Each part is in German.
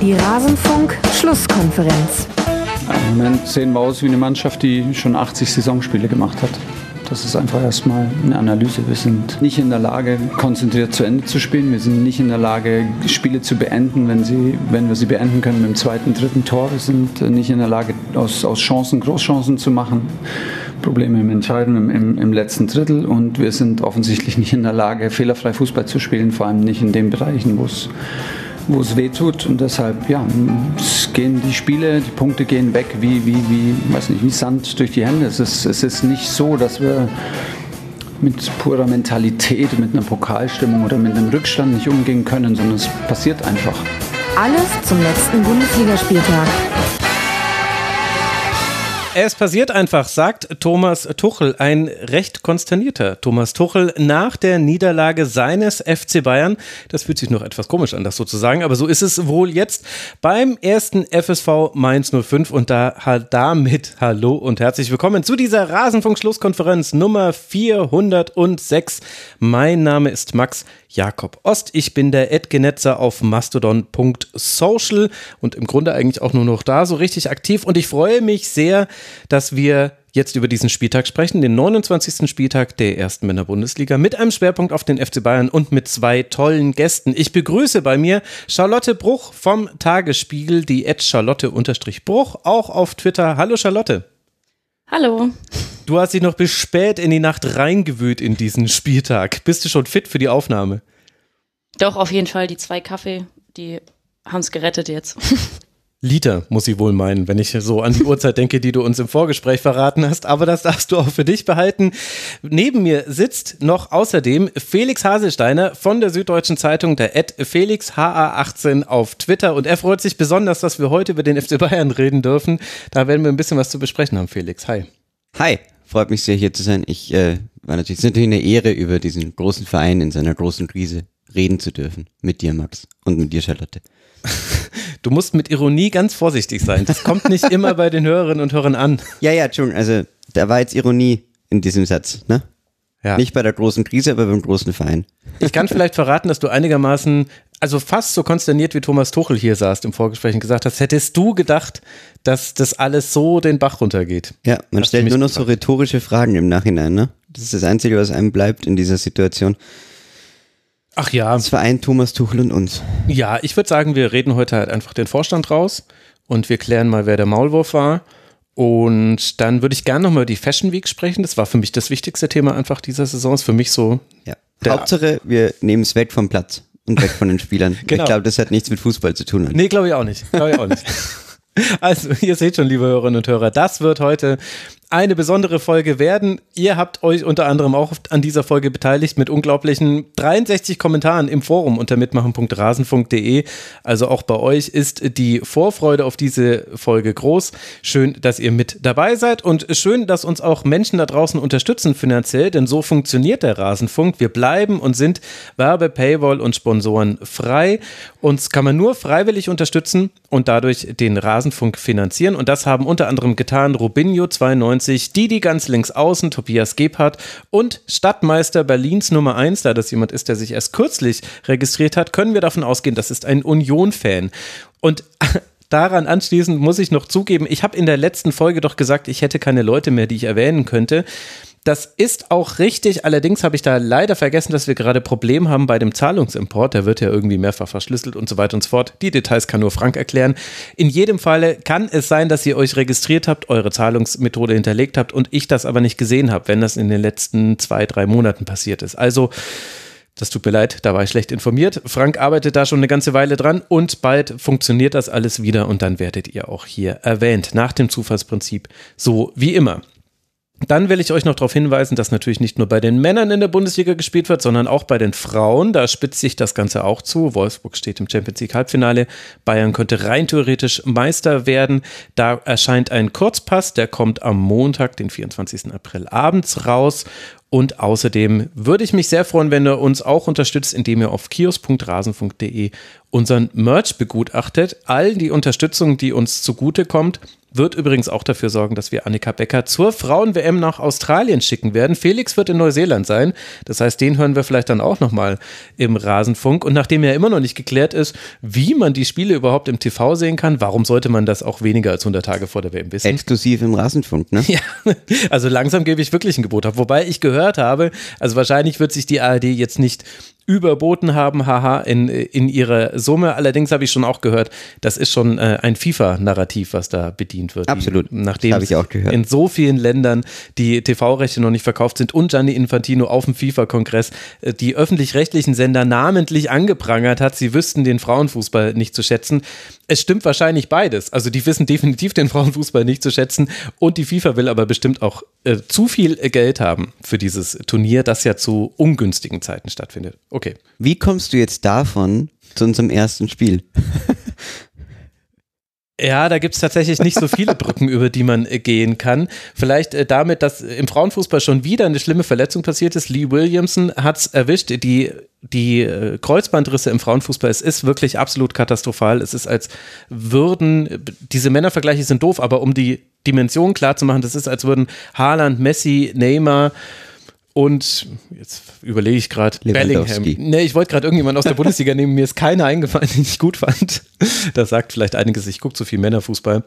Die Rasenfunk-Schlusskonferenz. Im Moment sehen wir aus wie eine Mannschaft, die schon 80 Saisonspiele gemacht hat. Das ist einfach erstmal eine Analyse. Wir sind nicht in der Lage, konzentriert zu Ende zu spielen. Wir sind nicht in der Lage, Spiele zu beenden, wenn, sie, wenn wir sie beenden können mit dem zweiten, dritten Tor. Wir sind nicht in der Lage, aus, aus Chancen Großchancen zu machen. Probleme im Entscheiden im, im, im, letzten Drittel und wir sind offensichtlich nicht in der Lage, fehlerfrei Fußball zu spielen, vor allem nicht in den Bereichen, wo es wo es weh tut und deshalb ja, es gehen die Spiele, die Punkte gehen weg wie, wie, wie, weiß nicht, wie Sand durch die Hände. Es ist, es ist nicht so, dass wir mit purer Mentalität, mit einer Pokalstimmung oder mit einem Rückstand nicht umgehen können, sondern es passiert einfach. Alles zum letzten Bundesligaspieltag. Es passiert einfach, sagt Thomas Tuchel, ein recht konsternierter Thomas Tuchel nach der Niederlage seines FC Bayern. Das fühlt sich noch etwas komisch an, das sozusagen, aber so ist es wohl jetzt beim ersten FSV Mainz 05 und da damit hallo und herzlich willkommen zu dieser Rasenfunk-Schlusskonferenz Nummer 406. Mein Name ist Max Jakob Ost. Ich bin der Edgenetzer auf mastodon.social und im Grunde eigentlich auch nur noch da so richtig aktiv und ich freue mich sehr, dass wir jetzt über diesen Spieltag sprechen, den 29. Spieltag der ersten Männer-Bundesliga mit einem Schwerpunkt auf den FC Bayern und mit zwei tollen Gästen. Ich begrüße bei mir Charlotte Bruch vom Tagesspiegel, die Ed Charlotte-Bruch, auch auf Twitter. Hallo Charlotte. Hallo. Du hast dich noch bis spät in die Nacht reingewühlt in diesen Spieltag. Bist du schon fit für die Aufnahme? Doch, auf jeden Fall. Die zwei Kaffee, die haben es gerettet jetzt. Liter, muss ich wohl meinen, wenn ich so an die Uhrzeit denke, die du uns im Vorgespräch verraten hast. Aber das darfst du auch für dich behalten. Neben mir sitzt noch außerdem Felix Haselsteiner von der Süddeutschen Zeitung, der Ad Felix HA18 auf Twitter. Und er freut sich besonders, dass wir heute über den FC Bayern reden dürfen. Da werden wir ein bisschen was zu besprechen haben, Felix. Hi. Hi, freut mich sehr hier zu sein. Ich äh, war natürlich, es ist natürlich eine Ehre, über diesen großen Verein in seiner großen Krise reden zu dürfen. Mit dir, Max. Und mit dir, Charlotte. Du musst mit Ironie ganz vorsichtig sein. Das kommt nicht immer bei den Hörerinnen und Hörern an. Ja, ja, Entschuldigung, also da war jetzt Ironie in diesem Satz, ne? Ja. Nicht bei der großen Krise, aber beim großen Verein. Ich kann vielleicht verraten, dass du einigermaßen, also fast so konsterniert wie Thomas Tuchel hier saßt im Vorgespräch und gesagt hast, hättest du gedacht, dass das alles so den Bach runtergeht. Ja, man stellt nur noch gefragt. so rhetorische Fragen im Nachhinein, ne? Das ist das Einzige, was einem bleibt in dieser Situation. Ach ja. Das vereint Thomas Tuchel und uns. Ja, ich würde sagen, wir reden heute halt einfach den Vorstand raus und wir klären mal, wer der Maulwurf war. Und dann würde ich gerne nochmal über die Fashion Week sprechen. Das war für mich das wichtigste Thema einfach dieser Saison. Ist für mich so. Ja. Hauptsache, wir nehmen es weg vom Platz und weg von den Spielern. genau. Ich glaube, das hat nichts mit Fußball zu tun. Nee, glaube ich auch nicht. Glaube ich auch nicht. Also, ihr seht schon, liebe Hörerinnen und Hörer, das wird heute eine besondere Folge werden. Ihr habt euch unter anderem auch an dieser Folge beteiligt mit unglaublichen 63 Kommentaren im Forum unter mitmachen.rasenfunk.de. Also auch bei euch ist die Vorfreude auf diese Folge groß. Schön, dass ihr mit dabei seid und schön, dass uns auch Menschen da draußen unterstützen finanziell, denn so funktioniert der Rasenfunk. Wir bleiben und sind Werbe, Paywall und Sponsoren frei. Uns kann man nur freiwillig unterstützen und dadurch den Rasenfunk finanzieren und das haben unter anderem getan Rubinho 92 92, Didi ganz links außen, Tobias Gebhardt und Stadtmeister Berlins Nummer 1, da das jemand ist, der sich erst kürzlich registriert hat, können wir davon ausgehen, das ist ein Union-Fan. Und daran anschließend muss ich noch zugeben, ich habe in der letzten Folge doch gesagt, ich hätte keine Leute mehr, die ich erwähnen könnte. Das ist auch richtig. Allerdings habe ich da leider vergessen, dass wir gerade Probleme haben bei dem Zahlungsimport. Der wird ja irgendwie mehrfach verschlüsselt und so weiter und so fort. Die Details kann nur Frank erklären. In jedem Falle kann es sein, dass ihr euch registriert habt, eure Zahlungsmethode hinterlegt habt und ich das aber nicht gesehen habe, wenn das in den letzten zwei, drei Monaten passiert ist. Also, das tut mir leid, da war ich schlecht informiert. Frank arbeitet da schon eine ganze Weile dran und bald funktioniert das alles wieder und dann werdet ihr auch hier erwähnt. Nach dem Zufallsprinzip, so wie immer. Dann will ich euch noch darauf hinweisen, dass natürlich nicht nur bei den Männern in der Bundesliga gespielt wird, sondern auch bei den Frauen. Da spitzt sich das Ganze auch zu. Wolfsburg steht im Champions League Halbfinale. Bayern könnte rein theoretisch Meister werden. Da erscheint ein Kurzpass, der kommt am Montag, den 24. April abends raus. Und außerdem würde ich mich sehr freuen, wenn ihr uns auch unterstützt, indem ihr auf kios.rasenfunk.de unseren Merch begutachtet. All die Unterstützung, die uns zugute kommt, wird übrigens auch dafür sorgen, dass wir Annika Becker zur Frauen-WM nach Australien schicken werden. Felix wird in Neuseeland sein. Das heißt, den hören wir vielleicht dann auch nochmal im Rasenfunk. Und nachdem ja immer noch nicht geklärt ist, wie man die Spiele überhaupt im TV sehen kann, warum sollte man das auch weniger als 100 Tage vor der WM wissen? Exklusiv im Rasenfunk, ne? Ja, also langsam gebe ich wirklich ein Gebot ab. Wobei ich gehört habe, also wahrscheinlich wird sich die ARD jetzt nicht überboten haben, haha, in, in ihrer Summe. Allerdings habe ich schon auch gehört, das ist schon äh, ein FIFA-Narrativ, was da bedient wird. Absolut. Die, nachdem habe ich auch gehört. in so vielen Ländern die TV-Rechte noch nicht verkauft sind und Gianni Infantino auf dem FIFA-Kongress äh, die öffentlich-rechtlichen Sender namentlich angeprangert hat, sie wüssten den Frauenfußball nicht zu schätzen. Es stimmt wahrscheinlich beides. Also die wissen definitiv den Frauenfußball nicht zu schätzen und die FIFA will aber bestimmt auch äh, zu viel Geld haben für dieses Turnier, das ja zu ungünstigen Zeiten stattfindet. Okay. Wie kommst du jetzt davon zu unserem ersten Spiel? Ja, da gibt es tatsächlich nicht so viele Brücken, über die man äh, gehen kann. Vielleicht äh, damit, dass im Frauenfußball schon wieder eine schlimme Verletzung passiert ist. Lee Williamson hat es erwischt. Die, die äh, Kreuzbandrisse im Frauenfußball, es ist wirklich absolut katastrophal. Es ist als würden, diese Männervergleiche sind doof, aber um die Dimension klar zu machen, das ist, als würden Haaland, Messi, Neymar, und jetzt überlege ich gerade Bellingham. Nee, ich wollte gerade irgendjemand aus der Bundesliga nehmen, mir ist keiner eingefallen, den ich gut fand. Das sagt vielleicht einiges, ich gucke zu viel Männerfußball.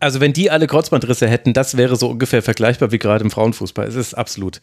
Also wenn die alle Kreuzbandrisse hätten, das wäre so ungefähr vergleichbar wie gerade im Frauenfußball. Es ist absolut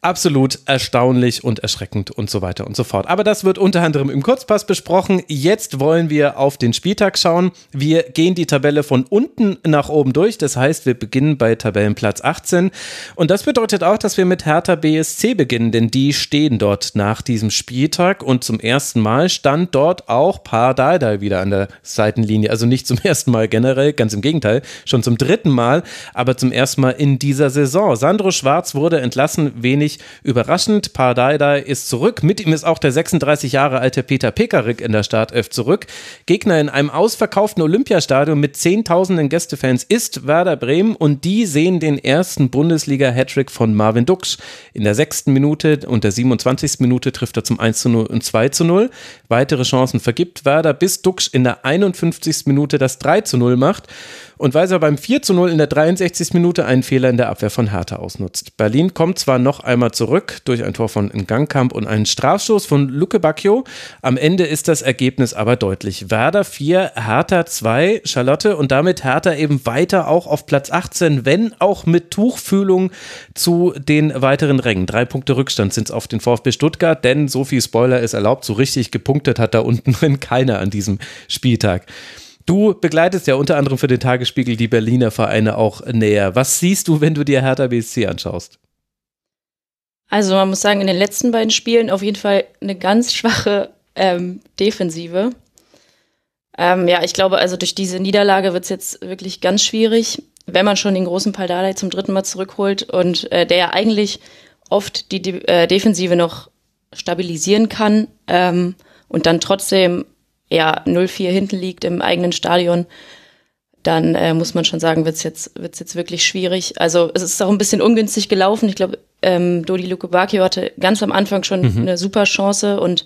absolut erstaunlich und erschreckend und so weiter und so fort. Aber das wird unter anderem im Kurzpass besprochen. Jetzt wollen wir auf den Spieltag schauen. Wir gehen die Tabelle von unten nach oben durch. Das heißt, wir beginnen bei Tabellenplatz 18. Und das bedeutet auch, dass wir mit Hertha BSC beginnen, denn die stehen dort nach diesem Spieltag und zum ersten Mal stand dort auch Pardada wieder an der Seitenlinie. Also nicht zum ersten Mal generell, ganz im Gegenteil, schon zum dritten Mal, aber zum ersten Mal in dieser Saison. Sandro Schwarz wurde entlassen, wenig überraschend. Pardada ist zurück. Mit ihm ist auch der 36 Jahre alte Peter Pekarik in der Startelf zurück. Gegner in einem ausverkauften Olympiastadion mit zehntausenden Gästefans ist Werder Bremen und die sehen den ersten Bundesliga-Hattrick von Marvin Duksch. In der sechsten Minute und der 27. Minute trifft er zum 1 zu 0 und 2 zu 0. Weitere Chancen vergibt Werder, bis Duksch in der 51. Minute das 3 zu 0 macht und weil er beim 4 zu 0 in der 63. Minute einen Fehler in der Abwehr von Hertha ausnutzt. Berlin kommt zwar noch einmal zurück durch ein Tor von Ngangkamp und einen Strafstoß von Luke Bacchio. Am Ende ist das Ergebnis aber deutlich. Werder 4, Hertha 2, Charlotte und damit Hertha eben weiter auch auf Platz 18, wenn auch mit Tuchfühlung zu den weiteren Rängen. Drei Punkte Rückstand sind es auf den VfB Stuttgart, denn so viel Spoiler ist erlaubt, so richtig gepunktet hat da unten drin keiner an diesem Spieltag. Du begleitest ja unter anderem für den Tagesspiegel die Berliner Vereine auch näher. Was siehst du, wenn du dir Hertha BSC anschaust? Also man muss sagen, in den letzten beiden Spielen auf jeden Fall eine ganz schwache ähm, Defensive. Ähm, ja, ich glaube, also durch diese Niederlage wird es jetzt wirklich ganz schwierig, wenn man schon den großen Paldadei zum dritten Mal zurückholt und äh, der ja eigentlich oft die De äh, Defensive noch stabilisieren kann ähm, und dann trotzdem ja 0-4 hinten liegt im eigenen Stadion, dann äh, muss man schon sagen, wird's jetzt, wird's jetzt wirklich schwierig. Also es ist auch ein bisschen ungünstig gelaufen. Ich glaube, ähm, Dodi Lukebakio hatte ganz am Anfang schon mhm. eine super Chance und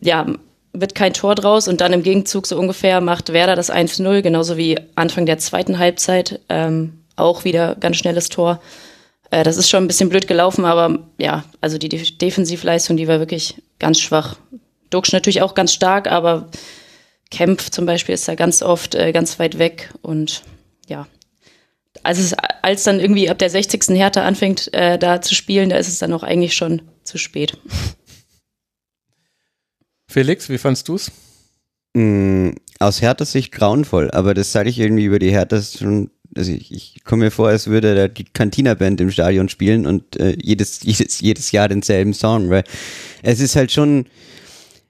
ja, wird kein Tor draus und dann im Gegenzug so ungefähr macht Werder das 1-0, genauso wie Anfang der zweiten Halbzeit ähm, auch wieder ganz schnelles Tor. Äh, das ist schon ein bisschen blöd gelaufen, aber ja, also die De Defensivleistung, die war wirklich ganz schwach. Duxch natürlich auch ganz stark, aber Kempf zum Beispiel ist da ganz oft äh, ganz weit weg und ja. Also es, als dann irgendwie ab der 60. Hertha anfängt, äh, da zu spielen, da ist es dann auch eigentlich schon zu spät. Felix, wie fandst du's? Mm, aus Herthas Sicht grauenvoll, aber das sage ich irgendwie über die Hertha schon. Also ich, ich komme mir vor, als würde da die Cantina-Band im Stadion spielen und äh, jedes, jedes, jedes Jahr denselben Song, weil es ist halt schon,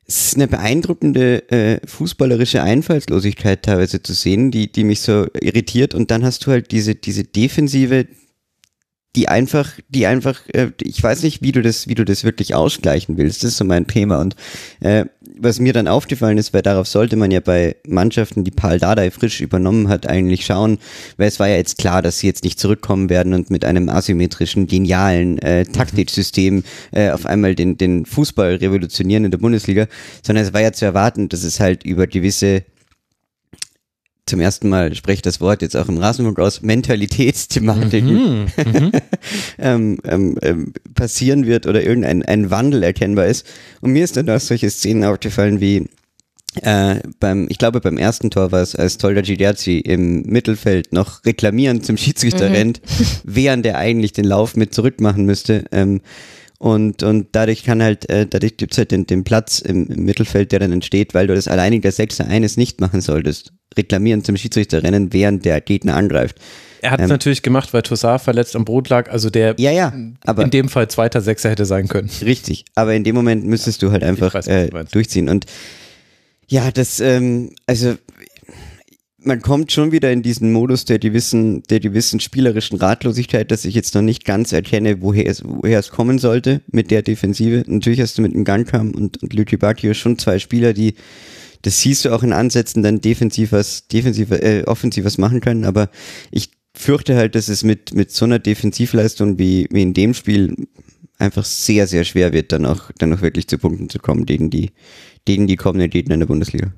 es ist eine beeindruckende äh, fußballerische Einfallslosigkeit teilweise zu sehen, die, die mich so irritiert. Und dann hast du halt diese, diese Defensive, die einfach, die einfach, äh, ich weiß nicht, wie du das, wie du das wirklich ausgleichen willst. Das ist so mein Thema. Und äh, was mir dann aufgefallen ist, weil darauf sollte man ja bei Mannschaften, die Paul Dardai frisch übernommen hat, eigentlich schauen, weil es war ja jetzt klar, dass sie jetzt nicht zurückkommen werden und mit einem asymmetrischen, genialen äh, Taktiksystem äh, auf einmal den, den Fußball revolutionieren in der Bundesliga, sondern es war ja zu erwarten, dass es halt über gewisse zum ersten Mal spreche ich das Wort jetzt auch im Rasenfunk aus, Mentalitätsthematik mhm, mhm. ähm, ähm, ähm, passieren wird oder irgendein ein Wandel erkennbar ist. Und mir ist dann auch solche Szenen aufgefallen wie äh, beim, ich glaube beim ersten Tor war es, als Tolda Gigliazzi im Mittelfeld noch reklamierend zum Schiedsrichter mhm. rennt, während er eigentlich den Lauf mit zurückmachen müsste. Ähm, und, und dadurch kann halt, äh, dadurch gibt's halt den, den Platz im, im, Mittelfeld, der dann entsteht, weil du das alleinig der Sechser eines nicht machen solltest. Reklamieren zum Schiedsrichter rennen, während der Gegner angreift. Er hat es ähm, natürlich gemacht, weil Toussaint verletzt am Boot lag, also der ja, ja, aber, in dem Fall zweiter Sechser hätte sein können. Richtig, aber in dem Moment müsstest du halt einfach weiß, äh, durchziehen. Und ja, das, ähm, also man kommt schon wieder in diesen Modus der gewissen, der gewissen spielerischen Ratlosigkeit, dass ich jetzt noch nicht ganz erkenne, woher es, woher es kommen sollte mit der Defensive. Natürlich hast du mit dem Gankam und, und Luigi Bacchio schon zwei Spieler, die, das siehst du auch in Ansätzen, dann defensiv was, äh, offensiv was machen können, aber ich fürchte halt, dass es mit, mit so einer Defensivleistung wie, wie in dem Spiel einfach sehr, sehr schwer wird, dann auch, dann auch wirklich zu Punkten zu kommen gegen die, gegen die kommenden Gegner in der Bundesliga.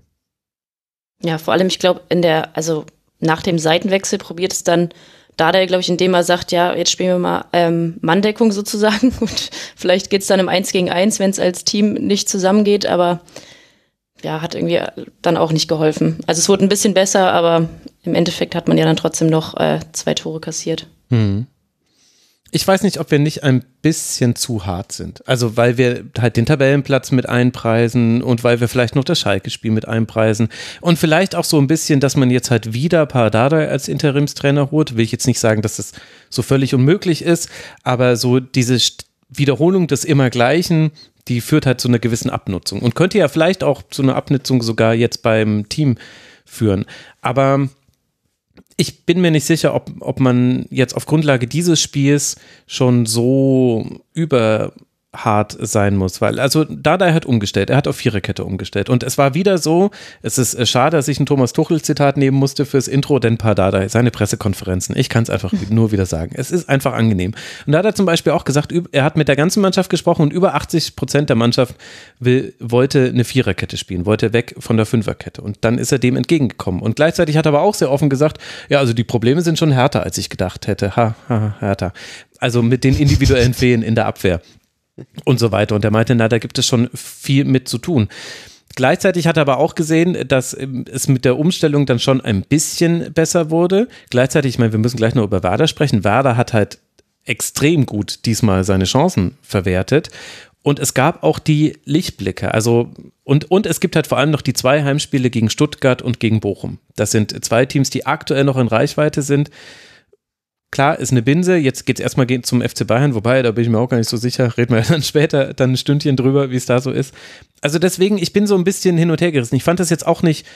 Ja, vor allem, ich glaube, in der, also nach dem Seitenwechsel probiert es dann Dada, glaube ich, indem er sagt, ja, jetzt spielen wir mal ähm, Manndeckung sozusagen und vielleicht geht's dann im Eins gegen Eins, wenn es als Team nicht zusammengeht, aber ja, hat irgendwie dann auch nicht geholfen. Also es wurde ein bisschen besser, aber im Endeffekt hat man ja dann trotzdem noch äh, zwei Tore kassiert. Mhm ich weiß nicht, ob wir nicht ein bisschen zu hart sind. Also, weil wir halt den Tabellenplatz mit einpreisen und weil wir vielleicht noch das Schalke-Spiel mit einpreisen. Und vielleicht auch so ein bisschen, dass man jetzt halt wieder Pardada als Interimstrainer holt. Will ich jetzt nicht sagen, dass das so völlig unmöglich ist, aber so diese Wiederholung des Immergleichen, die führt halt zu einer gewissen Abnutzung und könnte ja vielleicht auch zu einer Abnutzung sogar jetzt beim Team führen. Aber ich bin mir nicht sicher, ob, ob man jetzt auf Grundlage dieses Spiels schon so über hart sein muss, weil also Dada hat umgestellt, er hat auf Viererkette umgestellt. Und es war wieder so, es ist äh, schade, dass ich ein Thomas Tuchel Zitat nehmen musste fürs Intro, denn Pardada, seine Pressekonferenzen, ich kann es einfach nur wieder sagen, es ist einfach angenehm. Und da hat er zum Beispiel auch gesagt, er hat mit der ganzen Mannschaft gesprochen und über 80 Prozent der Mannschaft will, wollte eine Viererkette spielen, wollte weg von der Fünferkette. Und dann ist er dem entgegengekommen. Und gleichzeitig hat er aber auch sehr offen gesagt, ja also die Probleme sind schon härter, als ich gedacht hätte, ha, ha härter, also mit den individuellen Fehlen in der Abwehr und so weiter. Und er meinte, na, da gibt es schon viel mit zu tun. Gleichzeitig hat er aber auch gesehen, dass ähm, es mit der Umstellung dann schon ein bisschen besser wurde. Gleichzeitig, ich meine, wir müssen gleich noch über Werder sprechen. Werder hat halt extrem gut diesmal seine Chancen verwertet. Und es gab auch die Lichtblicke. Also, und, und es gibt halt vor allem noch die zwei Heimspiele gegen Stuttgart und gegen Bochum. Das sind zwei Teams, die aktuell noch in Reichweite sind. Klar, ist eine Binse. Jetzt geht es erstmal zum FC Bayern, wobei, da bin ich mir auch gar nicht so sicher. Reden wir dann später dann ein Stündchen drüber, wie es da so ist. Also deswegen, ich bin so ein bisschen hin und her gerissen. Ich fand das jetzt auch nicht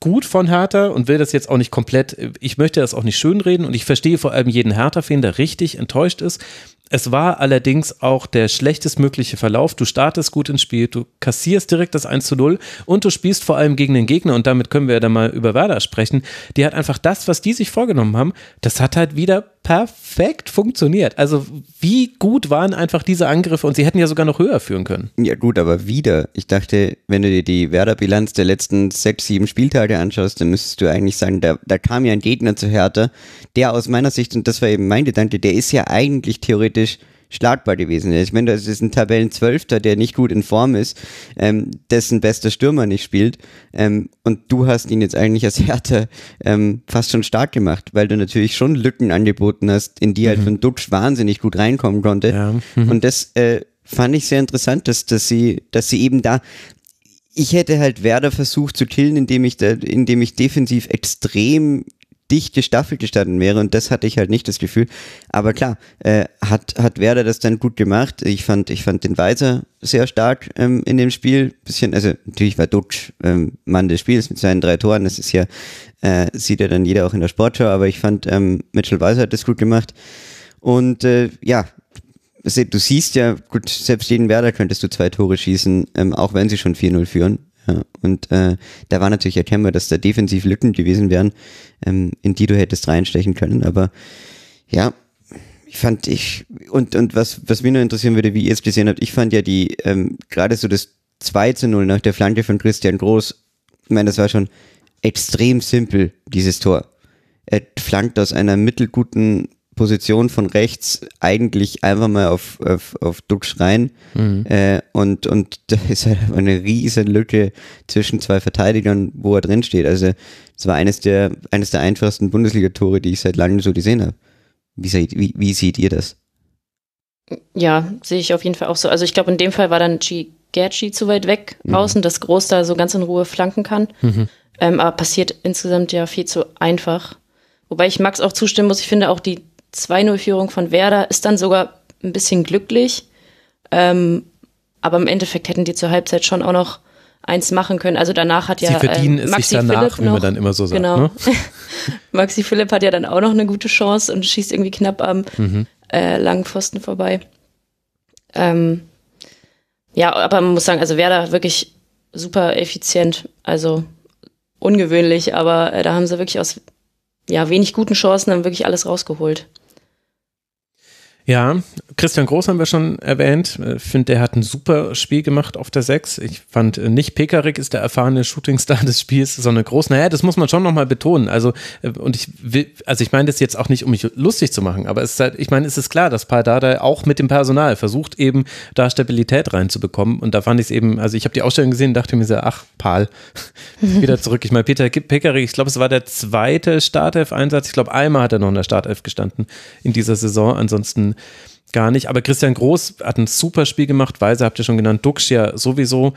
gut von Hertha und will das jetzt auch nicht komplett, ich möchte das auch nicht schönreden und ich verstehe vor allem jeden Hertha-Fan, der richtig enttäuscht ist. Es war allerdings auch der schlechtestmögliche Verlauf. Du startest gut ins Spiel, du kassierst direkt das 1 zu 0 und du spielst vor allem gegen den Gegner und damit können wir ja dann mal über Werder sprechen. Die hat einfach das, was die sich vorgenommen haben, das hat halt wieder perfekt funktioniert. Also wie gut waren einfach diese Angriffe und sie hätten ja sogar noch höher führen können. Ja gut, aber wieder. Ich dachte, wenn du dir die Werder-Bilanz der letzten sechs, sieben Spieltage anschaust, dann müsstest du eigentlich sagen, da, da kam ja ein Gegner zu Hertha, der aus meiner Sicht, und das war eben mein Gedanke, der ist ja eigentlich theoretisch theoretisch schlagbar gewesen. Ich meine, das ist ein Tabellenzwölfter, der nicht gut in Form ist, ähm, dessen bester Stürmer nicht spielt. Ähm, und du hast ihn jetzt eigentlich als Härte ähm, fast schon stark gemacht, weil du natürlich schon Lücken angeboten hast, in die halt mhm. von Dutsch wahnsinnig gut reinkommen konnte. Ja. Mhm. Und das äh, fand ich sehr interessant, dass, dass sie, dass sie eben da ich hätte halt Werder versucht zu killen, indem ich da, indem ich defensiv extrem dicht gestaffelt gestanden wäre und das hatte ich halt nicht das Gefühl. Aber klar, äh, hat, hat Werder das dann gut gemacht. Ich fand, ich fand den Weiser sehr stark ähm, in dem Spiel. Bisschen, also natürlich war Dutsch ähm, Mann des Spiels mit seinen drei Toren. Das ist ja, äh, sieht ja dann jeder auch in der Sportschau, aber ich fand, ähm, Mitchell Weiser hat das gut gemacht. Und äh, ja, du siehst ja, gut, selbst jeden Werder könntest du zwei Tore schießen, ähm, auch wenn sie schon 4-0 führen. Und äh, da war natürlich erkennbar, dass da defensiv Lücken gewesen wären, ähm, in die du hättest reinstechen können. Aber ja, ich fand ich, und, und was, was mich nur interessieren würde, wie ihr es gesehen habt, ich fand ja die, ähm, gerade so das 2 zu 0 nach der Flanke von Christian Groß, ich meine, das war schon extrem simpel, dieses Tor. Er flankt aus einer mittelguten Position von rechts eigentlich einfach mal auf, auf, auf Duxch rein. Mhm. Äh, und, und da ist halt eine riesen Lücke zwischen zwei Verteidigern, wo er drin steht. Also es war eines der, eines der einfachsten Bundesliga-Tore, die ich seit langem so gesehen habe. Wie seht, wie, wie seht ihr das? Ja, sehe ich auf jeden Fall auch so. Also ich glaube, in dem Fall war dann G Gerci zu weit weg mhm. außen, dass Groß da so ganz in Ruhe flanken kann. Mhm. Ähm, aber passiert insgesamt ja viel zu einfach. Wobei ich Max auch zustimmen muss, ich finde auch die 2-0-Führung von Werder ist dann sogar ein bisschen glücklich. Ähm, aber im Endeffekt hätten die zur Halbzeit schon auch noch eins machen können. Also danach hat ja Sie verdienen äh, Maxi es sich danach, Philipp wie man dann immer so sagt. Genau. Ne? Maxi Philipp hat ja dann auch noch eine gute Chance und schießt irgendwie knapp am mhm. äh, langen Pfosten vorbei. Ähm, ja, aber man muss sagen, also Werder wirklich super effizient. Also ungewöhnlich, aber äh, da haben sie wirklich aus ja, wenig guten Chancen dann wirklich alles rausgeholt. Ja, Christian Groß haben wir schon erwähnt. Ich finde, der hat ein super Spiel gemacht auf der 6. Ich fand äh, nicht Pekarik ist der erfahrene Shootingstar des Spiels, sondern Groß. Naja, das muss man schon nochmal betonen. Also, äh, und ich will, also ich meine das jetzt auch nicht, um mich lustig zu machen, aber es ist halt, ich meine, es ist klar, dass Pardada auch mit dem Personal versucht, eben da Stabilität reinzubekommen. Und da fand ich es eben, also ich habe die Ausstellung gesehen und dachte mir so, ach, Pal, wieder zurück. Ich meine, Peter Pekarik, ich glaube, es war der zweite Startelf-Einsatz. Ich glaube, einmal hat er noch in der Startelf gestanden in dieser Saison. Ansonsten gar nicht. Aber Christian Groß hat ein super Spiel gemacht. Weise habt ihr schon genannt. Dux ja sowieso.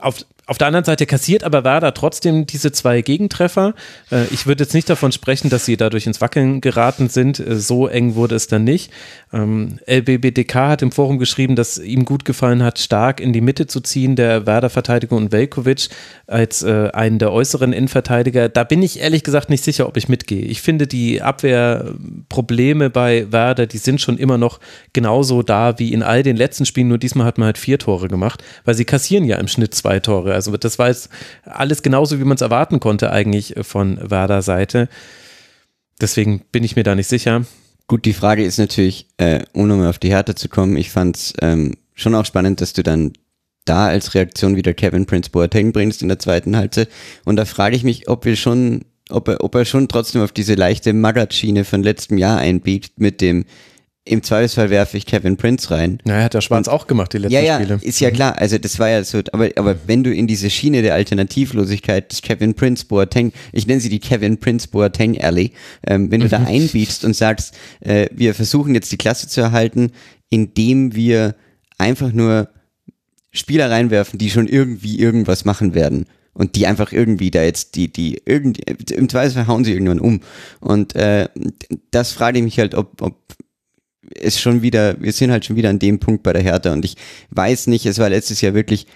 Auf, auf der anderen Seite kassiert aber Werder trotzdem diese zwei Gegentreffer. Äh, ich würde jetzt nicht davon sprechen, dass sie dadurch ins Wackeln geraten sind. Äh, so eng wurde es dann nicht. Ähm, LBBDK hat im Forum geschrieben, dass ihm gut gefallen hat, stark in die Mitte zu ziehen, der Werder-Verteidiger und Velkovic als äh, einen der äußeren Innenverteidiger. Da bin ich ehrlich gesagt nicht sicher, ob ich mitgehe. Ich finde, die Abwehrprobleme bei Werder, die sind schon immer noch genauso da wie in all den letzten Spielen. Nur diesmal hat man halt vier Tore gemacht, weil sie kassieren ja im Schnitt zwei Tore. Also das war jetzt alles genauso, wie man es erwarten konnte eigentlich von Werder Seite. Deswegen bin ich mir da nicht sicher. Gut, die Frage ist natürlich, äh, um nochmal auf die Härte zu kommen, ich fand es ähm, schon auch spannend, dass du dann da als Reaktion wieder Kevin Prince Boateng bringst in der zweiten Halbzeit. Und da frage ich mich, ob wir schon, ob er, ob er schon trotzdem auf diese leichte Magath-Schiene von letztem Jahr einbiegt mit dem, im Zweifelsfall werfe ich Kevin Prince rein. Na, er hat der Schwarz und, auch gemacht, die letzten ja, ja, Spiele. Ist ja klar, also das war ja so, aber, aber wenn du in diese Schiene der Alternativlosigkeit des Kevin Prince Boateng, ich nenne sie die Kevin Prince Boateng Alley, ähm, wenn du da mhm. einbietst und sagst, äh, wir versuchen jetzt die Klasse zu erhalten, indem wir einfach nur Spieler reinwerfen, die schon irgendwie irgendwas machen werden und die einfach irgendwie da jetzt die die irgendwie im Zweifelsfall hauen sie irgendwann um und äh, das frage ich mich halt ob, ob ist schon wieder, wir sind halt schon wieder an dem Punkt bei der Hertha und ich weiß nicht, es war letztes Jahr wirklich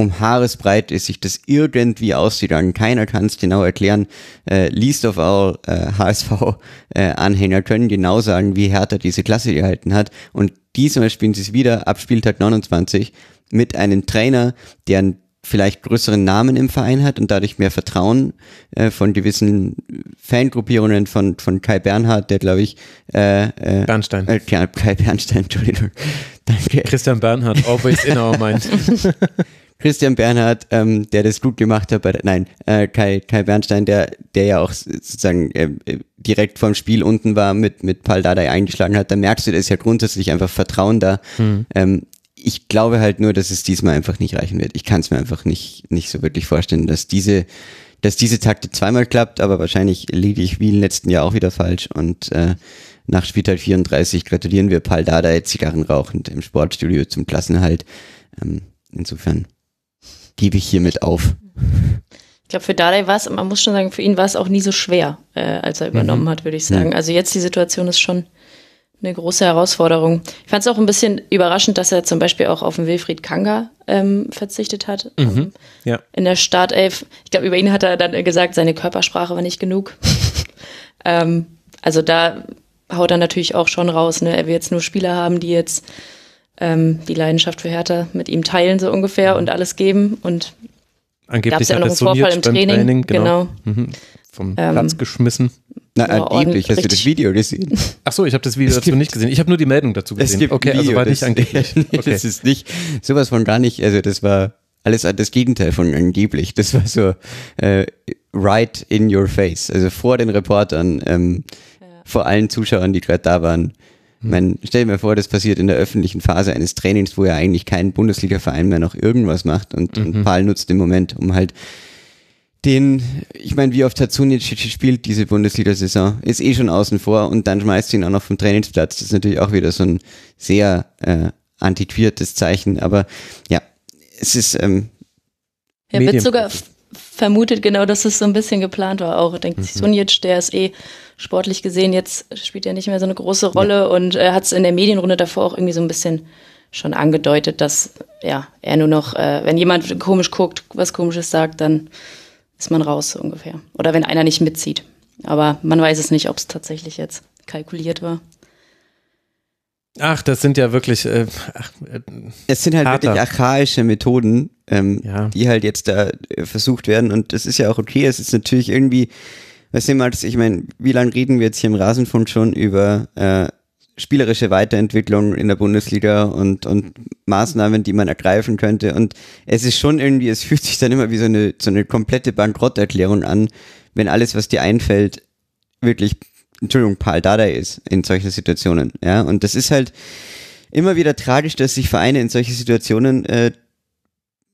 um Haaresbreit ist sich das irgendwie ausgegangen. Keiner kann es genau erklären. Äh, least of all äh, HSV-Anhänger äh, können genau sagen, wie Hertha diese Klasse gehalten hat. Und diesmal spielen sie es wieder ab Spieltag 29 mit einem Trainer, der ein vielleicht größeren Namen im Verein hat und dadurch mehr Vertrauen äh, von gewissen Fangruppierungen von, von Kai Bernhard, der glaube ich äh, äh, Bernstein. Äh, Kai Bernstein, Entschuldigung. Danke. Christian Bernhard, always in our mind. Christian Bernhard, ähm, der das gut gemacht hat, bei der, nein, äh, Kai, Kai Bernstein, der, der ja auch sozusagen äh, direkt vorm Spiel unten war, mit, mit Paul Dardai eingeschlagen hat, da merkst du, da ist ja grundsätzlich einfach Vertrauen da. Hm. Ähm, ich glaube halt nur, dass es diesmal einfach nicht reichen wird. Ich kann es mir einfach nicht, nicht so wirklich vorstellen, dass diese, dass diese Takte zweimal klappt, aber wahrscheinlich liege ich wie im letzten Jahr auch wieder falsch und äh, nach Spieltag 34 gratulieren wir Paul Dada Zigarren rauchend im Sportstudio zum Klassenhalt. Ähm, insofern gebe ich hiermit auf. Ich glaube, für Dada war es, man muss schon sagen, für ihn war es auch nie so schwer, äh, als er übernommen mhm. hat, würde ich sagen. Mhm. Also jetzt die Situation ist schon eine große Herausforderung. Ich fand es auch ein bisschen überraschend, dass er zum Beispiel auch auf den Wilfried Kanga ähm, verzichtet hat. Mhm, ähm, ja. In der Startelf. Ich glaube, über ihn hat er dann gesagt, seine Körpersprache war nicht genug. ähm, also da haut er natürlich auch schon raus. Ne? Er will jetzt nur Spieler haben, die jetzt ähm, die Leidenschaft für Hertha mit ihm teilen, so ungefähr, und alles geben. Und Angeblich ja hat noch er einen Vorfall im beim Training, genau. Mhm. Vom Ähm, Platz geschmissen. Na, Ja, angeblich, hast du das. Video gesehen? Ach so, ich habe das Video Es dazu gibt- nicht gesehen. Ich habe nur die Meldung dazu Es gesehen. gibt okay, also Video, war nicht angeblich. Okay. Das ist nicht, sowas von gar nicht, also das war alles das Gegenteil von angeblich. Das war so äh, right in your face, also vor den Reportern, ähm, vor allen Zuschauern, die gerade da waren. Ich mein, stell dir mal vor, das passiert in der öffentlichen Phase eines Trainings, wo ja eigentlich kein Bundesliga-Verein mehr noch irgendwas macht und, und Paul nutzt den Moment, um halt den, ich meine, wie oft hat Sunic gespielt diese Bundesliga-Saison? Ist eh schon außen vor und dann schmeißt du ihn auch noch vom Trainingsplatz. Das ist natürlich auch wieder so ein sehr äh, antiquiertes Zeichen, aber ja, es ist, ähm, Er wird sogar vermutet genau, dass es so ein bisschen geplant war auch. Denkt sich Sunic, der ist eh sportlich gesehen, jetzt spielt er nicht mehr so eine große Rolle und er hat es in der Medienrunde davor auch irgendwie so ein bisschen schon angedeutet, dass ja, er nur noch, äh, wenn jemand komisch guckt, was komisches sagt, dann ist man raus ungefähr. Oder wenn einer nicht mitzieht. Aber man weiß es nicht, ob es tatsächlich jetzt kalkuliert war. Ach, das sind ja wirklich. Äh, ach, äh, es sind halt Harter. wirklich archaische Methoden, ähm, Ja. die halt jetzt da äh, versucht werden und das ist ja auch okay. Es ist natürlich irgendwie, was nehmen wir als, ich meine, wie lange reden wir jetzt hier im Rasenfunk schon über äh, spielerische Weiterentwicklung in der Bundesliga und, und Maßnahmen, die man ergreifen könnte. Und es ist schon irgendwie, es fühlt sich dann immer wie so eine, so eine komplette Bankrotterklärung an, wenn alles, was dir einfällt, wirklich, Entschuldigung, Paul Dardai ist in solchen Situationen. Ja, und das ist halt immer wieder tragisch, dass sich Vereine in solche Situationen äh,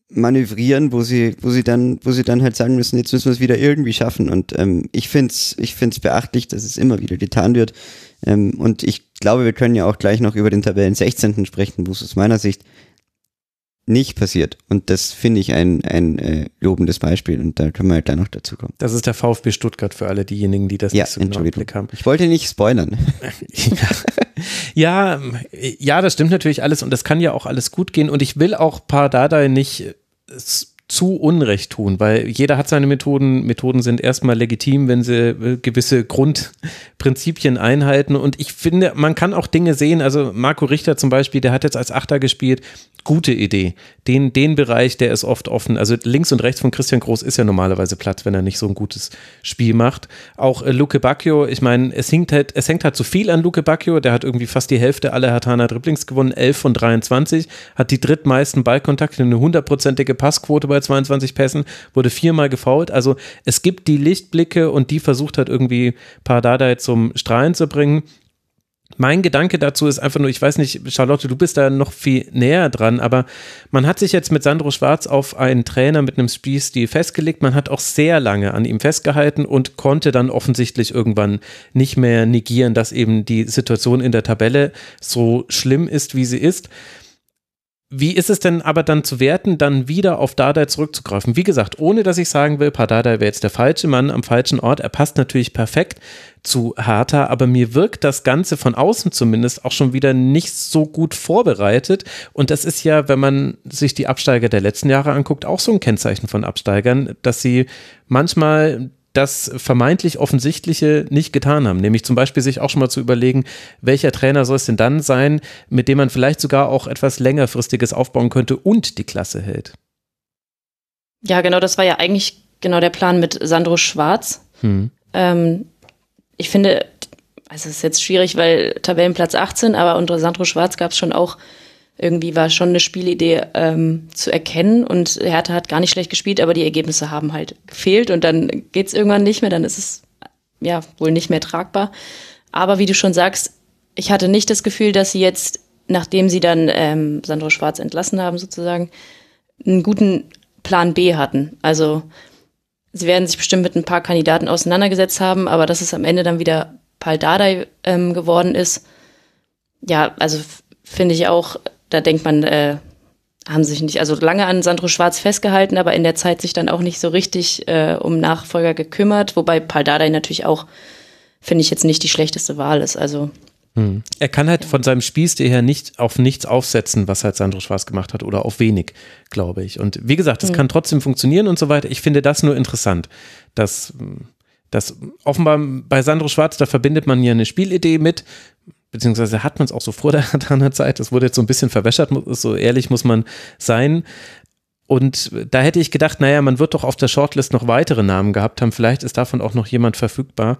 manövrieren, wo sie, wo sie dann, wo sie dann halt sagen müssen, jetzt müssen wir es wieder irgendwie schaffen. Und ähm, ich find's, ich find's beachtlich, dass es immer wieder getan wird. Ähm, und ich glaube, wir können ja auch gleich noch über den Tabellen 16. sprechen, wo es aus meiner Sicht nicht passiert. Und das finde ich ein, ein äh, lobendes Beispiel. Und da können wir ja gleich noch dazu kommen. das ist der VfB Stuttgart für alle diejenigen, die das Ja, nicht so genau im. Blick haben. Ich wollte nicht spoilern. Ja, ja, das stimmt natürlich alles und das kann ja auch alles gut gehen und ich will auch Pardadei nicht zu Unrecht tun, weil jeder hat seine Methoden. Methoden sind erstmal legitim, wenn sie äh, gewisse Grundprinzipien einhalten und ich finde, man kann auch Dinge sehen, also Marco Richter zum Beispiel, der hat jetzt als Achter gespielt, gute Idee. Den, den Bereich, der ist oft offen. Also links und rechts von Christian Groß ist ja normalerweise Platz, wenn er nicht so ein gutes Spiel macht. Auch äh, Luke Bacchio, ich meine, es hängt halt, es hängt halt zu viel an Luke Bacchio, der hat irgendwie fast die Hälfte aller Hatana Dribblings gewonnen, 11 von 23, hat die drittmeisten Ballkontakte, eine hundertprozentige Passquote bei 22 Pässen, wurde viermal gefoult. Also es gibt die Lichtblicke und die versucht hat irgendwie Pardadei zum Strahlen zu bringen. Mein Gedanke dazu ist einfach nur, ich weiß nicht, Charlotte, du bist da noch viel näher dran, aber man hat sich jetzt mit Sandro Schwarz auf einen Trainer mit einem Spielstil festgelegt. Man hat auch sehr lange an ihm festgehalten und konnte dann offensichtlich irgendwann nicht mehr negieren, dass eben die Situation in der Tabelle so schlimm ist, wie sie ist. Wie ist es denn aber dann zu werten, dann wieder auf Dardai zurückzugreifen? Wie gesagt, ohne dass ich sagen will, Pardadei wäre jetzt der falsche Mann am falschen Ort. Er passt natürlich perfekt zu Hertha, aber mir wirkt das Ganze von außen zumindest auch schon wieder nicht so gut vorbereitet. Und das ist ja, wenn man sich die Absteiger der letzten Jahre anguckt, auch so ein Kennzeichen von Absteigern, dass sie manchmal das vermeintlich Offensichtliche nicht getan haben. Nämlich zum Beispiel sich auch schon mal zu überlegen, welcher Trainer soll es denn dann sein, mit dem man vielleicht sogar auch etwas längerfristiges aufbauen könnte und die Klasse hält. Ja, genau, das war ja eigentlich genau der Plan mit Sandro Schwarz. Hm. Ähm, ich finde, also es ist jetzt schwierig, weil Tabellenplatz 18, aber unter Sandro Schwarz gab es schon auch, irgendwie war schon eine Spielidee ähm, zu erkennen und Hertha hat gar nicht schlecht gespielt, aber die Ergebnisse haben halt gefehlt und dann geht's irgendwann nicht mehr, dann ist es ja wohl nicht mehr tragbar. Aber wie du schon sagst, ich hatte nicht das Gefühl, dass sie jetzt, nachdem sie dann ähm, Sandro Schwarz entlassen haben sozusagen, einen guten Plan B hatten. Also sie werden sich bestimmt mit ein paar Kandidaten auseinandergesetzt haben, aber dass es am Ende dann wieder Pal Dardai ähm, geworden ist, ja, also finde ich auch, da denkt man, äh, haben sich nicht, also lange an Sandro Schwarz festgehalten, aber in der Zeit sich dann auch nicht so richtig äh, um Nachfolger gekümmert, wobei Pal Dardai natürlich auch, finde ich jetzt nicht die schlechteste Wahl ist. Also Er kann halt von seinem Spielstil her nicht auf nichts aufsetzen, was halt Sandro Schwarz gemacht hat oder auf wenig, glaube ich. Und wie gesagt, das kann trotzdem funktionieren und so weiter. Ich finde das nur interessant, dass Das offenbar bei Sandro Schwarz, da verbindet man ja eine Spielidee mit, beziehungsweise hat man es auch so vor der, der Zeit. Das wurde jetzt so ein bisschen verwäschert, so ehrlich muss man sein. Und da hätte ich gedacht, naja, man wird doch auf der Shortlist noch weitere Namen gehabt haben. Vielleicht ist davon auch noch jemand verfügbar.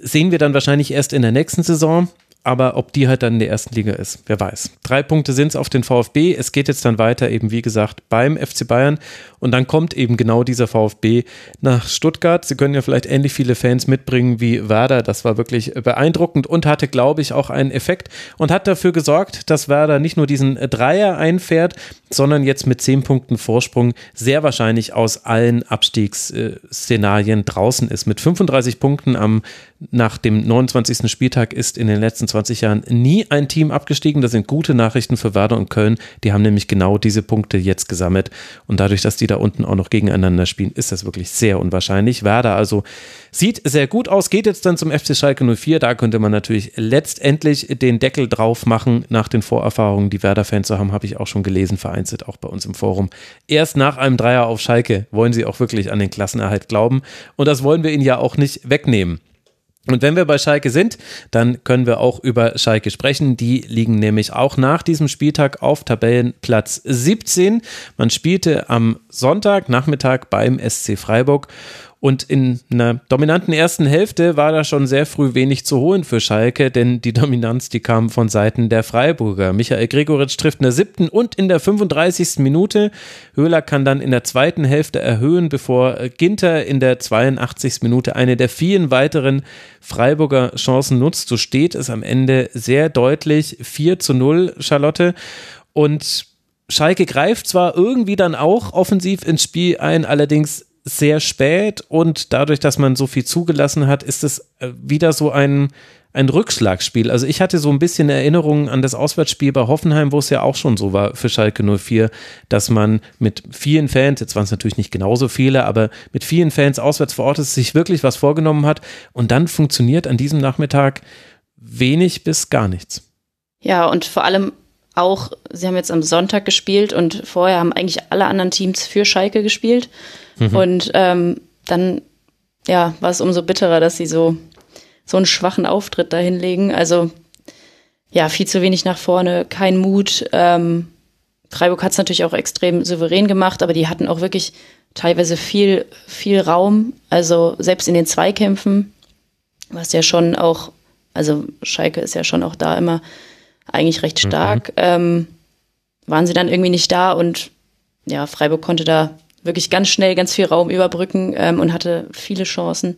Sehen wir dann wahrscheinlich erst in der nächsten Saison aber ob die halt dann in der ersten Liga ist, wer weiß. Drei Punkte sind es auf den VfB. Es geht jetzt dann weiter, eben wie gesagt, beim FC Bayern. Und dann kommt eben genau dieser VfB nach Stuttgart. Sie können ja vielleicht ähnlich viele Fans mitbringen wie Werder. Das war wirklich beeindruckend und hatte, glaube ich, auch einen Effekt und hat dafür gesorgt, dass Werder nicht nur diesen Dreier einfährt, sondern jetzt mit zehn Punkten Vorsprung sehr wahrscheinlich aus allen Abstiegsszenarien draußen ist. Mit 35 Punkten am nach dem 29. Spieltag ist in den letzten 20 Jahren nie ein Team abgestiegen. Das sind gute Nachrichten für Werder und Köln. Die haben nämlich genau diese Punkte jetzt gesammelt. Und dadurch, dass die da unten auch noch gegeneinander spielen, ist das wirklich sehr unwahrscheinlich. Werder also sieht sehr gut aus, geht jetzt dann zum FC Schalke 04. Da könnte man natürlich letztendlich den Deckel drauf machen. Nach den Vorerfahrungen, die Werder-Fans so haben, habe ich auch schon gelesen, vereinzelt auch bei uns im Forum. Erst nach einem Dreier auf Schalke wollen sie auch wirklich an den Klassenerhalt glauben. Und das wollen wir ihnen ja auch nicht wegnehmen. Und wenn wir bei Schalke sind, dann können wir auch über Schalke sprechen. Die liegen nämlich auch nach diesem Spieltag auf Tabellenplatz 17. Man spielte am Sonntagnachmittag beim SC Freiburg und in einer dominanten ersten Hälfte war da schon sehr früh wenig zu holen für Schalke, denn die Dominanz, die kam von Seiten der Freiburger. Michael Gregoritsch trifft in der siebten und in der 35. Minute. Höhler kann dann in der zweiten Hälfte erhöhen, bevor Ginter in der 82. Minute eine der vielen weiteren Freiburger Chancen nutzt. So steht es am Ende sehr deutlich 4 zu 0, Charlotte. Und Schalke greift zwar irgendwie dann auch offensiv ins Spiel ein, allerdings sehr spät und dadurch, dass man so viel zugelassen hat, ist es äh, wieder so ein, ein Rückschlagsspiel. Also ich hatte so ein bisschen Erinnerungen an das Auswärtsspiel bei Hoffenheim, wo es ja auch schon so war für Schalke 04, dass man mit vielen Fans, jetzt waren es natürlich nicht genauso viele, aber mit vielen Fans auswärts vor Ort ist, sich wirklich was vorgenommen hat und dann funktioniert an diesem Nachmittag wenig bis gar nichts. Ja, und vor allem auch, sie haben jetzt am Sonntag gespielt und vorher haben eigentlich alle anderen Teams für Schalke gespielt. Mhm. Und ähm, dann ja, war es umso bitterer, dass sie so, so einen schwachen Auftritt da hinlegen. Also ja, viel zu wenig nach vorne, kein Mut. Ähm, Freiburg hat es natürlich auch extrem souverän gemacht, aber die hatten auch wirklich teilweise viel, viel Raum. Also selbst in den Zweikämpfen, was ja schon auch, also Schalke ist ja schon auch da immer eigentlich recht mhm. stark, mhm. ähm, waren sie dann irgendwie nicht da und ja, Freiburg konnte da wirklich ganz schnell ganz viel Raum überbrücken ähm, und hatte viele Chancen.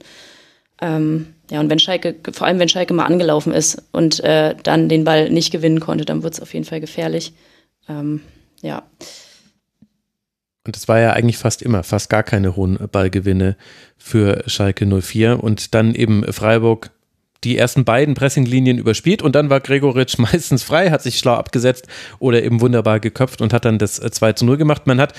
Ähm, ja, und wenn Schalke, vor allem wenn Schalke mal angelaufen ist und äh, dann den Ball nicht gewinnen konnte, dann wird es auf jeden Fall gefährlich. Ähm, ja. Und es war ja eigentlich fast immer, fast gar keine hohen Ballgewinne für Schalke 04 und dann eben Freiburg die ersten beiden Pressinglinien überspielt und dann war Gregoritsch meistens frei, hat sich schlau abgesetzt oder eben wunderbar geköpft und hat dann das 2 äh, zu 0 gemacht. Man hat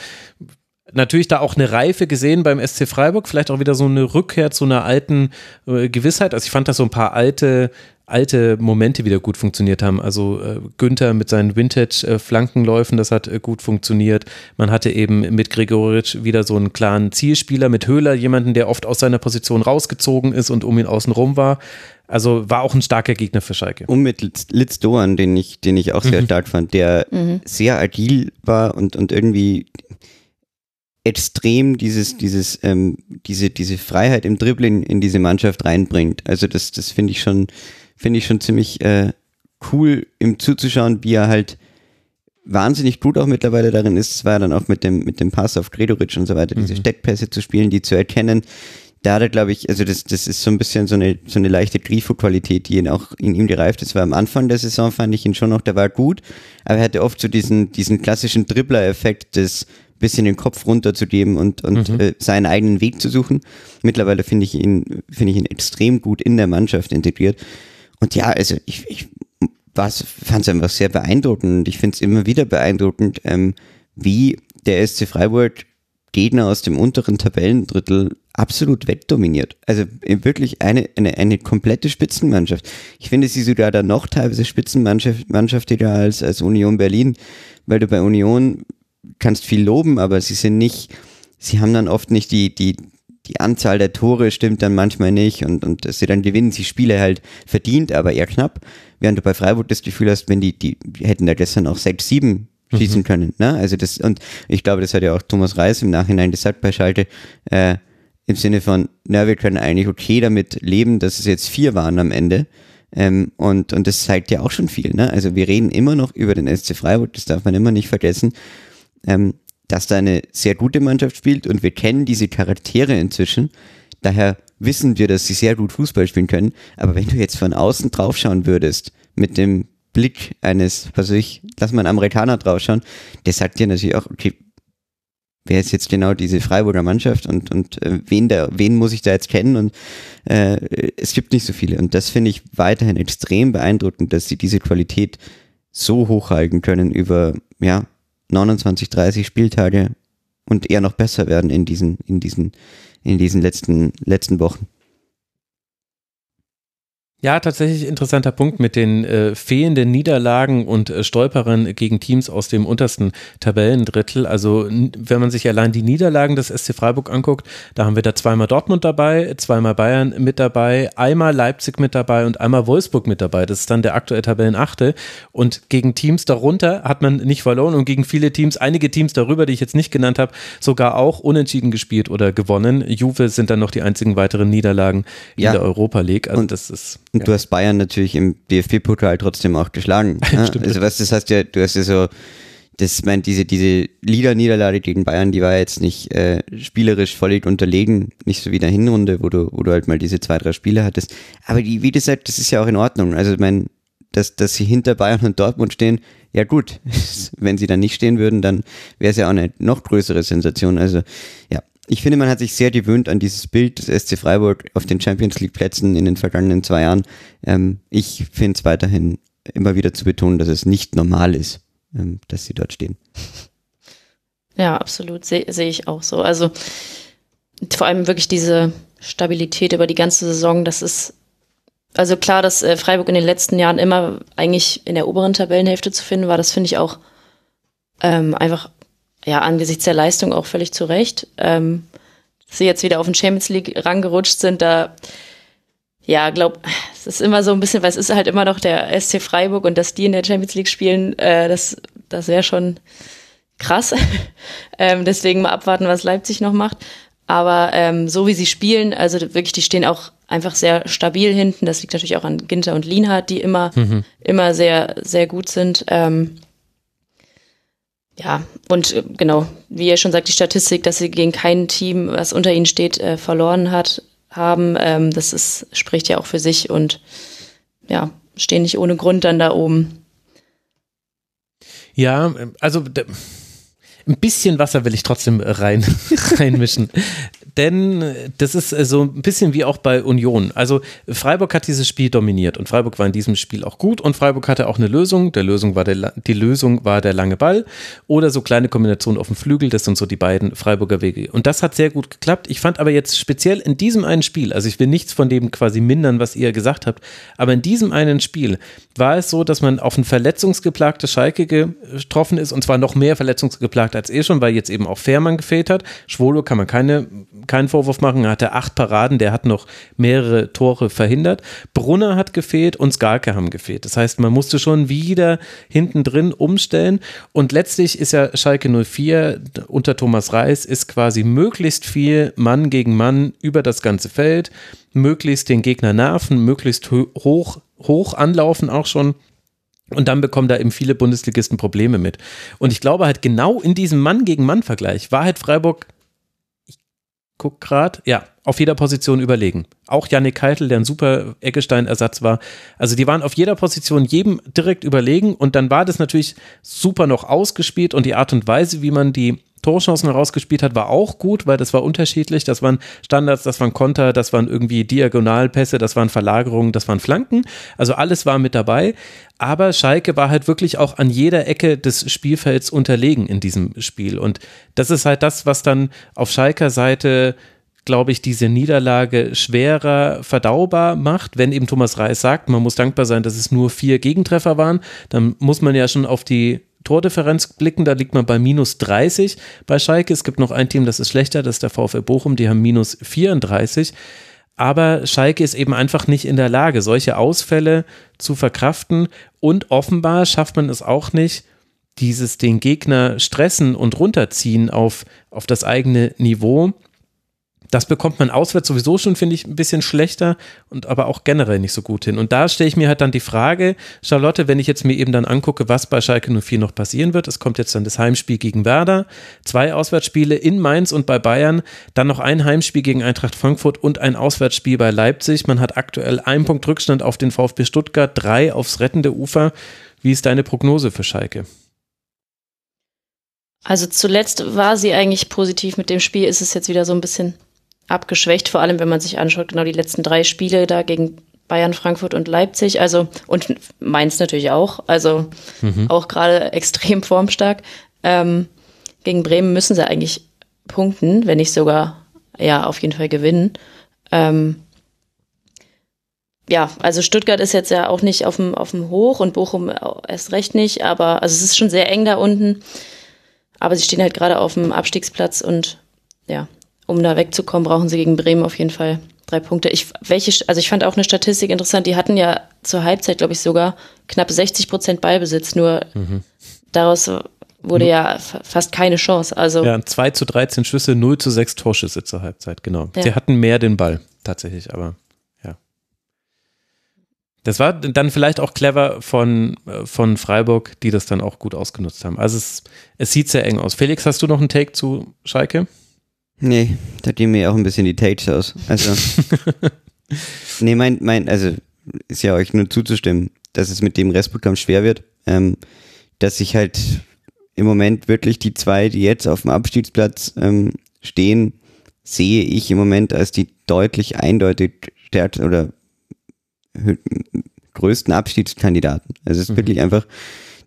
natürlich da auch eine Reife gesehen beim SC Freiburg, vielleicht auch wieder so eine Rückkehr zu einer alten äh, Gewissheit. Also ich fand, dass so ein paar alte alte Momente wieder gut funktioniert haben. Also äh, Günther mit seinen Vintage-Flankenläufen, das hat äh, gut funktioniert. Man hatte eben mit Gregoritsch wieder so einen klaren Zielspieler, mit Höhler jemanden, der oft aus seiner Position rausgezogen ist und um ihn außen rum war. Also war auch ein starker Gegner für Schalke. Und mit Litz, Litz Doan, den ich, den ich auch sehr mhm. stark fand, der mhm. sehr agil war und, und irgendwie extrem dieses, dieses, ähm, diese, diese Freiheit im Dribbling in diese Mannschaft reinbringt. Also das, das finde ich schon, finde ich schon ziemlich äh, cool, ihm zuzuschauen, wie er halt wahnsinnig gut auch mittlerweile darin ist. Es war ja dann auch mit dem, mit dem Pass auf Gredoritsch und so weiter, diese mhm. Steckpässe zu spielen, die zu erkennen. Da hat er, glaube ich, also das, das ist so ein bisschen so eine, so eine leichte Grifo-Qualität, die ihn auch in ihm gereift ist. Weil am Anfang der Saison fand ich ihn schon noch, der war gut, aber er hatte oft so diesen, diesen klassischen Dribbler-Effekt des bisschen den Kopf runterzugeben und, und mhm. äh, seinen eigenen Weg zu suchen. Mittlerweile finde ich ihn, finde ich ihn extrem gut in der Mannschaft integriert. Und ja, also ich, ich fand es einfach sehr beeindruckend. Ich finde es immer wieder beeindruckend, ähm, wie der SC Freiburg Gegner aus dem unteren Tabellendrittel absolut wegdominiert. Also wirklich eine, eine, eine komplette Spitzenmannschaft. Ich finde sie sogar dann noch teilweise Spitzenmannschaft Mannschaftiger als, als Union Berlin, weil du bei Union kannst viel loben, aber sie sind nicht, sie haben dann oft nicht die, die, die Anzahl der Tore stimmt dann manchmal nicht und, und dass sie dann gewinnen, sie Spiele halt verdient, aber eher knapp. Während du bei Freiburg das Gefühl hast, wenn die, die hätten da gestern auch sechs, sieben schießen mhm. können. Ne? Also das, und ich glaube, das hat ja auch Thomas Reis im Nachhinein gesagt bei Schalte, äh, im Sinne von, na, wir können eigentlich okay damit leben, dass es jetzt vier waren am Ende. Ähm, und, und das zeigt ja auch schon viel. Ne? Also wir reden immer noch über den SC Freiburg, das darf man immer nicht vergessen, ähm, dass da eine sehr gute Mannschaft spielt und wir kennen diese Charaktere inzwischen. Daher wissen wir, dass sie sehr gut Fußball spielen können. Aber wenn du jetzt von außen draufschauen würdest, mit dem Blick eines, was weiß ich, lass mal einen Amerikaner draufschauen, der sagt dir natürlich auch, okay, wer ist jetzt genau diese Freiburger Mannschaft und, und äh, wen, da, wen muss ich da jetzt kennen und äh, es gibt nicht so viele und das finde ich weiterhin extrem beeindruckend, dass sie diese Qualität so hochhalten können über ja 29, 30 Spieltage und eher noch besser werden in diesen in diesen in diesen letzten letzten Wochen. Ja, tatsächlich interessanter Punkt mit den äh, fehlenden Niederlagen und äh, Stolperern gegen Teams aus dem untersten Tabellendrittel. Also wenn man sich allein die Niederlagen des SC Freiburg anguckt, da haben wir da zweimal Dortmund dabei, zweimal Bayern mit dabei, einmal Leipzig mit dabei und einmal Wolfsburg mit dabei. Das ist dann der aktuelle Tabellenachte. Und gegen Teams darunter hat man nicht verloren und gegen viele Teams, einige Teams darüber, die ich jetzt nicht genannt habe, sogar auch unentschieden gespielt oder gewonnen. Juve sind dann noch die einzigen weiteren Niederlagen in ja. der Europa League. Also und das ist und ja. du hast Bayern natürlich im DFB-Pokal trotzdem auch geschlagen. Ne? also was das heißt ja, du hast ja so, das meint diese diese Liga-Niederlage gegen Bayern, die war jetzt nicht äh, spielerisch völlig unterlegen, nicht so wie in der Hinrunde, wo du wo du halt mal diese zwei drei Spiele hattest. Aber die, wie gesagt, das ist ja auch in Ordnung. Also ich meine, dass dass sie hinter Bayern und Dortmund stehen, ja gut, wenn sie dann nicht stehen würden, dann wäre es ja auch eine noch größere Sensation. Also ja, ich finde, man hat sich sehr gewöhnt an dieses Bild des SC Freiburg auf den Champions League Plätzen in den vergangenen zwei Jahren. Ähm, ich finde es weiterhin immer wieder zu betonen, dass es nicht normal ist, ähm, dass sie dort stehen. Ja, absolut, sehe seh ich auch so. Also vor allem wirklich diese Stabilität über die ganze Saison, das ist also klar, dass äh, Freiburg in den letzten Jahren immer eigentlich in der oberen Tabellenhälfte zu finden war, das finde ich auch ähm, einfach ja, angesichts der Leistung auch völlig zu Recht. Ähm, dass sie jetzt wieder auf den Champions League rangerutscht sind, da, ja, glaub, es ist immer so ein bisschen, weil es ist halt immer noch der SC Freiburg und dass die in der Champions League spielen, äh, das, das wäre schon krass. ähm, deswegen mal abwarten, was Leipzig noch macht. Aber ähm, so wie sie spielen, also wirklich, die stehen auch einfach sehr stabil hinten. Das liegt natürlich auch an Ginter und Lienhardt, die immer, mhm. immer sehr, sehr gut sind. Ähm, ja, und äh, genau, wie ihr schon sagt, die Statistik, dass sie gegen kein Team, was unter ihnen steht, äh, verloren hat, haben, ähm, das ist, spricht ja auch für sich und ja, stehen nicht ohne Grund dann da oben. Ja, also ein bisschen Wasser will ich trotzdem rein, reinmischen denn äh, das ist äh, so ein bisschen wie auch bei Union. Also Freiburg hat dieses Spiel dominiert und Freiburg war in diesem Spiel auch gut und Freiburg hatte auch eine Lösung. Der Lösung war der, die Lösung war der lange Ball oder so kleine Kombinationen auf dem Flügel. Das sind so die beiden Freiburger Wege. Und das hat sehr gut geklappt. Ich fand aber jetzt speziell in diesem einen Spiel, also ich will nichts von dem quasi mindern, was ihr gesagt habt, aber in diesem einen Spiel war es so, dass man auf ein verletzungsgeplagtes Schalke getroffen ist und zwar noch mehr verletzungsgeplagt als eh schon, weil jetzt eben auch Fährmann gefehlt hat. Schwolo kann man keine keinen Vorwurf machen. Er hatte acht Paraden, der hat noch mehrere Tore verhindert. Brunner hat gefehlt und Skalke haben gefehlt. Das heißt, man musste schon wieder hinten drin umstellen. Und letztlich ist ja Schalke 04 unter Thomas Reis ist quasi möglichst viel Mann gegen Mann über das ganze Feld, möglichst den Gegner nerven, möglichst hoch, hoch anlaufen auch schon. Und dann bekommen da eben viele Bundesligisten Probleme mit. Und ich glaube halt genau in diesem Mann gegen Mann Vergleich war halt Freiburg guck gerade, ja, auf jeder Position überlegen. Auch Yannick Keitel, der ein super Eggestein-Ersatz war. Also die waren auf jeder Position jedem direkt überlegen und dann war das natürlich super noch ausgespielt und die Art und Weise, wie man die Torchancen herausgespielt hat, war auch gut, weil das war unterschiedlich. Das waren Standards, das waren Konter, das waren irgendwie Diagonalpässe, das waren Verlagerungen, das waren Flanken. Also alles war mit dabei. Aber Schalke war halt wirklich auch an jeder Ecke des Spielfelds unterlegen in diesem Spiel. Und das ist halt das, was dann auf Schalker Seite glaube ich, diese Niederlage schwerer verdaubar macht. Wenn eben Thomas Reis sagt, man muss dankbar sein, dass es nur vier Gegentreffer waren, dann muss man ja schon auf die Tordifferenz blicken, da liegt man bei minus 30 bei Schalke. Es gibt noch ein Team, das ist schlechter, das ist der VfL Bochum, die haben minus 34. Aber Schalke ist eben einfach nicht in der Lage, solche Ausfälle zu verkraften. Und offenbar schafft man es auch nicht, dieses den Gegner stressen und runterziehen auf, auf das eigene Niveau. Das bekommt man auswärts sowieso schon, finde ich, ein bisschen schlechter und aber auch generell nicht so gut hin. Und da stelle ich mir halt dann die Frage, Charlotte, wenn ich jetzt mir eben dann angucke, was bei Schalke 04 noch passieren wird. Es kommt jetzt dann das Heimspiel gegen Werder, zwei Auswärtsspiele in Mainz und bei Bayern, dann noch ein Heimspiel gegen Eintracht Frankfurt und ein Auswärtsspiel bei Leipzig. Man hat aktuell einen Punkt Rückstand auf den VfB Stuttgart, drei aufs rettende Ufer. Wie ist deine Prognose für Schalke? Also zuletzt war sie eigentlich positiv mit dem Spiel, ist es jetzt wieder so ein bisschen abgeschwächt, vor allem wenn man sich anschaut, genau die letzten drei Spiele da gegen Bayern, Frankfurt und Leipzig, also und Mainz natürlich auch, also mhm. auch gerade extrem formstark. Ähm, gegen Bremen müssen sie eigentlich punkten, wenn nicht sogar ja auf jeden Fall gewinnen. Ähm, ja, also Stuttgart ist jetzt ja auch nicht auf dem, auf dem Hoch und Bochum erst recht nicht, aber also es ist schon sehr eng da unten. Aber sie stehen halt gerade auf dem Abstiegsplatz und ja, um da wegzukommen, brauchen sie gegen Bremen auf jeden Fall drei Punkte. Ich, welche, also ich fand auch eine Statistik interessant, die hatten ja zur Halbzeit, glaube ich, sogar knapp 60 Prozent Ballbesitz, nur mhm. daraus wurde ja fast keine Chance. Also ja, 2 zu 13 Schüsse, 0 zu 6 Torschüsse zur Halbzeit, genau. Ja. Sie hatten mehr den Ball, tatsächlich, aber ja. Das war dann vielleicht auch clever von, äh, von Freiburg, die das dann auch gut ausgenutzt haben. Also es, es sieht sehr eng aus. Felix, hast du noch einen Take zu Schalke? Nee, da gehen mir auch ein bisschen die Takes aus. Also, nee, mein, mein, also ist ja euch nur zuzustimmen, dass es mit dem Restprogramm schwer wird. Ähm, dass sich halt im Moment wirklich die zwei, die jetzt auf dem Abstiegsplatz ähm, stehen, sehe ich im Moment als die deutlich eindeutig stärksten oder größten Abstiegskandidaten. Also es ist mhm. wirklich einfach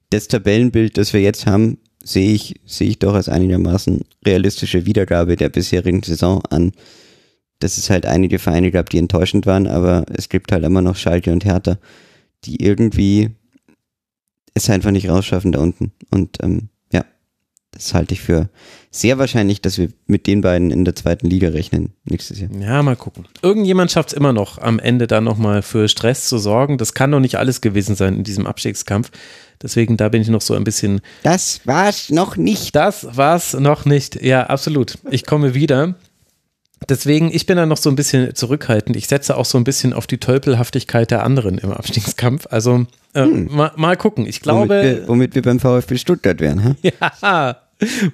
das Tabellenbild, das wir jetzt haben, sehe ich, sehe ich doch als einigermaßen realistische Wiedergabe der bisherigen Saison an. Dass es halt einige Vereine gab, die enttäuschend waren, aber es gibt halt immer noch Schalke und Hertha, die irgendwie es einfach nicht rausschaffen da unten. Und ähm, ja, das halte ich für sehr wahrscheinlich, dass wir mit den beiden in der zweiten Liga rechnen nächstes Jahr. Ja, mal gucken. Irgendjemand schafft es immer noch, am Ende dann nochmal für Stress zu sorgen. Das kann doch nicht alles gewesen sein in diesem Abstiegskampf. Deswegen, da bin ich noch so ein bisschen. Das war's noch nicht. Das war's noch nicht. Ja, absolut. Ich komme wieder. Deswegen, ich bin da noch so ein bisschen zurückhaltend. Ich setze auch so ein bisschen auf die Tölpelhaftigkeit der anderen im Abstiegskampf. Also äh, hm. mal, mal, gucken. Ich glaube. Womit wir, womit wir beim VfB Stuttgart wären, ha? Ja,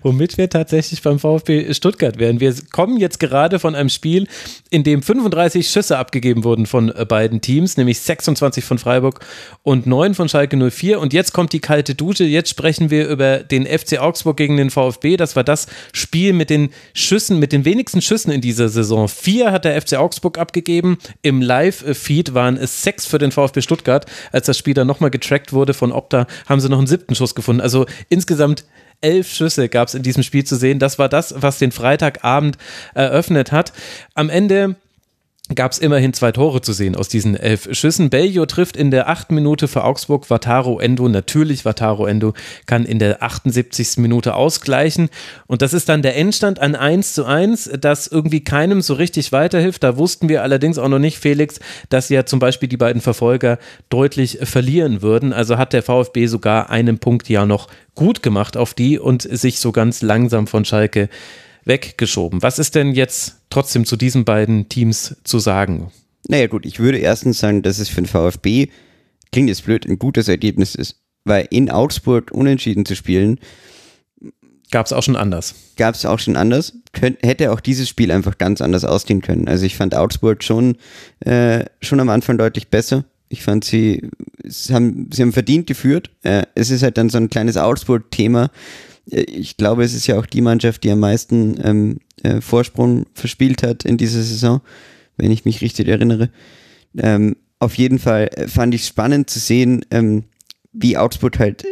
womit wir tatsächlich beim VfB Stuttgart wären. Wir kommen jetzt gerade von einem Spiel, in dem 35 Schüsse abgegeben wurden von äh, beiden Teams, nämlich 26 von Freiburg und 9 von Schalke 04. Und jetzt kommt die kalte Dusche. Jetzt sprechen wir über den FC Augsburg gegen den VfB. Das war das Spiel mit den Schüssen, mit den wenigsten Schüssen in dieser Saison. Vier hat der FC Augsburg abgegeben. Im Live-Feed waren es sechs für den VfB Stuttgart. Als das Spiel dann nochmal getrackt wurde von Opta, haben sie noch einen siebten Schuss gefunden. Also insgesamt elf Schüsse gab es in diesem Spiel zu sehen. Das war das, was den Freitagabend eröffnet hat. Am Ende gab es immerhin zwei Tore zu sehen aus diesen elf Schüssen. Bellio trifft in der achten Minute für Augsburg Vataro Endo. Natürlich, Vataro Endo kann in der 78. Minute ausgleichen. Und das ist dann der Endstand an 1 zu 1, das irgendwie keinem so richtig weiterhilft. Da wussten wir allerdings auch noch nicht, Felix, dass ja zum Beispiel die beiden Verfolger deutlich verlieren würden. Also hat der VfB sogar einen Punkt ja noch gut gemacht auf die und sich so ganz langsam von Schalke weggeschoben. Was ist denn jetzt trotzdem zu diesen beiden Teams zu sagen? Naja gut, ich würde erstens sagen, dass es für den VfB, klingt jetzt blöd, ein gutes Ergebnis ist. Weil in Augsburg unentschieden zu spielen, Gab es auch schon anders. Gab es auch schon anders. Könnt, hätte auch dieses Spiel einfach ganz anders ausgehen können. Also ich fand Augsburg schon, äh, schon am Anfang deutlich besser. Ich fand sie, sie haben, sie haben verdient geführt. Äh, es ist halt dann so ein kleines Augsburg-Thema. Ich glaube, es ist ja auch die Mannschaft, die am meisten ähm, äh, Vorsprung verspielt hat in dieser Saison, wenn ich mich richtig erinnere. Ähm, auf jeden Fall äh, fand ich spannend zu sehen, ähm, wie Augsburg halt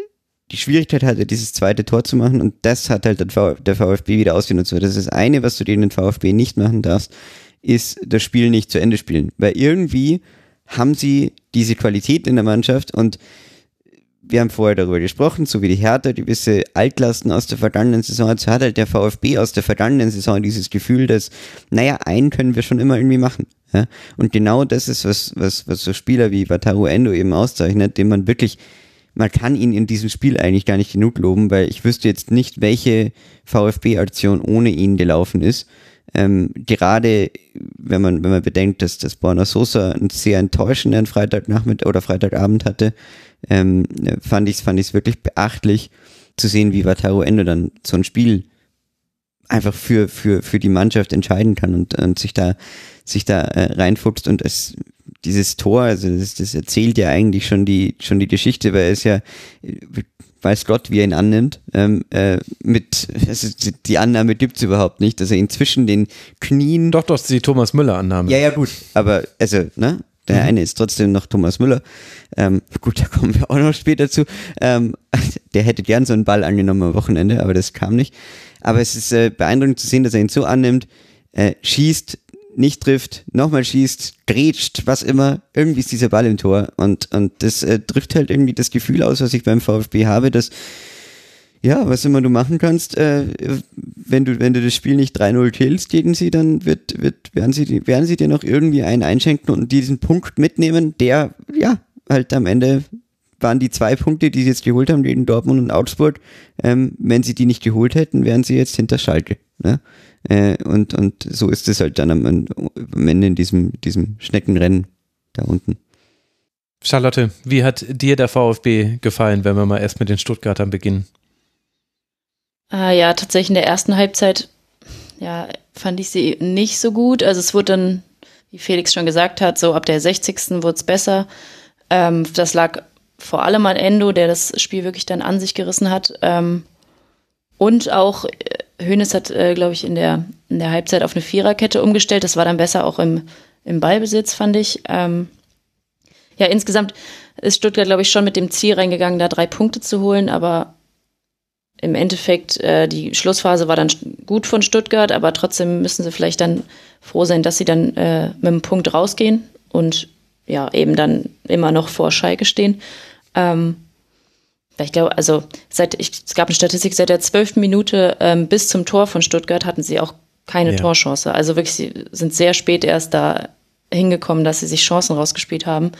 die Schwierigkeit hatte, dieses zweite Tor zu machen und das hat halt der VfB wieder ausgenutzt. Das ist das eine, was du gegen den VfB nicht machen darfst, ist das Spiel nicht zu Ende spielen. Weil irgendwie haben sie diese Qualität in der Mannschaft und wir haben vorher darüber gesprochen, so wie die Hertha gewisse Altlasten aus der vergangenen Saison hat, so hat halt der VfB aus der vergangenen Saison dieses Gefühl, dass, naja, einen können wir schon immer irgendwie machen. Ja? Und genau das ist, was, was, was so Spieler wie Wataru Endo eben auszeichnet, dem man wirklich, man kann ihn in diesem Spiel eigentlich gar nicht genug loben, weil ich wüsste jetzt nicht, welche VfB-Aktion ohne ihn gelaufen ist. Ähm, gerade wenn man, wenn man bedenkt, dass das Borna Sosa einen sehr enttäuschenden Freitagnachmittag oder Freitagabend hatte, ähm, fand ich es fand ich's wirklich beachtlich zu sehen, wie Wataru Endo dann so ein Spiel einfach für, für, für die Mannschaft entscheiden kann und, und sich da, sich da äh, reinfuchst und es, dieses Tor, also das, das erzählt ja eigentlich schon die, schon die Geschichte, weil es ja, weiß Gott, wie er ihn annimmt, ähm, äh, mit, also die Annahme gibt's überhaupt nicht, dass er ihn zwischen den Knien. Doch, doch, ist die Thomas Müller-Annahme. Ja, ja, gut, aber, also, ne, der mhm. eine ist trotzdem noch Thomas Müller. Ähm, gut, da kommen wir auch noch später zu. Ähm, der hätte gern so einen Ball angenommen am Wochenende, aber das kam nicht. Aber es ist äh, beeindruckend zu sehen, dass er ihn so annimmt, äh, schießt, nicht trifft, nochmal schießt, grätscht, was immer. Irgendwie ist dieser Ball im Tor. Und, und das äh, trifft halt irgendwie das Gefühl aus, was ich beim VfB habe, dass ja, was immer du machen kannst, äh, wenn du, wenn du das Spiel nicht 3-0 killst gegen sie, dann wird, wird, werden sie, werden sie dir noch irgendwie einen einschenken und diesen Punkt mitnehmen, der, ja, halt am Ende waren die zwei Punkte, die sie jetzt geholt haben, gegen Dortmund und Augsburg. Ähm, wenn sie die nicht geholt hätten, wären sie jetzt hinter Schalke. Ne? Äh, und, und so ist es halt dann am, am Ende in diesem, diesem Schneckenrennen da unten. Charlotte, wie hat dir der VfB gefallen, wenn wir mal erst mit den Stuttgartern beginnen? Äh, ja, tatsächlich in der ersten Halbzeit ja, fand ich sie nicht so gut. Also es wurde dann, wie Felix schon gesagt hat, so ab der 60. wurde es besser. Ähm, das lag vor allem an Endo, der das Spiel wirklich dann an sich gerissen hat. Ähm, und auch Hönes äh, hat, äh, glaube ich, in der, in der Halbzeit auf eine Viererkette umgestellt. Das war dann besser auch im, im Ballbesitz, fand ich. Ähm, ja, insgesamt ist Stuttgart, glaube ich, schon mit dem Ziel reingegangen, da drei Punkte zu holen, aber im Endeffekt, äh, die Schlussphase war dann gut von Stuttgart, aber trotzdem müssen sie vielleicht dann froh sein, dass sie dann äh, mit einem Punkt rausgehen und ja, eben dann immer noch vor Schalke stehen. Ähm, ich glaube, also seit ich, es gab eine Statistik, seit der zwölften Minute ähm, bis zum Tor von Stuttgart hatten sie auch keine ja. Torchance. Also wirklich, sie sind sehr spät erst da hingekommen, dass sie sich Chancen rausgespielt haben.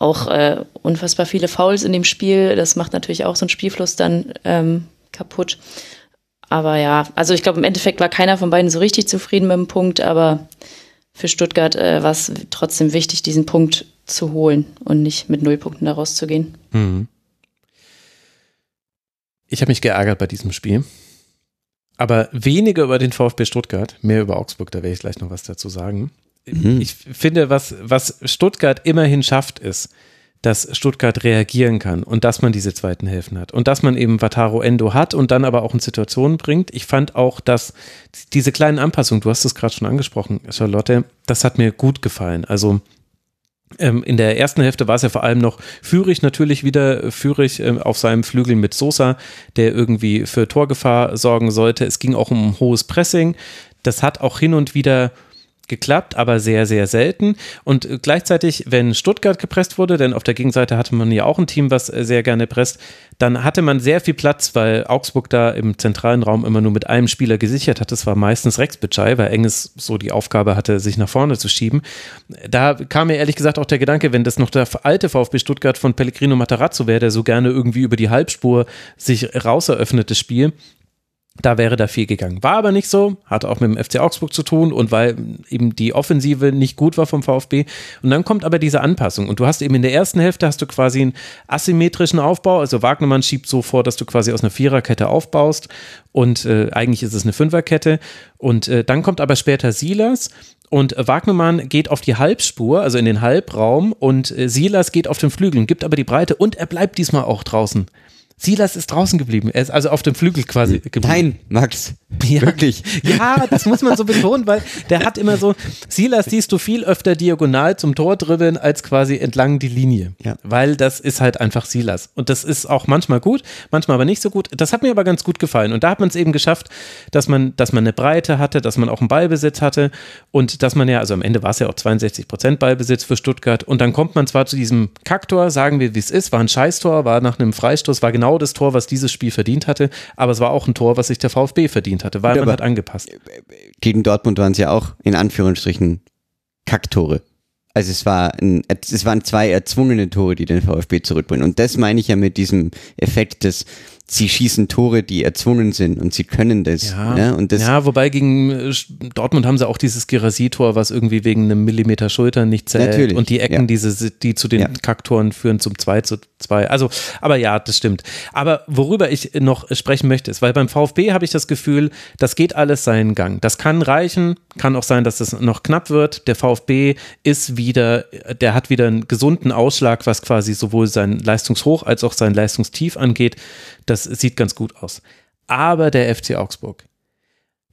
Auch äh, unfassbar viele Fouls in dem Spiel. Das macht natürlich auch so einen Spielfluss dann ähm, kaputt. Aber ja, also ich glaube, im Endeffekt war keiner von beiden so richtig zufrieden mit dem Punkt, aber für Stuttgart äh, war es trotzdem wichtig, diesen Punkt zu holen und nicht mit Nullpunkten da rauszugehen. Mhm. Ich habe mich geärgert bei diesem Spiel. Aber weniger über den VfB Stuttgart, mehr über Augsburg, da werde ich gleich noch was dazu sagen. Mhm. Ich finde, was, was Stuttgart immerhin schafft, ist, dass Stuttgart reagieren kann und dass man diese zweiten Hälften hat und dass man eben Vataro Endo hat und dann aber auch in Situationen bringt. Ich fand auch, dass diese kleinen Anpassungen, du hast es gerade schon angesprochen, Charlotte, das hat mir gut gefallen. Also ähm, in der ersten Hälfte war es ja vor allem noch Führig natürlich wieder, Führig ähm, auf seinem Flügel mit Sosa, der irgendwie für Torgefahr sorgen sollte. Es ging auch um hohes Pressing. Das hat auch hin und wieder geklappt, aber sehr, sehr selten. Und gleichzeitig, wenn Stuttgart gepresst wurde, denn auf der Gegenseite hatte man ja auch ein Team, was sehr gerne presst, dann hatte man sehr viel Platz, weil Augsburg da im zentralen Raum immer nur mit einem Spieler gesichert hat. Das war meistens Rex Bitschei, weil Enges so die Aufgabe hatte, sich nach vorne zu schieben. Da kam mir ehrlich gesagt auch der Gedanke, wenn das noch der alte VfB Stuttgart von Pellegrino Matarazzo wäre, der so gerne irgendwie über die Halbspur sich raus eröffnet, das Spiel, da wäre da viel gegangen. War aber nicht so, hatte auch mit dem FC Augsburg zu tun und weil eben die Offensive nicht gut war vom VfB. Und dann kommt aber diese Anpassung und du hast eben in der ersten Hälfte hast du quasi einen asymmetrischen Aufbau. Also Wagnermann schiebt so vor, dass du quasi aus einer Viererkette aufbaust und äh, eigentlich ist es eine Fünferkette. Und äh, dann kommt aber später Silas und Wagnermann geht auf die Halbspur, also in den Halbraum und äh, Silas geht auf den Flügel, gibt aber die Breite und er bleibt diesmal auch draußen Silas ist draußen geblieben. Er ist also auf dem Flügel quasi geblieben. Nein, Max. Ja. Wirklich. Ja, das muss man so betonen, weil der hat immer so, Silas siehst du viel öfter diagonal zum Tor dribbeln als quasi entlang die Linie. Ja. Weil das ist halt einfach Silas. Und das ist auch manchmal gut, manchmal aber nicht so gut. Das hat mir aber ganz gut gefallen. Und da hat man es eben geschafft, dass man, dass man eine Breite hatte, dass man auch einen Ballbesitz hatte und dass man ja, also am Ende war es ja auch 62 Prozent Ballbesitz für Stuttgart. Und dann kommt man zwar zu diesem Kacktor, sagen wir, wie es ist, war ein Scheißtor, war nach einem Freistoß, war genau das Tor, was dieses Spiel verdient hatte, aber es war auch ein Tor, was sich der VfB verdient hatte, weil Ja, man hat angepasst. Gegen Dortmund waren es ja auch in Anführungsstrichen Kacktore. Also es war ein, es waren zwei erzwungene Tore, die den VfB zurückbringen. Und das meine ich ja mit diesem Effekt, dass sie schießen Tore, die erzwungen sind und sie können das. Ja, ne? Und das ja, wobei gegen äh, Dortmund haben sie auch dieses Gerasi-Tor, was irgendwie wegen einem Millimeter Schulter nicht zählt. Natürlich, Und die Ecken, ja. diese, die zu den Ja. Kacktoren führen zum 2 zu 2. Also, aber ja, das stimmt. Aber worüber ich noch sprechen möchte, ist, weil beim VfB habe ich das Gefühl, das geht alles seinen Gang. Das kann reichen, kann auch sein, dass es noch knapp wird. Der VfB ist wieder, der hat wieder einen gesunden Ausschlag, was quasi sowohl sein Leistungshoch als auch sein Leistungstief angeht. Das sieht ganz gut aus. Aber der FC Augsburg,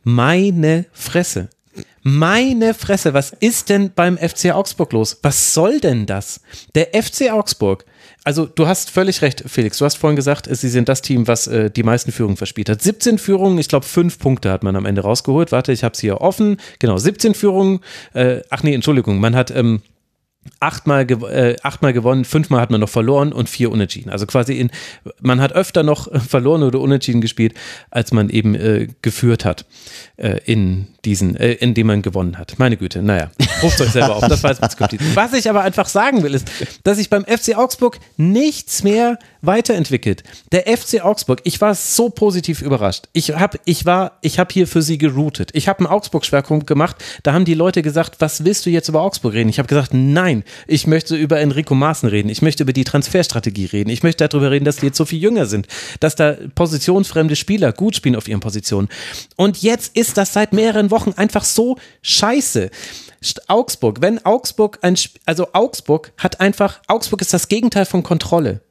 meine Fresse. Meine Fresse, was ist denn beim FC Augsburg los? Was soll denn das? Der FC Augsburg, also du hast völlig recht, Felix, du hast vorhin gesagt, sie sind das Team, was äh, die meisten Führungen verspielt hat. 17 Führungen, ich glaube fünf Punkte hat man am Ende rausgeholt. Warte, ich habe es hier offen. Genau, 17 Führungen. Äh, ach nee, Entschuldigung, man hat ähm, achtmal, gew äh, achtmal gewonnen, fünfmal hat man noch verloren und vier unentschieden. Also quasi in, man hat öfter noch verloren oder unentschieden gespielt, als man eben äh, geführt hat äh, in diesen, äh, in dem man gewonnen hat. Meine Güte, naja, ruft euch selber auf, das war jetzt kompliziert. Was ich aber einfach sagen will, ist, dass sich beim FC Augsburg nichts mehr weiterentwickelt. Der FC Augsburg, ich war so positiv überrascht. Ich habe ich ich habe hier für sie geroutet. Ich habe einen Augsburg-Schwerpunkt gemacht. Da haben die Leute gesagt, was willst du jetzt über Augsburg reden? Ich habe gesagt, nein, ich möchte über Enrico Maaßen reden. Ich möchte über die Transferstrategie reden. Ich möchte darüber reden, dass die jetzt so viel jünger sind, dass da positionsfremde Spieler gut spielen auf ihren Positionen. Und jetzt ist das seit mehreren Wochen einfach so scheiße. Augsburg, wenn Augsburg ein, also Augsburg hat einfach, Augsburg ist das Gegenteil von Kontrolle.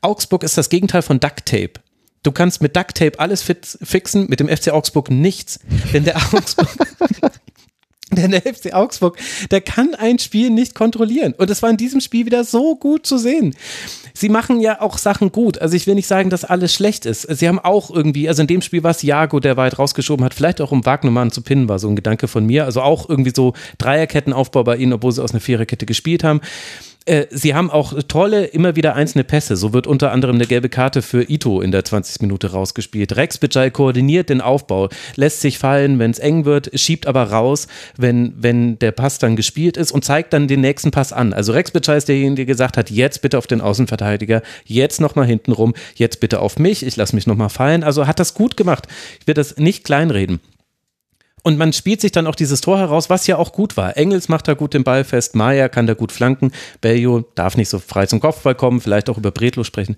Augsburg ist das Gegenteil von Duct Tape. Du kannst mit Duct Tape alles fixen, mit dem FC Augsburg nichts. Denn der Augsburg, denn der FC Augsburg, der kann ein Spiel nicht kontrollieren. Und es war in diesem Spiel wieder so gut zu sehen. Sie machen ja auch Sachen gut. Also ich will nicht sagen, dass alles schlecht ist. Sie haben auch irgendwie, also in dem Spiel war es Jago, der weit rausgeschoben hat, vielleicht auch um Wagnermann zu pinnen, war so ein Gedanke von mir. Also auch irgendwie so Dreierkettenaufbau bei ihnen, obwohl sie aus einer Viererkette gespielt haben. Äh, Sie haben auch tolle, immer wieder einzelne Pässe. So wird unter anderem eine gelbe Karte für Ito in der 20. Minute rausgespielt. Rex Bajai koordiniert den Aufbau, lässt sich fallen, wenn es eng wird, schiebt aber raus, wenn, wenn der Pass dann gespielt ist und zeigt dann den nächsten Pass an. Also Rex Bajai ist derjenige, der gesagt hat, jetzt bitte auf den Außenverteidiger, jetzt nochmal hinten rum, jetzt bitte auf mich, ich lasse mich nochmal fallen. Also hat das gut gemacht. Ich will das nicht kleinreden. Und man spielt sich dann auch dieses Tor heraus, was ja auch gut war. Engels macht da gut den Ball fest, Maya kann da gut flanken, Bello darf nicht so frei zum Kopfball kommen, vielleicht auch über Bretlo sprechen.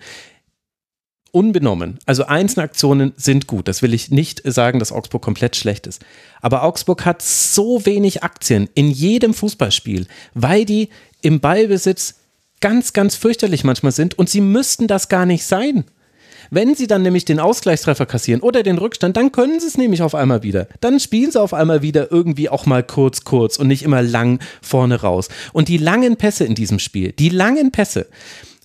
Unbenommen. Also einzelne Aktionen sind gut. Das will ich nicht sagen, dass Augsburg komplett schlecht ist. Aber Augsburg hat so wenig Aktien in jedem Fußballspiel, weil die im Ballbesitz ganz, ganz fürchterlich manchmal sind und sie müssten das gar nicht sein. Wenn sie dann nämlich den Ausgleichstreffer kassieren oder den Rückstand, dann können sie es nämlich auf einmal wieder. Dann spielen sie auf einmal wieder irgendwie auch mal kurz, kurz und nicht immer lang vorne raus. Und die langen Pässe in diesem Spiel, die langen Pässe,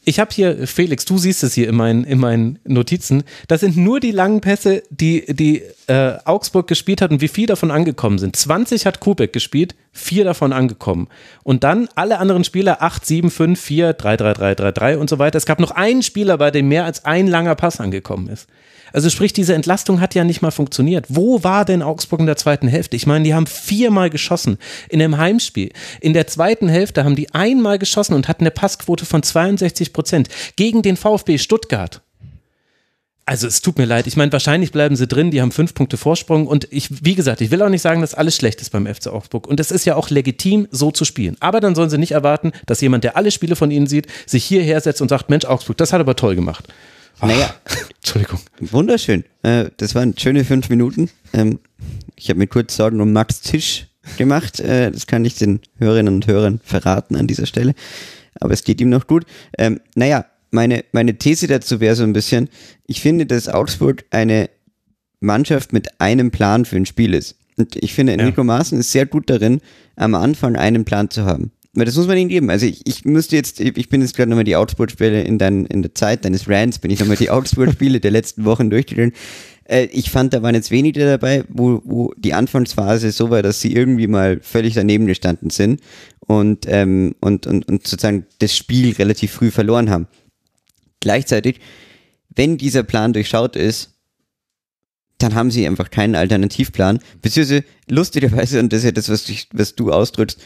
ich habe hier, Felix, du siehst es hier in meinen, in meinen Notizen, das sind nur die langen Pässe, die, die äh, Augsburg gespielt hat und wie viel davon angekommen sind. 20 hat Kubek gespielt, vier davon angekommen. Und dann alle anderen Spieler 8, 7, 5, 4, 3, 3, 3, 3, 3 und so weiter. Es gab noch einen Spieler, bei dem mehr als ein langer Pass angekommen ist. Also sprich, diese Entlastung hat ja nicht mal funktioniert. Wo war denn Augsburg in der zweiten Hälfte? Ich meine, die haben viermal geschossen in einem Heimspiel. In der zweiten Hälfte haben die einmal geschossen und hatten eine Passquote von 62 Prozent gegen den VfB Stuttgart. Also es tut mir leid. Ich meine, wahrscheinlich bleiben sie drin. Die haben fünf Punkte Vorsprung. Und ich, wie gesagt, ich will auch nicht sagen, dass alles schlecht ist beim FC Augsburg. Und es ist ja auch legitim, so zu spielen. Aber dann sollen sie nicht erwarten, dass jemand, der alle Spiele von ihnen sieht, sich hierher setzt und sagt, Mensch, Augsburg, das hat aber toll gemacht. Naja, Entschuldigung. wunderschön. Äh, das waren schöne fünf Minuten. Ähm, ich habe mir kurz Sorgen um Max Tisch gemacht. Äh, das kann ich den Hörerinnen und Hörern verraten an dieser Stelle. Aber es geht ihm noch gut. Ähm, naja, meine, meine These dazu wäre so ein bisschen, ich finde, dass Augsburg eine Mannschaft mit einem Plan für ein Spiel ist. Und ich finde, Enrico ja. Maaßen ist sehr gut darin, am Anfang einen Plan zu haben. Weil das muss man ihm geben. Also ich, ich müsste jetzt, ich bin jetzt gerade nochmal die Augsburg-Spiele in, in der Zeit deines Rants, bin ich nochmal die Augsburg-Spiele der letzten Wochen durchgegangen. Äh, ich fand, da waren jetzt wenige dabei, wo, wo die Anfangsphase so war, dass sie irgendwie mal völlig daneben gestanden sind und, ähm, und, und, und sozusagen das Spiel relativ früh verloren haben. Gleichzeitig, wenn dieser Plan durchschaut ist, dann haben sie einfach keinen Alternativplan. Beziehungsweise lustigerweise, und das ist ja das, was, ich, was du ausdrückst,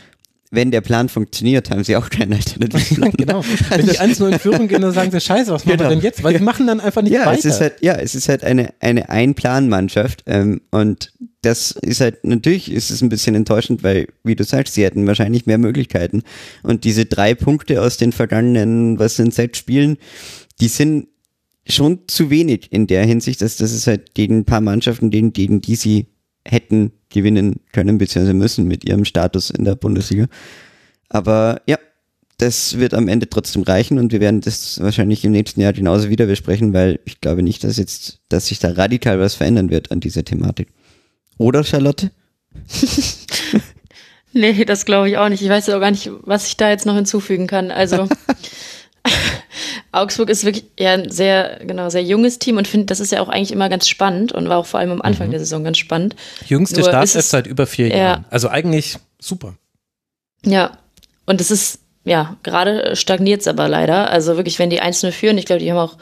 wenn der Plan funktioniert, haben sie auch keinen Alternativplan. genau. Wenn die 1 in Führung gehen, dann sagen sie, scheiße, was machen genau. wir denn jetzt? Weil sie machen dann einfach nicht ja, weiter. Es ist halt, ja, es ist halt eine, eine Ein-Plan-Mannschaft ähm, und das ist halt, natürlich ist es ein bisschen enttäuschend, weil, wie du sagst, sie hätten wahrscheinlich mehr Möglichkeiten. Und diese drei Punkte aus den vergangenen, was sind seit Spielen, die sind schon zu wenig in der Hinsicht, dass das ist halt gegen ein paar Mannschaften, gegen, gegen die sie hätten gewinnen können, beziehungsweise müssen mit ihrem Status in der Bundesliga. Aber ja, das wird am Ende trotzdem reichen und wir werden das wahrscheinlich im nächsten Jahr genauso wieder besprechen, weil ich glaube nicht, dass jetzt, dass sich da radikal was verändern wird an dieser Thematik. Oder Charlotte? nee, das glaube ich auch nicht. Ich weiß auch gar nicht, was ich da jetzt noch hinzufügen kann. Also Augsburg ist wirklich ja ein sehr, genau, sehr junges Team und finde, das ist ja auch eigentlich immer ganz spannend und war auch vor allem am Anfang mhm. der Saison ganz spannend. Jüngste Startelf seit über vier ja, Jahren. Also eigentlich super. Ja, und es ist, ja, gerade stagniert es aber leider. Also wirklich, wenn die 1-0 führen, ich glaube, die haben auch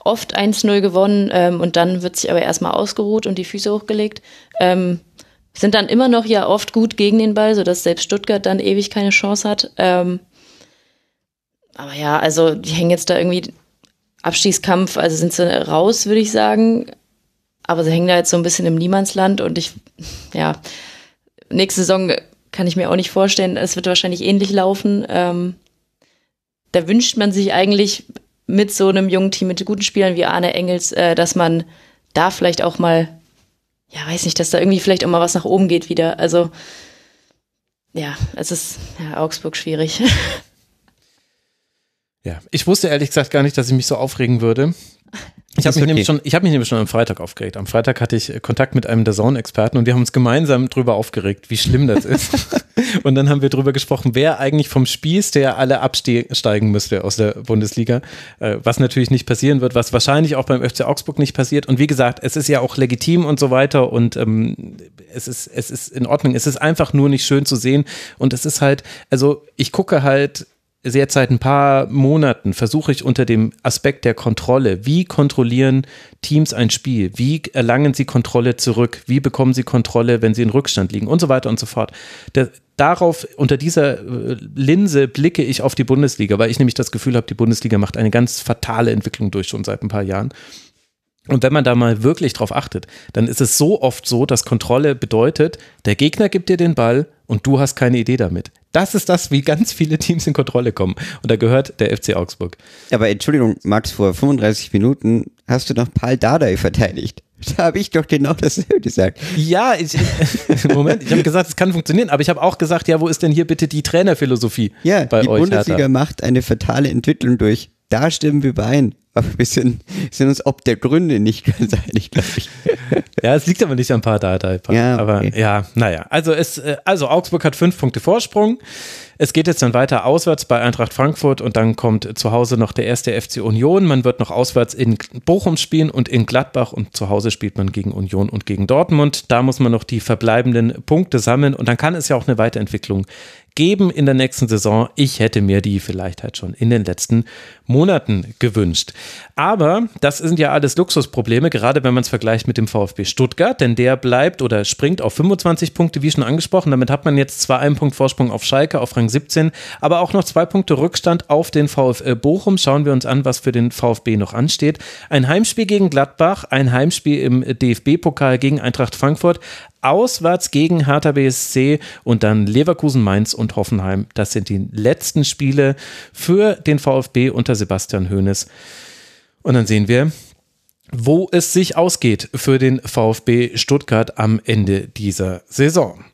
oft 1-0 gewonnen ähm, und dann wird sich aber erstmal ausgeruht und die Füße hochgelegt. Ähm, sind dann immer noch ja oft gut gegen den Ball, sodass selbst Stuttgart dann ewig keine Chance hat. Ähm, aber ja, also die hängen jetzt da irgendwie Abstiegskampf, also sind sie raus, würde ich sagen. Aber sie hängen da jetzt so ein bisschen im Niemandsland und ich, ja, nächste Saison kann ich mir auch nicht vorstellen. Es wird wahrscheinlich ähnlich laufen. Ähm, da wünscht man sich eigentlich mit so einem jungen Team, mit guten Spielern wie Arne Engels, äh, dass man da vielleicht auch mal, ja, weiß nicht, dass da irgendwie vielleicht auch mal was nach oben geht wieder. Also, ja, es ist ja, Augsburg schwierig. Ja, ich wusste ehrlich gesagt gar nicht, dass ich mich so aufregen würde. Ich habe mich, okay. nämlich schon, ich hab mich nämlich schon am Freitag aufgeregt. Am Freitag hatte ich Kontakt mit einem der Zone-Experten und wir haben uns gemeinsam drüber aufgeregt, wie schlimm das ist. und dann haben wir drüber gesprochen, wer eigentlich vom Spieß, der alle absteigen müsste aus der Bundesliga, äh, was natürlich nicht passieren wird, was wahrscheinlich auch beim FC Augsburg nicht passiert. Und wie gesagt, es ist ja auch legitim und so weiter und ähm, es, ist, es ist in Ordnung. Es ist einfach nur nicht schön zu sehen und es ist halt, also ich gucke halt jetzt seit ein paar Monaten versuche ich unter dem Aspekt der Kontrolle, wie kontrollieren Teams ein Spiel, wie erlangen sie Kontrolle zurück, wie bekommen sie Kontrolle, wenn sie in Rückstand liegen und so weiter und so fort. Der, darauf, unter dieser äh, Linse blicke ich auf die Bundesliga, weil ich nämlich das Gefühl habe, die Bundesliga macht eine ganz fatale Entwicklung durch schon seit ein paar Jahren. Und wenn man da mal wirklich drauf achtet, dann ist es so oft so, dass Kontrolle bedeutet, der Gegner gibt dir den Ball und du hast keine Idee damit. Das ist das, wie ganz viele Teams in Kontrolle kommen. Und da gehört der FC Augsburg. Aber Entschuldigung, Max, vor 35 Minuten hast du noch Paul Dardai verteidigt. Da habe ich doch genau dasselbe gesagt. Ja, ich, Moment, ich habe gesagt, es kann funktionieren, aber ich habe auch gesagt, ja, wo ist denn hier bitte die Trainerphilosophie ja, bei die euch? Die Bundesliga Hertha? macht eine fatale Entwicklung durch. Da stimmen wir überein. Aber wir sind, sind uns ob der Gründe nicht ganz einig, glaube ich. Ja, es liegt aber nicht an Partei. Ja, aber okay. ja, naja. Also, es, äh, also Augsburg hat fünf Punkte Vorsprung. Es geht jetzt dann weiter auswärts bei Eintracht Frankfurt und dann kommt zu Hause noch der erste FC Union. Man wird noch auswärts in Bochum spielen und in Gladbach und zu Hause spielt man gegen Union und gegen Dortmund. Da muss man noch die verbleibenden Punkte sammeln und dann kann es ja auch eine Weiterentwicklung geben in der nächsten Saison. Ich hätte mir die vielleicht halt schon in den letzten Monaten gewünscht. Aber das sind ja alles Luxusprobleme, gerade wenn man es vergleicht mit dem VfB Stuttgart, denn der bleibt oder springt auf 25 Punkte, wie schon angesprochen. Damit hat man jetzt zwar einen Punkt Vorsprung auf Schalke auf Rang 17, aber auch noch zwei Punkte Rückstand auf den VfL Bochum. Schauen wir uns an, was für den VfB noch ansteht. Ein Heimspiel gegen Gladbach, ein Heimspiel im DFB-Pokal gegen Eintracht Frankfurt, auswärts gegen Hertha BSC und dann Leverkusen, Mainz und Hoffenheim. Das sind die letzten Spiele für den VfB unter Sebastian Hoeneß. Und dann sehen wir, wo es sich ausgeht für den VfB Stuttgart am Ende dieser Saison.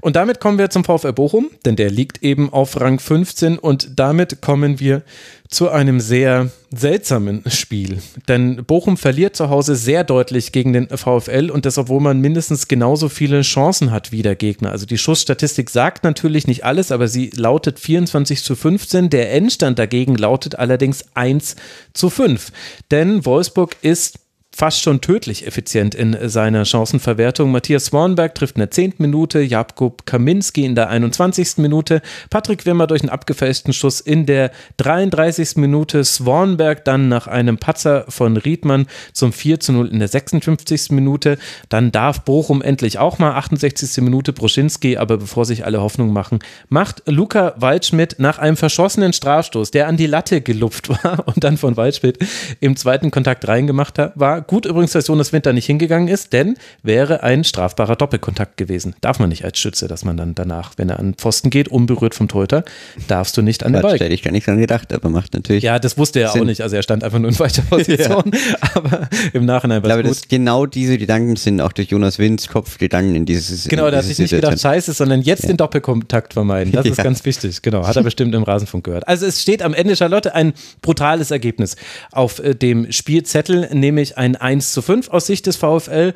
Und damit kommen wir zum VfL Bochum, denn der liegt eben auf Rang 15 und damit kommen wir zu einem sehr seltsamen Spiel. Denn Bochum verliert zu Hause sehr deutlich gegen den VfL und das, obwohl man mindestens genauso viele Chancen hat wie der Gegner. Also die Schussstatistik sagt natürlich nicht alles, aber sie lautet 24 zu 15. Der Endstand dagegen lautet allerdings 1 zu 5. Denn Wolfsburg ist fast schon tödlich effizient in seiner Chancenverwertung. Matthias Swanberg trifft in der 10. Minute, Jakub Kaminski in der 21. Minute, Patrick Wimmer durch einen abgefälschten Schuss in der 33. Minute, Swanberg dann nach einem Patzer von Riedmann zum 4 zu 0 in der 56. Minute. Dann darf Bochum endlich auch mal 68. Minute Broschinski, aber bevor sich alle Hoffnung machen, macht Luca Waldschmidt nach einem verschossenen Strafstoß, der an die Latte gelupft war und dann von Waldschmidt im zweiten Kontakt reingemacht war, Gut übrigens, dass Jonas Winter nicht hingegangen ist, denn wäre ein strafbarer Doppelkontakt gewesen. Darf man nicht als Schütze, dass man dann danach, wenn er an Pfosten geht, unberührt vom Torhüter, darfst du nicht an den Ball. Hätte ich gar nicht dran gedacht, aber macht natürlich. Ja, das wusste er Sinn. auch nicht. Also er stand einfach nur in weiter Position. ja. Aber im Nachhinein war es gut. Dass genau diese Gedanken sind auch durch Jonas Winds Kopf gegangen in dieses. Genau, da hat sich nicht gedacht, scheiße, sondern jetzt ja. den Doppelkontakt vermeiden. Das ist ja. ganz wichtig. Genau, hat er bestimmt im Rasenfunk gehört. Also es steht am Ende, Charlotte, ein brutales Ergebnis auf äh, dem Spielzettel, nämlich ein 1 zu 5 aus Sicht des VfL.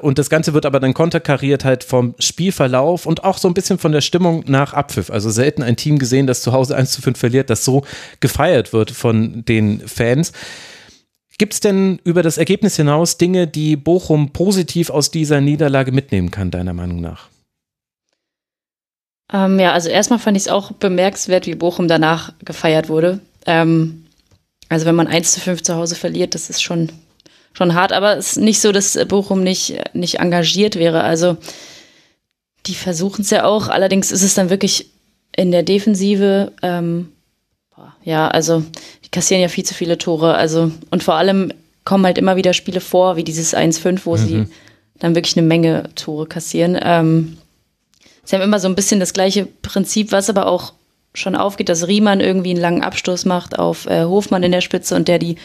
Und das Ganze wird aber dann konterkariert halt vom Spielverlauf und auch so ein bisschen von der Stimmung nach Abpfiff. Also selten ein Team gesehen, das zu Hause 1 zu 5 verliert, das so gefeiert wird von den Fans. Gibt es denn über das Ergebnis hinaus Dinge, die Bochum positiv aus dieser Niederlage mitnehmen kann, deiner Meinung nach? Ähm, ja, also erstmal fand ich es auch bemerkenswert, wie Bochum danach gefeiert wurde. Ähm, also wenn man 1 zu 5 zu Hause verliert, das ist schon schon hart, aber es ist nicht so, dass Bochum nicht, nicht engagiert wäre. Also die versuchen es ja auch, allerdings ist es dann wirklich in der Defensive, ähm, ja, also die kassieren ja viel zu viele Tore. Also und vor allem kommen halt immer wieder Spiele vor, wie dieses 1-5, wo mhm. sie dann wirklich eine Menge Tore kassieren. Ähm, sie haben immer so ein bisschen das gleiche Prinzip, was aber auch schon aufgeht, dass Riemann irgendwie einen langen Abstoß macht auf äh, Hofmann in der Spitze und der die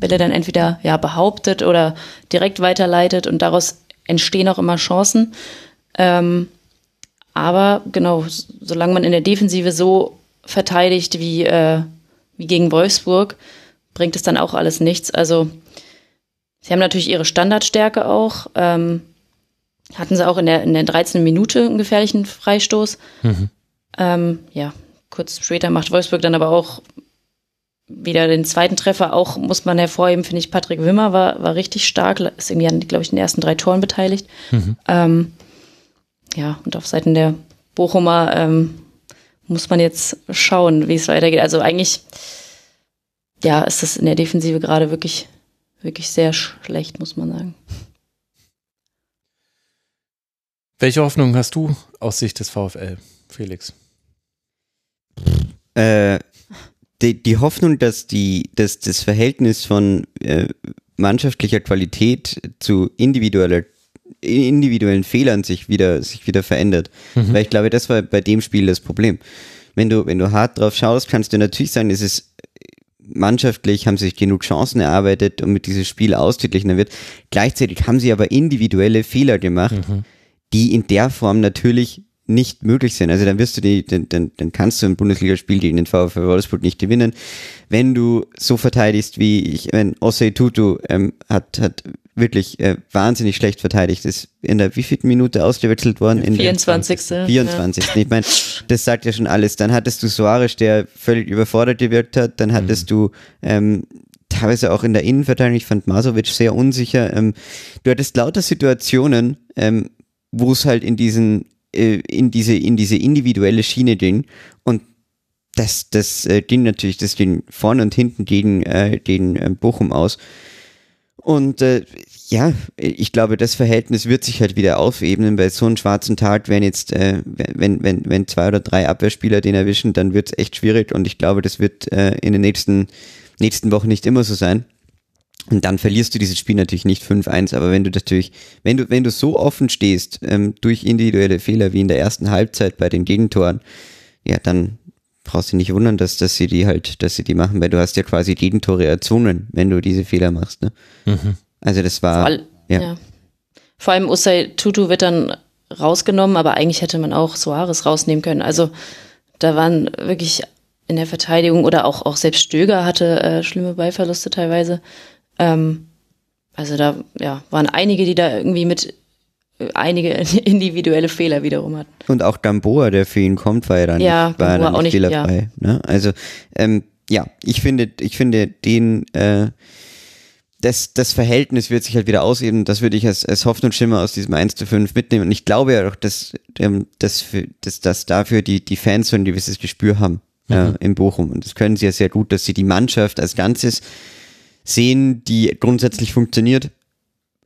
Bälle dann entweder ja behauptet oder direkt weiterleitet und daraus entstehen auch immer Chancen. Ähm, aber genau, solange man in der Defensive so verteidigt wie, äh, wie gegen Wolfsburg, bringt es dann auch alles nichts. Also sie haben natürlich ihre Standardstärke auch. Ähm, hatten sie auch in der, in der 13. Minute einen gefährlichen Freistoß. Mhm. Ähm, ja, kurz später macht Wolfsburg dann aber auch wieder den zweiten Treffer auch, muss man hervorheben, finde ich, Patrick Wimmer war, war richtig stark, ist irgendwie an, glaube ich, den ersten drei Toren beteiligt. Mhm. Ähm, ja, und auf Seiten der Bochumer ähm, muss man jetzt schauen, wie es weitergeht. Also eigentlich, ja, ist das in der Defensive gerade wirklich, wirklich sehr schlecht, muss man sagen. Welche Hoffnung hast du aus Sicht des VfL, Felix? Äh, die, die Hoffnung, dass die, dass das Verhältnis von äh, mannschaftlicher Qualität zu individueller individuellen Fehlern sich wieder, sich wieder verändert. Mhm. Weil ich glaube, das war bei dem Spiel das Problem. Wenn du, wenn du hart drauf schaust, kannst du natürlich sagen, es ist mannschaftlich, haben sich genug Chancen erarbeitet, damit dieses Spiel ausgeglichener wird. Gleichzeitig haben sie aber individuelle Fehler gemacht, mhm. die in der Form natürlich nicht möglich sind. Also dann wirst du die, dann, dann, dann kannst du ein Bundesligaspiel gegen den VfL Wolfsburg nicht gewinnen. Wenn du so verteidigst wie ich, wenn Osei Tutu ähm, hat, hat wirklich äh, wahnsinnig schlecht verteidigt, ist in der wievielten Minute ausgewechselt worden? In 24. Der 24. Ja. Ich meine, das sagt ja schon alles. Dann hattest du Soares, der völlig überfordert gewirkt hat. Dann hattest mhm. du ähm, teilweise auch in der Innenverteidigung, ich fand Masovic sehr unsicher. Ähm, du hattest lauter Situationen, ähm, wo es halt in diesen äh, in diese, in diese individuelle Schiene gehen. Und das, das äh, ging natürlich, das ging vorne und hinten gegen, äh, gegen äh, Bochum aus. Und äh, ja, ich glaube, das Verhältnis wird sich halt wieder aufebnen. Bei so einem schwarzen Tag, wenn jetzt, äh, wenn, wenn, wenn zwei oder drei Abwehrspieler den erwischen, dann wird es echt schwierig und ich glaube, das wird äh, in den nächsten, nächsten Wochen nicht immer so sein. Und dann verlierst du dieses Spiel natürlich nicht 5-1, aber wenn du natürlich, wenn du, wenn du so offen stehst, ähm, durch individuelle Fehler wie in der ersten Halbzeit bei den Gegentoren, ja, dann brauchst du nicht wundern, dass, dass sie die halt, dass sie die machen, weil du hast ja quasi Gegentore erzwungen, wenn du diese Fehler machst, ne? Mhm. Also das war, all, ja. ja. Vor allem Usai Tutu wird dann rausgenommen, aber eigentlich hätte man auch Soares rausnehmen können. Also da waren wirklich in der Verteidigung oder auch, auch selbst Stöger hatte äh, schlimme Ballverluste teilweise. Ähm, also da ja, waren einige, die da irgendwie mit äh, einige individuelle Fehler wiederum hatten. Und auch Gamboa, der für ihn kommt, war ja dann Ja, nicht, war ja dann auch nicht fehlerfrei. Ne? Also ähm, ja, ich finde, ich finde den äh, das, das Verhältnis wird sich halt wieder auseben. Das würde ich als, als Hoffnungsschimmer aus diesem 1 zu 5 mitnehmen. Und ich glaube ja auch, dass, ähm, dass, für, dass, dass dafür die, die Fans so ein gewisses Gespür haben äh, in Bochum. Und das können sie ja sehr gut, dass sie die Mannschaft als Ganzes sehen, die grundsätzlich funktioniert,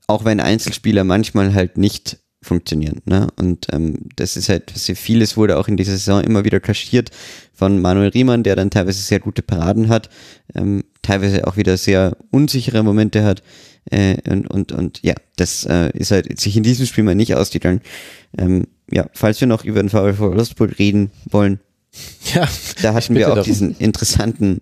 auch wenn Einzelspieler manchmal halt nicht funktionieren. Ne? Und ähm, das ist halt, was vieles wurde auch in dieser Saison immer wieder kaschiert von Manuel Riemann, der dann teilweise sehr gute Paraden hat, ähm, teilweise auch wieder sehr unsichere Momente hat. Äh, und, und, und ja, das äh, ist halt sich in diesem Spiel mal nicht ausgegangen. Ähm, ja, falls wir noch über den VfL Wolfsburg reden wollen, Ja, da hatten wir auch darum. diesen interessanten,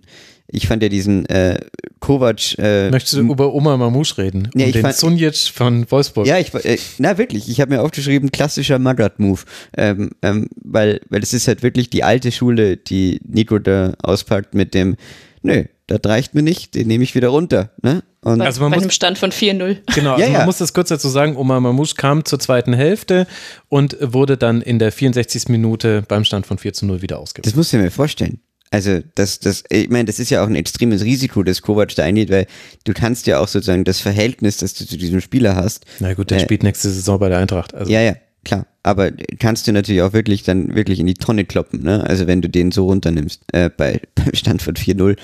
ich fand ja diesen äh, Kovac äh, Möchtest du über Oma Mamouche reden? Ja, um ich den fand- Sunjic von Wolfsburg. Ja, ich, äh, na wirklich, ich habe mir aufgeschrieben, klassischer Magath-Move, ähm, ähm, weil, weil es ist halt wirklich die alte Schule, die Nico da auspackt mit dem, nö, das reicht mir nicht, den nehme ich wieder runter, ne? Und Bei, Also man bei muss- einem Stand von 4-0. Genau, also Ja, man ja. muss das kurz dazu sagen, Omar Mamouche kam zur zweiten Hälfte und wurde dann in der 64. Minute beim Stand von 4 zu 0 wieder ausgewählt. das musst du dir mal vorstellen. Also das, das, ich meine, das ist ja auch ein extremes Risiko, das Kovac da eingeht, weil du kannst ja auch sozusagen das Verhältnis, das du zu diesem Spieler hast, Na gut, der Äh, spielt nächste Saison bei der Eintracht. Also Ja, ja, klar. Aber kannst du natürlich auch wirklich dann wirklich in die Tonne kloppen, ne? Also wenn du den so runternimmst, äh, bei, beim Stand von 4-0.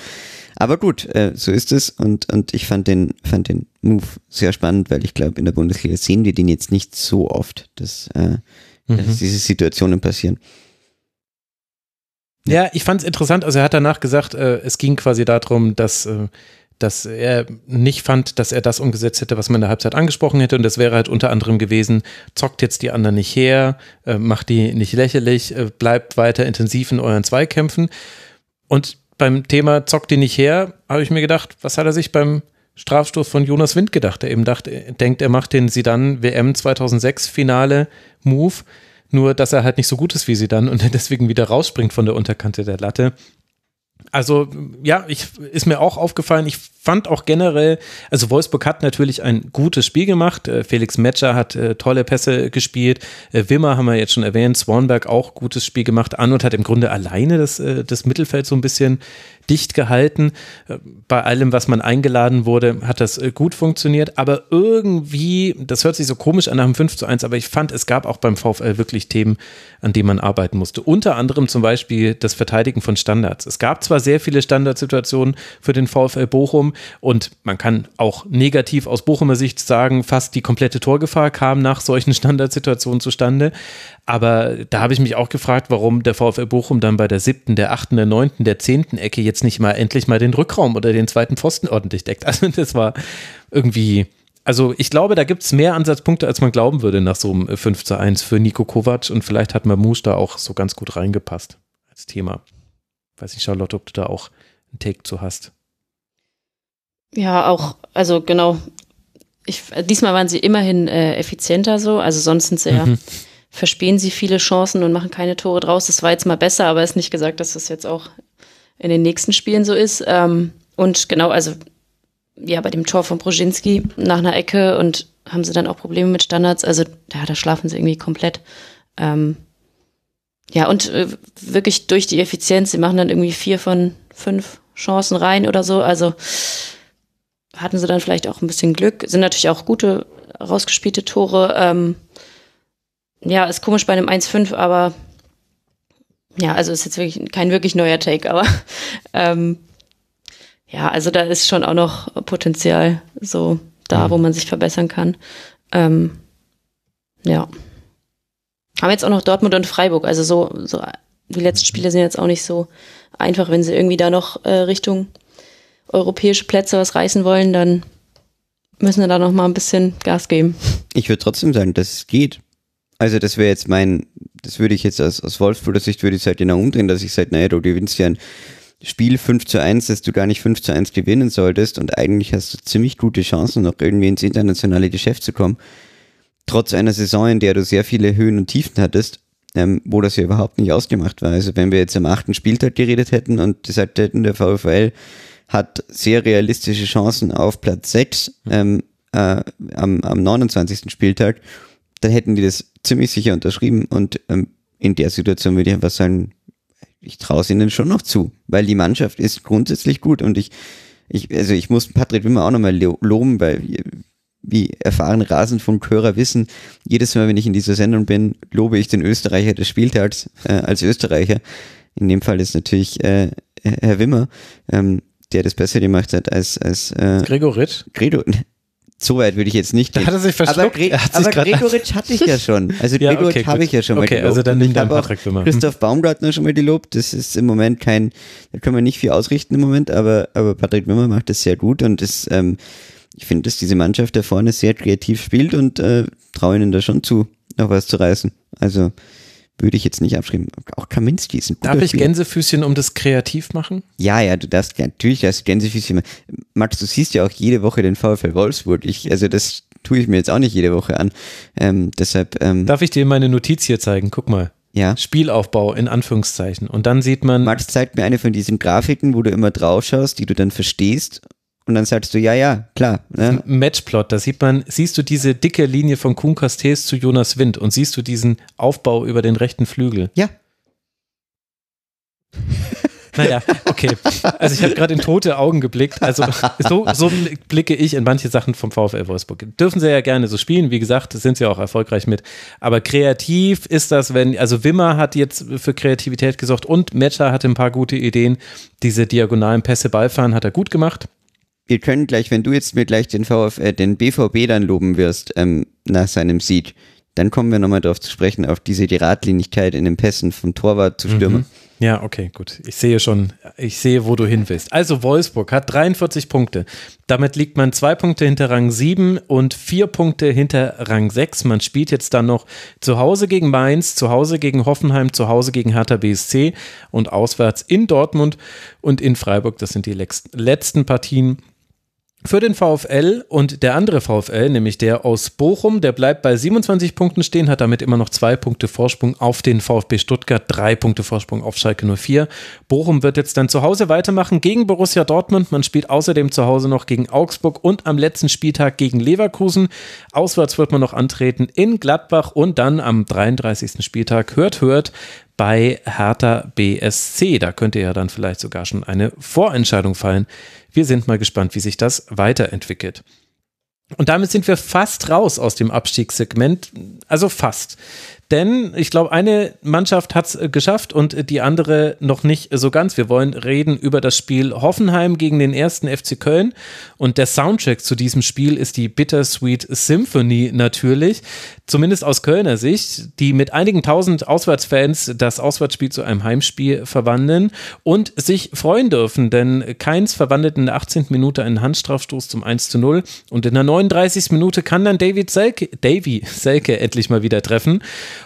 Aber gut, äh, so ist es und, und ich fand den, fand den Move sehr spannend, weil ich glaube, in der Bundesliga sehen wir den jetzt nicht so oft, dass, äh, Mhm. dass diese Situationen passieren. Ja, ich fand es interessant. Also er hat danach gesagt, äh, es ging quasi darum, dass, äh, dass er nicht fand, dass er das umgesetzt hätte, was man in der Halbzeit angesprochen hätte. Und das wäre halt unter anderem gewesen, zockt jetzt die anderen nicht her, äh, macht die nicht lächerlich, äh, bleibt weiter intensiv in euren Zweikämpfen. Und beim Thema zockt die nicht her, habe ich mir gedacht, was hat er sich beim Strafstoß von Jonas Wind gedacht? Er eben dachte, denkt, er macht den Sidan WM 2006 Finale Move, nur dass er halt nicht so gut ist wie Sidan und er deswegen wieder rausspringt von der Unterkante der Latte. Also ja, ich, ist mir auch aufgefallen. Ich fand auch generell, also Wolfsburg hat natürlich ein gutes Spiel gemacht. Äh, Felix Metscher hat äh, tolle Pässe gespielt. Äh, Wimmer haben wir jetzt schon erwähnt. Swanberg auch gutes Spiel gemacht. Arnold hat im Grunde alleine das, das Mittelfeld so ein bisschen dicht gehalten. Bei allem, was man eingeladen wurde, hat das gut funktioniert. Aber irgendwie, das hört sich so komisch an nach dem 5 zu 1, aber ich fand, es gab auch beim VfL wirklich Themen, an denen man arbeiten musste. Unter anderem zum Beispiel das Verteidigen von Standards. Es gab zwar sehr viele Standardsituationen für den VfL Bochum und man kann auch negativ aus Bochumer Sicht sagen, fast die komplette Torgefahr kam nach solchen Standardsituationen zustande. Aber da habe ich mich auch gefragt, warum der VfL Bochum dann bei der siebten, der achten, der neunten, der zehnten Ecke jetzt nicht mal endlich mal den Rückraum oder den zweiten Pfosten ordentlich deckt. Also das war irgendwie, also ich glaube, da gibt es mehr Ansatzpunkte, als man glauben würde nach so einem 5 zu 1 für Nico Kovac und vielleicht hat Mamouche da auch so ganz gut reingepasst als Thema. Weiß nicht, Charlotte, ob du da auch einen Take zu hast. Ja, auch, also genau. Ich, diesmal waren sie immerhin äh, effizienter so, also sonst sind sie ja, Mhm. verspähen sie viele Chancen und machen keine Tore draus. Das war jetzt mal besser, aber ist nicht gesagt, dass das jetzt auch in den nächsten Spielen so ist. Ähm, und genau, also ja, bei dem Tor von Brozinski nach einer Ecke und haben sie dann auch Probleme mit Standards. Also ja, da schlafen sie irgendwie komplett. Ähm, ja, und äh, wirklich durch die Effizienz, sie machen dann irgendwie vier von fünf Chancen rein oder so. Also hatten sie dann vielleicht auch ein bisschen Glück. Sind natürlich auch gute rausgespielte Tore. Ähm, ja, ist komisch bei einem 1-5, aber ja, also ist jetzt wirklich kein wirklich neuer Take, aber ähm, ja, also da ist schon auch noch Potenzial so da, wo man sich verbessern kann. Ähm, ja. Haben jetzt auch noch Dortmund und Freiburg, also so, so die letzten Spiele sind jetzt auch nicht so einfach, wenn sie irgendwie da noch äh, Richtung europäische Plätze was reißen wollen, dann müssen wir da noch mal ein bisschen Gas geben. Ich würde trotzdem sagen, dass es geht. Also das wäre jetzt mein, das würde ich jetzt aus, aus Wolfsburger Sicht würde ich es halt genau umdrehen, dass ich sage, naja, du gewinnst ja ein Spiel 5 zu 1, das du gar nicht 5 zu 1 gewinnen solltest und eigentlich hast du ziemlich gute Chancen, noch irgendwie ins internationale Geschäft zu kommen. trotz einer Saison, in der du sehr viele Höhen und Tiefen hattest, ähm, wo das ja überhaupt nicht ausgemacht war. Also wenn wir jetzt am achten Spieltag geredet hätten und gesagt hätten, der VfL hat sehr realistische Chancen auf Platz 6 ähm, äh, am, am 29. Spieltag, dann hätten die das ziemlich sicher unterschrieben und ähm, in der Situation würde ich einfach sagen, ich traue es ihnen schon noch zu, weil die Mannschaft ist grundsätzlich gut und ich, ich also ich muss Patrick Wimmer auch nochmal loben, weil wie erfahrene Rasenfunkhörer wissen, jedes Mal, wenn ich in dieser Sendung bin, lobe ich den Österreicher des Spieltags äh, als Österreicher. In dem Fall ist natürlich äh, Herr Wimmer, ähm, der das besser gemacht hat als, als äh, Gregoritsch. Gregor, so weit würde ich jetzt nicht gehen. Da hat er sich verschluckt. Aber, Gre aber Gregoritsch hatte ich ja schon. Also ja, Gregoritsch okay, habe ich ja schon mal okay, gelobt. also dann nimm dann Patrick Wimmer. Christoph Baumgartner schon mal gelobt. Das ist im Moment kein, da können wir nicht viel ausrichten im Moment, aber, aber Patrick Wimmer macht das sehr gut und das, ähm, ich finde, dass diese Mannschaft da vorne sehr kreativ spielt und äh, traue ihnen da schon zu, noch was zu reißen. Also würde ich jetzt nicht abschreiben. Auch Kaminski ist ein guter Darf ich Spieler. Gänsefüßchen um das kreativ machen? Ja, ja, du darfst natürlich das Gänsefüßchen. Max, du siehst ja auch jede Woche den VfL Wolfsburg. Ich, also das tue ich mir jetzt auch nicht jede Woche an. Ähm, deshalb. Ähm, Darf ich dir meine Notiz hier zeigen? Guck mal. Ja. Spielaufbau in Anführungszeichen. Und dann sieht man. Max zeigt mir eine von diesen Grafiken, wo du immer drauf schaust, die du dann verstehst und dann sagst du, ja, ja, klar. Ne? Matchplot, da sieht man, siehst du diese dicke Linie von Kuhn Castells zu Jonas Wind und siehst du diesen Aufbau über den rechten Flügel. Ja. Naja, okay. Also ich habe gerade in tote Augen geblickt. Also so, so, blicke ich in manche Sachen vom VfL Wolfsburg. Dürfen sie ja gerne so spielen. Wie gesagt, sind sie auch erfolgreich mit. Aber kreativ ist das, wenn, also Wimmer hat jetzt für Kreativität gesorgt und Metscher hatte ein paar gute Ideen. Diese diagonalen Pässe Ballfahren hat er gut gemacht wir können gleich, wenn du jetzt mir gleich den, VfL, äh, den BVB dann loben wirst ähm, nach seinem Sieg, dann kommen wir nochmal darauf zu sprechen, auf diese Geradlinigkeit in den Pässen vom Torwart zu Stürmer. Mhm. Ja, okay, gut. Ich sehe schon, ich sehe, wo du hin willst. Also Wolfsburg hat 43 Punkte. Damit liegt man zwei Punkte hinter Rang 7 und vier Punkte hinter Rang 6. Man spielt jetzt dann noch zu Hause gegen Mainz, zu Hause gegen Hoffenheim, zu Hause gegen Hertha BSC und auswärts in Dortmund und in Freiburg. Das sind die letzten Partien für den VfL und der andere VfL, nämlich der aus Bochum, der bleibt bei 27 Punkten stehen, hat damit immer noch zwei Punkte Vorsprung auf den VfB Stuttgart, drei Punkte Vorsprung auf Schalke 04. Bochum wird jetzt dann zu Hause weitermachen gegen Borussia Dortmund. Man spielt außerdem zu Hause noch gegen Augsburg und am letzten Spieltag gegen Leverkusen. Auswärts wird man noch antreten in Gladbach und dann am 33. Spieltag hört, hört bei Hertha BSC. Da könnte ja dann vielleicht sogar schon eine Vorentscheidung fallen. Wir sind mal gespannt, wie sich das weiterentwickelt. Und damit sind wir fast raus aus dem Abstiegssegment. Also fast. Denn ich glaube, eine Mannschaft hat es äh, geschafft und die andere noch nicht so ganz. Wir wollen reden über das Spiel Hoffenheim gegen den ersten FC Köln. Und der Soundtrack zu diesem Spiel ist die Bittersweet Symphony natürlich. Zumindest aus Kölner Sicht, die mit einigen tausend Auswärtsfans das Auswärtsspiel zu einem Heimspiel verwandeln und sich freuen dürfen, denn Keins verwandelt in der 18. Minute einen Handstrafstoß zum 1 zu 0 und in der 39. Minute kann dann David Selke, Davy Selke endlich mal wieder treffen.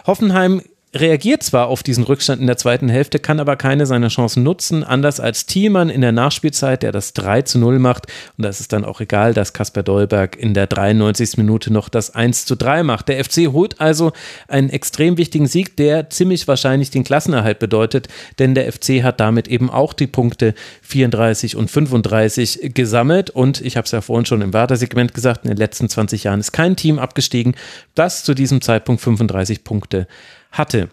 Hoffenheim reagiert zwar auf diesen Rückstand in der zweiten Hälfte, kann aber keine seiner Chancen nutzen, anders als Thielmann in der Nachspielzeit, der das 3 zu 0 macht. Und da ist dann auch egal, dass Kasper Dolberg in der 93. Minute noch das 1 zu 3 macht. Der FC holt also einen extrem wichtigen Sieg, der ziemlich wahrscheinlich den Klassenerhalt bedeutet, denn der FC hat damit eben auch die Punkte 34 und 35 gesammelt. Und ich habe es ja vorhin schon im Werder-Segment gesagt, in den letzten 20 Jahren ist kein Team abgestiegen, das zu diesem Zeitpunkt 35 Punkte hatte.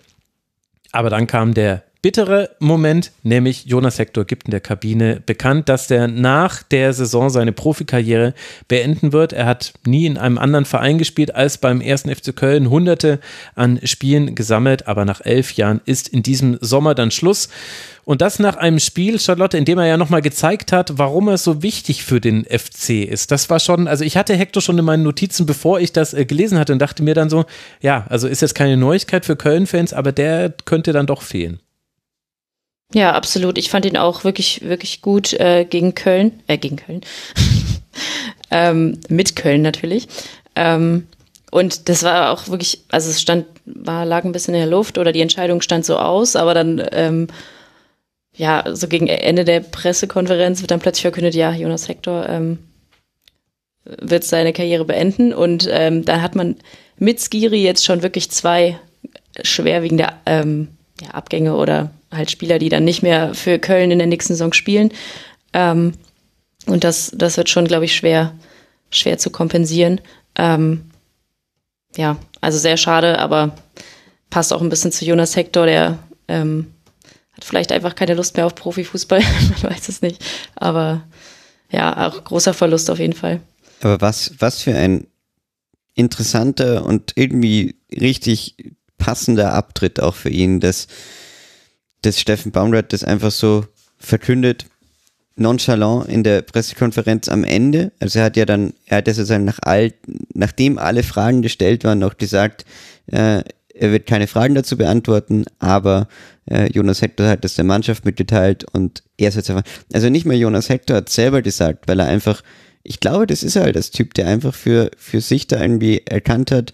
Aber dann kam der bittere Moment, nämlich Jonas Hector gibt in der Kabine bekannt, dass der nach der Saison seine Profikarriere beenden wird. Er hat nie in einem anderen Verein gespielt als beim ersten FC Köln, hunderte an Spielen gesammelt, aber nach elf Jahren ist in diesem Sommer dann Schluss. Und das nach einem Spiel, Charlotte, in dem er ja nochmal gezeigt hat, warum er so wichtig für den FC ist. Das war schon, also ich hatte Hector schon in meinen Notizen, bevor ich das äh, gelesen hatte und dachte mir dann so, ja, also ist jetzt keine Neuigkeit für Köln-Fans, aber der könnte dann doch fehlen. Ja, absolut. Ich fand ihn auch wirklich, wirklich gut äh, gegen Köln, äh, gegen Köln. ähm, mit Köln natürlich. Ähm, und das war auch wirklich, also es stand, war, lag ein bisschen in der Luft oder die Entscheidung stand so aus, aber dann ähm, ja, so gegen Ende der Pressekonferenz wird dann plötzlich verkündet, ja, Jonas Hector ähm, wird seine Karriere beenden. Und ähm, dann hat man mit Skiri jetzt schon wirklich zwei schwerwiegende ähm, ja, Abgänge oder halt Spieler, die dann nicht mehr für Köln in der nächsten Saison spielen. Ähm, und das, das wird schon, glaube ich, schwer, schwer zu kompensieren. Ähm, ja, also sehr schade, aber passt auch ein bisschen zu Jonas Hector, der ähm, hat vielleicht einfach keine Lust mehr auf Profifußball, man weiß es nicht. Aber ja, auch großer Verlust auf jeden Fall. Aber was, was für ein interessanter und irgendwie richtig passender Abtritt auch für ihn, dass, dass Steffen Baumgart das einfach so verkündet, nonchalant in der Pressekonferenz am Ende. Also er hat ja dann, er hat ja sozusagen nach all, nachdem alle Fragen gestellt waren, noch gesagt, äh, er wird keine Fragen dazu beantworten, aber äh, Jonas Hector hat das der Mannschaft mitgeteilt und er ist einfach, also nicht mehr Jonas Hector hat selber gesagt, weil er einfach, ich glaube, das ist halt das Typ, der einfach für, für sich da irgendwie erkannt hat,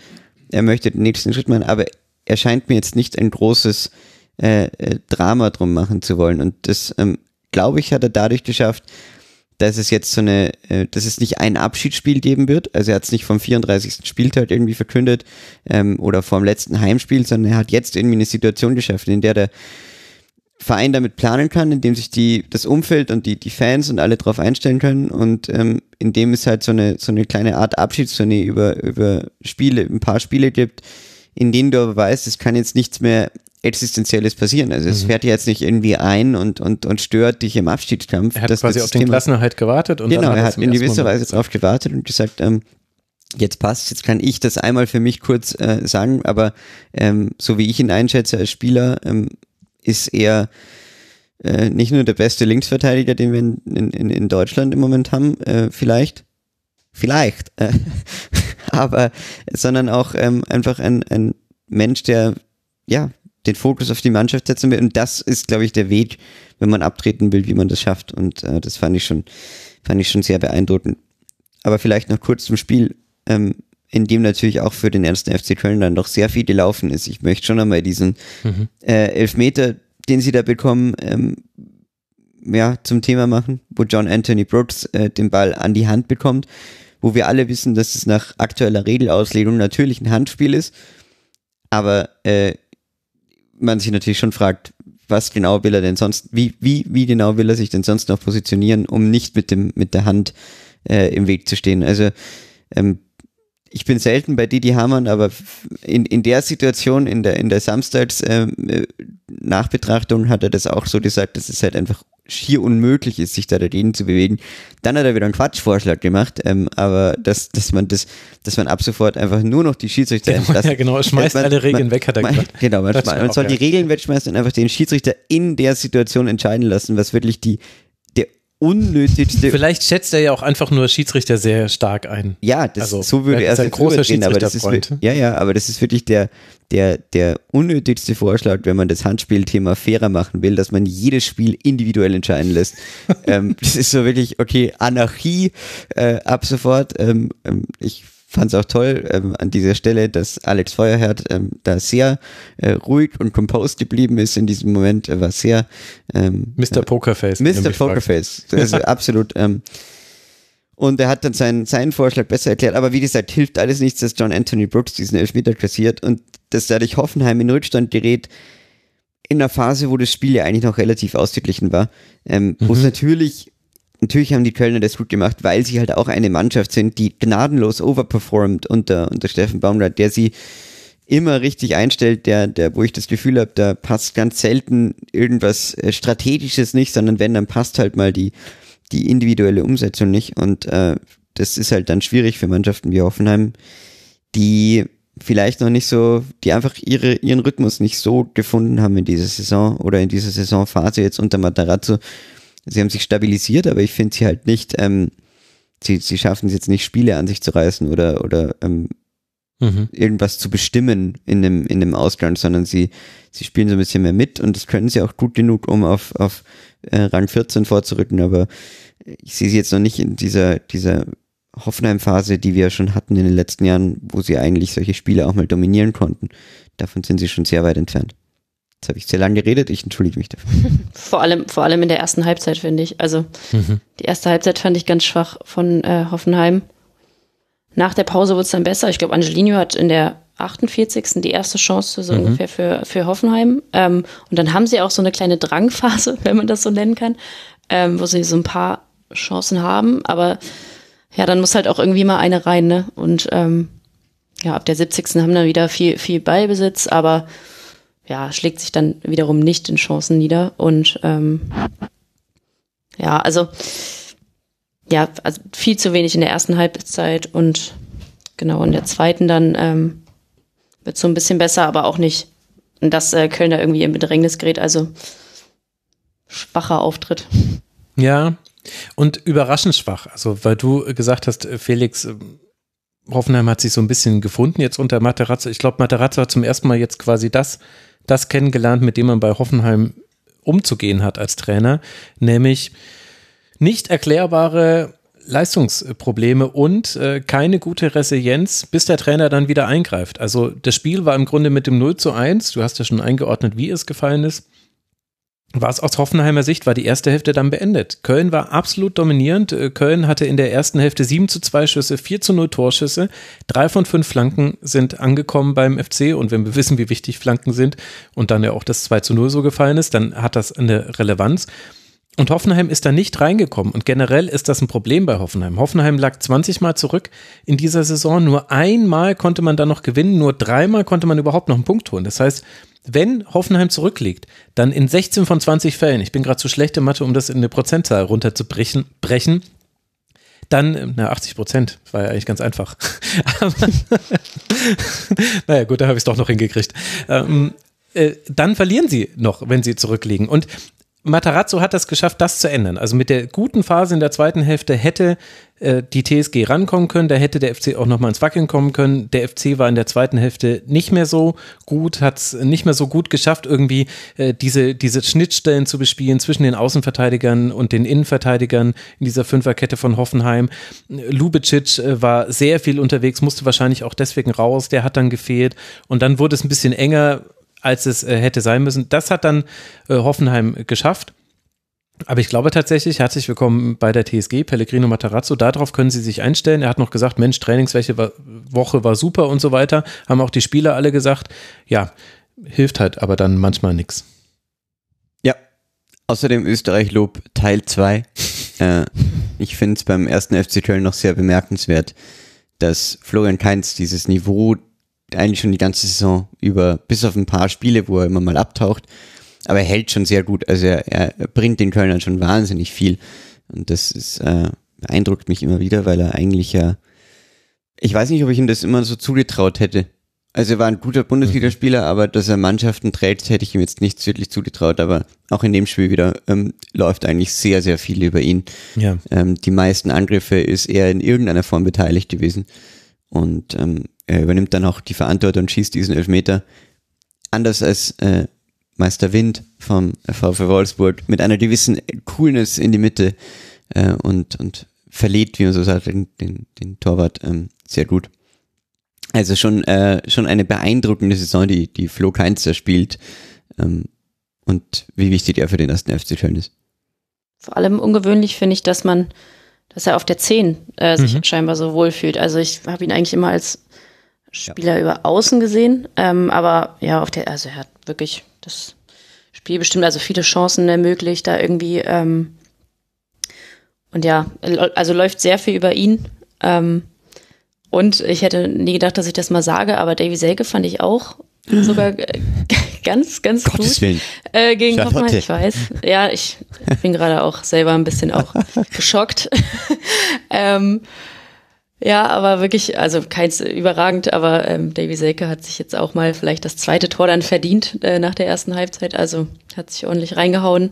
er möchte den nächsten Schritt machen, aber er scheint mir jetzt nicht ein großes äh, äh, Drama drum machen zu wollen. Und das, ähm, glaube ich, hat er dadurch geschafft, dass es jetzt so eine, äh, dass es nicht ein Abschiedsspiel geben wird. Also er hat es nicht vom 34. Spieltag irgendwie verkündet ähm, oder vom letzten Heimspiel, sondern er hat jetzt irgendwie eine Situation geschaffen, in der der Verein damit planen kann, in dem sich die, das Umfeld und die, die Fans und alle drauf einstellen können und ähm, in dem es halt so eine, so eine kleine Art Abschiedstournee über, über Spiele, ein paar Spiele gibt, in denen du aber weißt, es kann jetzt nichts mehr Existenzielles passieren. Also es Mhm. fährt dir jetzt nicht irgendwie ein und, und, und stört dich im Abstiegskampf. Er hat Das- quasi auf den Thema- Klassenerhalt gewartet und Genau, dann er hat in gewisser Mal Weise darauf gewartet und gesagt, ähm, jetzt passt, jetzt kann ich das einmal für mich kurz äh, sagen, aber ähm, so wie ich ihn einschätze als Spieler, ähm, ist er äh, nicht nur der beste Linksverteidiger, den wir in, in, in Deutschland im Moment haben, äh, vielleicht, vielleicht, äh, aber, sondern auch ähm, einfach ein, ein Mensch, der, ja, den Fokus auf die Mannschaft setzen will. Und das ist, glaube ich, der Weg, wenn man abtreten will, wie man das schafft. Und äh, das fand ich schon, fand ich schon sehr beeindruckend. Aber vielleicht noch kurz zum Spiel, ähm, in dem natürlich auch für den ersten FC Köln dann doch sehr viel gelaufen ist. Ich möchte schon einmal diesen äh, Elfmeter, den sie da bekommen, ähm, ja, zum Thema machen, wo John Anthony Brooks äh, den Ball an die Hand bekommt, wo wir alle wissen, dass es nach aktueller Regelauslegung natürlich ein Handspiel ist, aber äh, man sich natürlich schon fragt, was genau will er denn sonst, wie, wie, wie genau will er sich denn sonst noch positionieren, um nicht mit dem, mit der Hand äh, im Weg zu stehen. Also ähm, ich bin selten bei Didi Hamann, aber in, in der Situation, in der, in der Samstags ähm, äh, Nachbetrachtung hat er das auch so gesagt, dass es halt einfach schier unmöglich ist, sich da dagegen zu bewegen. Dann hat er wieder einen Quatschvorschlag gemacht, ähm, aber dass, dass man das, dass man ab sofort einfach nur noch die Schiedsrichter Genau, entlassen- ja, genau, schmeißt Man- alle Regeln man- weg, hat er man, gesagt. Genau, man, man, soll die. Regeln wegschmeißen und einfach den Schiedsrichter in der Situation entscheiden lassen, was wirklich die, unnötigste Vielleicht schätzt er ja auch einfach nur Schiedsrichter sehr stark ein. ja, das, Also, so würde er er es großer überdrehen, aber das ist ja, ja, aber das ist wirklich der, der, der unnötigste Vorschlag, wenn man das Handspielthema fairer machen will, dass man jedes Spiel individuell entscheiden lässt. ähm, das ist so wirklich, okay, Anarchie äh, ab sofort. Ähm, ähm, ich fand es auch toll ähm, an dieser Stelle, dass Alex Feuerherd ähm, da sehr äh, ruhig und composed geblieben ist in diesem Moment. Er war sehr ähm, Mr. Pokerface. wenn du Mr. Pokerface. Also absolut. Ähm, und er hat dann seinen, seinen Vorschlag besser erklärt. Aber wie gesagt, hilft alles nichts, dass John Anthony Brooks diesen Elfmeter kassiert und dass dadurch Hoffenheim in Rückstand gerät in einer Phase, wo das Spiel ja eigentlich noch relativ ausgeglichen war. Ähm, Wo es natürlich, natürlich haben die Kölner das gut gemacht, weil sie halt auch eine Mannschaft sind, die gnadenlos overperformt unter, unter Steffen Baumgart, der sie immer richtig einstellt, der, der, wo ich das Gefühl habe, da passt ganz selten irgendwas äh, Strategisches nicht, sondern wenn, dann passt halt mal die, die individuelle Umsetzung nicht. Und äh, das ist halt dann schwierig für Mannschaften wie Hoffenheim, die vielleicht noch nicht so, die einfach ihre, ihren Rhythmus nicht so gefunden haben in dieser Saison oder in dieser Saisonphase jetzt unter Matarazzo. Sie haben sich stabilisiert, aber ich finde sie halt nicht, ähm, sie, sie schaffen es jetzt nicht, Spiele an sich zu reißen oder, oder ähm, Mhm. irgendwas zu bestimmen in dem, in dem Ausgang, sondern sie, sie spielen so ein bisschen mehr mit und das können sie auch gut genug, um auf, auf äh, Rang 14 vorzurücken, aber ich sehe sie jetzt noch nicht in dieser, dieser Hoffenheim-Phase, die wir schon hatten in den letzten Jahren, wo sie eigentlich solche Spiele auch mal dominieren konnten. Davon sind sie schon sehr weit entfernt. Jetzt habe ich sehr lange geredet, ich entschuldige mich dafür. Vor allem, vor allem in der ersten Halbzeit, finde ich. Also die erste Halbzeit fand ich ganz schwach von äh, Hoffenheim. nach der Pause wird es dann besser. Ich glaube, Angelino hat in der 48. die erste Chance so Mhm. ungefähr für, für Hoffenheim. Ähm, und dann haben sie auch so eine kleine Drangphase, wenn man das so nennen kann, ähm, wo sie so ein paar Chancen haben. Aber ja, dann muss halt auch irgendwie mal eine rein, ne? Und ähm, ja, ab der 70. haben dann wieder viel, viel Ballbesitz, aber ja, schlägt sich dann wiederum nicht in Chancen nieder. Und ähm, ja, also ja, also viel zu wenig in der ersten Halbzeit und genau in der zweiten dann ähm, wird so ein bisschen besser, aber auch nicht, dass äh, Köln da irgendwie im Bedrängnis gerät. Also schwacher Auftritt. Ja, und überraschend schwach. Also, weil du gesagt hast, äh, Felix, äh, Hoffenheim hat sich so ein bisschen gefunden jetzt unter Materazzo. Ich glaube, Materazzo hat zum ersten Mal jetzt quasi das, das kennengelernt, mit dem man bei Hoffenheim umzugehen hat als Trainer, nämlich nicht erklärbare Leistungsprobleme und äh, keine gute Resilienz, bis der Trainer dann wieder eingreift. Also das Spiel war im Grunde mit dem 0 zu 1, du hast ja schon eingeordnet, wie es gefallen ist, war es aus Hoffenheimer Sicht, war die erste Hälfte dann beendet. Köln war absolut dominierend. Äh, Köln hatte in der ersten Hälfte 7 zu 2 Schüsse, 4 zu 0 Torschüsse. Drei von fünf Flanken sind angekommen beim FC und wenn wir wissen, wie wichtig Flanken sind und dann ja auch das 2 zu 0 so gefallen ist, dann hat das eine Relevanz. Und Hoffenheim ist da nicht reingekommen. Und generell ist das ein Problem bei Hoffenheim. Hoffenheim lag 20 Mal zurück in dieser Saison. Nur einmal konnte man da noch gewinnen. Nur dreimal konnte man überhaupt noch einen Punkt holen. Das heißt, wenn Hoffenheim zurückliegt, dann in 16 von 20 Fällen, ich bin gerade zu schlecht in Mathe, um das in eine Prozentzahl runterzubrechen, brechen, dann, na, 80 Prozent, war ja eigentlich ganz einfach. Naja, gut, da habe ich es doch noch hingekriegt. Ähm, äh, dann verlieren sie noch, wenn sie zurückliegen. Und Matarazzo hat das geschafft, das zu ändern. Also mit der guten Phase in der zweiten Hälfte hätte äh, die TSG rankommen können, da hätte der FC auch nochmal ins Wackeln kommen können. Der FC war in der zweiten Hälfte nicht mehr so gut, hat es nicht mehr so gut geschafft, irgendwie äh, diese, diese Schnittstellen zu bespielen zwischen den Außenverteidigern und den Innenverteidigern in dieser Fünferkette von Hoffenheim. Lubicic äh, war sehr viel unterwegs, musste wahrscheinlich auch deswegen raus, der hat dann gefehlt und dann wurde es ein bisschen enger als es äh, hätte sein müssen. Das hat dann äh, Hoffenheim geschafft. Aber ich glaube tatsächlich, herzlich willkommen bei der TSG, Pellegrino Matarazzo, darauf können Sie sich einstellen. Er hat noch gesagt, Mensch, Trainingswoche war, Woche war super und so weiter. Haben auch die Spieler alle gesagt. Ja, hilft halt aber dann manchmal nichts. Ja, außerdem Österreich-Lob Teil 2. äh, ich finde es beim ersten FC Köln noch sehr bemerkenswert, dass Florian Kainz dieses Niveau eigentlich schon die ganze Saison über, bis auf ein paar Spiele, wo er immer mal abtaucht, aber er hält schon sehr gut. Also er, er bringt den Kölnern schon wahnsinnig viel. Und das ist, äh, beeindruckt mich immer wieder, weil er eigentlich ja, ich weiß nicht, ob ich ihm das immer so zugetraut hätte. Also er war ein guter Bundesligaspieler, aber dass er Mannschaften trägt, hätte ich ihm jetzt nicht wirklich zugetraut. Aber auch in dem Spiel wieder ähm, läuft eigentlich sehr, sehr viel über ihn. Ja. Ähm, die meisten Angriffe ist er in irgendeiner Form beteiligt gewesen. Und ähm, er übernimmt dann auch die Verantwortung und schießt diesen Elfmeter. Anders als äh, Meister Wind vom VfW Wolfsburg mit einer gewissen Coolness in die Mitte äh, und, und verlädt, wie man so sagt, den, den, den Torwart ähm, sehr gut. Also schon, äh, schon eine beeindruckende Saison, die, die Flo Keinzer spielt ähm, und wie wichtig er für den ersten FC Köln ist. Vor allem ungewöhnlich finde ich, dass man, dass er auf der 10 äh, sich Mhm. scheinbar so wohl fühlt. Also ich habe ihn eigentlich immer als Spieler über außen gesehen, ähm, aber ja, auf der, also er hat wirklich das Spiel bestimmt, also viele Chancen ermöglicht, da irgendwie ähm, und ja, also läuft sehr viel über ihn. Ähm, und ich hätte nie gedacht, dass ich das mal sage, aber Davy Selke fand ich auch sogar äh, ganz, ganz Gottes gut Willen. äh, gegen Charlotte. Ich weiß. Ja, ich bin gerade auch selber ein bisschen auch geschockt. ähm, ja, aber wirklich, also keins überragend, aber ähm, Davy Selke hat sich jetzt auch mal vielleicht das zweite Tor dann verdient äh, nach der ersten Halbzeit. Also hat sich ordentlich reingehauen.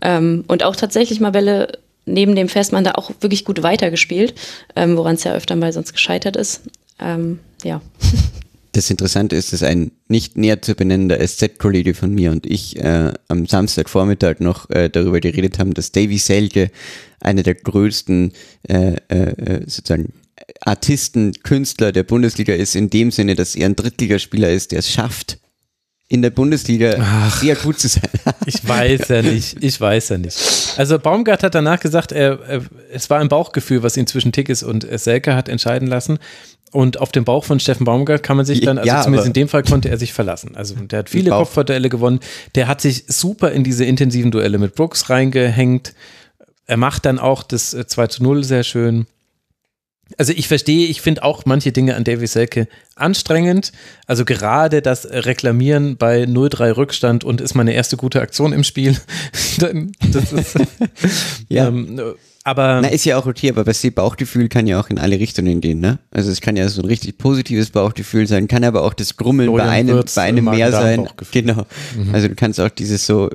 Ähm, und auch tatsächlich mal Bälle neben dem Festmann da auch wirklich gut weitergespielt, ähm, woran es ja öfter mal sonst gescheitert ist. Ähm, ja. Das Interessante ist, dass ein nicht näher zu benennender SZ-Kollege von mir und ich äh, am Samstagvormittag noch äh, darüber geredet haben, dass Davy Selke einer der größten äh, äh, sozusagen Artisten, Künstler der Bundesliga ist, in dem Sinne, dass er ein Drittligaspieler ist, der es schafft, in der Bundesliga Ach, sehr gut zu sein. ich weiß ja nicht, ich weiß ja nicht. Also Baumgart hat danach gesagt, er, er, es war ein Bauchgefühl, was ihn zwischen Tickets und Selke hat entscheiden lassen. Und auf den Bauch von Steffen Baumgart kann man sich dann, also ja, zumindest in dem Fall konnte er sich verlassen. Also der hat viele Kopfballduelle gewonnen. Der hat sich super in diese intensiven Duelle mit Brooks reingehängt. Er macht dann auch das 2 äh, zu 0 sehr schön. Also ich verstehe, ich finde auch manche Dinge an Davy Selke anstrengend. Also gerade das Reklamieren bei 0-3 Rückstand und ist meine erste gute Aktion im Spiel. das ist, ja. Ähm, aber Na, ist ja auch okay, aber das Bauchgefühl kann ja auch in alle Richtungen gehen, ne? Also es kann ja so ein richtig positives Bauchgefühl sein, kann aber auch das Grummeln bei einem, bei einem mehr sein. Genau. Mhm. Also du kannst auch dieses so,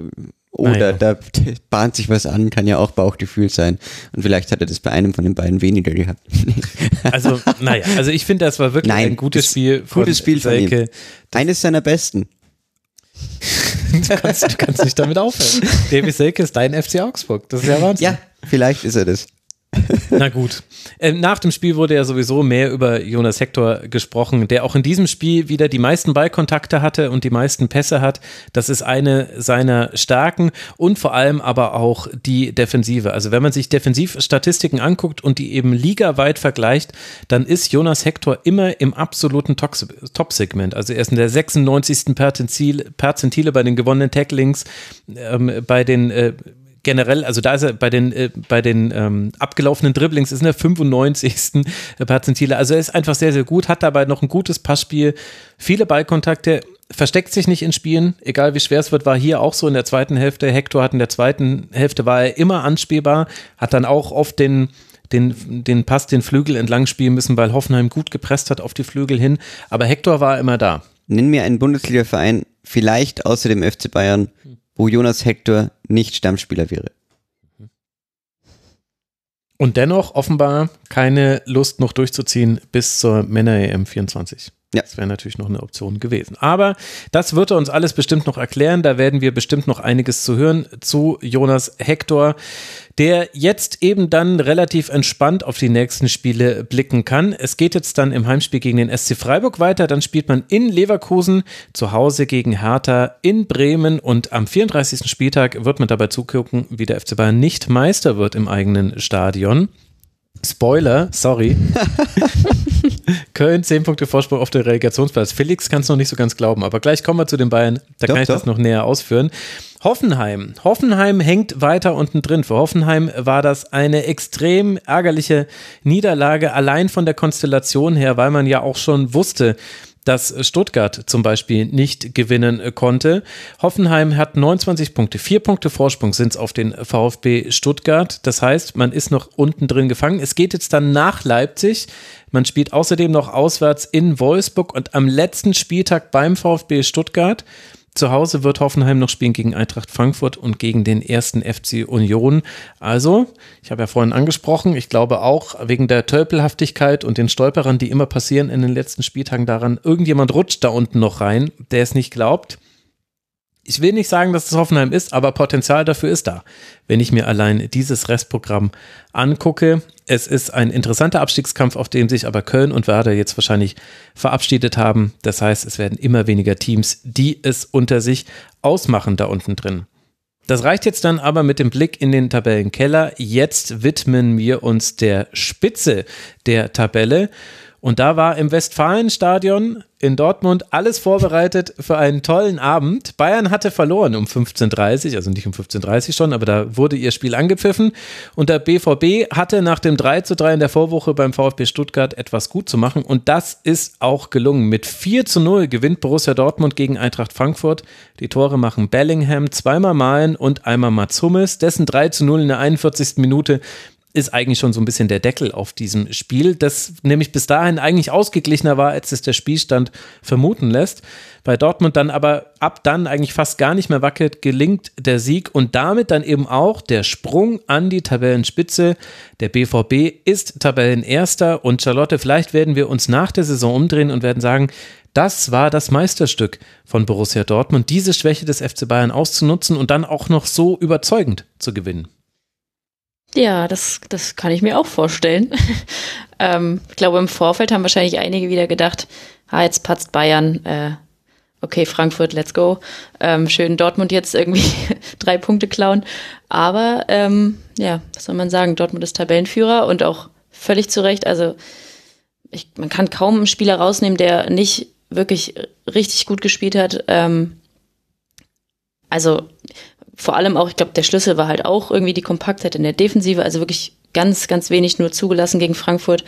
oder naja. da bahnt sich was an, kann ja auch Bauchgefühl sein. Und vielleicht hat er das bei einem von den beiden weniger gehabt. also, naja, also ich finde, das war wirklich Nein, ein gutes Spiel. Gutes Spiel von Selke. ihm. Eines seiner besten. du, kannst, du kannst nicht damit aufhören. David Selke ist dein FC Augsburg. Das ist ja Wahnsinn. Ja, vielleicht ist er das. Na gut. Ähm, nach dem Spiel wurde ja sowieso mehr über Jonas Hector gesprochen, der auch in diesem Spiel wieder die meisten Ballkontakte hatte und die meisten Pässe hat. Das ist eine seiner Stärken und vor allem aber auch die Defensive. Also wenn man sich Defensivstatistiken anguckt und die eben ligaweit vergleicht, dann ist Jonas Hector immer im absoluten Top-Segment. Also er ist in der 96. Perzentile bei den gewonnenen Tacklings, ähm, bei den äh, generell, also da ist er bei den, äh, bei den ähm, abgelaufenen Dribblings ist er 95. Perzentile. Also er ist einfach sehr, sehr gut, hat dabei noch ein gutes Passspiel, viele Ballkontakte, versteckt sich nicht in Spielen, egal wie schwer es wird, war hier auch so in der zweiten Hälfte. Hector hat in der zweiten Hälfte war er immer anspielbar, hat dann auch oft den den, den Pass, den Flügel entlang spielen müssen, weil Hoffenheim gut gepresst hat auf die Flügel hin. Aber Hector war immer da. Nenn mir einen Bundesliga-Verein, vielleicht außer dem FC Bayern, wo Jonas Hector nicht Stammspieler wäre. Und dennoch offenbar keine Lust noch durchzuziehen bis zur Männer-EM 24. Ja. Das wäre natürlich noch eine Option gewesen. Aber das wird er uns alles bestimmt noch erklären. Da werden wir bestimmt noch einiges zu hören zu Jonas Hector, der jetzt eben dann relativ entspannt auf die nächsten Spiele blicken kann. Es geht jetzt dann im Heimspiel gegen den SC Freiburg weiter. Dann spielt man in Leverkusen zu Hause gegen Hertha in Bremen und am 34. Spieltag wird man dabei zugucken, wie der FC Bayern nicht Meister wird im eigenen Stadion. Spoiler, sorry. Köln, 10 Punkte Vorsprung auf den Relegationsplatz. Felix kann es noch nicht so ganz glauben, aber gleich kommen wir zu den Bayern. Da doch, kann ich doch. das noch näher ausführen. Hoffenheim. Hoffenheim hängt weiter unten drin. Für Hoffenheim war das eine extrem ärgerliche Niederlage, allein von der Konstellation her, weil man ja auch schon wusste, dass Stuttgart zum Beispiel nicht gewinnen konnte. Hoffenheim hat 29 Punkte, vier Punkte Vorsprung sind es auf den VfB Stuttgart. Das heißt, man ist noch unten drin gefangen. Es geht jetzt dann nach Leipzig. Man spielt außerdem noch auswärts in Wolfsburg und am letzten Spieltag beim VfB Stuttgart. Zu Hause wird Hoffenheim noch spielen gegen Eintracht Frankfurt und gegen den ersten FC Union. Also, ich habe ja vorhin angesprochen, ich glaube auch wegen der Tölpelhaftigkeit und den Stolperern, die immer passieren in den letzten Spieltagen daran, irgendjemand rutscht da unten noch rein, der es nicht glaubt ich will nicht sagen, dass es Hoffenheim ist, aber Potenzial dafür ist da. Wenn ich mir allein dieses Restprogramm angucke, es ist ein interessanter Abstiegskampf, auf dem sich aber Köln und Werder jetzt wahrscheinlich verabschiedet haben. Das heißt, es werden immer weniger Teams, die es unter sich ausmachen da unten drin. Das reicht jetzt dann aber mit dem Blick in den Tabellenkeller. Jetzt widmen wir uns der Spitze der Tabelle. Und da war im Westfalenstadion in Dortmund alles vorbereitet für einen tollen Abend. Bayern hatte verloren um 15.30 also nicht um 15.30 schon, aber da wurde ihr Spiel angepfiffen. Und der BVB hatte nach dem 3 zu 3 in der Vorwoche beim VfB Stuttgart etwas gut zu machen. Und das ist auch gelungen. Mit 4 zu 0 gewinnt Borussia Dortmund gegen Eintracht Frankfurt. Die Tore machen Bellingham, zweimal Malen und einmal Mats Hummels. Dessen 3 zu 0 in der 41. Minute ist eigentlich schon so ein bisschen der Deckel auf diesem Spiel, das nämlich bis dahin eigentlich ausgeglichener war, als es der Spielstand vermuten lässt. Bei Dortmund dann aber ab dann eigentlich fast gar nicht mehr wackelt, gelingt der Sieg und damit dann eben auch der Sprung an die Tabellenspitze. Der BVB ist Tabellenerster und Charlotte, vielleicht werden wir uns nach der Saison umdrehen und werden sagen, das war das Meisterstück von Borussia Dortmund, diese Schwäche des FC Bayern auszunutzen und dann auch noch so überzeugend zu gewinnen. Ja, das, das kann ich mir auch vorstellen. ähm, ich glaube, im Vorfeld haben wahrscheinlich einige wieder gedacht, ah, jetzt patzt Bayern, äh, okay, Frankfurt, let's go. Ähm, schön Dortmund jetzt irgendwie drei Punkte klauen. Aber ähm, ja, was soll man sagen? Dortmund ist Tabellenführer und auch völlig zu Recht. Also ich, man kann kaum einen Spieler rausnehmen, der nicht wirklich richtig gut gespielt hat. Ähm, also vor allem auch, ich glaube, der Schlüssel war halt auch irgendwie die Kompaktheit in der Defensive, also wirklich ganz, ganz wenig nur zugelassen gegen Frankfurt.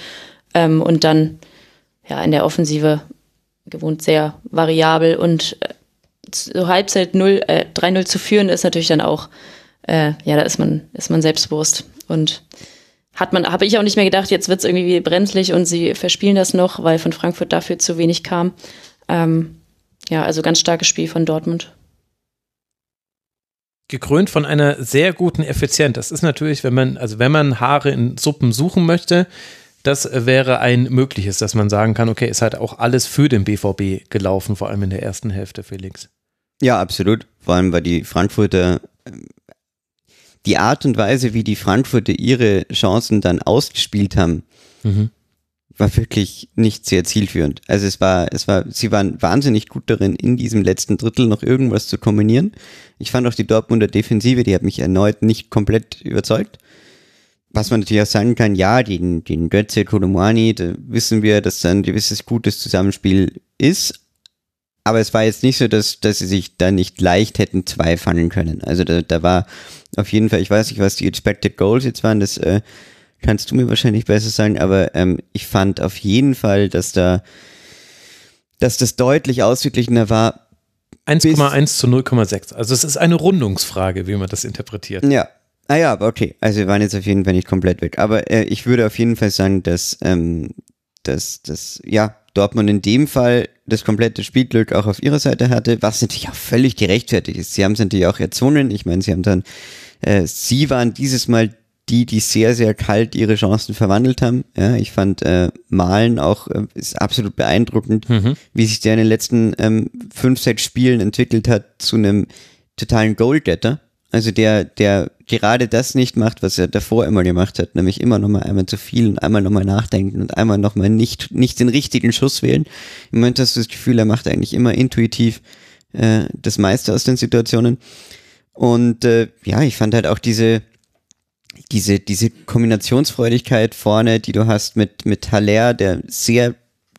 Ähm, und dann ja in der Offensive gewohnt sehr variabel und äh, so Halbzeit 0, äh, 3-0 zu führen ist natürlich dann auch, äh, ja, da ist man, ist man selbstbewusst. Und hat man, habe ich auch nicht mehr gedacht, jetzt wird es irgendwie brenzlig und sie verspielen das noch, weil von Frankfurt dafür zu wenig kam. Ähm, ja, also ganz starkes Spiel von Dortmund. Gekrönt von einer sehr guten Effizienz. Das ist natürlich, wenn man, also wenn man Haare in Suppen suchen möchte, das wäre ein mögliches, dass man sagen kann, okay, es hat auch alles für den BVB gelaufen, vor allem in der ersten Hälfte, Felix. Ja, absolut. Vor allem, weil die Frankfurter ähm, die Art und Weise, wie die Frankfurter ihre Chancen dann ausgespielt haben, mhm. War wirklich nicht sehr zielführend. Also es war, es war, sie waren wahnsinnig gut darin, in diesem letzten Drittel noch irgendwas zu kombinieren. Ich fand auch die Dortmunder Defensive, die hat mich erneut nicht komplett überzeugt. Was man natürlich auch sagen kann, ja, den, den Götze Kolomani, da wissen wir, dass da ein gewisses gutes Zusammenspiel ist, aber es war jetzt nicht so, dass, dass sie sich da nicht leicht hätten zweifangen können. Also da, da war auf jeden Fall, ich weiß nicht, was die Expected Goals jetzt waren, das äh, kannst du mir wahrscheinlich besser sagen, aber ähm, ich fand auf jeden Fall, dass da, dass das deutlich ausgeglichener war. 1,1 zu 0,6. Also es ist eine Rundungsfrage, wie man das interpretiert. Ja. Ah ja, aber okay. Also wir waren jetzt auf jeden Fall nicht komplett weg. Aber äh, ich würde auf jeden Fall sagen, dass, ähm, dass, dass, ja, Dortmund in dem Fall das komplette Spielglück auch auf ihrer Seite hatte, was natürlich auch völlig gerechtfertigt ist. Sie haben es natürlich auch erzwungen. Ich meine, sie haben dann, äh, sie waren dieses Mal die, die sehr, sehr kalt ihre Chancen verwandelt haben. Ja, ich fand äh, Malen auch äh, ist absolut beeindruckend, mhm. wie sich der in den letzten ähm, fünf, sechs Spielen entwickelt hat zu einem totalen Goalgetter. Also der, der gerade das nicht macht, was er davor immer gemacht hat, nämlich immer nochmal einmal zu viel und einmal nochmal nachdenken und einmal nochmal nicht, nicht den richtigen Schuss wählen. Im Moment hast du das Gefühl, er macht eigentlich immer intuitiv äh, das meiste aus den Situationen. Und äh, ja, ich fand halt auch diese, diese, diese Kombinationsfreudigkeit vorne, die du hast mit, mit Haller, der sehr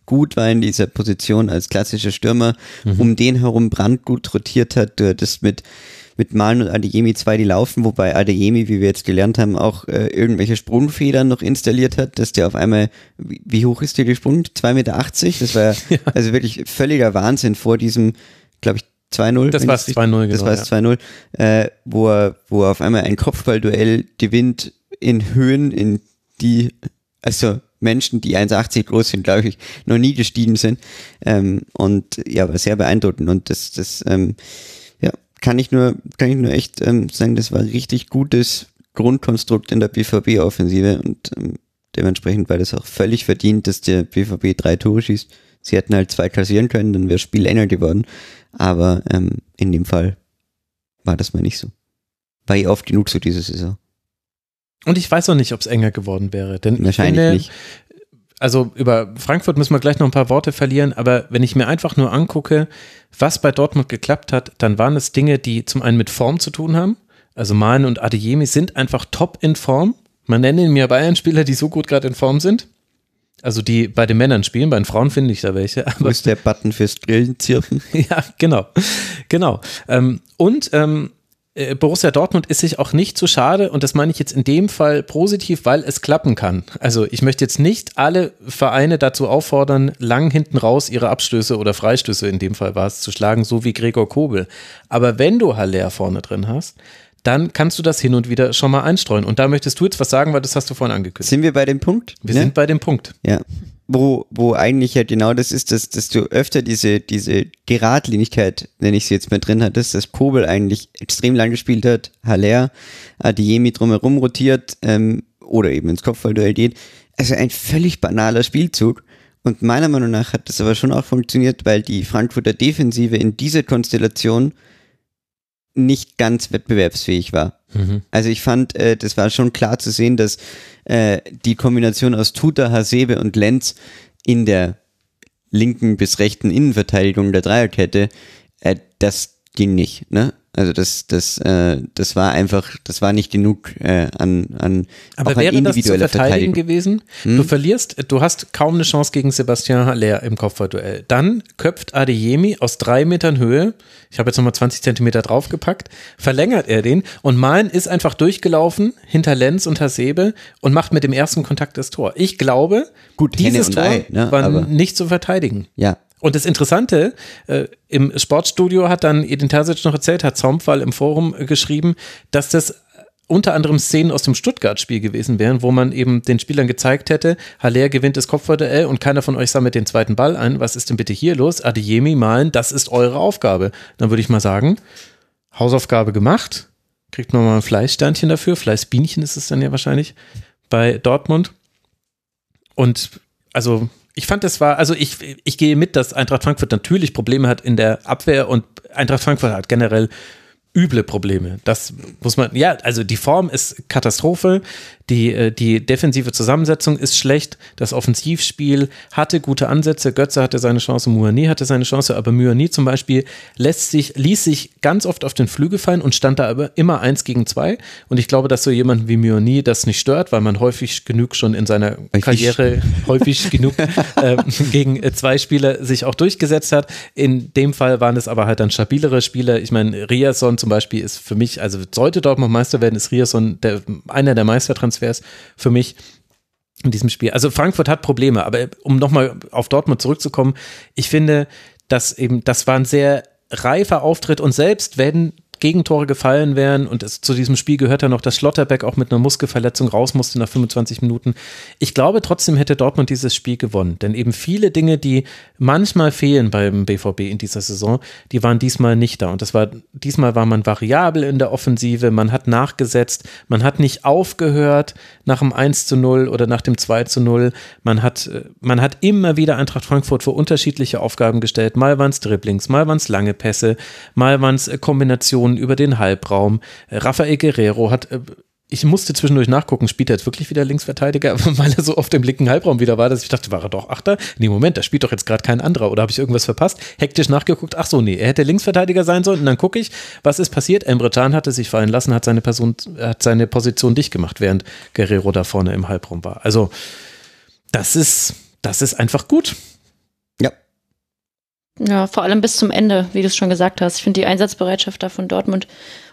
gut war in dieser Position als klassischer Stürmer, mhm. um den herum Brand gut rotiert hat. Du hattest mit mit Malen und Adeyemi zwei, die laufen, wobei Adeyemi, wie wir jetzt gelernt haben, auch äh, irgendwelche Sprungfedern noch installiert hat, dass der auf einmal, wie, hoch ist der die Sprung? 2,80 Meter? Das war ja. also wirklich völliger Wahnsinn vor diesem, glaube ich, 2-0. Das war es 2-0, genau. Das war es ja. 2-0, äh, wo, er, wo er auf einmal ein Kopfballduell gewinnt in Höhen, in die, also Menschen, die 1,80 groß sind, glaube ich, noch nie gestiegen sind. Ähm, und ja, war sehr beeindruckend. Und das, das ähm, kann ich nur, kann ich nur echt ähm, sagen, das war richtig gutes Grundkonstrukt in der BVB-Offensive und ähm, dementsprechend war das auch völlig verdient, dass der BVB drei Tore schießt. Sie hätten halt zwei kassieren können, dann wäre das Spiel enger geworden. Aber ähm, in dem Fall war das mal nicht so. War eh oft genug so diese Saison. Und ich weiß auch nicht, ob es enger geworden wäre. Denn Wahrscheinlich finde, nicht also über Frankfurt müssen wir gleich noch ein paar Worte verlieren, aber wenn ich mir einfach nur angucke, was bei Dortmund geklappt hat, dann waren es Dinge, die zum einen mit Form zu tun haben. Also Mane und Adeyemi sind einfach top in Form. Man nennt mir Bayern-Spieler, die so gut gerade in Form sind. Also die bei den Männern spielen, bei den Frauen finde ich da welche. Aber Wo ist der Button fürs Grillenzirpen? ja, genau. Genau. Ähm, und ähm, äh, Borussia Dortmund ist sich auch nicht zu schade und das meine ich jetzt in dem Fall positiv, weil es klappen kann. Also ich möchte jetzt nicht alle Vereine dazu auffordern, lang hinten raus ihre Abstöße oder Freistöße, in dem Fall war es, zu schlagen, so wie Gregor Kobel. Aber wenn du Haller vorne drin hast, dann kannst du das hin und wieder schon mal einstreuen. Und da möchtest du jetzt was sagen, weil das hast du vorhin angekündigt. Sind wir bei dem Punkt? Wir ja? sind bei dem Punkt. Ja wo, wo eigentlich ja genau das ist, dass, dass du öfter diese, diese Geradlinigkeit, nenne ich sie jetzt mal drin hattest, dass Kobel eigentlich extrem lang gespielt hat, Haller, Adiemi drumherum rotiert ähm, oder eben ins Kopfballduell geht. Also ein völlig banaler Spielzug. Und meiner Meinung nach hat das aber schon auch funktioniert, weil die Frankfurter Defensive in dieser Konstellation nicht ganz wettbewerbsfähig war. Mhm. Also ich fand, äh, das war schon klar zu sehen, dass äh, die Kombination aus Tuta, Hasebe und Lenz in der linken bis rechten Innenverteidigung der Dreierkette, äh, das ging nicht. Ne? Also das, das, äh, das war einfach, das war nicht genug äh, an, an Aber auch an wäre das zu individueller verteidigen Verteidigung. gewesen? Hm? Du verlierst, du hast kaum eine Chance gegen Sebastian Haller im Kopfballduell. Dann köpft Adeyemi aus drei Metern Höhe, ich habe jetzt nochmal 20 Zentimeter draufgepackt, verlängert er den und Malen ist einfach durchgelaufen hinter Lenz und Hasebe und macht mit dem ersten Kontakt das Tor. Ich glaube, Gut, dieses Tor Ei, ne, war aber- nicht zu verteidigen. Ja, Und das Interessante, äh, im Sportstudio hat dann Edin Terzic noch erzählt, hat Zaumfall im Forum äh, geschrieben, dass das unter anderem Szenen aus dem Stuttgart-Spiel gewesen wären, wo man eben den Spielern gezeigt hätte, Haller gewinnt das Kopfballduell und keiner von euch sammelt den zweiten Ball ein. Was ist denn bitte hier los? Adeyemi malen, das ist eure Aufgabe. Dann würde ich mal sagen, Hausaufgabe gemacht, kriegt man mal ein Fleißsternchen dafür, Fleißbienchen ist es dann ja wahrscheinlich bei Dortmund. Und also ich fand, das war, also ich, ich gehe mit, dass Eintracht Frankfurt natürlich Probleme hat in der Abwehr und Eintracht Frankfurt hat generell üble Probleme. Das muss man, ja, also die Form ist Katastrophe, die, äh, die defensive Zusammensetzung ist schlecht, das Offensivspiel hatte gute Ansätze, Götze hatte seine Chance, Muani hatte seine Chance, aber Muani zum Beispiel lässt sich, ließ sich ganz oft auf den Flügel fallen und stand da aber immer eins gegen zwei und ich glaube, dass so jemand wie Muani das nicht stört, weil man häufig genug schon in seiner Karriere häufig genug äh, gegen zwei Spieler sich auch durchgesetzt hat. In dem Fall waren es aber halt dann stabilere Spieler. Ich meine, Riasson zum Beispiel ist für mich, also sollte Dortmund Meister werden, ist Riasson der, einer der Meistertransfers für mich in diesem Spiel. Also Frankfurt hat Probleme, aber um nochmal auf Dortmund zurückzukommen, ich finde, dass eben, das war ein sehr reifer Auftritt und selbst wenn Gegentore gefallen wären und es, zu diesem Spiel gehört ja noch, dass Schlotterbeck auch mit einer Muskelverletzung raus musste nach 25 Minuten. Ich glaube trotzdem hätte Dortmund dieses Spiel gewonnen, denn eben viele Dinge, die manchmal fehlen beim BVB in dieser Saison, die waren diesmal nicht da. Und das war, diesmal war man variabel in der Offensive, man hat nachgesetzt, man hat nicht aufgehört nach dem 1 zu 0 oder nach dem 2 zu 0, man hat, äh, man hat immer wieder Eintracht Frankfurt vor unterschiedliche Aufgaben gestellt, mal waren es Dribblings, mal waren es lange Pässe, mal waren es äh, Kombinationen über den Halbraum. Äh, Rafael Guerrero hat äh, ich musste zwischendurch nachgucken, spielt er jetzt wirklich wieder Linksverteidiger, weil er so oft im linken Halbraum wieder war, dass ich dachte, war er doch Achter? Nee, Moment, da spielt doch jetzt gerade kein anderer oder habe ich irgendwas verpasst? Hektisch nachgeguckt, ach so, nee, er hätte Linksverteidiger sein sollen und dann gucke ich, was ist passiert? Emre Can hatte sich fallen lassen, hat seine Person, hat seine Position dicht gemacht, während Guerrero da vorne im Halbraum war. Also, das ist, das ist einfach gut. Ja. Vor allem bis zum Ende, wie du es schon gesagt hast. Ich finde die Einsatzbereitschaft da von Dortmund,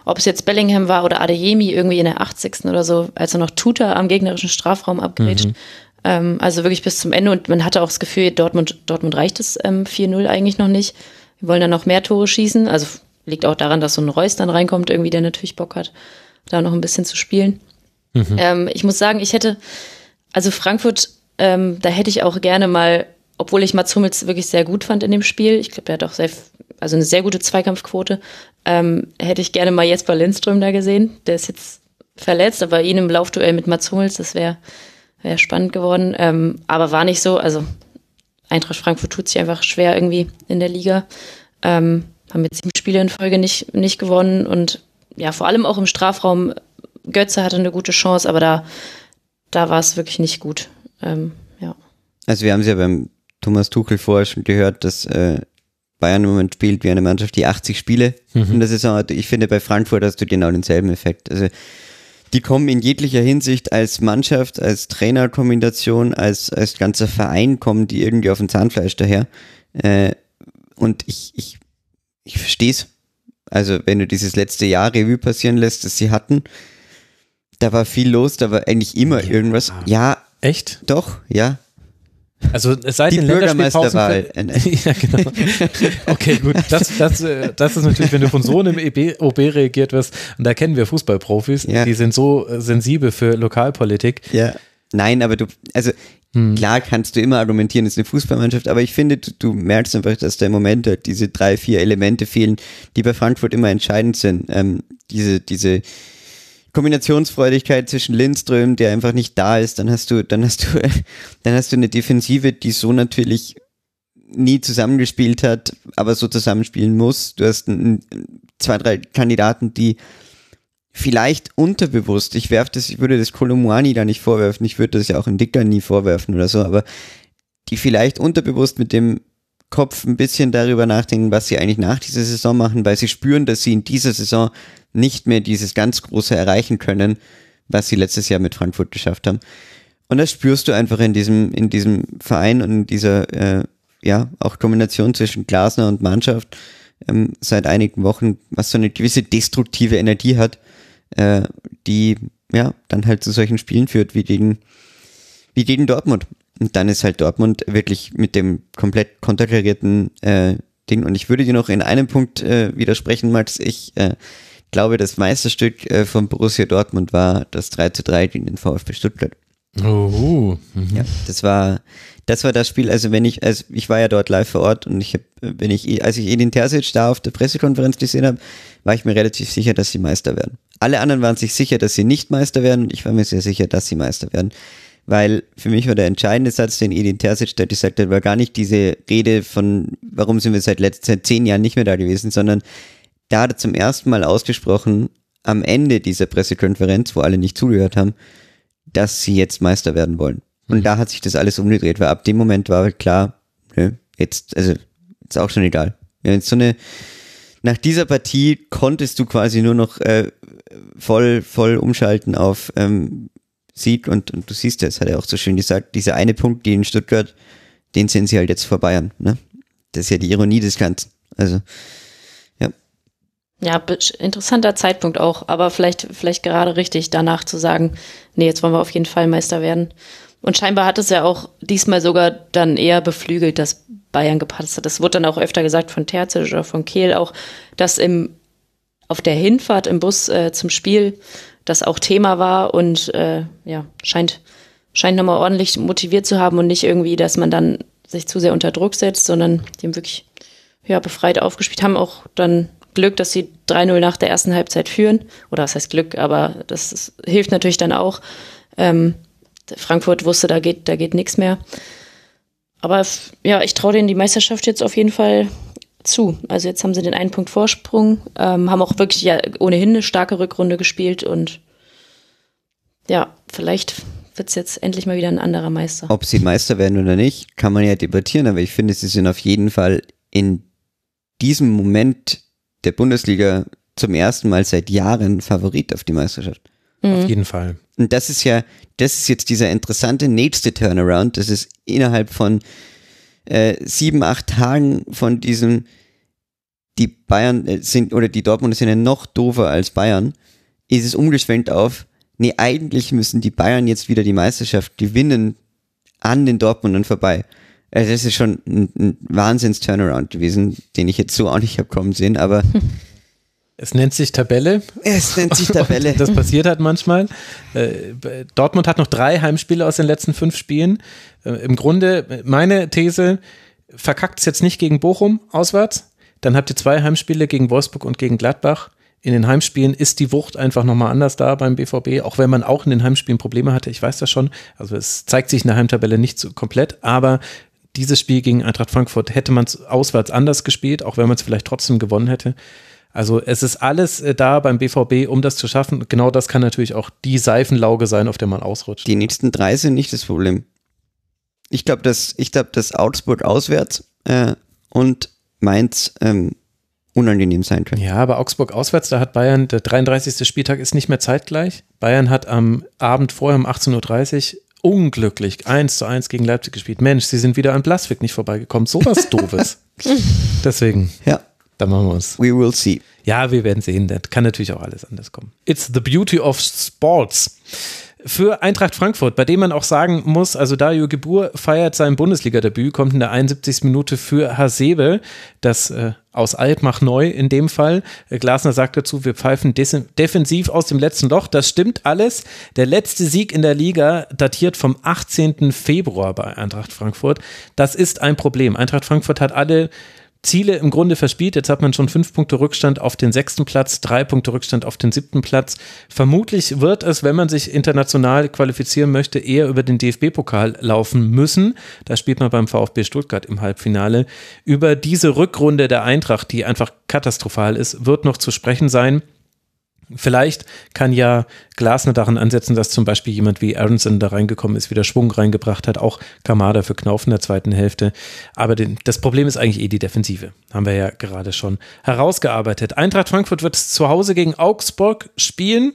ob es jetzt Bellingham war oder Adeyemi irgendwie in der 80. oder so, als er noch Tuta am gegnerischen Strafraum abgrätscht. Ähm, also wirklich bis zum Ende und man hatte auch das Gefühl, Dortmund, Dortmund reicht es ähm, 4-0 eigentlich noch nicht. Wir wollen dann noch mehr Tore schießen. Also liegt auch daran, dass so ein Reus dann reinkommt, irgendwie, der natürlich Bock hat, da noch ein bisschen zu spielen. Ähm, ich muss sagen, ich hätte, also Frankfurt, ähm, da hätte ich auch gerne mal, obwohl ich Mats Hummels wirklich sehr gut fand in dem Spiel, ich glaube, der hat auch sehr, also eine sehr gute Zweikampfquote, ähm, hätte ich gerne mal Jesper Lindström da gesehen. Der ist jetzt verletzt, aber ihn im Laufduell mit Mats Hummels, das wäre wär spannend geworden. Ähm, aber war nicht so, also Eintracht Frankfurt tut sich einfach schwer irgendwie in der Liga. Ähm, haben jetzt sieben Spiele in Folge nicht, nicht gewonnen und ja, vor allem auch im Strafraum. Götze hatte eine gute Chance, aber da, da war es wirklich nicht gut. Ähm, ja. Also wir haben es ja beim Thomas Tuchel vorher schon gehört, dass äh, Bayern im Moment spielt wie eine Mannschaft, die 80 Spiele in der Saison hat. Ich finde, bei Frankfurt hast du genau denselben Effekt. Also die kommen in jeglicher Hinsicht als Mannschaft, als Trainerkombination, als, als ganzer Verein, kommen die irgendwie auf dem Zahnfleisch daher. Äh, und ich, ich, ich verstehe es. Also wenn du dieses letzte Jahr Revue passieren lässt, das sie hatten, da war viel los, da war eigentlich immer irgendwas. Ja, Echt? doch, ja. Also seit Die den Länderspielpausen. Bürgermeisterwahl. ja, genau. Okay, gut. Das, das, äh, das ist natürlich, wenn du von so einem EB, OB reagiert wirst, und da kennen wir Fußballprofis, Ja. die sind so äh, sensibel für Lokalpolitik. Ja. Nein, aber du, also klar kannst du immer argumentieren, es ist eine Fußballmannschaft, aber ich finde, du, du merkst einfach, dass da im Moment halt diese drei, vier Elemente fehlen, die bei Frankfurt immer entscheidend sind. Ähm, diese, diese Kombinationsfreudigkeit zwischen Lindström, der einfach nicht da ist, dann hast du, dann hast du, dann hast du eine Defensive, die so natürlich nie zusammengespielt hat, aber so zusammenspielen muss. Du hast ein, zwei, drei Kandidaten, die vielleicht unterbewusst, ich werfe das, ich würde das Kolomwani da nicht vorwerfen, ich würde das ja auch in Dicker nie vorwerfen oder so, aber die vielleicht unterbewusst mit dem Kopf ein bisschen darüber nachdenken, was sie eigentlich nach dieser Saison machen, weil sie spüren, dass sie in dieser Saison nicht mehr dieses ganz große erreichen können, was sie letztes Jahr mit Frankfurt geschafft haben. Und das spürst du einfach in diesem, in diesem Verein und in dieser, äh, ja, auch Kombination zwischen Glasner und Mannschaft ähm, seit einigen Wochen, was so eine gewisse destruktive Energie hat, äh, die, ja, dann halt zu solchen Spielen führt, wie gegen, wie gegen Dortmund. Und dann ist halt Dortmund wirklich mit dem komplett konterkarierten äh, Ding. Und ich würde dir noch in einem Punkt äh, widersprechen, Max. Ich äh, glaube, das Meisterstück äh, von Borussia Dortmund war das 3 zu 3 gegen den VfB Stuttgart. Oh. Mhm. Ja, das war, das war das Spiel, also wenn ich, also ich war ja dort live vor Ort und ich habe, wenn ich, als ich Edin Terzic da auf der Pressekonferenz gesehen habe, war ich mir relativ sicher, dass sie Meister werden. Alle anderen waren sich sicher, dass sie nicht Meister werden und ich war mir sehr sicher, dass sie Meister werden. Weil für mich war der entscheidende Satz, den Edin Terzic da gesagt hat, war gar nicht diese Rede von, warum sind wir seit letzten seit zehn Jahren nicht mehr da gewesen, sondern da hat er zum ersten Mal ausgesprochen, am Ende dieser Pressekonferenz, wo alle nicht zugehört haben, dass sie jetzt Meister werden wollen. Und mhm. da hat sich das alles umgedreht, weil ab dem Moment war halt klar, ne, jetzt, also, ist auch schon egal. Ja, jetzt so eine, nach dieser Partie konntest du quasi nur noch äh, voll, voll umschalten auf ähm, Sieg und, und du siehst es, hat er auch so schön gesagt, dieser eine Punkt, die in Stuttgart, den sind sie halt jetzt vor Bayern. Ne? Das ist ja die Ironie des Ganzen. Also ja, interessanter Zeitpunkt auch, aber vielleicht, vielleicht gerade richtig danach zu sagen, nee, jetzt wollen wir auf jeden Fall Meister werden. Und scheinbar hat es ja auch diesmal sogar dann eher beflügelt, dass Bayern gepasst hat. Das wurde dann auch öfter gesagt von Terzic oder von Kehl auch, dass im, auf der Hinfahrt im Bus äh, zum Spiel das auch Thema war und äh, ja, scheint, scheint nochmal ordentlich motiviert zu haben und nicht irgendwie, dass man dann sich zu sehr unter Druck setzt, sondern haben wirklich ja, befreit aufgespielt, haben auch dann Glück, dass sie 3-0 nach der ersten Halbzeit führen. Oder was heißt Glück, aber das, das hilft natürlich dann auch. Ähm, Frankfurt wusste, da geht, da geht nichts mehr. Aber ja, ich traue denen die Meisterschaft jetzt auf jeden Fall zu. Also jetzt haben sie den einen Punkt Vorsprung, ähm, haben auch wirklich ja ohnehin eine starke Rückrunde gespielt und ja, vielleicht wird es jetzt endlich mal wieder ein anderer Meister. Ob sie Meister werden oder nicht, kann man ja debattieren, aber ich finde, sie sind auf jeden Fall in diesem Moment der Bundesliga zum ersten Mal seit Jahren Favorit auf die Meisterschaft. Mhm. Auf jeden Fall. Und das ist ja, das ist jetzt dieser interessante nächste Turnaround, das ist innerhalb von äh, sieben, acht Tagen von diesem, die Bayern äh, sind, oder die Dortmunder sind ja noch doofer als Bayern, ist es umgeschwenkt auf, nee, eigentlich müssen die Bayern jetzt wieder die Meisterschaft gewinnen an den Dortmundern vorbei. Also das ist schon ein, ein Wahnsinns-Turnaround gewesen, den ich jetzt so auch nicht habe kommen sehen, aber. Es nennt sich Tabelle. Es nennt sich Tabelle. Das passiert halt manchmal. Äh, Dortmund hat noch drei Heimspiele aus den letzten fünf Spielen. Äh, Im Grunde, meine These, verkackt es jetzt nicht gegen Bochum auswärts. Dann habt ihr zwei Heimspiele gegen Wolfsburg und gegen Gladbach. In den Heimspielen ist die Wucht einfach nochmal anders da beim BVB, auch wenn man auch in den Heimspielen Probleme hatte. Ich weiß das schon. Also es zeigt sich in der Heimtabelle nicht so komplett, aber dieses Spiel gegen Eintracht Frankfurt hätte man es auswärts anders gespielt, auch wenn man es vielleicht trotzdem gewonnen hätte. Also es ist alles äh, da beim BVB, um das zu schaffen. Genau das kann natürlich auch die Seifenlauge sein, auf der man ausrutscht. Die nächsten drei sind nicht das Problem. Ich glaube, dass ich glaube, dass Augsburg auswärts äh, und Mainz ähm, unangenehm sein können. Ja, aber Augsburg auswärts, da hat Bayern, der 33. Spieltag ist nicht mehr zeitgleich. Bayern hat am Abend vorher um 18.30 Uhr unglücklich 1 zu 1 gegen Leipzig gespielt. Mensch, sie sind wieder an Blaswig nicht vorbeigekommen. So was Doofes. Deswegen. Ja. Da machen wir uns. We will see. Ja, wir werden sehen. Das kann natürlich auch alles anders kommen. It's the beauty of sports für Eintracht Frankfurt, bei dem man auch sagen muss, also Dario Gebur feiert sein Bundesliga-Debüt, kommt in der 71. Minute für Hasebe, das äh, aus Altmach neu in dem Fall. Äh, Glasner sagt dazu, wir pfeifen defensiv aus dem letzten Loch. Das stimmt alles. Der letzte Sieg in der Liga datiert vom 18. Februar bei Eintracht Frankfurt. Das ist ein Problem. Eintracht Frankfurt hat alle Ziele im Grunde verspielt. Jetzt hat man schon fünf Punkte Rückstand auf den sechsten Platz, drei Punkte Rückstand auf den siebten Platz. Vermutlich wird es, wenn man sich international qualifizieren möchte, eher über den DFB-Pokal laufen müssen. Da spielt man beim VfB Stuttgart im Halbfinale. Über diese Rückrunde der Eintracht, die einfach katastrophal ist, wird noch zu sprechen sein. Vielleicht kann ja Glasner daran ansetzen, dass zum Beispiel jemand wie Aronson da reingekommen ist, wieder Schwung reingebracht hat, auch Kamada für Knauf in der zweiten Hälfte. Aber den, das Problem ist eigentlich eh die Defensive. Haben wir ja gerade schon herausgearbeitet. Eintracht Frankfurt wird zu Hause gegen Augsburg spielen.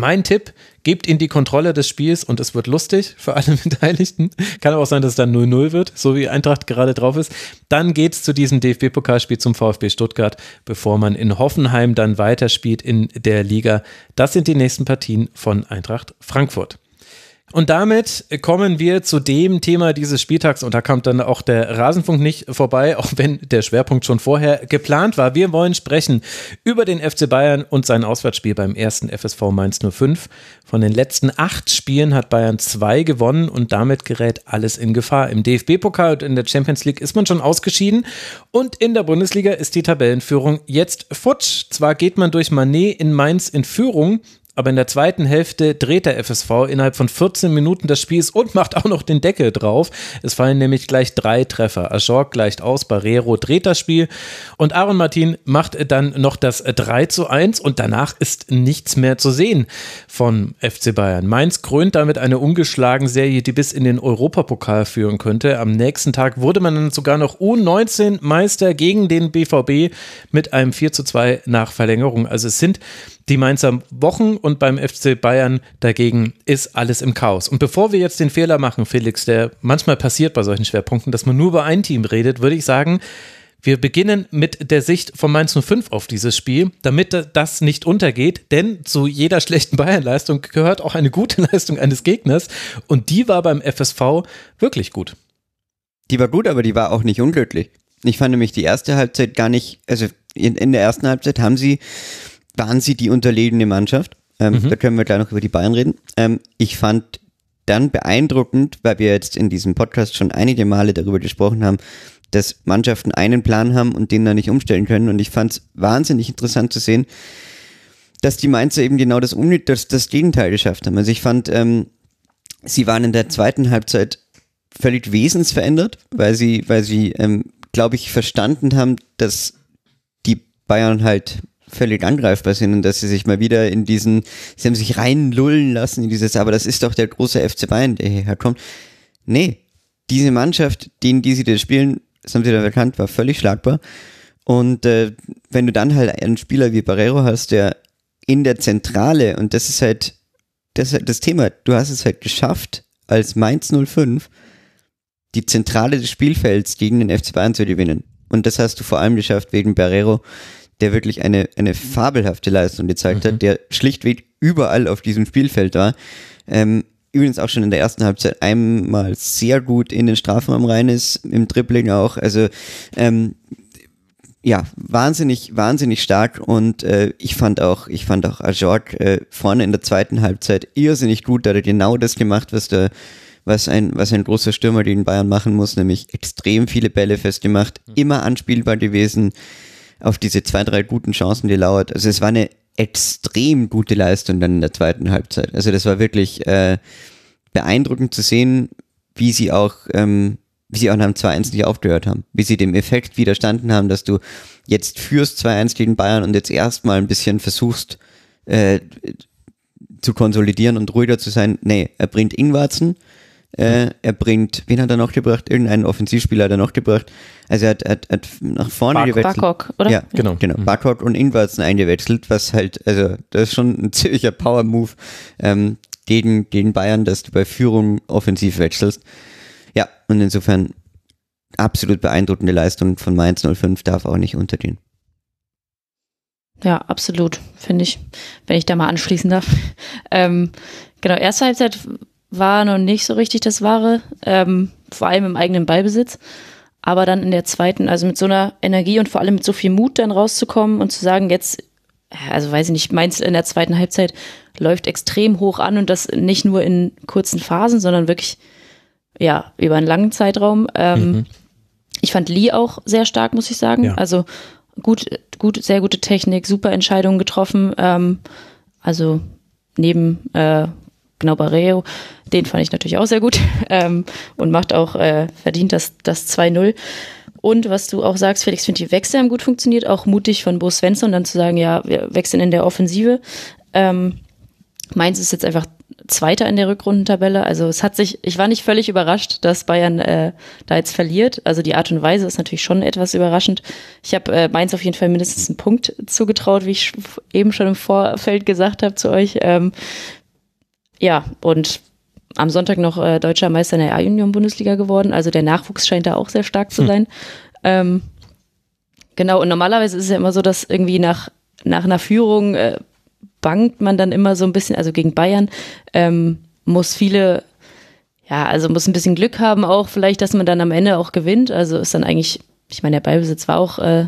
Mein Tipp, gebt ihnen die Kontrolle des Spiels und es wird lustig für alle Beteiligten. Kann auch sein, dass es dann 0-0 wird, so wie Eintracht gerade drauf ist. Dann geht es zu diesem DFB-Pokalspiel zum VfB Stuttgart, bevor man in Hoffenheim dann weiterspielt in der Liga. Das sind die nächsten Partien von Eintracht Frankfurt. Und damit kommen wir zu dem Thema dieses Spieltags und da kommt dann auch der Rasenfunk nicht vorbei, auch wenn der Schwerpunkt schon vorher geplant war. Wir wollen sprechen über den FC Bayern und sein Auswärtsspiel beim ersten FSV Mainz 05. Von den letzten acht Spielen hat Bayern zwei gewonnen und damit gerät alles in Gefahr. Im DFB-Pokal und in der Champions League ist man schon ausgeschieden und in der Bundesliga ist die Tabellenführung jetzt futsch. Zwar geht man durch Manet in Mainz in Führung, aber in der zweiten Hälfte dreht der FSV innerhalb von 14 Minuten des Spiels und macht auch noch den Deckel drauf. Es fallen nämlich gleich drei Treffer. Ajorg gleicht aus, Barrero dreht das Spiel und Aaron Martin macht dann noch das 3 zu 1 und danach ist nichts mehr zu sehen von FC Bayern. Mainz krönt damit eine ungeschlagen Serie, die bis in den Europapokal führen könnte. Am nächsten Tag wurde man dann sogar noch U19 Meister gegen den BVB mit einem 4 zu 2 nach Verlängerung. Also es sind die Mainzer Wochen und beim FC Bayern dagegen ist alles im Chaos. Und bevor wir jetzt den Fehler machen, Felix, der manchmal passiert bei solchen Schwerpunkten, dass man nur über ein Team redet, würde ich sagen, wir beginnen mit der Sicht von Mainz 05 auf dieses Spiel, damit das nicht untergeht, denn zu jeder schlechten Bayern-Leistung gehört auch eine gute Leistung eines Gegners und die war beim FSV wirklich gut. Die war gut, aber die war auch nicht unglücklich. Ich fand nämlich die erste Halbzeit gar nicht, also in, in der ersten Halbzeit haben sie waren sie die unterlegene Mannschaft. Ähm, mhm. Da können wir gleich noch über die Bayern reden. Ähm, ich fand dann beeindruckend, weil wir jetzt in diesem Podcast schon einige Male darüber gesprochen haben, dass Mannschaften einen Plan haben und den dann nicht umstellen können. Und ich fand es wahnsinnig interessant zu sehen, dass die Mainzer eben genau das, das, das Gegenteil geschafft haben. Also ich fand, ähm, sie waren in der zweiten Halbzeit völlig wesensverändert, weil sie, weil sie, ähm, glaube ich, verstanden haben, dass die Bayern halt völlig angreifbar sind und dass sie sich mal wieder in diesen, sie haben sich reinlullen lassen in dieses, aber das ist doch der große FC Bayern, der hierher kommt. Nee, diese Mannschaft, gegen die sie da spielen, das haben sie dann erkannt, war völlig schlagbar. Und äh, wenn du dann halt einen Spieler wie Barrero hast, der in der Zentrale, und das ist halt das, ist halt das Thema, du hast es halt geschafft, als Mainz 05 die Zentrale des Spielfelds gegen den FC Bayern zu gewinnen. Und das hast du vor allem geschafft wegen Barrero, der wirklich eine, eine fabelhafte Leistung gezeigt mhm. hat, der schlichtweg überall auf diesem Spielfeld war. Ähm, übrigens auch schon in der ersten Halbzeit einmal sehr gut in den Strafraum rein ist, im Dribbling auch. Also ähm, ja, wahnsinnig, wahnsinnig stark und äh, ich fand auch, ich fand auch Ajorg äh, vorne in der zweiten Halbzeit irrsinnig gut, da hat er genau das gemacht, was der was ein, was ein großer Stürmer den Bayern machen muss, nämlich extrem viele Bälle festgemacht, mhm. immer anspielbar gewesen, auf diese zwei, drei guten Chancen die lauert. Also es war eine extrem gute Leistung dann in der zweiten Halbzeit. Also das war wirklich äh, beeindruckend zu sehen, wie sie auch, ähm, wie sie auch nach dem 2-1 nicht aufgehört haben, wie sie dem Effekt widerstanden haben, dass du jetzt führst 2-1 gegen Bayern und jetzt erstmal ein bisschen versuchst äh, zu konsolidieren und ruhiger zu sein. Nee, er bringt Ingwarzen, äh, er bringt, wen hat er noch gebracht? Irgendeinen Offensivspieler hat er noch gebracht. Also er hat, hat, hat nach vorne Bar gewechselt. Barkok, oder? Ja, genau. genau. Mhm. Barkok und Ingwertsen eingewechselt, was halt, also das ist schon ein ziemlicher Power-Move ähm, gegen, gegen Bayern, dass du bei Führung offensiv wechselst. Ja, und insofern absolut beeindruckende Leistung von Mainz 05 darf auch nicht untergehen. Ja, absolut, finde ich, wenn ich da mal anschließen darf. Ähm, genau, erste Halbzeit war noch nicht so richtig das Wahre, ähm, vor allem im eigenen Ballbesitz. Aber dann in der zweiten, also mit so einer Energie und vor allem mit so viel Mut dann rauszukommen und zu sagen, jetzt, also weiß ich nicht, meins in der zweiten Halbzeit läuft extrem hoch an und das nicht nur in kurzen Phasen, sondern wirklich, ja, über einen langen Zeitraum. Ähm, mhm. Ich fand Lee auch sehr stark, muss ich sagen. Ja. Also gut, gut, sehr gute Technik, super Entscheidungen getroffen. Ähm, also neben äh, Barreo, den fand ich natürlich auch sehr gut ähm, und macht auch, äh, verdient das, das 2-0. Und was du auch sagst, Felix, finde die Wechsel haben gut funktioniert, auch mutig von Bo Svensson dann zu sagen, ja, wir wechseln in der Offensive. Ähm, Mainz ist jetzt einfach Zweiter in der Rückrundentabelle. Also es hat sich, ich war nicht völlig überrascht, dass Bayern äh, da jetzt verliert. Also die Art und Weise ist natürlich schon etwas überraschend. Ich habe äh, Mainz auf jeden Fall mindestens einen Punkt zugetraut, wie ich eben schon im Vorfeld gesagt habe zu euch. Ähm, ja, und am Sonntag noch äh, deutscher Meister in der A-Union-Bundesliga geworden. Also der Nachwuchs scheint da auch sehr stark zu hm. sein. Hm. Ähm, genau, und normalerweise ist es ja immer so, dass irgendwie nach, nach einer Führung äh, bangt man dann immer so ein bisschen, also gegen Bayern, ähm, muss viele, ja, also muss ein bisschen Glück haben auch vielleicht, dass man dann am Ende auch gewinnt. Also ist dann eigentlich, ich meine, der Ballbesitz war auch äh,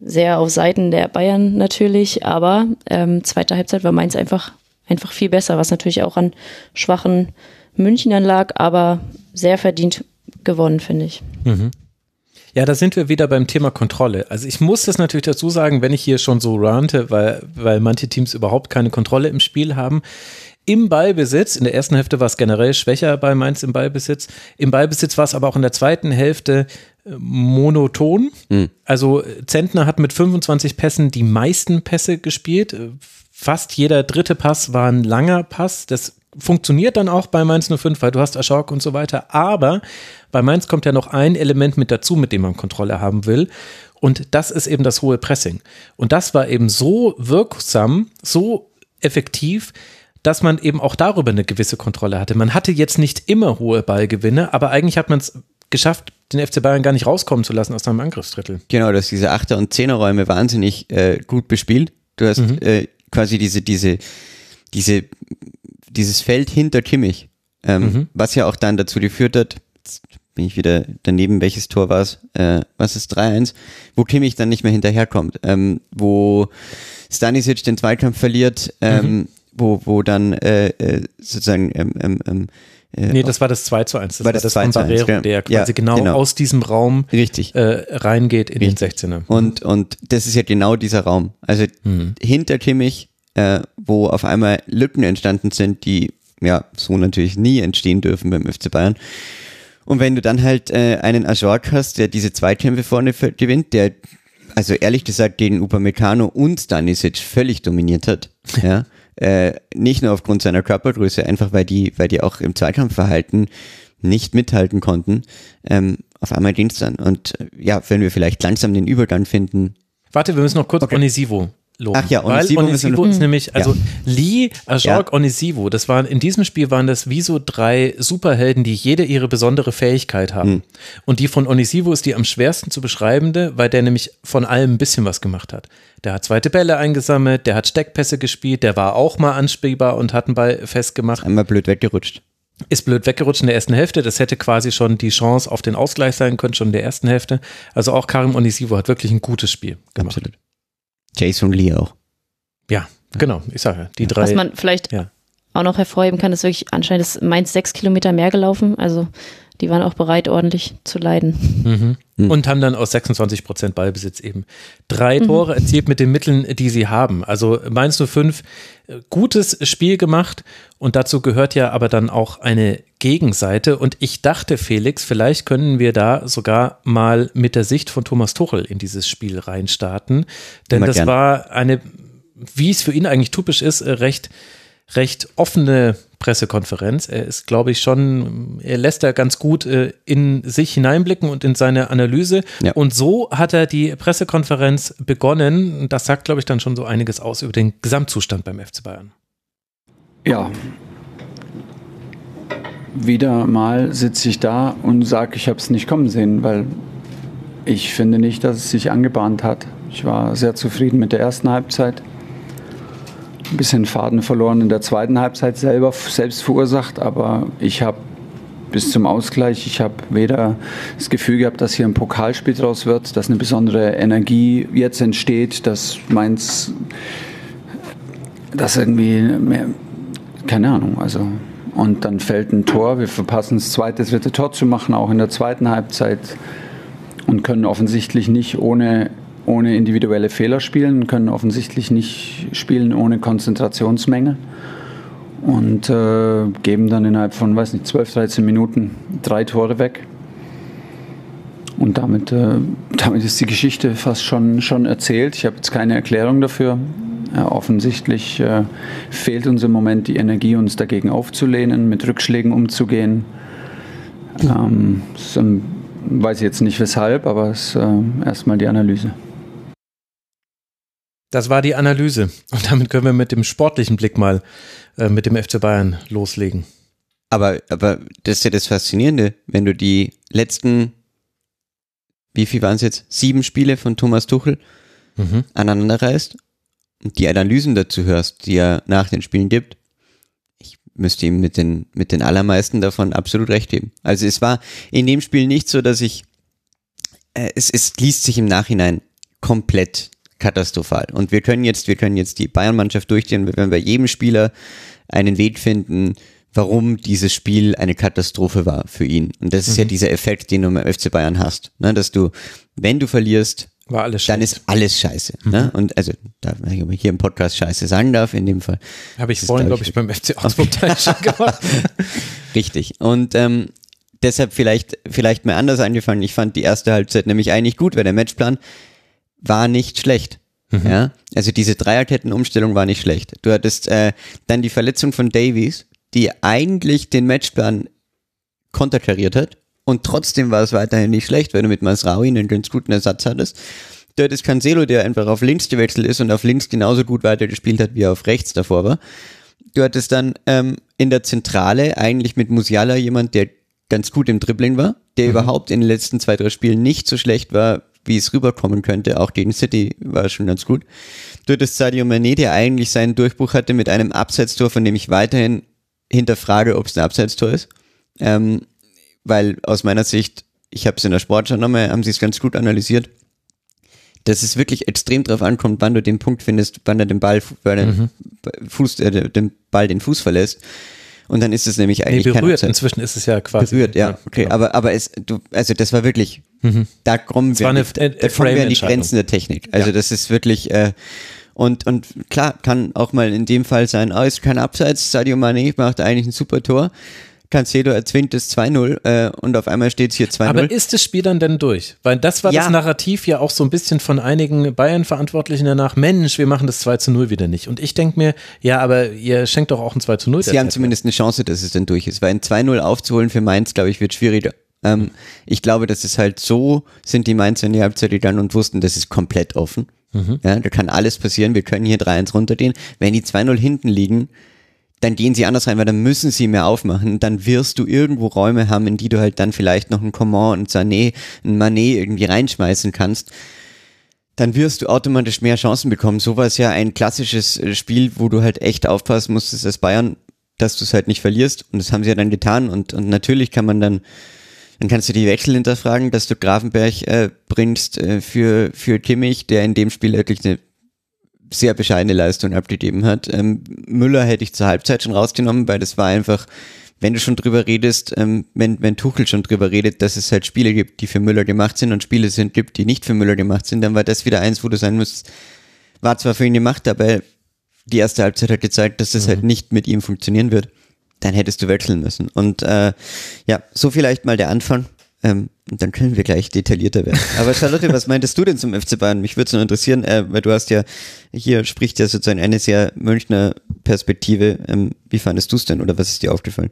sehr auf Seiten der Bayern natürlich, aber ähm, zweite Halbzeit war Mainz einfach, einfach viel besser, was natürlich auch an schwachen Münchnern lag, aber sehr verdient gewonnen, finde ich. Mhm. Ja, da sind wir wieder beim Thema Kontrolle. Also ich muss das natürlich dazu sagen, wenn ich hier schon so rante, weil, weil manche Teams überhaupt keine Kontrolle im Spiel haben. Im Ballbesitz, in der ersten Hälfte war es generell schwächer bei Mainz im Ballbesitz. Im Ballbesitz war es aber auch in der zweiten Hälfte äh, monoton. Mhm. Also Zentner hat mit 25 Pässen die meisten Pässe gespielt. Fast jeder dritte Pass war ein langer Pass. Das funktioniert dann auch bei Mainz 05, weil du hast Aschok und so weiter. Aber bei Mainz kommt ja noch ein Element mit dazu, mit dem man Kontrolle haben will. Und das ist eben das hohe Pressing. Und das war eben so wirksam, so effektiv, dass man eben auch darüber eine gewisse Kontrolle hatte. Man hatte jetzt nicht immer hohe Ballgewinne, aber eigentlich hat man es geschafft, den FC Bayern gar nicht rauskommen zu lassen aus seinem Angriffsdrittel. Genau, dass diese Achter- und Zehnerräume wahnsinnig äh, gut bespielt. Du hast mhm. äh, quasi diese, diese, diese dieses Feld hinter Kimmich, ähm, mhm. was ja auch dann dazu geführt hat, jetzt bin ich wieder daneben, welches Tor war es, äh, was ist 3-1, wo Kimmich dann nicht mehr hinterherkommt, ähm, wo Stanisic den Zweikampf verliert, ähm, mhm. wo, wo dann äh, äh, sozusagen ähm, ähm, ähm äh, nee, das war das 2 zu 1. Das war das, das 2 von Barrero, 1, der quasi ja, genau, genau, aus diesem Raum Richtig. Äh, reingeht in Richtig. den 16er. Und, und das ist ja genau dieser Raum. Also mhm. hinter Kimmich äh, wo auf einmal Lücken entstanden sind, die ja so natürlich nie entstehen dürfen beim FC Bayern. Und wenn du dann halt äh, einen Ajork hast, der diese Zweikämpfe vorne gewinnt, der also ehrlich gesagt gegen Upamecano und Stanisic völlig dominiert hat, ja, äh, nicht nur aufgrund seiner Körpergröße, einfach weil die, weil die auch im Zweikampfverhalten nicht mithalten konnten, ähm, auf einmal ging es dann. Und äh, ja, wenn wir vielleicht langsam den Übergang finden. Warte, wir müssen noch kurz okay. Onisivo loben. Ach ja, Onisivo, Weil Onisivo ist, ist nämlich, also ja. Lee, Ajorg, ja. Onisivo, das waren, in diesem Spiel waren das wie so drei Superhelden, die jede ihre besondere Fähigkeit haben. Hm. Und die von Onisivo ist die am schwersten zu beschreibende, weil der nämlich von allem ein bisschen was gemacht hat. Der hat zweite Bälle eingesammelt, der hat Steckpässe gespielt, der war auch mal anspielbar und hat einen Ball festgemacht. Einmal blöd weggerutscht ist blöd weggerutscht in der ersten Hälfte. Das hätte quasi schon die Chance auf den Ausgleich sein können, schon in der ersten Hälfte. Also auch Karim Onisivo hat wirklich ein gutes Spiel gemacht. Absolut. Jason Lee auch. Ja, genau. Ich sage die drei. Was man vielleicht ja. auch noch hervorheben kann, ist wirklich anscheinend ist Mainz sechs Kilometer mehr gelaufen. Also die waren auch bereit, ordentlich zu leiden. Mhm. Mhm. Und haben dann aus 26 Prozent Ballbesitz eben drei mhm. Tore erzielt mit den Mitteln, die sie haben. Also Mainz 05, gutes Spiel gemacht und dazu gehört ja aber dann auch eine Gegenseite. Und ich dachte, Felix, vielleicht können wir da sogar mal mit der Sicht von Thomas Tuchel in dieses Spiel reinstarten. Denn Immer das gern. war eine, wie es für ihn eigentlich typisch ist, recht recht offene Pressekonferenz. Er ist, glaube ich, schon, er lässt da ganz gut äh, in sich hineinblicken und in seine Analyse. Ja. Und so hat er die Pressekonferenz begonnen. Das sagt, glaube ich, dann schon so einiges aus über den Gesamtzustand beim FC Bayern. Ja. Wieder mal sitze ich da und sage, ich habe es nicht kommen sehen, weil ich finde nicht, dass es sich angebahnt hat. Ich war sehr zufrieden mit der ersten Halbzeit ein bisschen Faden verloren in der zweiten Halbzeit selber selbst verursacht, aber ich habe bis zum Ausgleich, ich habe weder das Gefühl gehabt, dass hier ein Pokalspiel draus wird, dass eine besondere Energie jetzt entsteht, dass Mainz das irgendwie mehr, keine Ahnung, also und dann fällt ein Tor, wir verpassen das zweite, dritte Tor zu machen, auch in der zweiten Halbzeit und können offensichtlich nicht ohne ohne individuelle Fehler spielen, können offensichtlich nicht spielen ohne Konzentrationsmenge und äh, geben dann innerhalb von, weiß nicht, 12, 13 Minuten drei Tore weg. Und damit, äh, damit ist die Geschichte fast schon, schon erzählt. Ich habe jetzt keine Erklärung dafür. Ja, offensichtlich äh, fehlt uns im Moment die Energie, uns dagegen aufzulehnen, mit Rückschlägen umzugehen. Ähm, ähm, weiß ich jetzt nicht weshalb, aber es ist äh, erstmal die Analyse. Das war die Analyse. Und damit können wir mit dem sportlichen Blick mal äh, mit dem FC Bayern loslegen. Aber, aber das ist ja das Faszinierende, wenn du die letzten, wie viel waren es jetzt, sieben Spiele von Thomas Tuchel mhm. aneinander reißt und die Analysen dazu hörst, die er nach den Spielen gibt, ich müsste ihm mit den, mit den allermeisten davon absolut recht geben. Also es war in dem Spiel nicht so, dass ich, äh, es, es liest sich im Nachhinein komplett katastrophal. Und wir können jetzt, wir können jetzt die Bayern-Mannschaft durchgehen, wir werden bei jedem Spieler einen Weg finden, warum dieses Spiel eine Katastrophe war für ihn. Und das ist mhm. ja dieser Effekt, den du beim FC Bayern hast. Ne? Dass du, wenn du verlierst, dann ist alles scheiße. Mhm. Ne? Und also, da ich hier im Podcast scheiße sagen darf, in dem Fall. Habe ich vorhin, glaube ich, beim FC Augsburg schon gemacht. Richtig. Und ähm, deshalb vielleicht, vielleicht mal anders angefangen. Ich fand die erste Halbzeit nämlich eigentlich gut, weil der Matchplan war nicht schlecht. Mhm. Ja, also diese Dreierkettenumstellung war nicht schlecht. Du hattest äh, dann die Verletzung von Davies, die eigentlich den Matchplan konterkariert hat. Und trotzdem war es weiterhin nicht schlecht, weil du mit Masraoui einen ganz guten Ersatz hattest. Du hattest Cancelo, der einfach auf links gewechselt ist und auf links genauso gut weitergespielt hat, wie er auf rechts davor war. Du hattest dann ähm, in der Zentrale eigentlich mit Musiala jemand, der ganz gut im Dribbling war, der mhm. überhaupt in den letzten zwei, drei Spielen nicht so schlecht war, wie es rüberkommen könnte. Auch gegen City war schon ganz gut. Du hattest Sadio Mané, der eigentlich seinen Durchbruch hatte mit einem Abseitstor, von dem ich weiterhin hinterfrage, ob es ein Abseitstor ist. Ähm, weil aus meiner Sicht, ich habe es in der Sportschau nochmal, haben sie es ganz gut analysiert, dass es wirklich extrem drauf ankommt, wann du den Punkt findest, wann er den Ball, wann er mhm. Fuß, äh, den Ball den Fuß verlässt. Und dann ist es nämlich eigentlich nee, berührt. Inzwischen ist es ja quasi berührt. Ja, okay. Genau. Aber aber es, du, also das war wirklich. Mhm. Da kommen wir, eine, da kommen wir an die Grenzen der Technik. Also ja. das ist wirklich. Äh, und, und klar, kann auch mal in dem Fall sein, oh, ist kein Abseits, Sadio Mane macht eigentlich ein super Tor. Cancelo erzwingt es 2-0 äh, und auf einmal steht es hier 2-0. Aber ist das Spiel dann denn durch? Weil das war ja. das Narrativ ja auch so ein bisschen von einigen Bayern-Verantwortlichen danach, Mensch, wir machen das 2-0 wieder nicht. Und ich denke mir, ja, aber ihr schenkt doch auch ein 2-0. Sie haben zumindest eine Chance, dass es dann durch ist, weil ein 2-0 aufzuholen für Mainz, glaube ich, wird schwieriger. Ähm, ich glaube, dass es halt so sind die Mainzer in die Halbzeit gegangen und wussten, das ist komplett offen. Mhm. Ja, da kann alles passieren. Wir können hier 3-1 runtergehen. Wenn die 2-0 hinten liegen, dann gehen sie anders rein, weil dann müssen sie mehr aufmachen. Dann wirst du irgendwo Räume haben, in die du halt dann vielleicht noch einen Coman und Sané, einen Manet irgendwie reinschmeißen kannst. Dann wirst du automatisch mehr Chancen bekommen. So war es ja ein klassisches äh, Spiel, wo du halt echt aufpassen musstest als Bayern, dass du es halt nicht verlierst. Und das haben sie ja dann getan. Und, und natürlich kann man dann, dann kannst du die Wechsel hinterfragen, dass du Grafenberg äh, bringst äh, für, für Kimmich, der in dem Spiel wirklich eine sehr bescheidene Leistung abgegeben hat. Ähm, Müller hätte ich zur Halbzeit schon rausgenommen, weil das war einfach, wenn du schon drüber redest, ähm, wenn, wenn Tuchel schon drüber redet, dass es halt Spiele gibt, die für Müller gemacht sind und Spiele sind gibt, die nicht für Müller gemacht sind, dann war das wieder eins, wo du sein musst, war zwar für ihn gemacht, aber die erste Halbzeit hat gezeigt, dass das mhm. halt nicht mit ihm funktionieren wird. Dann hättest du wechseln müssen. Und äh, ja, so vielleicht mal der Anfang. Ähm, und dann können wir gleich detaillierter werden. Aber Charlotte, was meintest du denn zum FC Bayern? Mich würde es nur interessieren, äh, weil du hast ja, hier spricht ja sozusagen eine sehr Münchner Perspektive. Ähm, wie fandest du es denn oder was ist dir aufgefallen?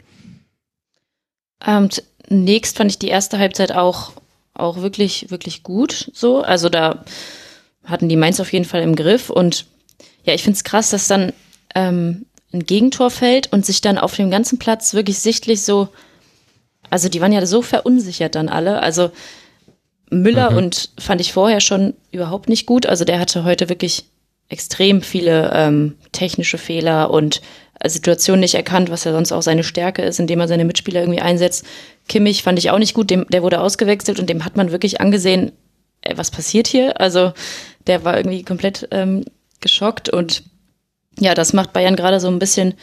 Ähm, nächst fand ich die erste Halbzeit auch, auch wirklich, wirklich gut so. Also da hatten die Mainz auf jeden Fall im Griff und ja, ich finde es krass, dass dann ähm, ein Gegentor fällt und sich dann auf dem ganzen Platz wirklich sichtlich so also die waren ja so verunsichert dann alle. Also Müller mhm. und fand ich vorher schon überhaupt nicht gut. Also der hatte heute wirklich extrem viele ähm, technische Fehler und äh, Situationen nicht erkannt, was ja sonst auch seine Stärke ist, indem er seine Mitspieler irgendwie einsetzt. Kimmich fand ich auch nicht gut, dem, der wurde ausgewechselt und dem hat man wirklich angesehen, ey, was passiert hier? Also der war irgendwie komplett ähm, geschockt und ja, das macht Bayern gerade so ein bisschen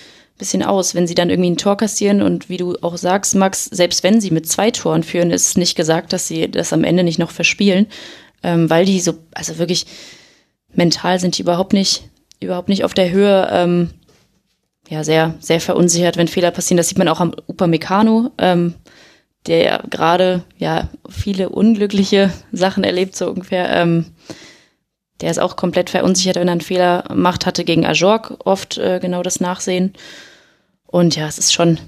bisschen aus. Wenn sie dann irgendwie ein Tor kassieren und wie du auch sagst, Max, selbst wenn sie mit zwei Toren führen, ist nicht gesagt, dass sie das am Ende nicht noch verspielen, ähm, weil die so, also wirklich mental sind die überhaupt nicht, überhaupt nicht auf der Höhe. Ähm, ja, sehr, sehr verunsichert, wenn Fehler passieren. Das sieht man auch am Upamecano. Ähm, der ja gerade ja viele unglückliche Sachen erlebt, so ungefähr. Ähm, der ist auch komplett verunsichert, wenn er einen Fehler macht, hatte gegen Ajorg oft äh, genau das Nachsehen. Und ja, es ist schon,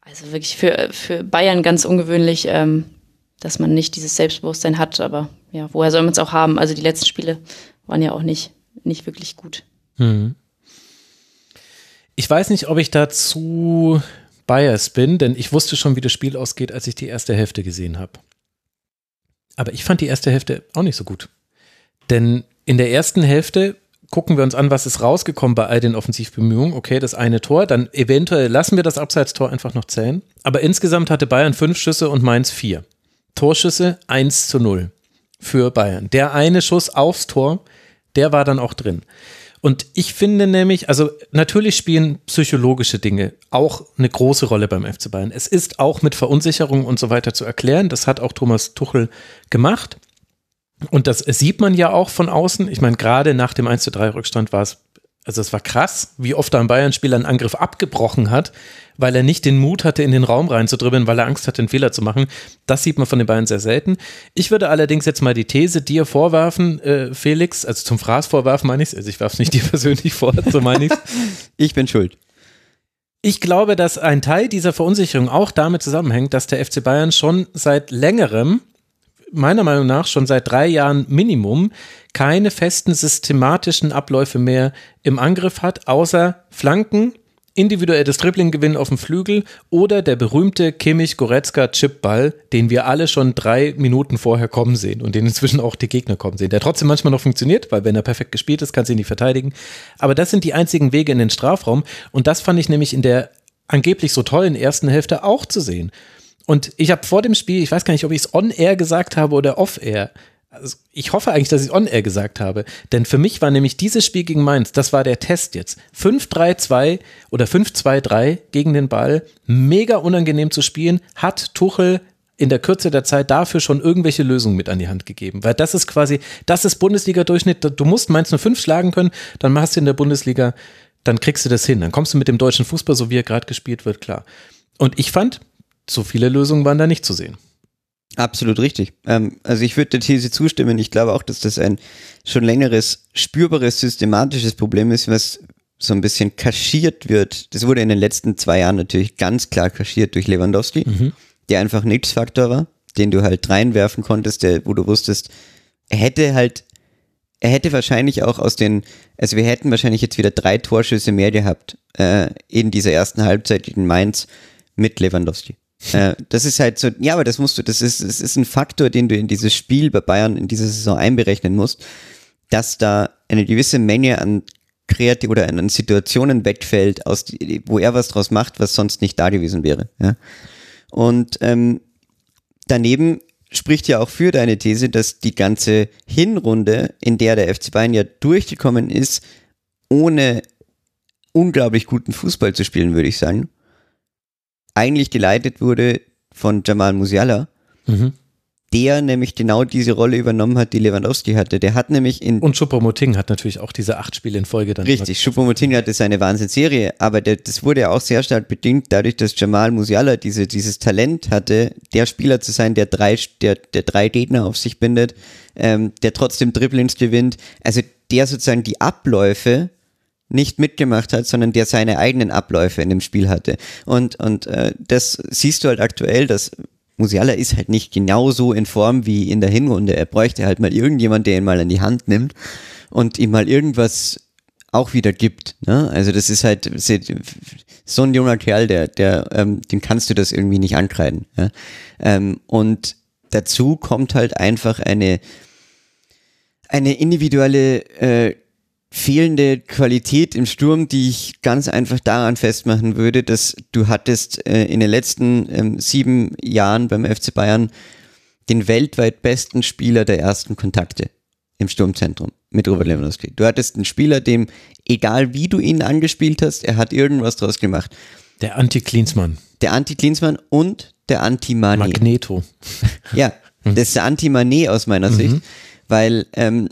also wirklich für, für Bayern ganz ungewöhnlich, ähm, dass man nicht dieses Selbstbewusstsein hat. Aber ja, woher soll man es auch haben? Also die letzten Spiele waren ja auch nicht, nicht wirklich gut. Mhm. Ich weiß nicht, ob ich dazu bias bin, denn ich wusste schon, wie das Spiel ausgeht, als ich die erste Hälfte gesehen habe. Aber ich fand die erste Hälfte auch nicht so gut. Denn in der ersten Hälfte gucken wir uns an, was ist rausgekommen bei all den Offensivbemühungen. Okay, das eine Tor, dann eventuell lassen wir das Abseitstor einfach noch zählen. Aber insgesamt hatte Bayern fünf Schüsse und Mainz vier. Torschüsse 1 zu 0 für Bayern. Der eine Schuss aufs Tor, der war dann auch drin. Und ich finde nämlich, also natürlich spielen psychologische Dinge auch eine große Rolle beim FC Bayern. Es ist auch mit Verunsicherung und so weiter zu erklären. Das hat auch Thomas Tuchel gemacht. Und das sieht man ja auch von außen. Ich meine, gerade nach dem 1 zu 3 Rückstand war es, also es war krass, wie oft da ein Bayern-Spieler einen Angriff abgebrochen hat, weil er nicht den Mut hatte, in den Raum reinzudribbeln, weil er Angst hatte, einen Fehler zu machen. Das sieht man von den Bayern sehr selten. Ich würde allerdings jetzt mal die These dir vorwerfen, äh, Felix, also zum Fraß vorwerfen meine ich also ich werfe es nicht dir persönlich vor, so meine ich Ich bin schuld. Ich glaube, dass ein Teil dieser Verunsicherung auch damit zusammenhängt, dass der FC Bayern schon seit längerem meiner Meinung nach schon seit drei Jahren Minimum keine festen systematischen Abläufe mehr im Angriff hat, außer Flanken, individuelles Dribblinggewinn auf dem Flügel oder der berühmte Kimmich-Goretzka-Chipball, den wir alle schon drei Minuten vorher kommen sehen und den inzwischen auch die Gegner kommen sehen, der trotzdem manchmal noch funktioniert, weil wenn er perfekt gespielt ist, kann sie ihn nicht verteidigen. Aber das sind die einzigen Wege in den Strafraum und das fand ich nämlich in der angeblich so tollen ersten Hälfte auch zu sehen. Und ich habe vor dem Spiel, ich weiß gar nicht, ob ich es on-air gesagt habe oder off-air. Also ich hoffe eigentlich, dass ich on-air gesagt habe. Denn für mich war nämlich dieses Spiel gegen Mainz, das war der Test jetzt. 5-3-2 oder 5-2-3 gegen den Ball. Mega unangenehm zu spielen. Hat Tuchel in der Kürze der Zeit dafür schon irgendwelche Lösungen mit an die Hand gegeben. Weil das ist quasi, das ist Bundesliga-Durchschnitt. Du musst Mainz nur 5 schlagen können, dann machst du in der Bundesliga, dann kriegst du das hin. Dann kommst du mit dem deutschen Fußball, so wie er gerade gespielt wird, klar. Und ich fand, so viele Lösungen waren da nicht zu sehen. Absolut richtig. Ähm, also ich würde der These zustimmen. Ich glaube auch, dass das ein schon längeres, spürbares, systematisches Problem ist, was so ein bisschen kaschiert wird. Das wurde in den letzten zwei Jahren natürlich ganz klar kaschiert durch Lewandowski, mhm. der einfach nichts Faktor war, den du halt reinwerfen konntest, der, wo du wusstest, er hätte halt, er hätte wahrscheinlich auch aus den, also wir hätten wahrscheinlich jetzt wieder drei Torschüsse mehr gehabt äh, in dieser ersten Halbzeit in Mainz mit Lewandowski. Äh, das ist halt so, ja, aber das musst du, das ist, das ist ein Faktor, den du in dieses Spiel bei Bayern in dieser Saison einberechnen musst, dass da eine gewisse Menge an kreativ oder an Situationen wegfällt, aus, wo er was draus macht, was sonst nicht da gewesen wäre. Ja? Und ähm, daneben spricht ja auch für deine These, dass die ganze Hinrunde, in der der FC Bayern ja durchgekommen ist, ohne unglaublich guten Fußball zu spielen, würde ich sagen, eigentlich geleitet wurde von Jamal Musiala, mhm. der nämlich genau diese Rolle übernommen hat, die Lewandowski hatte. Der hat nämlich in. Und Choupo-Moting hat natürlich auch diese acht Spiele in Folge dann. Richtig, Choupo-Moting hatte seine Wahnsinnsserie, aber der, das wurde ja auch sehr stark bedingt dadurch, dass Jamal Musiala diese, dieses Talent hatte, der Spieler zu sein, der drei, der, der drei Gegner auf sich bindet, ähm, der trotzdem Dribblings gewinnt. Also der sozusagen die Abläufe nicht mitgemacht hat, sondern der seine eigenen Abläufe in dem Spiel hatte. Und, und äh, das siehst du halt aktuell, dass Musiala ist halt nicht genauso in Form wie in der Hinrunde. Er bräuchte halt mal irgendjemand, der ihn mal in die Hand nimmt und ihm mal irgendwas auch wieder gibt. Ne? Also das ist halt so ein junger Kerl, der, der, ähm, dem kannst du das irgendwie nicht ankreiden. Ja? Ähm, und dazu kommt halt einfach eine eine individuelle äh, fehlende Qualität im Sturm, die ich ganz einfach daran festmachen würde, dass du hattest äh, in den letzten ähm, sieben Jahren beim FC Bayern den weltweit besten Spieler der ersten Kontakte im Sturmzentrum mit Robert Lewandowski. Du hattest einen Spieler, dem, egal wie du ihn angespielt hast, er hat irgendwas draus gemacht. Der Anti-Klinsmann. Der Anti-Klinsmann und der Anti-Mané. Magneto. ja, das ist der Anti-Mané aus meiner mhm. Sicht, weil ähm,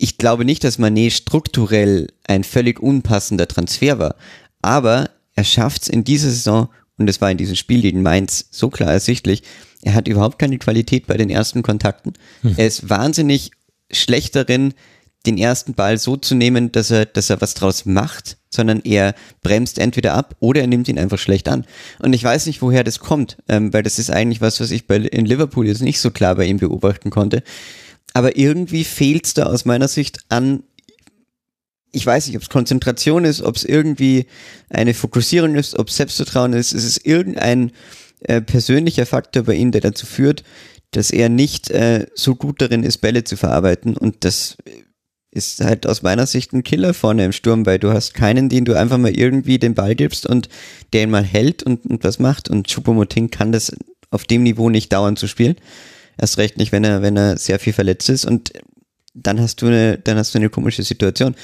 ich glaube nicht, dass Manet strukturell ein völlig unpassender Transfer war, aber er schafft es in dieser Saison und das war in diesem Spiel gegen Mainz so klar ersichtlich, er hat überhaupt keine Qualität bei den ersten Kontakten. Hm. Er ist wahnsinnig schlecht darin, den ersten Ball so zu nehmen, dass er, dass er was draus macht, sondern er bremst entweder ab oder er nimmt ihn einfach schlecht an. Und ich weiß nicht, woher das kommt, ähm, weil das ist eigentlich was, was ich bei, in Liverpool jetzt nicht so klar bei ihm beobachten konnte. Aber irgendwie fehlt es da aus meiner Sicht an, ich weiß nicht, ob es Konzentration ist, ob es irgendwie eine Fokussierung ist, ob es Selbstvertrauen ist. Es ist irgendein äh, persönlicher Faktor bei ihm, der dazu führt, dass er nicht äh, so gut darin ist, Bälle zu verarbeiten. Und das ist halt aus meiner Sicht ein Killer vorne im Sturm, weil du hast keinen, den du einfach mal irgendwie den Ball gibst und der ihn mal hält und, und was macht. Und Choupo-Moting kann das auf dem Niveau nicht dauernd zu spielen. Erst recht nicht, wenn er, wenn er sehr viel verletzt ist. Und dann hast du eine, dann hast du eine komische Situation.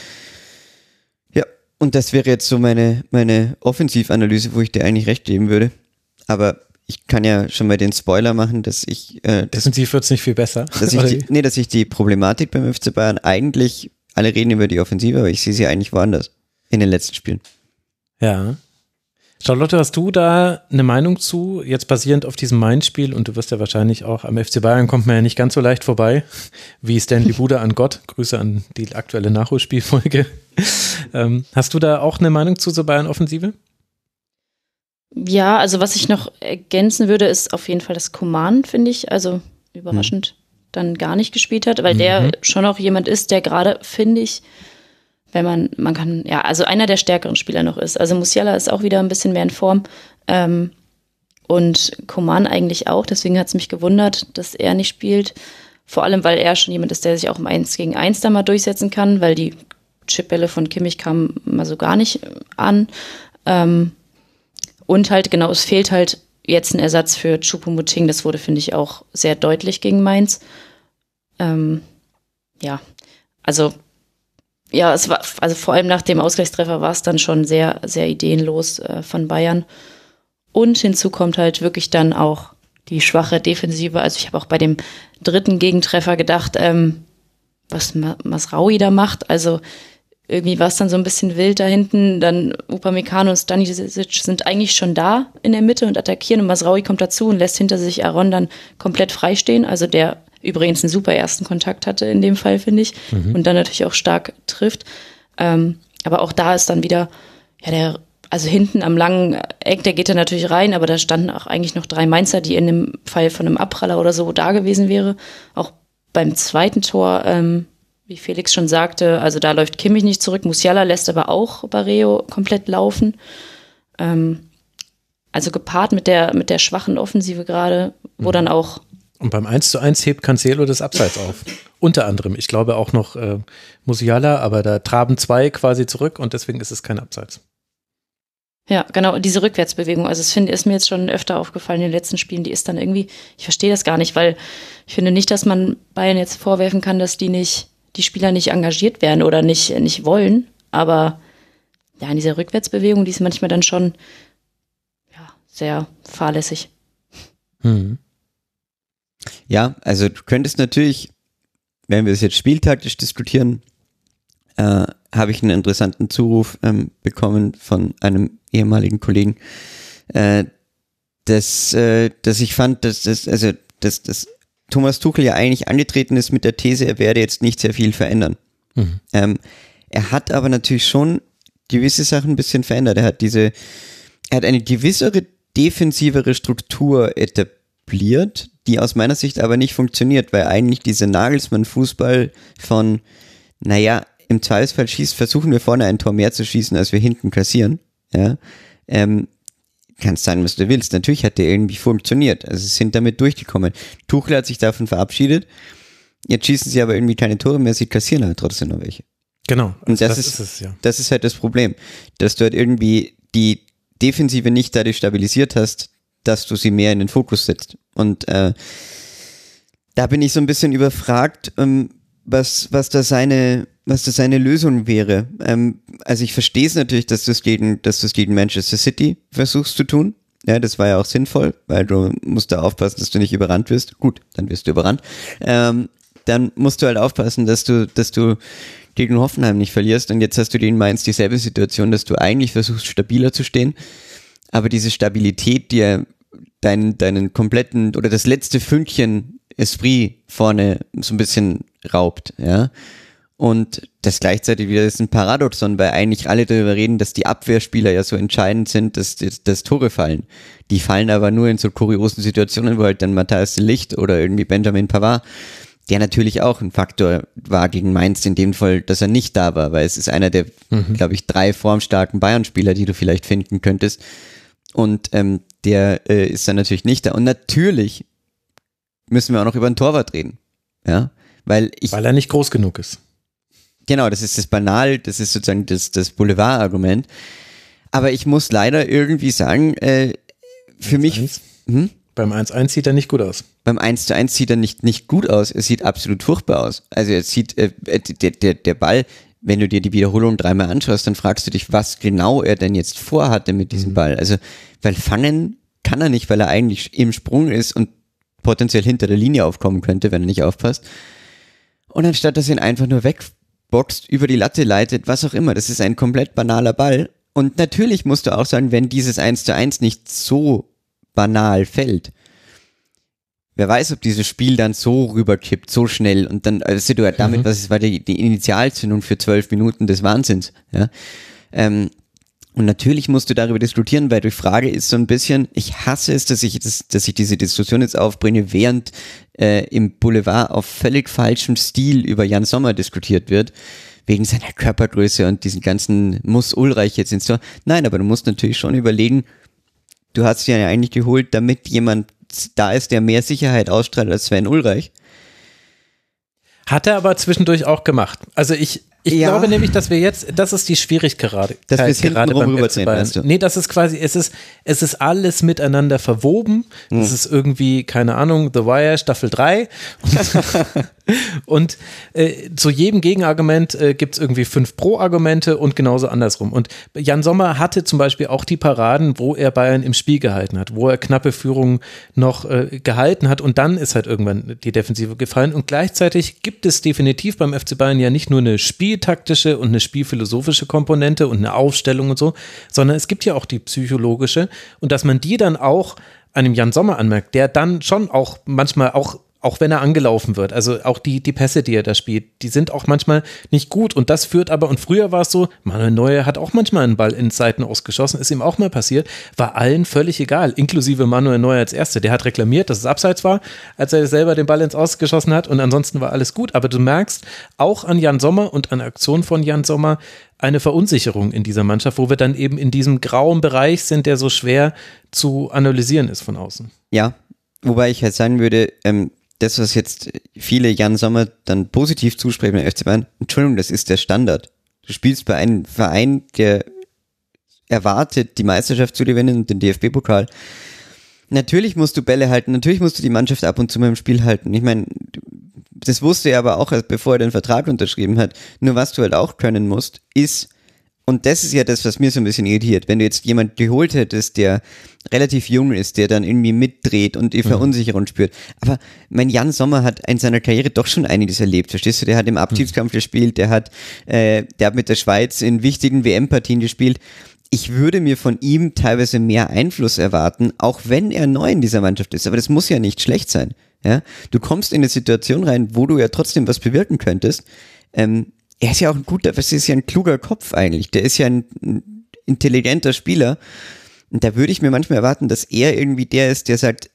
Ja, und das wäre jetzt so meine, meine Offensivanalyse, wo ich dir eigentlich recht geben würde. Aber ich kann ja schon mal den Spoiler machen, dass ich. Äh, Defensiv wird es nicht viel besser. Dass ich die, nee, dass ich die Problematik beim FC Bayern eigentlich, alle reden über die Offensive, aber ich sehe sie eigentlich woanders. In den letzten Spielen. Ja. Charlotte, hast du da eine Meinung zu, jetzt basierend auf diesem Main-Spiel und du wirst ja wahrscheinlich auch am FC Bayern kommt man ja nicht ganz so leicht vorbei, wie Stanley Buda an Gott. Grüße an die aktuelle Nachholspielfolge. Ähm, hast du da auch eine Meinung zu zur Bayern-Offensive? Ja, also was ich noch ergänzen würde, ist auf jeden Fall das Command, finde ich. Also überraschend mhm. dann gar nicht gespielt hat, weil mhm. der schon auch jemand ist, der gerade, finde ich, wenn man, man kann, ja, also einer der stärkeren Spieler noch ist. Also Musiala ist auch wieder ein bisschen mehr in Form. Ähm, und Coman eigentlich auch, deswegen hat es mich gewundert, dass er nicht spielt. Vor allem, weil er schon jemand ist, der sich auch im 1 gegen 1 da mal durchsetzen kann, weil die Chipbälle von Kimmich kamen mal so gar nicht an. Ähm, und halt, genau, es fehlt halt jetzt ein Ersatz für Choupo-Moting. Das wurde, finde ich, auch sehr deutlich gegen Mainz. Ähm, ja, also, ja, es war, also vor allem nach dem Ausgleichstreffer war es dann schon sehr, sehr ideenlos äh, von Bayern. Und hinzu kommt halt wirklich dann auch die schwache Defensive. Also ich habe auch bei dem dritten Gegentreffer gedacht, ähm, was Masraui da macht. Also irgendwie war es dann so ein bisschen wild da hinten. Dann Upamecano und Stanisic sind eigentlich schon da in der Mitte und attackieren und Masraui kommt dazu und lässt hinter sich Aaron dann komplett freistehen. Also der übrigens einen super ersten Kontakt hatte in dem Fall, finde ich. Mhm. Und dann natürlich auch stark trifft. Ähm, aber auch da ist dann wieder, ja, der, also hinten am langen Eck, der geht da natürlich rein, aber da standen auch eigentlich noch drei Mainzer, die in dem Fall von einem Abpraller oder so da gewesen wäre. Auch beim zweiten Tor, ähm, wie Felix schon sagte, also da läuft Kimmich nicht zurück. Musiala lässt aber auch Barreo komplett laufen. Ähm, also gepaart mit der, mit der schwachen Offensive gerade, wo mhm. dann auch. Und beim 1 zu 1 hebt Cancelo das Abseits auf. Unter anderem. Ich glaube auch noch äh, Musiala, aber da traben zwei quasi zurück und deswegen ist es kein Abseits. Ja, genau, diese Rückwärtsbewegung. Also es finde, ist mir jetzt schon öfter aufgefallen in den letzten Spielen, die ist dann irgendwie, ich verstehe das gar nicht, weil ich finde nicht, dass man Bayern jetzt vorwerfen kann, dass die nicht die Spieler nicht engagiert werden oder nicht, nicht wollen. Aber ja, in dieser Rückwärtsbewegung, die ist manchmal dann schon ja, sehr fahrlässig. Hm. Ja, also du könntest natürlich, wenn wir es jetzt spieltaktisch diskutieren, äh, habe ich einen interessanten Zuruf ähm, bekommen von einem ehemaligen Kollegen, äh, dass, äh, dass ich fand, dass das, also, dass das Thomas Tuchel ja eigentlich angetreten ist mit der These, er werde jetzt nicht sehr viel verändern. Mhm. Ähm, er hat aber natürlich schon gewisse Sachen ein bisschen verändert. Er hat diese, er hat eine gewissere defensivere Struktur etabliert, die aus meiner Sicht aber nicht funktioniert, weil eigentlich dieser Nagelsmann-Fußball von, naja, im Zweifelsfall schießt, versuchen wir vorne ein Tor mehr zu schießen, als wir hinten kassieren. Ja, ähm, kannst sein, was du willst. Natürlich hat der irgendwie funktioniert. Also sie sind damit durchgekommen. Tuchel hat sich davon verabschiedet. Jetzt schießen sie aber irgendwie keine Tore mehr, sie kassieren aber trotzdem noch welche. Genau. Und das, das ist, ist es, ja. das ist halt das Problem, dass du halt irgendwie die Defensive nicht dadurch stabilisiert hast, dass du sie mehr in den Fokus setzt. Und äh, da bin ich so ein bisschen überfragt, ähm, was, was da seine, was das seine Lösung wäre. Ähm, also ich verstehe es natürlich, dass du es gegen, dass du es gegen Manchester City versuchst zu tun. Ja, das war ja auch sinnvoll, weil du musst da aufpassen, dass du nicht überrannt wirst. Gut, dann wirst du überrannt. Ähm, dann musst du halt aufpassen, dass du, dass du gegen Hoffenheim nicht verlierst. Und jetzt hast du gegen Mainz dieselbe Situation, dass du eigentlich versuchst, stabiler zu stehen. aber diese Stabilität, die er deinen, deinen kompletten oder das letzte Fünkchen Esprit vorne so ein bisschen raubt, ja. Und das gleichzeitig wieder ist ein Paradoxon, weil eigentlich alle darüber reden, dass die Abwehrspieler ja so entscheidend sind, dass, dass, Tore fallen. Die fallen aber nur in so kuriosen Situationen, wo halt dann Matthias Licht oder irgendwie Benjamin Pavard, der natürlich auch ein Faktor war gegen Mainz in dem Fall, dass er nicht da war, weil es ist einer der, mhm. glaube ich, drei formstarken Bayern-Spieler, die du vielleicht finden könntest. Und ähm, der äh, ist dann natürlich nicht da. Und natürlich müssen wir auch noch über einen Torwart reden. Ja, weil ich. Weil er nicht groß genug ist. Genau, das ist das Banal, das ist sozusagen das, das Boulevard-Argument. Aber ich muss leider irgendwie sagen, äh, für 1 -1. mich. Hm? Beim 1-1 sieht er nicht gut aus. Beim 1 1 sieht er nicht, nicht gut aus. Er sieht absolut furchtbar aus. Also er sieht, äh, der, der, der Ball, wenn du dir die Wiederholung dreimal anschaust, dann fragst du dich, was genau er denn jetzt vorhatte mit diesem mhm. Ball. Also, weil fangen kann er nicht, weil er eigentlich im Sprung ist und potenziell hinter der Linie aufkommen könnte, wenn er nicht aufpasst. Und anstatt dass er ihn einfach nur weg boxt, über die Latte leitet, was auch immer. Das ist ein komplett banaler Ball. Und natürlich musst du auch sagen, wenn dieses 1 zu 1 nicht so banal fällt, wer weiß, ob dieses Spiel dann so rüberkippt, so schnell und dann, also du damit, mhm. was war die, die Initialzündung für zwölf Minuten des Wahnsinns, ja. Ähm, und natürlich musst du darüber diskutieren, weil die Frage ist so ein bisschen, ich hasse es, dass ich, das, dass ich diese Diskussion jetzt aufbringe, während äh, im Boulevard auf völlig falschem Stil über Jan Sommer diskutiert wird, wegen seiner Körpergröße und diesen ganzen muss Ulreich jetzt ins Tor. Nein, aber du musst natürlich schon überlegen, du hast ihn ja eigentlich geholt, damit jemand da ist, der mehr Sicherheit ausstrahlt als Sven Ulreich. Hat er aber zwischendurch auch gemacht. Also ich, ich ja. glaube nämlich, dass wir jetzt, das ist die Schwierigkeit gerade. Dass wir es gerade beim FC Bayern. Du? Nee, das ist quasi, es ist, es ist alles miteinander verwoben. Hm. Das ist irgendwie, keine Ahnung, The Wire Staffel 3. und äh, zu jedem Gegenargument äh, gibt es irgendwie fünf Pro-Argumente und genauso andersrum. Und Jan Sommer hatte zum Beispiel auch die Paraden, wo er Bayern im Spiel gehalten hat, wo er knappe Führungen noch äh, gehalten hat und dann ist halt irgendwann die Defensive gefallen. Und gleichzeitig gibt es definitiv beim FC Bayern ja nicht nur eine Spiel spieltaktische und eine spielphilosophische Komponente und eine Aufstellung und so, sondern es gibt ja auch die psychologische und dass man die dann auch einem Jan Sommer anmerkt, der dann schon auch manchmal auch auch wenn er angelaufen wird. Also auch die, die Pässe, die er da spielt, die sind auch manchmal nicht gut. Und das führt aber, und früher war es so, Manuel Neuer hat auch manchmal einen Ball in Seiten ausgeschossen, ist ihm auch mal passiert, war allen völlig egal, inklusive Manuel Neuer als Erste. Der hat reklamiert, dass es abseits war, als er selber den Ball ins Ausgeschossen hat und ansonsten war alles gut. Aber du merkst auch an Jan Sommer und an Aktionen von Jan Sommer, eine Verunsicherung in dieser Mannschaft, wo wir dann eben in diesem grauen Bereich sind, der so schwer zu analysieren ist von außen. Ja, wobei ich halt sagen würde, ähm, das, was jetzt viele Jan Sommer dann positiv zusprechen beim FC Bayern, Entschuldigung, das ist der Standard. Du spielst bei einem Verein, der erwartet, die Meisterschaft zu gewinnen und den DFB-Pokal. Natürlich musst du Bälle halten, natürlich musst du die Mannschaft ab und zu mal im Spiel halten. Ich meine, das wusste er aber auch, bevor er den Vertrag unterschrieben hat. Nur was du halt auch können musst, ist und das ist ja das, was mir so ein bisschen irritiert. Wenn du jetzt jemand geholt hättest, der relativ jung ist, der dann irgendwie mitdreht und die mhm. Verunsicherung mhm. spürt. Aber mein Jan Sommer hat in seiner Karriere doch schon einiges erlebt, verstehst du? Der hat im Abschiedskampf mhm. gespielt, der hat, äh, der hat mit der Schweiz in wichtigen WM-Partien gespielt. Ich würde mir von ihm teilweise mehr Einfluss erwarten, auch wenn er neu in dieser Mannschaft ist. Aber das muss ja nicht schlecht sein. Ja? Du kommst in eine Situation rein, wo du ja trotzdem was bewirken könntest. Ähm, er ist ja auch ein guter, das ist ja ein kluger Kopf eigentlich. Der ist ja ein, ein intelligenter Spieler. Und da würde ich mir manchmal erwarten, dass er irgendwie der ist, der sagt,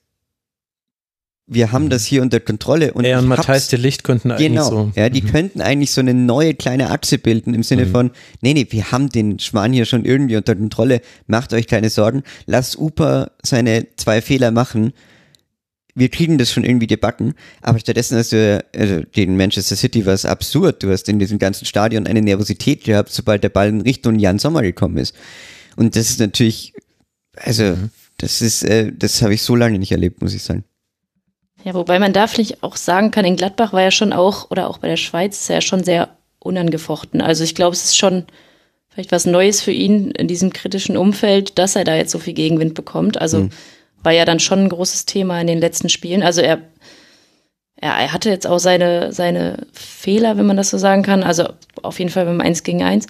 wir haben das hier unter Kontrolle. Und er und Matthijs de Licht könnten eigentlich genau, so. Ja, die mhm. könnten eigentlich so eine neue kleine Achse bilden im Sinne mhm. von, nee, nee, wir haben den Schwan hier schon irgendwie unter Kontrolle, macht euch keine Sorgen, lasst Upa seine zwei Fehler machen wir kriegen das schon irgendwie gebacken, aber stattdessen hast du also den Manchester City war es absurd. Du hast in diesem ganzen Stadion eine Nervosität gehabt, sobald der Ball in Richtung Jan Sommer gekommen ist. Und das ist natürlich, also mhm. das ist, äh, das habe ich so lange nicht erlebt, muss ich sagen. Ja, wobei man da vielleicht auch sagen kann, in Gladbach war ja schon auch, oder auch bei der Schweiz, ist ja schon sehr unangefochten. Also ich glaube, es ist schon vielleicht was Neues für ihn in diesem kritischen Umfeld, dass er da jetzt so viel Gegenwind bekommt. Also mhm war ja dann schon ein großes Thema in den letzten Spielen. Also er, er, er hatte jetzt auch seine, seine Fehler, wenn man das so sagen kann. Also auf jeden Fall beim 1 gegen 1,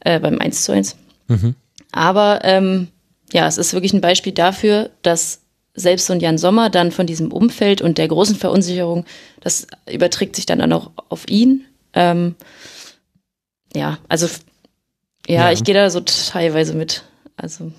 äh, beim 1 zu 1. Mhm. Aber ähm, ja, es ist wirklich ein Beispiel dafür, dass selbst so ein Jan Sommer dann von diesem Umfeld und der großen Verunsicherung, das überträgt sich dann auch auf ihn. Ähm, ja, also ja, Ja. ich gehe da so teilweise mit. Also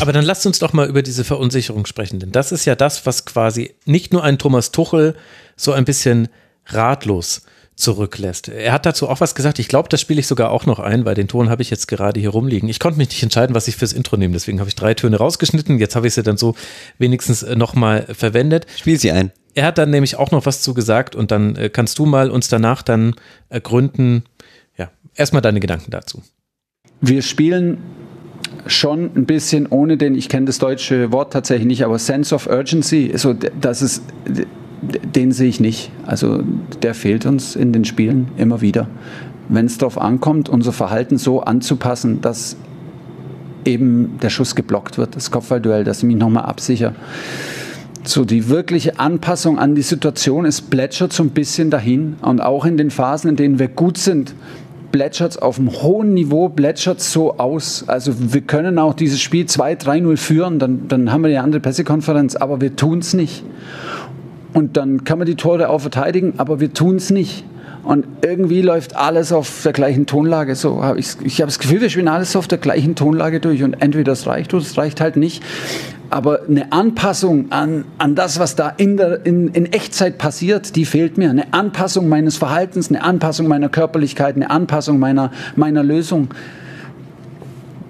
Aber dann lasst uns doch mal über diese Verunsicherung sprechen, denn das ist ja das, was quasi nicht nur ein Thomas Tuchel so ein bisschen ratlos zurücklässt. Er hat dazu auch was gesagt. Ich glaube, das spiele ich sogar auch noch ein, weil den Ton habe ich jetzt gerade hier rumliegen. Ich konnte mich nicht entscheiden, was ich fürs Intro nehme. Deswegen habe ich drei Töne rausgeschnitten. Jetzt habe ich sie dann so wenigstens äh, nochmal verwendet. Spiel sie ein. Er hat dann nämlich auch noch was zu gesagt und dann äh, kannst du mal uns danach dann ergründen. Ja, erstmal deine Gedanken dazu. Wir spielen schon ein bisschen ohne den, ich kenne das deutsche Wort tatsächlich nicht, aber Sense of Urgency, so, das ist, den sehe ich nicht. Also der fehlt uns in den Spielen immer wieder. Wenn es darauf ankommt, unser Verhalten so anzupassen, dass eben der Schuss geblockt wird, das Kopfballduell, dass ich mich nochmal absichere. So die wirkliche Anpassung an die Situation ist plätschert so ein bisschen dahin und auch in den Phasen, in denen wir gut sind, plätschert es auf einem hohen Niveau, plätschert so aus. Also wir können auch dieses Spiel 2-3-0 führen, dann, dann haben wir die andere Pressekonferenz, aber wir tun es nicht. Und dann kann man die Tore auch verteidigen, aber wir tun es nicht. Und irgendwie läuft alles auf der gleichen Tonlage. So hab ich ich habe das Gefühl, wir spielen alles auf der gleichen Tonlage durch. Und entweder es reicht oder es reicht halt nicht. Aber eine Anpassung an, an das, was da in, der, in, in Echtzeit passiert, die fehlt mir. Eine Anpassung meines Verhaltens, eine Anpassung meiner Körperlichkeit, eine Anpassung meiner, meiner Lösung.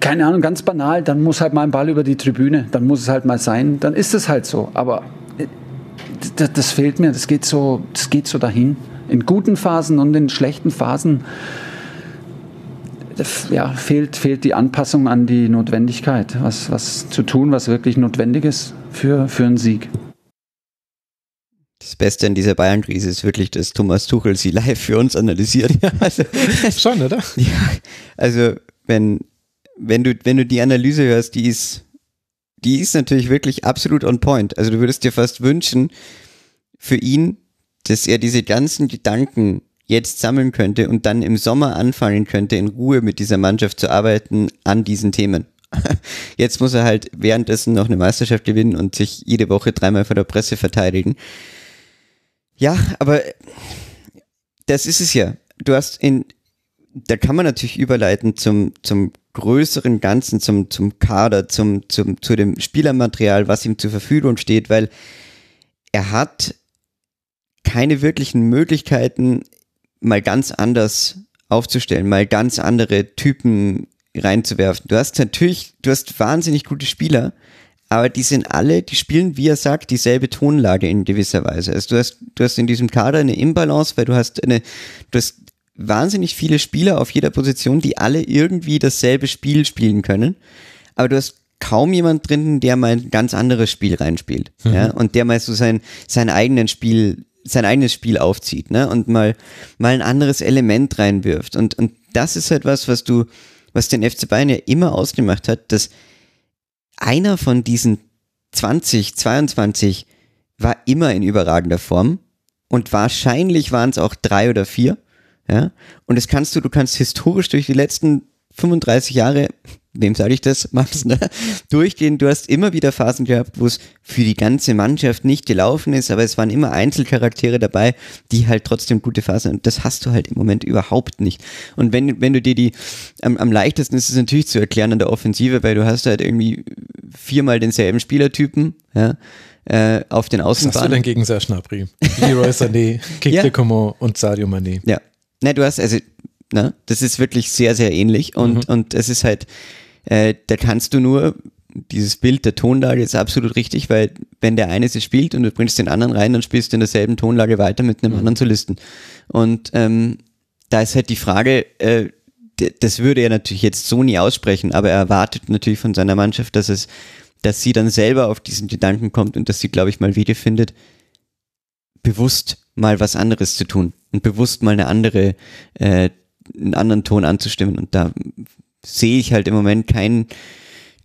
Keine Ahnung, ganz banal, dann muss halt mal ein Ball über die Tribüne, dann muss es halt mal sein, dann ist es halt so. Aber das, das fehlt mir, das geht, so, das geht so dahin. In guten Phasen und in schlechten Phasen ja, fehlt, fehlt die Anpassung an die Notwendigkeit, was, was zu tun, was wirklich notwendig ist für, für einen Sieg. Das Beste an dieser Bayern-Krise ist wirklich, dass Thomas Tuchel sie live für uns analysiert. Also, Schon, oder? ja, also wenn, wenn, du, wenn du die Analyse hörst, die ist, die ist natürlich wirklich absolut on point. Also du würdest dir fast wünschen, für ihn, dass er diese ganzen Gedanken jetzt sammeln könnte und dann im Sommer anfangen könnte, in Ruhe mit dieser Mannschaft zu arbeiten an diesen Themen. Jetzt muss er halt währenddessen noch eine Meisterschaft gewinnen und sich jede Woche dreimal vor der Presse verteidigen. Ja, aber das ist es ja. Du hast in, da kann man natürlich überleiten zum, zum größeren Ganzen, zum, zum Kader, zum, zum, zu dem Spielermaterial, was ihm zur Verfügung steht, weil er hat keine wirklichen Möglichkeiten, mal ganz anders aufzustellen, mal ganz andere Typen reinzuwerfen. Du hast natürlich, du hast wahnsinnig gute Spieler, aber die sind alle, die spielen, wie er sagt, dieselbe Tonlage in gewisser Weise. Also du hast, du hast in diesem Kader eine Imbalance, weil du hast eine, du hast wahnsinnig viele Spieler auf jeder Position, die alle irgendwie dasselbe Spiel spielen können, aber du hast kaum jemand drin, der mal ein ganz anderes Spiel reinspielt, mhm. ja, und der mal so sein, sein eigenen Spiel sein eigenes Spiel aufzieht, ne? Und mal, mal ein anderes Element reinwirft. Und, und das ist halt was, was du, was den FC Bayern ja immer ausgemacht hat, dass einer von diesen 20, 22 war immer in überragender Form und wahrscheinlich waren es auch drei oder vier, ja? Und das kannst du, du kannst historisch durch die letzten 35 Jahre wem sage ich das, Max, ne? durchgehen. Du hast immer wieder Phasen gehabt, wo es für die ganze Mannschaft nicht gelaufen ist, aber es waren immer Einzelcharaktere dabei, die halt trotzdem gute Phasen und das hast du halt im Moment überhaupt nicht. Und wenn, wenn du dir die, am, am leichtesten ist es natürlich zu erklären an der Offensive, weil du hast halt irgendwie viermal denselben Spielertypen, ja, äh, auf den Außenbahnen. Was hast du denn gegen Serge Gnabry? Leroy Sané, Kike Ja. Coman und Sadio Mané. Ja. Ne, du hast, also, ne, das ist wirklich sehr, sehr ähnlich und, und es ist halt, äh, da kannst du nur, dieses Bild der Tonlage ist absolut richtig, weil wenn der eine sie spielt und du bringst den anderen rein, dann spielst du in derselben Tonlage weiter mit einem anderen Solisten. Und ähm, da ist halt die Frage, äh, das würde er natürlich jetzt so nie aussprechen, aber er erwartet natürlich von seiner Mannschaft, dass es, dass sie dann selber auf diesen Gedanken kommt und dass sie, glaube ich, mal Wege findet, bewusst mal was anderes zu tun und bewusst mal eine andere, äh, einen anderen Ton anzustimmen. Und da sehe ich halt im Moment keinen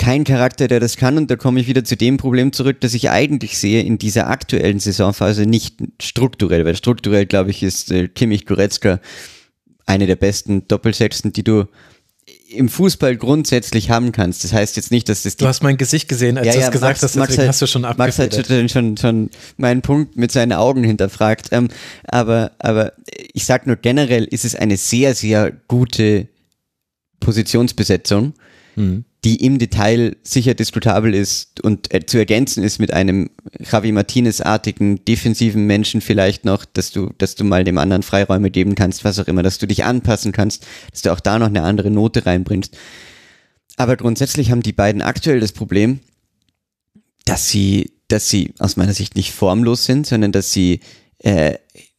keinen Charakter, der das kann. Und da komme ich wieder zu dem Problem zurück, dass ich eigentlich sehe in dieser aktuellen Saisonphase nicht strukturell, weil strukturell, glaube ich, ist äh, Kimmich Goretzka eine der besten Doppelsechsten, die du im Fußball grundsätzlich haben kannst. Das heißt jetzt nicht, dass das Du hast mein Gesicht gesehen, als Ja, du ja, es gesagt Max- hast, Max hat- hast du schon Max hat schon, schon meinen Punkt mit seinen Augen hinterfragt. Ähm, aber, aber ich sag nur generell ist es eine sehr, sehr gute Positionsbesetzung, Mhm. Die im Detail sicher diskutabel ist und äh, zu ergänzen ist mit einem Javi Martinez-artigen defensiven Menschen vielleicht noch, dass du, dass du mal dem anderen Freiräume geben kannst, was auch immer, dass du dich anpassen kannst, dass du auch da noch eine andere Note reinbringst. Aber grundsätzlich haben die beiden aktuell das Problem, dass sie, dass sie aus meiner Sicht nicht formlos sind, sondern dass sie, äh,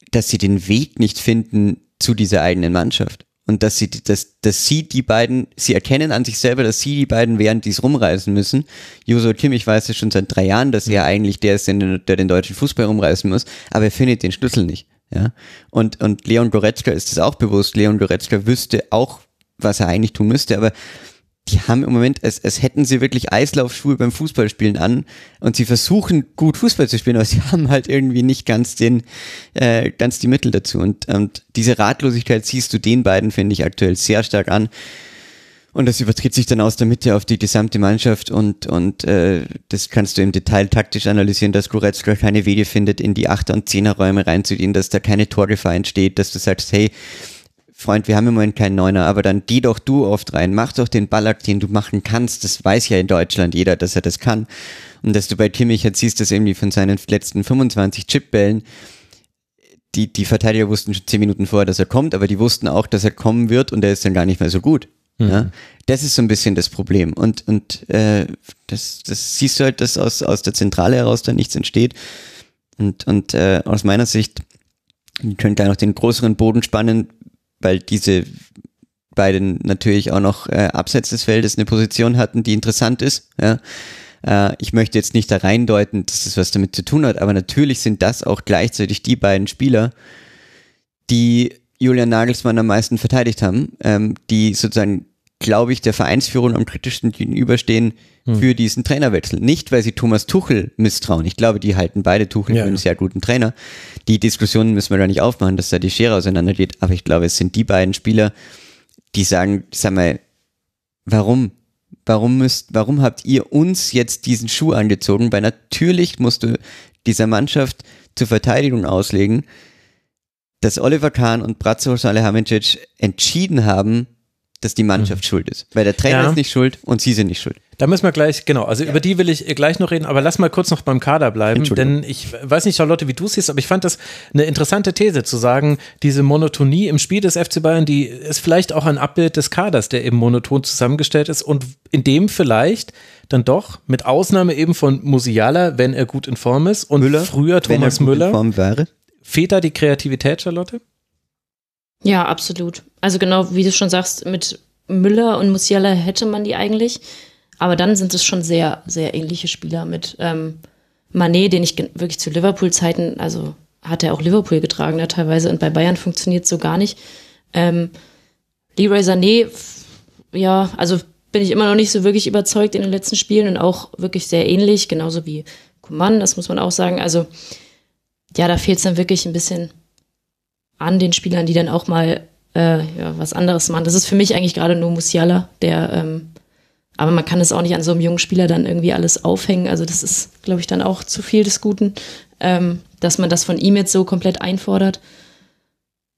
dass sie den Weg nicht finden zu dieser eigenen Mannschaft. Und dass sie, dass, dass sie die beiden, sie erkennen an sich selber, dass sie die beiden wären, die es rumreißen müssen. Joso Kimmich weiß es schon seit drei Jahren, dass er eigentlich der ist, der, der den deutschen Fußball rumreißen muss, aber er findet den Schlüssel nicht. Ja? Und, und Leon Goretzka ist es auch bewusst. Leon Goretzka wüsste auch, was er eigentlich tun müsste, aber die haben im Moment, als, als hätten sie wirklich Eislaufschuhe beim Fußballspielen an und sie versuchen gut Fußball zu spielen, aber sie haben halt irgendwie nicht ganz den, äh, ganz die Mittel dazu. Und, und diese Ratlosigkeit siehst du den beiden, finde ich, aktuell sehr stark an. Und das überträgt sich dann aus der Mitte auf die gesamte Mannschaft und, und äh, das kannst du im Detail taktisch analysieren, dass Goretzka keine Wege findet, in die Achter- und Zehnerräume reinzugehen, dass da keine Torgefahr entsteht, dass du sagst, hey, Freund, wir haben im Moment keinen Neuner, aber dann geh doch du oft rein, mach doch den Ballack, den du machen kannst. Das weiß ja in Deutschland jeder, dass er das kann. Und dass du bei Kimmich jetzt siehst, dass irgendwie von seinen letzten 25 Chipbällen, die, die Verteidiger wussten schon 10 Minuten vorher, dass er kommt, aber die wussten auch, dass er kommen wird und er ist dann gar nicht mehr so gut. Ja? Das ist so ein bisschen das Problem. Und, und äh, das, das siehst du halt, dass aus, aus der Zentrale heraus da nichts entsteht. Und, und äh, aus meiner Sicht, wir können gleich noch den größeren Boden spannen, weil diese beiden natürlich auch noch äh, abseits des Feldes eine Position hatten, die interessant ist. Ja. Äh, ich möchte jetzt nicht da reindeuten, dass das was damit zu tun hat, aber natürlich sind das auch gleichzeitig die beiden Spieler, die Julian Nagelsmann am meisten verteidigt haben, ähm, die sozusagen, glaube ich, der Vereinsführung am kritischsten gegenüberstehen für diesen Trainerwechsel. Nicht, weil sie Thomas Tuchel misstrauen. Ich glaube, die halten beide Tuchel Ja, für einen sehr guten Trainer. Die Diskussionen müssen wir da nicht aufmachen, dass da die Schere auseinandergeht. Aber ich glaube, es sind die beiden Spieler, die sagen, sag mal, warum? Warum müsst, warum habt ihr uns jetzt diesen Schuh angezogen? Weil natürlich musst du dieser Mannschaft zur Verteidigung auslegen, dass Oliver Kahn und Bratzo Salihamidzic entschieden haben, dass die Mannschaft schuld ist. Weil der Trainer Ja. ist nicht schuld und sie sind nicht schuld. Da müssen wir gleich, genau, also über die will ich äh, gleich noch reden, aber lass mal kurz noch beim Kader bleiben, denn ich weiß nicht, Charlotte, wie du es siehst, aber ich fand das eine interessante These zu sagen, diese Monotonie im Spiel des FC Bayern, die ist vielleicht auch ein Abbild des Kaders, der eben monoton zusammengestellt ist und in dem vielleicht dann doch, mit Ausnahme eben von Musiala, wenn er gut in Form ist und früher wenn er Thomas gut in Müller, Form wäre. fehlt da die Kreativität, Charlotte? Ja, absolut. Also genau, wie du schon sagst, mit Müller und Musiala hätte man die eigentlich. Aber dann sind es schon sehr, sehr ähnliche Spieler mit ähm, Manet, den ich wirklich zu Liverpool-Zeiten, also hat er auch Liverpool getragen da teilweise und bei Bayern funktioniert so gar nicht. Ähm, Leroy Sané, ja, also bin ich immer noch nicht so wirklich überzeugt in den letzten Spielen und auch wirklich sehr ähnlich, genauso wie Coman, das muss man auch sagen. Also ja, da fehlt es dann wirklich ein bisschen an den Spielern, die dann auch mal äh, ja, was anderes machen. Das ist für mich eigentlich gerade nur Musiala, der, ähm, aber man kann es auch nicht an so einem jungen Spieler dann irgendwie alles aufhängen. Also das ist, glaube ich, dann auch zu viel des Guten, ähm, dass man das von ihm jetzt so komplett einfordert.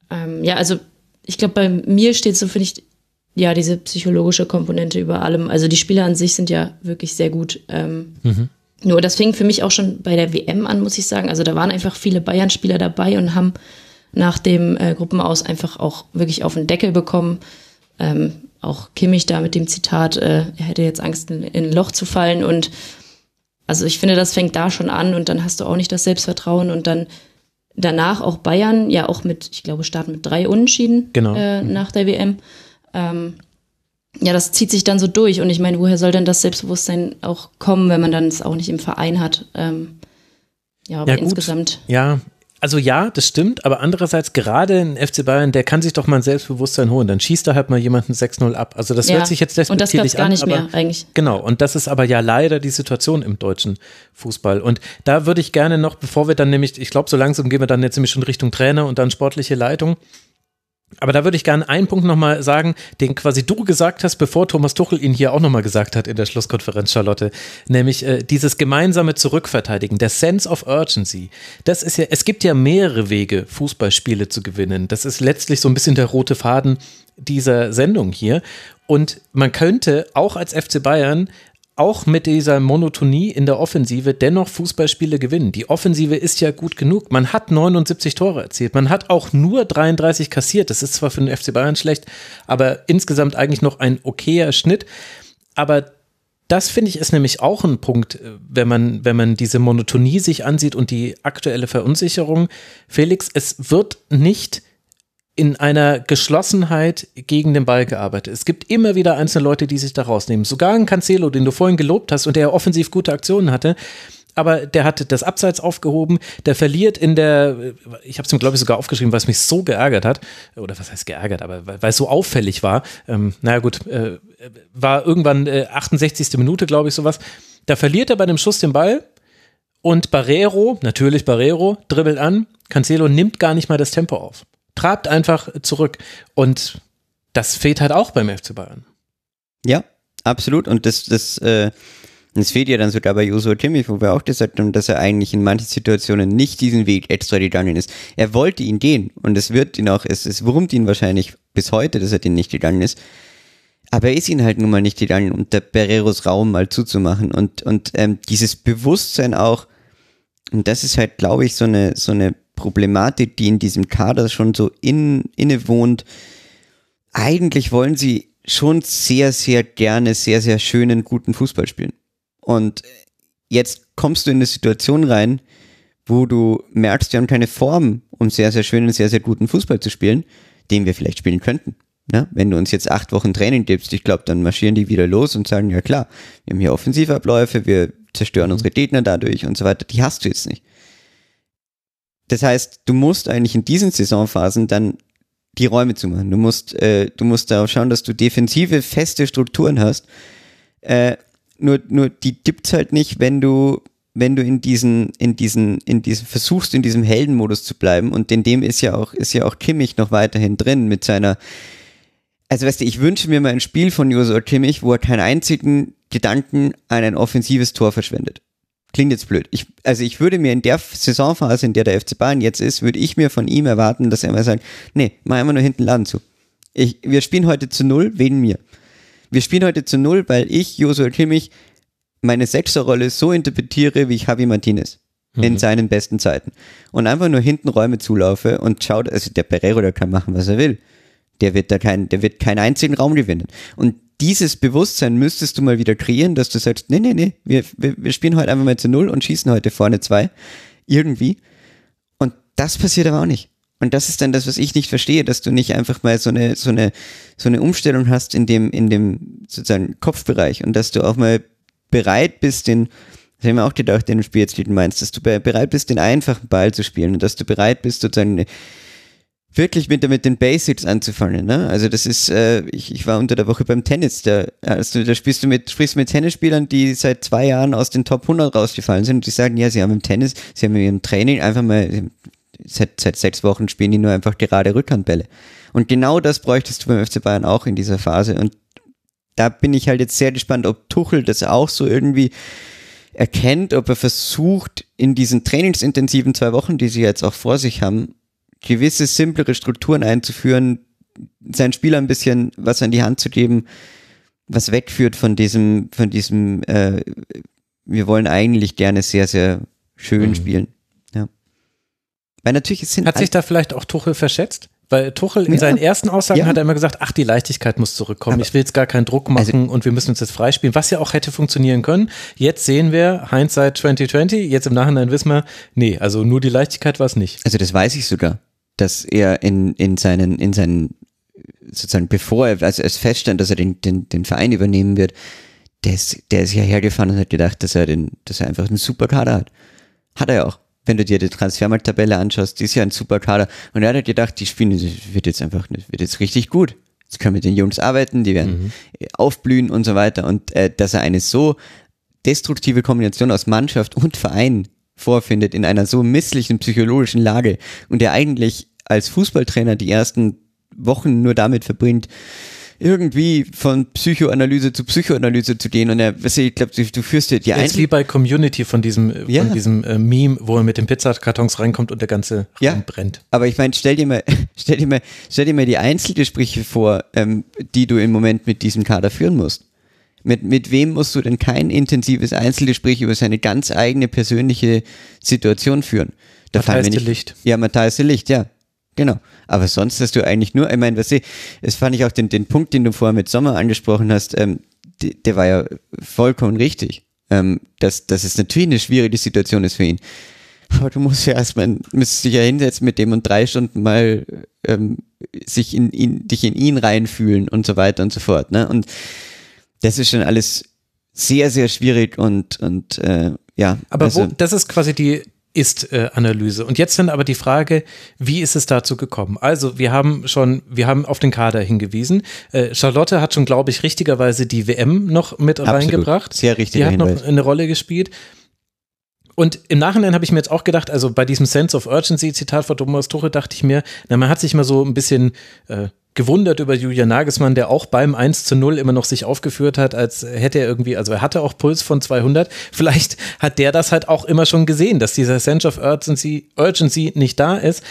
Ähm, ja, also ich glaube, bei mir steht so, finde ich, ja, diese psychologische Komponente über allem. Also die Spieler an sich sind ja wirklich sehr gut. Ähm, Nur das fing für mich auch schon bei der WM an, muss ich sagen. Also da waren einfach viele Bayern-Spieler dabei und haben nach dem äh, Gruppenaus einfach auch wirklich auf den Deckel bekommen. Ähm, auch Kimmich da mit dem Zitat, äh, er hätte jetzt Angst, in, in ein Loch zu fallen. Und also ich finde, das fängt da schon an und dann hast du auch nicht das Selbstvertrauen und dann danach auch Bayern, ja auch mit, ich glaube, starten mit drei Unentschieden Genau. äh, nach der WM. Ähm, ja, das zieht sich dann so durch und ich meine, woher soll denn das Selbstbewusstsein auch kommen, wenn man dann es auch nicht im Verein hat? Ähm, ja, aber Ja, gut. insgesamt. Ja, also ja, das stimmt, aber andererseits gerade ein FC Bayern, der kann sich doch mal ein Selbstbewusstsein holen, dann schießt er halt mal jemanden 6-0 ab. Also das ja. hört sich jetzt Und das despektierlich gab's gar an, nicht aber mehr eigentlich. Genau, und das ist aber ja leider die Situation im deutschen Fußball. Und da würde ich gerne noch, bevor wir dann nämlich, ich glaube, so langsam gehen wir dann jetzt nämlich schon Richtung Trainer und dann sportliche Leitung, Aber da würde ich gerne einen Punkt nochmal sagen, den quasi du gesagt hast, bevor Thomas Tuchel ihn hier auch nochmal gesagt hat in der Schlusskonferenz, Charlotte. Nämlich äh, dieses gemeinsame Zurückverteidigen, der Sense of Urgency. Das ist ja, es gibt ja mehrere Wege, Fußballspiele zu gewinnen. Das ist letztlich so ein bisschen der rote Faden dieser Sendung hier. Und man könnte auch als FC Bayern auch mit dieser Monotonie in der Offensive dennoch Fußballspiele gewinnen. Die Offensive ist ja gut genug. Man hat 79 Tore erzielt. Man hat auch nur 33 kassiert. Das ist zwar für den FC Bayern schlecht, aber insgesamt eigentlich noch ein okayer Schnitt. Aber das finde ich ist nämlich auch ein Punkt, wenn man, wenn man diese Monotonie sich ansieht und die aktuelle Verunsicherung. Felix, es wird nicht in einer Geschlossenheit gegen den Ball gearbeitet. Es gibt immer wieder einzelne Leute, die sich da rausnehmen. Sogar ein Cancelo, den du vorhin gelobt hast und der offensiv gute Aktionen hatte, aber der hat das Abseits aufgehoben, der verliert in der, ich habe es ihm glaube ich sogar aufgeschrieben, weil es mich so geärgert hat, oder was heißt geärgert, aber weil, es so auffällig war, ähm, naja gut, äh, war irgendwann äh, 68. Minute, glaube ich, sowas, da verliert er bei dem Schuss den Ball und Barrero, natürlich Barrero, dribbelt an, Cancelo nimmt gar nicht mal das Tempo auf trabt einfach zurück. Und das fehlt halt auch beim FC Bayern. Ja, absolut. Und das, das, äh, das fehlt ja dann sogar bei Joshua Kimmich, wo wir auch gesagt haben, dass er eigentlich in manchen Situationen nicht diesen Weg extra gegangen ist. Er wollte ihn gehen und es wird ihn auch, es, es wurmt ihn wahrscheinlich bis heute, dass er den nicht gegangen ist. Aber er ist ihn halt nun mal nicht gegangen, um der Barreros Raum mal zuzumachen. Und, und ähm, dieses Bewusstsein auch, und das ist halt, glaube ich, so eine, so eine Problematik, die in diesem Kader schon so in, inne wohnt. Eigentlich wollen sie schon sehr, sehr gerne sehr, sehr schönen, guten Fußball spielen. Und jetzt kommst du in eine Situation rein, wo du merkst, wir haben keine Form, um sehr, sehr schönen, sehr, sehr guten Fußball zu spielen, den wir vielleicht spielen könnten. Ja, wenn du uns jetzt acht Wochen Training gibst, ich glaube, dann marschieren die wieder los und sagen, ja klar, wir haben hier Offensivabläufe, wir zerstören unsere Gegner dadurch und so weiter. Die hast du jetzt nicht. Das heißt, du musst eigentlich in diesen Saisonphasen dann die Räume zumachen. Du musst, äh, du musst darauf schauen, dass du defensive, feste Strukturen hast. Äh, nur, nur die gibt's halt nicht, wenn du, wenn du in diesen, in diesen, in diesen, versuchst, in diesem Heldenmodus zu bleiben. Und in dem ist ja auch, ist ja auch Kimmich noch weiterhin drin mit seiner, also weißt du, ich wünsche mir mal ein Spiel von Josua Kimmich, wo er keinen einzigen Gedanken an ein offensives Tor verschwendet klingt jetzt blöd. Ich, also ich würde mir in der Saisonphase, in der der FC Bayern jetzt ist, würde ich mir von ihm erwarten, dass er immer sagt, nee, mach immer nur hinten Laden zu. Ich, wir spielen heute zu null wegen mir. Wir spielen heute zu null, weil ich, Joshua Kimmich, meine Sechserrolle so interpretiere, wie ich Javi Martinez mhm. in seinen besten Zeiten. Und einfach nur hinten Räume zulaufe und schaut, also der Pereiro, der kann machen, was er will. Der wird da kein, der wird keinen einzigen Raum gewinnen. Und dieses Bewusstsein müsstest du mal wieder kreieren, dass du sagst, nee, nee, nee, wir, wir, wir spielen heute einfach mal zu Null und schießen heute vorne zwei. Irgendwie. Und das passiert aber auch nicht. Und das ist dann das, was ich nicht verstehe, dass du nicht einfach mal so eine, so eine, so eine Umstellung hast in dem, in dem sozusagen Kopfbereich und dass du auch mal bereit bist, den, das haben wir auch gedacht, den Spiel jetzt meinst, dass du bereit bist, den einfachen Ball zu spielen und dass du bereit bist, sozusagen wirklich mit, mit den Basics anzufangen. Ne? Also das ist, äh, ich, ich war unter der Woche beim Tennis, da, also da spielst du mit, sprichst mit Tennisspielern, die seit zwei Jahren aus den Top 100 rausgefallen sind und die sagen, ja, sie haben im Tennis, sie haben im Training einfach mal, seit, seit sechs Wochen spielen die nur einfach gerade Rückhandbälle. Und genau das bräuchtest du beim FC Bayern auch in dieser Phase und da bin ich halt jetzt sehr gespannt, ob Tuchel das auch so irgendwie erkennt, ob er versucht, in diesen trainingsintensiven zwei Wochen, die sie jetzt auch vor sich haben, gewisse simplere Strukturen einzuführen, seinen Spieler ein bisschen was an die Hand zu geben, was wegführt von diesem, von diesem, äh, wir wollen eigentlich gerne sehr, sehr schön mhm. spielen. Ja. Weil natürlich sind Hat sich da vielleicht auch Tuchel verschätzt? Weil Tuchel in ja. seinen ersten Aussagen ja. hat er immer gesagt, ach, die Leichtigkeit muss zurückkommen. Aber ich will jetzt gar keinen Druck machen also, und wir müssen uns jetzt freispielen, was ja auch hätte funktionieren können. Jetzt sehen wir Hindsight 2020, jetzt im Nachhinein wissen wir, nee, also nur die Leichtigkeit war es nicht. Also das weiß ich sogar dass er in, in seinen, in seinen, sozusagen bevor er, also es feststand, dass er den, den, den Verein übernehmen wird, der ist, der ist ja hergefahren und hat gedacht, dass er den, dass er einfach einen super Kader hat. Hat er ja auch. Wenn du dir die Transfermarkt-Tabelle anschaust, die ist ja ein super Kader. Und er hat halt gedacht, die spielen, das wird jetzt einfach, wird jetzt richtig gut. Jetzt können wir mit den Jungs arbeiten, die werden mhm. aufblühen und so weiter. Und äh, dass er eine so destruktive Kombination aus Mannschaft und Verein vorfindet in einer so misslichen psychologischen Lage und der eigentlich als Fußballtrainer die ersten Wochen nur damit verbringt, irgendwie von Psychoanalyse zu Psychoanalyse zu gehen und er, weißt du, ich glaube, du, du führst dir die Jetzt wie bei Community von diesem, Ja. von diesem äh, Meme, wo er mit den Pizzakartons reinkommt und der ganze Raum Ja. brennt. Aber ich meine, stell dir mal, stell dir mal, stell dir mal die Einzelgespräche vor, ähm, die du im Moment mit diesem Kader führen musst. Mit, mit wem musst du denn kein intensives Einzelgespräch über seine ganz eigene persönliche Situation führen? Da mir de nicht- Licht. Ja, Matthias de Licht, ja. Genau. Aber sonst hast du eigentlich nur, ich meine, was ich, es fand ich auch den, den Punkt, den du vorher mit Sommer angesprochen hast, ähm, der, der war ja vollkommen richtig. Ähm, dass, dass es natürlich eine schwierige Situation ist für ihn. Aber du musst ja erstmal, müsstest dich ja hinsetzen mit dem und drei Stunden mal ähm, sich in ihn, dich in ihn reinfühlen und so weiter und so fort. Ne? Und das ist schon alles sehr, sehr schwierig und, und äh, ja. Aber also, wo, das ist quasi die Ist-Analyse. Und jetzt dann aber die Frage, wie ist es dazu gekommen? Also, wir haben schon, wir haben auf den Kader hingewiesen. Äh, Charlotte hat schon, glaube ich, richtigerweise die WM noch mit Absolut. reingebracht. Sehr richtiger Die hat noch Hinweis. eine Rolle gespielt. Und im Nachhinein habe ich mir jetzt auch gedacht, also bei diesem Sense of Urgency Zitat von Thomas Tuchel dachte ich mir, na, man hat sich mal so ein bisschen äh, gewundert über Julian Nagelsmann, der auch beim 1 zu 0 immer noch sich aufgeführt hat, als hätte er irgendwie, also er hatte auch Puls von 200. Vielleicht hat der das halt auch immer schon gesehen, dass dieser Sense of Urgency, Urgency nicht da ist.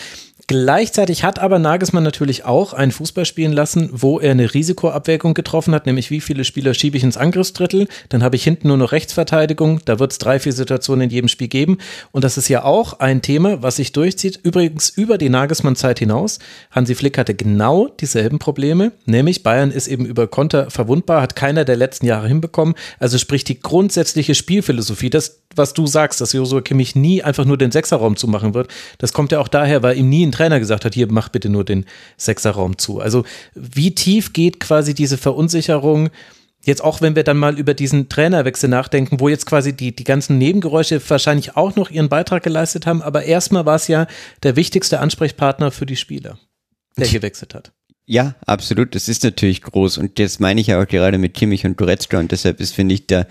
Gleichzeitig hat aber Nagelsmann natürlich auch einen Fußball spielen lassen, wo er eine Risikoabwägung getroffen hat, nämlich wie viele Spieler schiebe ich ins Angriffsdrittel, dann habe ich hinten nur noch Rechtsverteidigung, da wird es drei, vier Situationen in jedem Spiel geben. Und das ist ja auch ein Thema, was sich durchzieht, übrigens über die Nagelsmann-Zeit hinaus. Hansi Flick hatte genau dieselben Probleme, nämlich Bayern ist eben über Konter verwundbar, hat keiner der letzten Jahre hinbekommen, also sprich die grundsätzliche Spielphilosophie, das was du sagst, dass Josua Kimmich nie einfach nur den Sechserraum zumachen wird, das kommt ja auch daher, weil ihm nie ein Trainer gesagt hat, hier mach bitte nur den Sechserraum zu. Also wie tief geht quasi diese Verunsicherung Jetzt auch, wenn wir dann mal über diesen Trainerwechsel nachdenken, wo jetzt quasi die, die ganzen Nebengeräusche wahrscheinlich auch noch ihren Beitrag geleistet haben, aber erstmal war es ja der wichtigste Ansprechpartner für die Spieler, der gewechselt hat. Ja, absolut. Das ist natürlich groß. Und das meine ich ja auch gerade mit Kimmich und Goretzka. Und deshalb ist, finde ich, da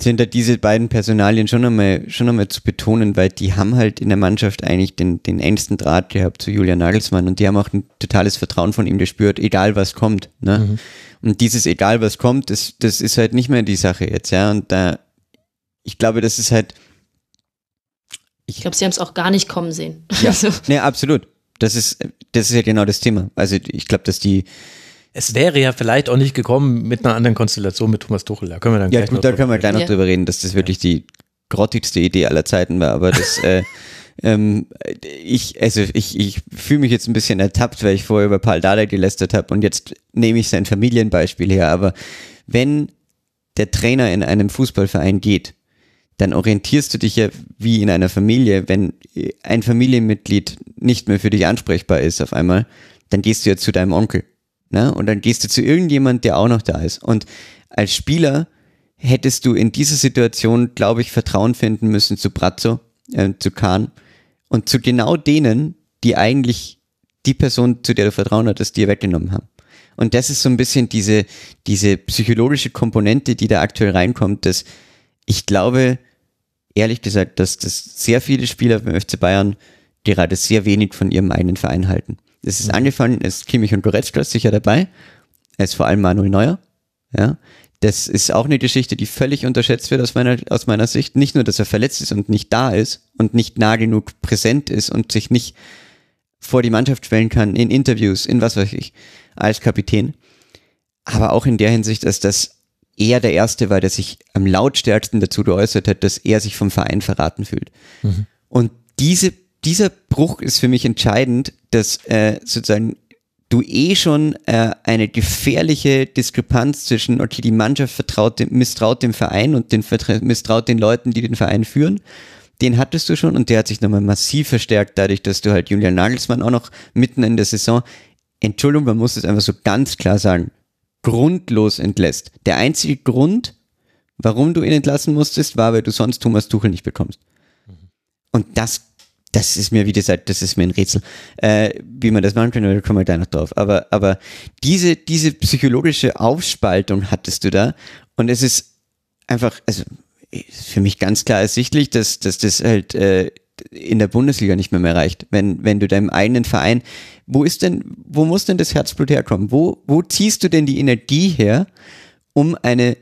sind da diese beiden Personalien schon einmal, schon einmal zu betonen, weil die haben halt in der Mannschaft eigentlich den, den engsten Draht gehabt zu Julian Nagelsmann und die haben auch ein totales Vertrauen von ihm gespürt, egal was kommt. Ne? Und dieses egal was kommt, das, das ist halt nicht mehr die Sache jetzt, ja. Und da, ich glaube, das ist halt, Ich glaube, sie haben es auch gar nicht kommen sehen. ja, Also, ne, absolut. Das ist, das ist ja genau das Thema. Also ich glaube, dass die, Es wäre ja vielleicht auch nicht gekommen mit einer anderen Konstellation mit Thomas Tuchel. Da können wir dann Ja, gleich noch gut, da drüber können wir gleich noch drüber reden, dass das wirklich die grottigste Idee aller Zeiten war. Aber das, äh, ähm, ich, also ich, ich fühle mich jetzt ein bisschen ertappt, weil ich vorher über Paul Dardai gelästert habe und jetzt nehme ich sein Familienbeispiel her. Aber wenn der Trainer in einem Fußballverein geht, dann orientierst du dich ja wie in einer Familie. Wenn ein Familienmitglied nicht mehr für dich ansprechbar ist auf einmal, dann gehst du ja zu deinem Onkel. Ne? Und dann gehst du zu irgendjemand, der auch noch da ist. Und als Spieler hättest du in dieser Situation, glaube ich, Vertrauen finden müssen zu Brazzo, äh, zu Kahn und zu genau denen, die eigentlich die Person, zu der du Vertrauen hattest, dir weggenommen haben. Und das ist so ein bisschen diese, diese psychologische Komponente, die da aktuell reinkommt, dass ich glaube, ehrlich gesagt, dass, dass sehr viele Spieler beim FC Bayern gerade sehr wenig von ihrem eigenen Verein halten. Es ist angefangen, es ist Kimmich und Goretzka sicher dabei. Es ist vor allem Manuel Neuer. Ja. Das ist auch eine Geschichte, die völlig unterschätzt wird aus meiner, aus meiner Sicht. Nicht nur, dass er verletzt ist und nicht da ist und nicht nah genug präsent ist und sich nicht vor die Mannschaft stellen kann, in Interviews, in was weiß ich, als Kapitän. Aber auch in der Hinsicht, dass das er der Erste war, der sich am lautstärksten dazu geäußert hat, dass er sich vom Verein verraten fühlt. Und diese, dieser Bruch ist für mich entscheidend, dass äh, sozusagen du eh schon äh, eine gefährliche Diskrepanz zwischen, okay, die Mannschaft vertraut dem, misstraut dem Verein und den misstraut den Leuten, die den Verein führen. Den hattest du schon und der hat sich nochmal massiv verstärkt, dadurch, dass du halt Julian Nagelsmann auch noch mitten in der Saison, Entschuldigung, man muss es einfach so ganz klar sagen, grundlos entlässt. Der einzige Grund, warum du ihn entlassen musstest, war, weil du sonst Thomas Tuchel nicht bekommst. Und das, das ist mir, wie gesagt, das ist mir ein Rätsel, äh, wie man das machen könnte, da kommen wir gleich noch drauf. Aber, aber diese, diese psychologische Aufspaltung hattest du da und es ist einfach, also für mich ganz klar ersichtlich, dass, dass das halt, äh, in der Bundesliga nicht mehr, mehr reicht. Wenn, wenn du deinem eigenen Verein, wo ist denn, wo muss denn das Herzblut herkommen? Wo, wo ziehst du denn die Energie her, um eine,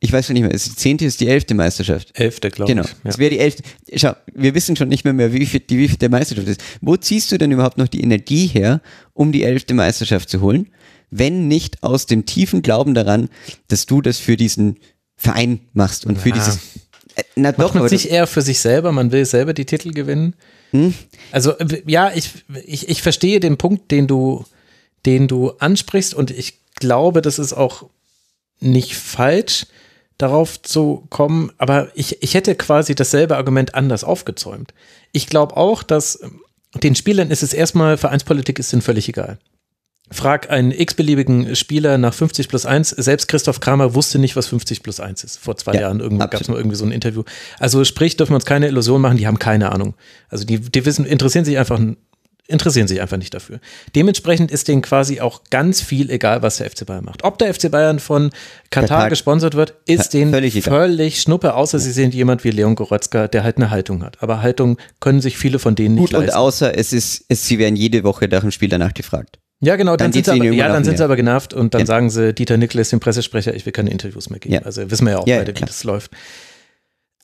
ich weiß schon nicht mehr, ist die zehnte, ist die elfte Meisterschaft? Elfte, glaube Genau, ich. es Ja. wäre die elfte. Schau, wir wissen schon nicht mehr, mehr wie viel, die, wie viel der Meisterschaft ist. Wo ziehst du denn überhaupt noch die Energie her, um die elfte Meisterschaft zu holen, wenn nicht aus dem tiefen Glauben daran, dass du das für diesen Verein machst und für Ja. dieses. Äh, Na Macht doch, man es nicht eher für sich selber, man will selber die Titel gewinnen? Hm? Also ja, ich, ich, ich verstehe den Punkt, den du, den du ansprichst und ich glaube, das ist auch nicht falsch, darauf zu kommen, aber ich, ich hätte quasi dasselbe Argument anders aufgezäumt. Ich glaube auch, dass ähm, den Spielern ist es erstmal, Vereinspolitik ist ihnen völlig egal. Frag einen x-beliebigen Spieler nach 50 plus 1. Selbst Christoph Kramer wusste nicht, was 50 plus 1 ist. Vor zwei Ja, Jahren irgendwo gab es mal irgendwie so ein Interview. Also sprich, dürfen wir uns keine Illusion machen, die haben keine Ahnung. Also die, die wissen, interessieren sich einfach, interessieren sich einfach nicht dafür. Dementsprechend ist denen quasi auch ganz viel egal, was der FC Bayern macht. Ob der FC Bayern von Katar Katar- gesponsert wird, ist Ja, denen völlig völlig, schnuppe, außer sie sehen jemand wie Leon Goretzka, der halt eine Haltung hat. Aber Haltung können sich viele von denen nicht gut und leisten. außer es ist, es, sie werden jede Woche nach dem Spiel danach gefragt. Ja, genau, dann, Dann sind, sie aber, ja, dann sind sie aber genervt und dann Ja. sagen sie, Dieter Niklas, dem Pressesprecher, ich will keine Interviews mehr geben. Ja. Also wissen wir ja auch Ja, beide, wie das läuft.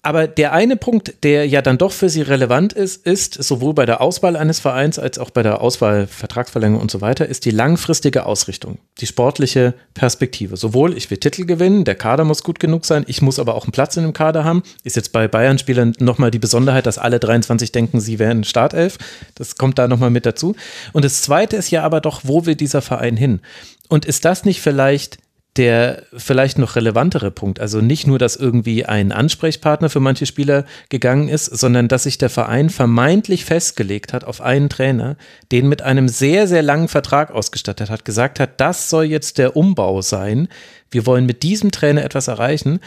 Aber der eine Punkt, der ja dann doch für sie relevant ist, ist sowohl bei der Auswahl eines Vereins als auch bei der Auswahl, Vertragsverlängerung und so weiter, ist die langfristige Ausrichtung, die sportliche Perspektive. Sowohl, ich will Titel gewinnen, der Kader muss gut genug sein, ich muss aber auch einen Platz in dem Kader haben. Ist jetzt bei Bayern-Spielern nochmal die Besonderheit, dass alle 23 denken, sie wären Startelf. Das kommt da nochmal mit dazu. Und das Zweite ist ja aber doch, wo will dieser Verein hin? Und ist das nicht vielleicht der vielleicht noch relevantere Punkt. Also nicht nur, dass irgendwie ein Ansprechpartner für manche Spieler gegangen ist, sondern dass sich der Verein vermeintlich festgelegt hat auf einen Trainer, den mit einem sehr, sehr langen Vertrag ausgestattet hat, gesagt hat, das soll jetzt der Umbau sein. Wir wollen mit diesem Trainer etwas erreichen.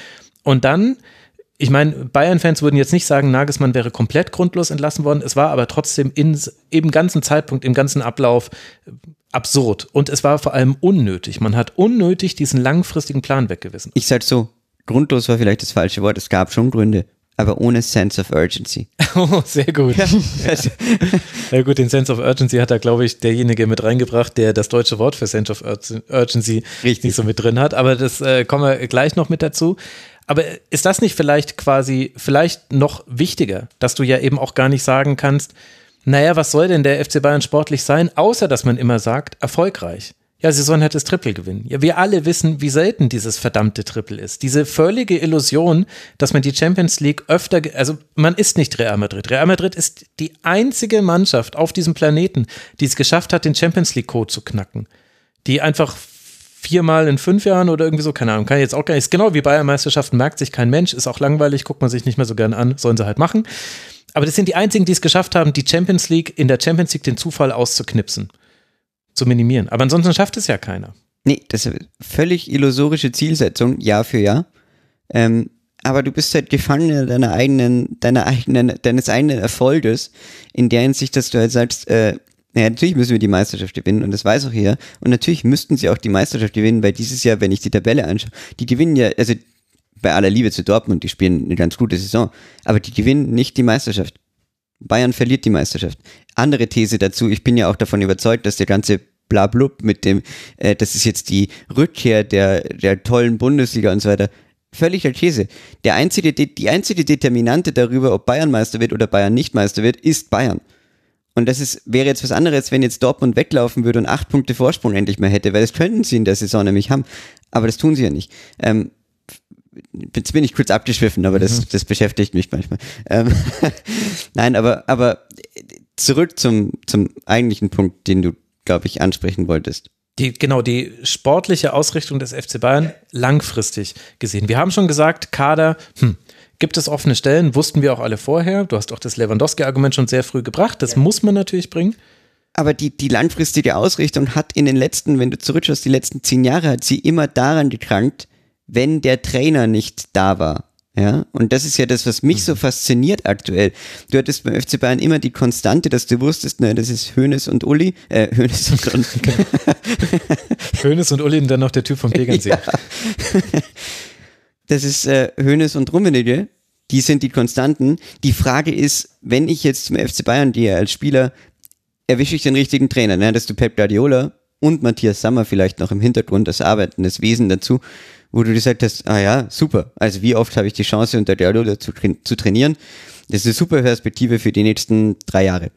Und dann ich meine, Bayern-Fans würden jetzt nicht sagen, Nagelsmann wäre komplett grundlos entlassen worden. Es war aber trotzdem in, im ganzen Zeitpunkt, im ganzen Ablauf absurd. Und es war vor allem unnötig. Man hat unnötig diesen langfristigen Plan weggewissen. Ich sag so, grundlos war vielleicht das falsche Wort, es gab schon Gründe, aber ohne Sense of Urgency. Oh, sehr gut. Ja gut, den Sense of Urgency hat da, glaube ich, derjenige mit reingebracht, der das deutsche Wort für Sense of Urgen- Urgency Richtig. nicht so mit drin hat. Aber das äh, kommen wir gleich noch mit dazu. Aber ist das nicht vielleicht quasi, vielleicht noch wichtiger, dass du ja eben auch gar nicht sagen kannst, naja, was soll denn der FC Bayern sportlich sein, außer dass man immer sagt, erfolgreich. Ja, sie sollen halt das Triple gewinnen. Ja, wir alle wissen, wie selten dieses verdammte Triple ist. Diese völlige Illusion, dass man die Champions League öfter, also man ist nicht Real Madrid. Real Madrid ist die einzige Mannschaft auf diesem Planeten, die es geschafft hat, den Champions League Code zu knacken. Die einfach viermal in fünf Jahren oder irgendwie so, keine Ahnung, kann ich jetzt auch gar nicht. Ist genau wie Bayern-Meisterschaften, merkt sich kein Mensch, ist auch langweilig, guckt man sich nicht mehr so gern an, sollen sie halt machen. Aber das sind die einzigen, die es geschafft haben, die Champions League, in der Champions League den Zufall auszuknipsen, zu minimieren. Aber ansonsten schafft es ja keiner. Nee, das ist eine völlig illusorische Zielsetzung, Jahr für Jahr. Ähm, aber du bist halt Gefangener deiner eigenen, deiner eigenen, deines eigenen Erfolges, in der Hinsicht, dass du halt sagst, äh, naja, natürlich müssen wir die Meisterschaft gewinnen und das weiß auch jeder. Und natürlich müssten sie auch die Meisterschaft gewinnen, weil dieses Jahr, wenn ich die Tabelle anschaue, die gewinnen ja, also bei aller Liebe zu Dortmund, die spielen eine ganz gute Saison, aber die gewinnen nicht die Meisterschaft. Bayern verliert die Meisterschaft. Andere These dazu, ich bin ja auch davon überzeugt, dass der ganze Blablub mit dem, äh, das ist jetzt die Rückkehr der, der tollen Bundesliga und so weiter, völliger These. Der einzige, die einzige Determinante darüber, ob Bayern Meister wird oder Bayern nicht Meister wird, ist Bayern. Und das ist, wäre jetzt was anderes, wenn jetzt Dortmund weglaufen würde und acht Punkte Vorsprung endlich mehr hätte, weil das könnten sie in der Saison nämlich haben. Aber das tun sie ja nicht. Ähm, jetzt bin ich kurz abgeschwiffen, aber das, das beschäftigt mich manchmal. Ähm, Nein, aber, aber zurück zum, zum eigentlichen Punkt, den du, glaube ich, ansprechen wolltest. Die, genau, die sportliche Ausrichtung des FC Bayern langfristig gesehen. Wir haben schon gesagt, Kader, hm, gibt es offene Stellen, wussten wir auch alle vorher. Du hast auch das Lewandowski-Argument schon sehr früh gebracht. Das muss man natürlich bringen. Aber die, die langfristige Ausrichtung hat in den letzten, wenn du zurückschaust, die letzten zehn Jahre hat sie immer daran gekrankt, wenn der Trainer nicht da war. Ja, und das ist ja das, was mich so fasziniert aktuell. Du hattest beim FC Bayern immer die Konstante, dass du wusstest, ne, das ist Hönes und Uli, äh, Hönes und, und Hönes und Uli und dann noch der Typ vom Tegernsee. Ja. Das ist äh, Hönes und Rummenigge. die sind die Konstanten. Die Frage ist, wenn ich jetzt zum FC Bayern gehe als Spieler, erwische ich den richtigen Trainer? Ne? Dass du Pep Guardiola und Matthias Sammer vielleicht noch im Hintergrund das arbeitendes Wesen dazu, wo du gesagt hast, ah ja, super. Also wie oft habe ich die Chance unter Guardiola zu, zu trainieren? Das ist eine super Perspektive für die nächsten drei Jahre.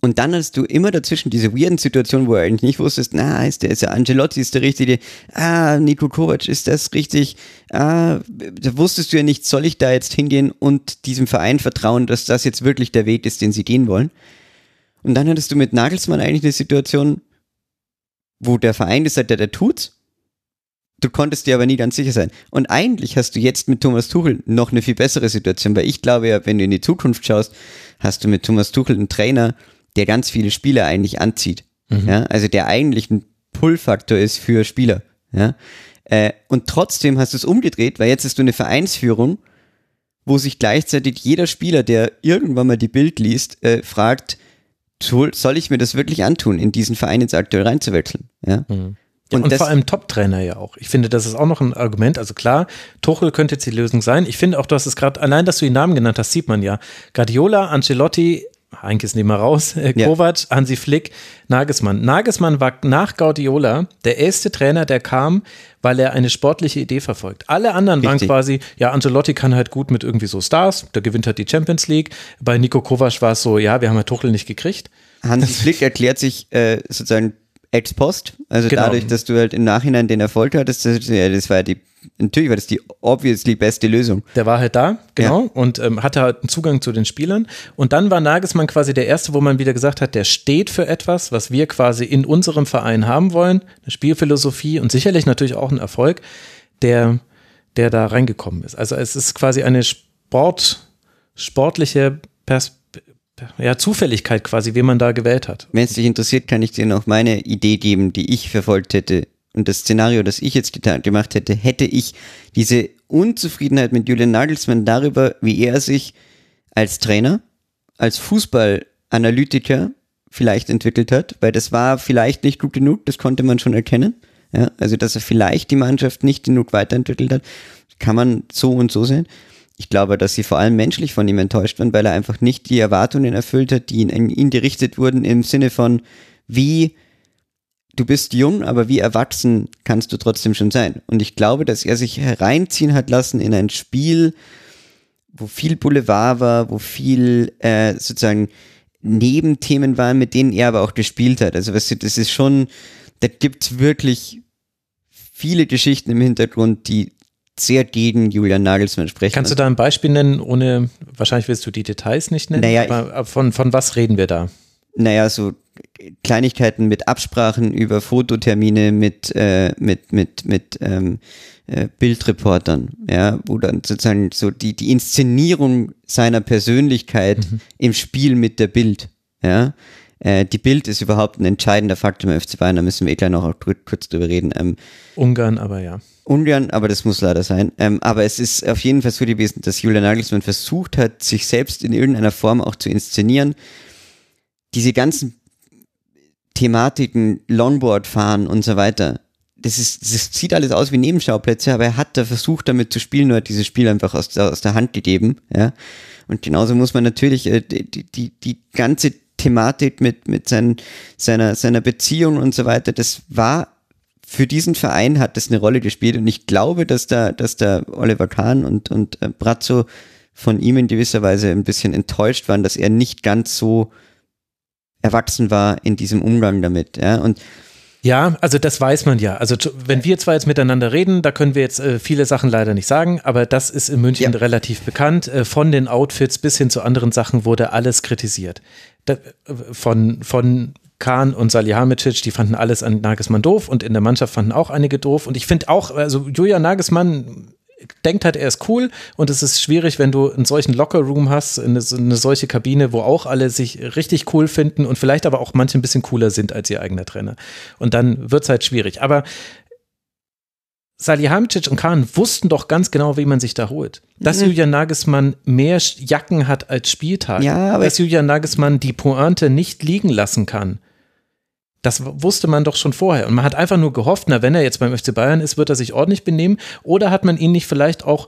Und dann hast du immer dazwischen diese weirden Situationen, wo du eigentlich nicht wusstest, na, ist der, ist der Angelotti, ist der richtige, ah, Nico Kovac, ist das richtig, ah, da wusstest du ja nicht, soll ich da jetzt hingehen und diesem Verein vertrauen, dass das jetzt wirklich der Weg ist, den sie gehen wollen. Und dann hattest du mit Nagelsmann eigentlich eine Situation, wo der Verein gesagt hat, der tut's. Du konntest dir aber nie ganz sicher sein. Und eigentlich hast du jetzt mit Thomas Tuchel noch eine viel bessere Situation, weil ich glaube ja, wenn du in die Zukunft schaust, hast du mit Thomas Tuchel einen Trainer, der ganz viele Spieler eigentlich anzieht. Mhm. Ja, also der eigentlich ein Pull-Faktor ist für Spieler. Ja, äh, und trotzdem hast du es umgedreht, weil jetzt hast du eine Vereinsführung, wo sich gleichzeitig jeder Spieler, der irgendwann mal die Bild liest, äh, fragt, soll ich mir das wirklich antun, in diesen Verein jetzt aktuell reinzuwechseln? Ja. Mhm. Und, und vor allem Top-Trainer ja auch. Ich finde, das ist auch noch ein Argument. Also klar, Tuchel könnte jetzt die Lösung sein. Ich finde auch, du hast es gerade, allein, dass du die Namen genannt hast, sieht man ja. Guardiola, Ancelotti, Heinkes nehmen wir raus, äh, Kovac, ja. Hansi Flick, Nagelsmann. Nagelsmann war nach Guardiola der erste Trainer, der kam, weil er eine sportliche Idee verfolgt. Alle anderen Richtig. waren quasi, ja, Ancelotti kann halt gut mit irgendwie so Stars, der gewinnt halt die Champions League. Bei Nico Kovac war es so, ja, wir haben ja Tuchel nicht gekriegt. Hansi Flick erklärt sich äh, sozusagen ex post, also genau. dadurch, dass du halt im Nachhinein den Erfolg hattest, das, das war ja die natürlich war das die obviously beste Lösung. Der war halt da, genau, ja. und ähm, hatte halt einen Zugang zu den Spielern. Und dann war Nagelsmann quasi der Erste, wo man wieder gesagt hat, der steht für etwas, was wir quasi in unserem Verein haben wollen, eine Spielphilosophie und sicherlich natürlich auch ein Erfolg, der, der da reingekommen ist. Also es ist quasi eine Sport, sportliche Perspektive ja, Zufälligkeit quasi, wie man da gewählt hat. Wenn es dich interessiert, kann ich dir noch meine Idee geben, die ich verfolgt hätte, und das Szenario, das ich jetzt gemacht hätte, hätte ich diese Unzufriedenheit mit Julian Nagelsmann darüber, wie er sich als Trainer, als Fußballanalytiker vielleicht entwickelt hat, weil das war vielleicht nicht gut genug, das konnte man schon erkennen. Ja, also, dass er vielleicht die Mannschaft nicht genug weiterentwickelt hat, kann man so und so sehen. Ich glaube, dass sie vor allem menschlich von ihm enttäuscht waren, weil er einfach nicht die Erwartungen erfüllt hat, die in ihn gerichtet wurden im Sinne von, wie du bist jung, aber wie erwachsen kannst du trotzdem schon sein. Und ich glaube, dass er sich hereinziehen hat lassen in ein Spiel, wo viel Boulevard war, wo viel äh, sozusagen Nebenthemen waren, mit denen er aber auch gespielt hat. Also weißt du, das ist schon, da gibt's wirklich viele Geschichten im Hintergrund, die sehr gegen Julian Nagelsmann sprechen. Kannst du da ein Beispiel nennen, ohne, wahrscheinlich willst du die Details nicht nennen, naja, aber von, von was reden wir da? Naja, so Kleinigkeiten mit Absprachen über Fototermine mit, äh, mit, mit, mit ähm, äh, Bildreportern, ja, wo dann sozusagen so die, die Inszenierung seiner Persönlichkeit mhm. im Spiel mit der Bild, ja. Äh, die Bild ist überhaupt ein entscheidender Faktor im FC Bayern, da müssen wir eh gleich noch kurz drüber reden. Ähm, Ungarn, aber ja. Ungarn, aber das muss leider sein. Ähm, aber es ist auf jeden Fall so gewesen, dass Julian Nagelsmann versucht hat, sich selbst in irgendeiner Form auch zu inszenieren. Diese ganzen Thematiken, Longboard fahren und so weiter. Das, ist, das sieht alles aus wie Nebenschauplätze, aber er hat da versucht, damit zu spielen, nur hat dieses Spiel einfach aus, aus der Hand gegeben. Ja? Und genauso muss man natürlich äh, die, die, die ganze Thematik mit, mit sein, seiner, seiner Beziehung und so weiter, das war für diesen Verein hat das eine Rolle gespielt und ich glaube, dass da, dass da Oliver Kahn und, und äh, Brazzo von ihm in gewisser Weise ein bisschen enttäuscht waren, dass er nicht ganz so erwachsen war in diesem Umgang damit. Ja, und ja, also das weiß man ja. Also wenn wir zwar jetzt miteinander reden, da können wir jetzt äh, viele Sachen leider nicht sagen, aber das ist in München ja. relativ bekannt. Äh, von den Outfits bis hin zu anderen Sachen wurde alles kritisiert. Von, von Kahn und Salihamidzic, die fanden alles an Nagelsmann doof und in der Mannschaft fanden auch einige doof. Und ich finde auch, also Julia Nagelsmann denkt halt, er ist cool und es ist schwierig, wenn du einen solchen Lockerroom hast, eine, eine, solche Kabine, wo auch alle sich richtig cool finden und vielleicht aber auch manche ein bisschen cooler sind als ihr eigener Trainer. Und dann wird es halt schwierig. Aber Salihamidzic und Kahn wussten doch ganz genau, wie man sich da holt. Dass mhm. Julian Nagelsmann mehr Jacken hat als Spieltag. Ja, dass Julian Nagelsmann die Pointe nicht liegen lassen kann. Das wusste man doch schon vorher. Und man hat einfach nur gehofft, na, wenn er jetzt beim FC Bayern ist, wird er sich ordentlich benehmen. Oder hat man ihn nicht vielleicht auch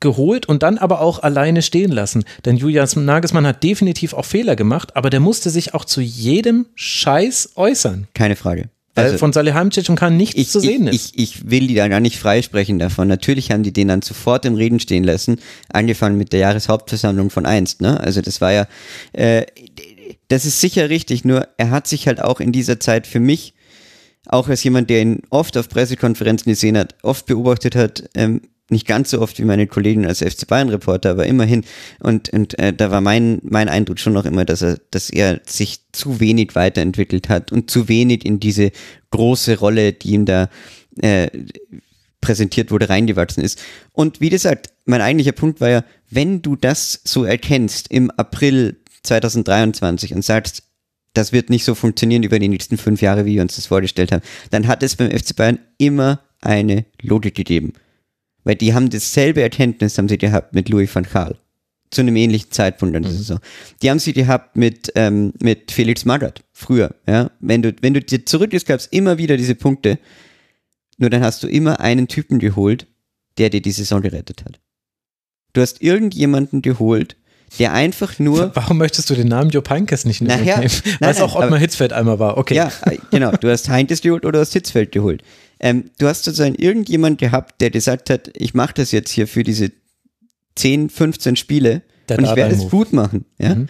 geholt und dann aber auch alleine stehen lassen. Denn Julian Nagelsmann hat definitiv auch Fehler gemacht, aber der musste sich auch zu jedem Scheiß äußern. Keine Frage. Weil Also- von Salihamidzic und Kahn nichts ich, zu sehen ich, ist. Ich, ich will die da gar nicht freisprechen davon. Natürlich haben die den dann sofort im Reden stehen lassen, angefangen mit der Jahreshauptversammlung von einst. Ne? Also das war ja, äh, das ist sicher richtig, nur er hat sich halt auch in dieser Zeit für mich, auch als jemand, der ihn oft auf Pressekonferenzen gesehen hat, oft beobachtet hat, ähm, nicht ganz so oft wie meine Kollegen als FC Bayern-Reporter, aber immerhin. Und, und äh, da war mein, mein Eindruck schon noch immer, dass er, dass er sich zu wenig weiterentwickelt hat und zu wenig in diese große Rolle, die ihm da äh, präsentiert wurde, reingewachsen ist. Und wie gesagt, mein eigentlicher Punkt war ja, wenn du das so erkennst im April 2023 und sagst, das wird nicht so funktionieren über die nächsten fünf Jahre, wie wir uns das vorgestellt haben, dann hat es beim FC Bayern immer eine Logik gegeben. Weil die haben dasselbe Erkenntnis, haben sie gehabt mit Louis van Gaal. Zu einem ähnlichen Zeitpunkt an der Saison. Die haben sie gehabt mit, ähm, mit Felix Magath früher. Ja? Wenn, du, wenn du dir zurückgehst, gab es immer wieder diese Punkte. Nur dann hast du immer einen Typen geholt, der dir die Saison gerettet hat. Du hast irgendjemanden geholt, der einfach nur Warum möchtest du den Namen Jupp Heynckes nicht nehmen? Nachher- Weil es auch Ottmar Hitzfeld einmal war. Okay. Ja, äh, genau. Du hast Heintes geholt oder du hast Hitzfeld geholt. Ähm, du hast sozusagen irgendjemand gehabt, der gesagt hat, ich mache das jetzt hier für diese 10, 15 Spiele Der und ich werde es gut machen. Ja? Mhm.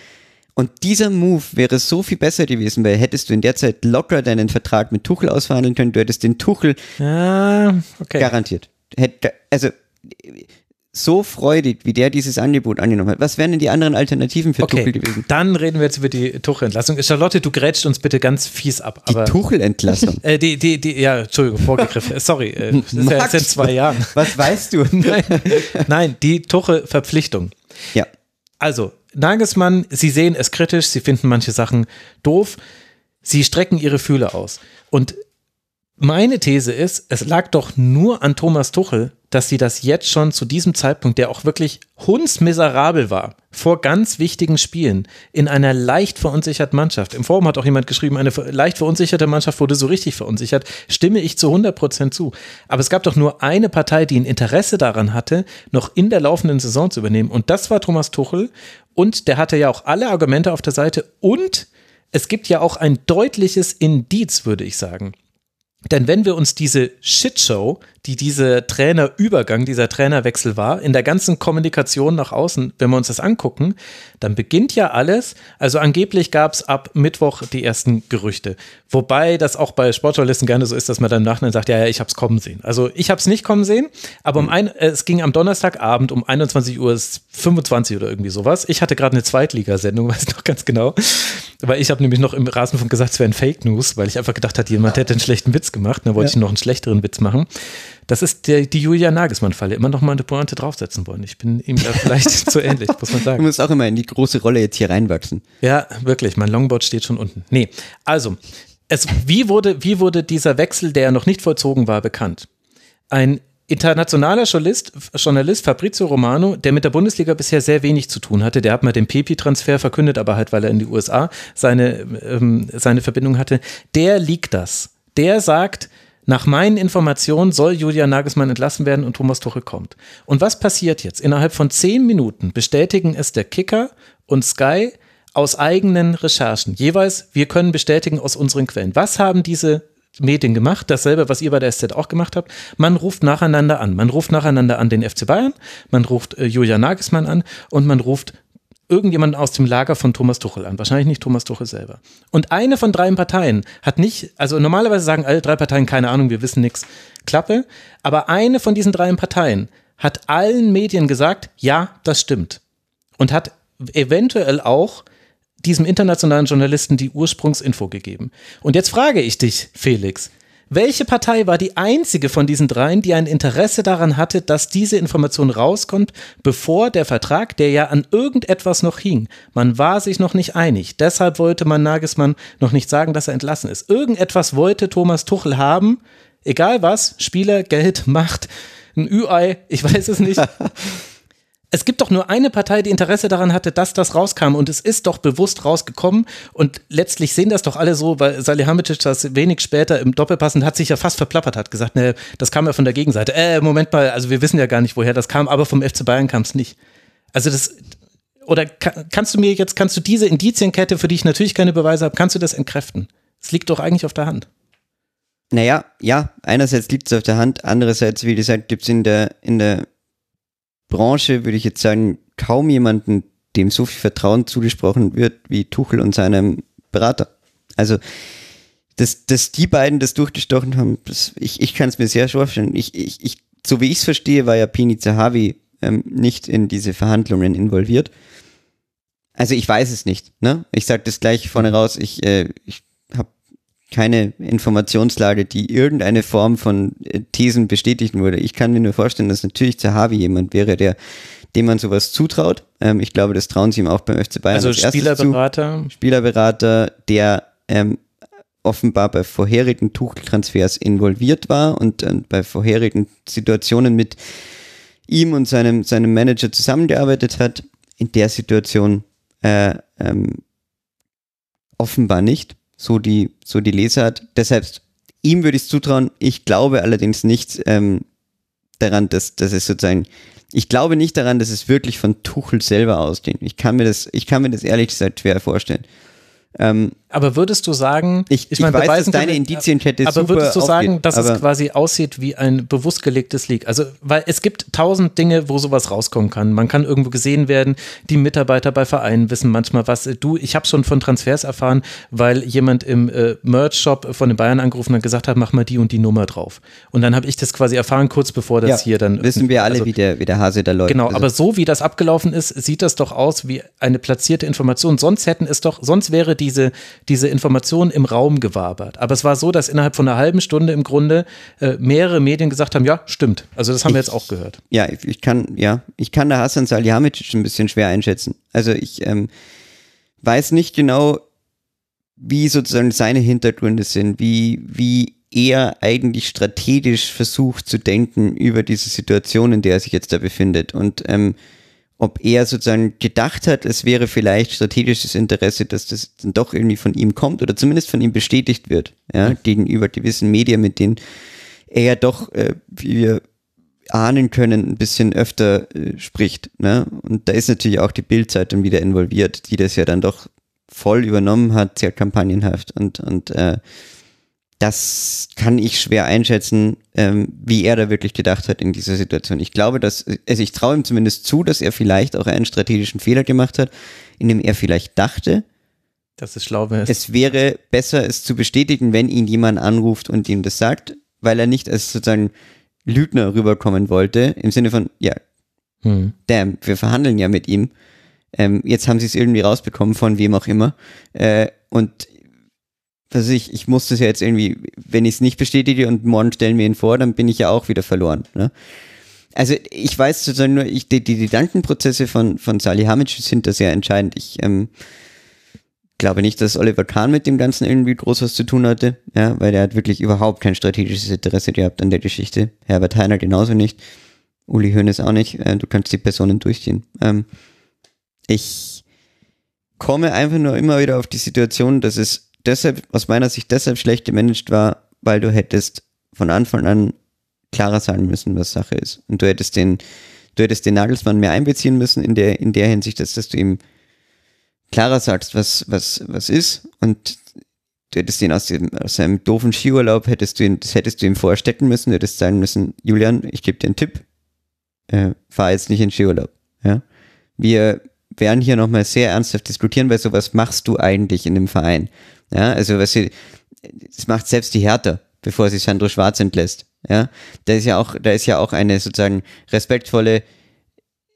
Und dieser Move wäre so viel besser gewesen, weil hättest du in der Zeit locker deinen Vertrag mit Tuchel ausverhandeln können, du hättest den Tuchel Ja, okay. garantiert. Hätte, also so freudig, wie der dieses Angebot angenommen hat. Was wären denn die anderen Alternativen für Okay, Tuchel gewesen? dann reden wir jetzt über die Tuchel-Entlassung. Charlotte, du grätscht uns bitte ganz fies ab. Die Tuchel-Entlassung. äh, die, die, die, ja, Entschuldigung, vorgegriffen. Sorry, äh, das ist ja jetzt in zwei Jahren. Was weißt du? Nein, nein die Tuchel-Verpflichtung. ja. Also, Nagelsmann, Sie sehen es kritisch, Sie finden manche Sachen doof, Sie strecken Ihre Fühler aus. Und meine These ist, es lag doch nur an Thomas Tuchel, dass sie das jetzt schon zu diesem Zeitpunkt, der auch wirklich hundsmiserabel war, vor ganz wichtigen Spielen, in einer leicht verunsicherten Mannschaft. Im Forum hat auch jemand geschrieben, eine leicht verunsicherte Mannschaft wurde so richtig verunsichert. Stimme ich zu 100 Prozent zu. Aber es gab doch nur eine Partei, die ein Interesse daran hatte, noch in der laufenden Saison zu übernehmen. Und das war Thomas Tuchel. Und der hatte ja auch alle Argumente auf der Seite. Und es gibt ja auch ein deutliches Indiz, würde ich sagen. Denn wenn wir uns diese Shitshow, die dieser Trainerübergang, dieser Trainerwechsel war, in der ganzen Kommunikation nach außen, wenn wir uns das angucken, dann beginnt ja alles. Also angeblich gab es ab Mittwoch die ersten Gerüchte. Wobei das auch bei Sportjournalisten gerne so ist, dass man dann im Nachhinein sagt, ja, ja, ich habe es kommen sehen. Also ich habe es nicht kommen sehen, aber um ein, äh, es ging am Donnerstagabend um 21 Uhr 25 oder irgendwie sowas. Ich hatte gerade eine Zweitligasendung, weiß noch ganz genau. Weil ich habe nämlich noch im Rasenfunk gesagt, es wären Fake News, weil ich einfach gedacht hatte, jemand hätte einen schlechten Witz gemacht. Dann wollte ich noch einen schlechteren Witz machen. Das ist der, die Julia Nagelsmann-Falle. Immer noch mal eine Pointe draufsetzen wollen. Ich bin ihm da vielleicht zu ähnlich, muss man Du sagen. musst auch immer in die große Rolle jetzt hier reinwachsen. Ja, wirklich. Mein Longboard steht schon unten. Nee, also, es, wie, wurde, wie wurde dieser Wechsel, der noch nicht vollzogen war, bekannt? Ein internationaler Journalist, Journalist Fabrizio Romano, der mit der Bundesliga bisher sehr wenig zu tun hatte, der hat mal den Pepi-Transfer verkündet, aber halt, weil er in die USA seine, ähm, seine Verbindung hatte, der liegt das. Der sagt, nach meinen Informationen soll Julian Nagelsmann entlassen werden und Thomas Tuchel kommt. Und was passiert jetzt? Innerhalb von zehn Minuten bestätigen es der Kicker und Sky aus eigenen Recherchen. Jeweils, wir können bestätigen aus unseren Quellen. Was haben diese Medien gemacht? Dasselbe, was ihr bei der SZ auch gemacht habt. Man ruft nacheinander an. Man ruft nacheinander an den FC Bayern, man ruft äh, Julian Nagelsmann an und man ruft irgendjemanden aus dem Lager von Thomas Tuchel an. Wahrscheinlich nicht Thomas Tuchel selber. Und eine von drei Parteien hat nicht, also normalerweise sagen alle drei Parteien, keine Ahnung, wir wissen nichts, Klappe. Aber eine von diesen drei Parteien hat allen Medien gesagt, ja, das stimmt. Und hat eventuell auch diesem internationalen Journalisten die Ursprungsinfo gegeben. Und jetzt frage ich dich, Felix, welche Partei war die einzige von diesen dreien, die ein Interesse daran hatte, dass diese Information rauskommt, bevor der Vertrag, der ja an irgendetwas noch hing, man war sich noch nicht einig. Deshalb wollte man Nagelsmann noch nicht sagen, dass er entlassen ist. Irgendetwas wollte Thomas Tuchel haben, egal was, Spieler, Geld, Macht, ein Ü-Ei, ich weiß es nicht. es gibt doch nur eine Partei, die Interesse daran hatte, dass das rauskam und es ist doch bewusst rausgekommen und letztlich sehen das doch alle so, weil Salihamidzic das wenig später im Doppelpass hat sich ja fast verplappert, hat gesagt, ne, das kam ja von der Gegenseite. Äh, Moment mal, also wir wissen ja gar nicht, woher das kam, aber vom FC Bayern kam es nicht. Also das, oder kannst du mir jetzt, kannst du diese Indizienkette, für die ich natürlich keine Beweise habe, kannst du das entkräften? Es liegt doch eigentlich auf der Hand. Naja, ja, einerseits liegt es auf der Hand, andererseits, wie gesagt, gibt es in der, in der Branche, würde ich jetzt sagen, kaum jemanden, dem so viel Vertrauen zugesprochen wird wie Tuchel und seinem Berater. Also, dass, dass die beiden das durchgestochen haben, das, ich, ich kann es mir sehr vorstellen. Ich, ich, ich, so wie ich es verstehe, war ja Pini Zahavi ähm, nicht in diese Verhandlungen involviert. Also ich weiß es nicht. Ne? Ich sage das gleich vorne raus. Ich, äh, ich keine Informationslage, die irgendeine Form von äh, Thesen bestätigen würde. Ich kann mir nur vorstellen, dass natürlich Zahavi jemand wäre, der dem man sowas zutraut. Ähm, ich glaube, das trauen sie ihm auch beim FC Bayern. Also Spielerberater. Zu. Spielerberater, der ähm, offenbar bei vorherigen Tuchtransfers involviert war und äh, bei vorherigen Situationen mit ihm und seinem, seinem Manager zusammengearbeitet hat. In der Situation äh, ähm, offenbar nicht so die, so die Lesart. Deshalb, ihm würde ich es zutrauen. Ich glaube allerdings nicht ähm, daran, dass, dass es sozusagen, ich glaube nicht daran, dass es wirklich von Tuchel selber ausgeht. Ich kann mir das, ich kann mir das ehrlich gesagt schwer vorstellen. Ähm, aber würdest du sagen, ich, ich, ich meine, weiß, dass deine Indizienkette Aber würdest du sagen, dass es quasi aussieht wie ein bewusst gelegtes Leak? Also, weil es gibt tausend Dinge, wo sowas rauskommen kann. Man kann irgendwo gesehen werden, die Mitarbeiter bei Vereinen wissen manchmal was. Du, ich habe schon von Transfers erfahren, weil jemand im äh, Merch-Shop von den Bayern angerufen und gesagt hat, mach mal die und die Nummer drauf. Und dann habe ich das quasi erfahren, kurz bevor das ja, hier dann. Wissen wir alle, also, wie, der, wie der Hase da läuft. Genau, also. aber so wie das abgelaufen ist, sieht das doch aus wie eine platzierte Information. Sonst hätten es doch, sonst wäre diese diese Information im Raum gewabert. Aber es war so, dass innerhalb von einer halben Stunde im Grunde äh, mehrere Medien gesagt haben, ja, stimmt. Also das haben ich, wir jetzt auch gehört. Ja, ich kann, ja, ich kann da Hassan Salihamidzic ein bisschen schwer einschätzen. Also ich ähm, weiß nicht genau, wie sozusagen seine Hintergründe sind, wie, wie er eigentlich strategisch versucht zu denken über diese Situation, in der er sich jetzt da befindet. Und ähm, ob er sozusagen gedacht hat, es wäre vielleicht strategisches Interesse, dass das dann doch irgendwie von ihm kommt oder zumindest von ihm bestätigt wird, ja, mhm. gegenüber gewissen Medien, mit denen er ja doch, äh, wie wir ahnen können, ein bisschen öfter äh, spricht. Ne? Und da ist natürlich auch die Bildzeitung wieder involviert, die das ja dann doch voll übernommen hat, sehr kampagnenhaft und, und äh, das kann ich schwer einschätzen, ähm, wie er da wirklich gedacht hat in dieser Situation. Ich glaube, dass, also ich traue ihm zumindest zu, dass er vielleicht auch einen strategischen Fehler gemacht hat, in dem er vielleicht dachte, dass es schlau wäre. Es wäre besser, es zu bestätigen, wenn ihn jemand anruft und ihm das sagt, weil er nicht als sozusagen Lügner rüberkommen wollte, im Sinne von, ja, hm. damn, wir verhandeln ja mit ihm. Ähm, jetzt haben sie es irgendwie rausbekommen, von wem auch immer. Äh, und also ich, ich muss das ja jetzt irgendwie, wenn ich es nicht bestätige und morgen stellen wir ihn vor, dann bin ich ja auch wieder verloren. Ne? Also ich weiß sozusagen nur, ich, die, die Gedankenprozesse von, von Salihamidzic sind da sehr entscheidend. Ich ähm, glaube nicht, dass Oliver Kahn mit dem Ganzen irgendwie groß was zu tun hatte, ja, weil er hat wirklich überhaupt kein strategisches Interesse gehabt an der Geschichte. Herbert Heiner genauso nicht. Uli Hoeneß auch nicht. Äh, du kannst die Personen durchgehen. Ähm, ich komme einfach nur immer wieder auf die Situation, dass es deshalb, aus meiner Sicht deshalb schlecht gemanagt war, weil du hättest von Anfang an klarer sagen müssen, was Sache ist. Und du hättest den, du hättest den Nagelsmann mehr einbeziehen müssen in der, in der Hinsicht, dass, dass du ihm klarer sagst, was, was, was ist. Und du hättest ihn aus, dem, aus seinem doofen Skiurlaub, hättest du ihn, das hättest du ihm vorstecken müssen, du hättest sagen müssen, Julian, ich gebe dir einen Tipp, äh, fahr jetzt nicht in Skiurlaub. Ja? Wir werden hier nochmal sehr ernsthaft diskutieren, weil sowas machst du eigentlich in dem Verein. Ja, also was sie, das macht selbst die Hertha, bevor sie Sandro Schwarz entlässt. Ja, da ist ja auch, da ist ja auch eine sozusagen respektvolle,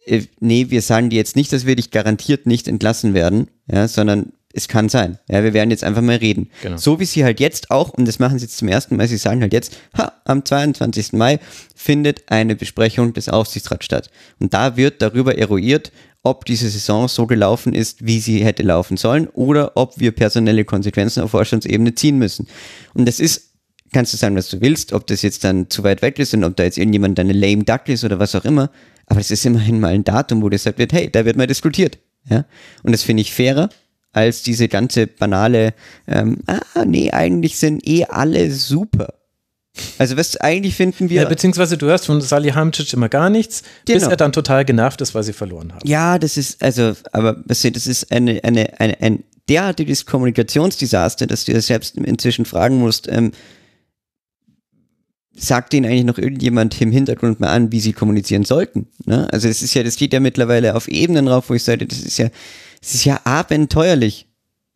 äh, nee, wir sagen dir jetzt nicht, dass wir dich garantiert nicht entlassen werden, ja, sondern es kann sein. Ja, wir werden jetzt einfach mal reden. Genau. So wie sie halt jetzt auch, und das machen sie jetzt zum ersten Mal, sie sagen halt jetzt, ha, am 22. Mai findet eine Besprechung des Aufsichtsrats statt. Und da wird darüber eruiert, ob diese Saison so gelaufen ist, wie sie hätte laufen sollen, oder ob wir personelle Konsequenzen auf Vorstandsebene ziehen müssen. Und das ist kannst du sagen, was du willst, ob das jetzt dann zu weit weg ist und ob da jetzt irgendjemand eine lame duck ist oder was auch immer. Aber es ist immerhin mal ein Datum, wo gesagt wird, hey, da wird mal diskutiert. Ja? Und das finde ich fairer als diese ganze banale, ähm, ah, nee, eigentlich sind eh alle super. Also was eigentlich finden wir. Ja, beziehungsweise du hörst von Salihamidzic immer gar nichts, genau. bis er dann total genervt ist, weil sie verloren haben. Ja, das ist, also, aber das ist eine, eine, eine, ein derartiges Kommunikationsdesaster, dass du dir selbst inzwischen fragen musst, ähm, sagt denen eigentlich noch irgendjemand im Hintergrund mal an, wie sie kommunizieren sollten. Ne? Also das ist ja, das geht ja mittlerweile auf Ebenen rauf, wo ich sage, das ist ja, das ist ja abenteuerlich,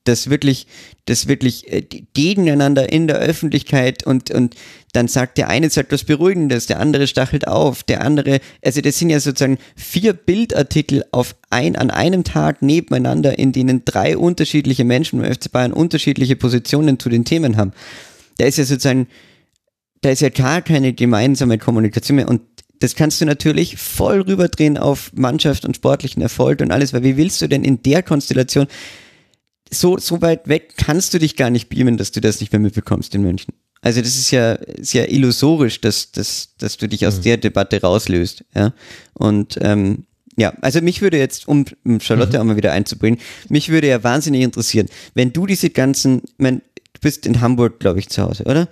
das wirklich, das wirklich äh, gegeneinander in der Öffentlichkeit und, und dann sagt der eine sagt was Beruhigendes, der andere stachelt auf, der andere, also das sind ja sozusagen vier Bildartikel auf ein, an einem Tag nebeneinander, in denen drei unterschiedliche Menschen im FC Bayern unterschiedliche Positionen zu den Themen haben. Da ist ja sozusagen, da ist ja gar keine gemeinsame Kommunikation mehr und das kannst du natürlich voll rüberdrehen auf Mannschaft und sportlichen Erfolg und alles, weil wie willst du denn in der Konstellation so, so weit weg kannst du dich gar nicht beamen, dass du das nicht mehr mitbekommst in München. Also das ist ja, ist ja illusorisch, dass, dass, dass du dich aus mhm. der Debatte rauslöst. Ja? Und ähm, ja, also mich würde jetzt, um Charlotte mhm. auch mal wieder einzubringen, mich würde ja wahnsinnig interessieren, wenn du diese ganzen, ich mein, du bist in Hamburg, glaube ich, zu Hause, oder?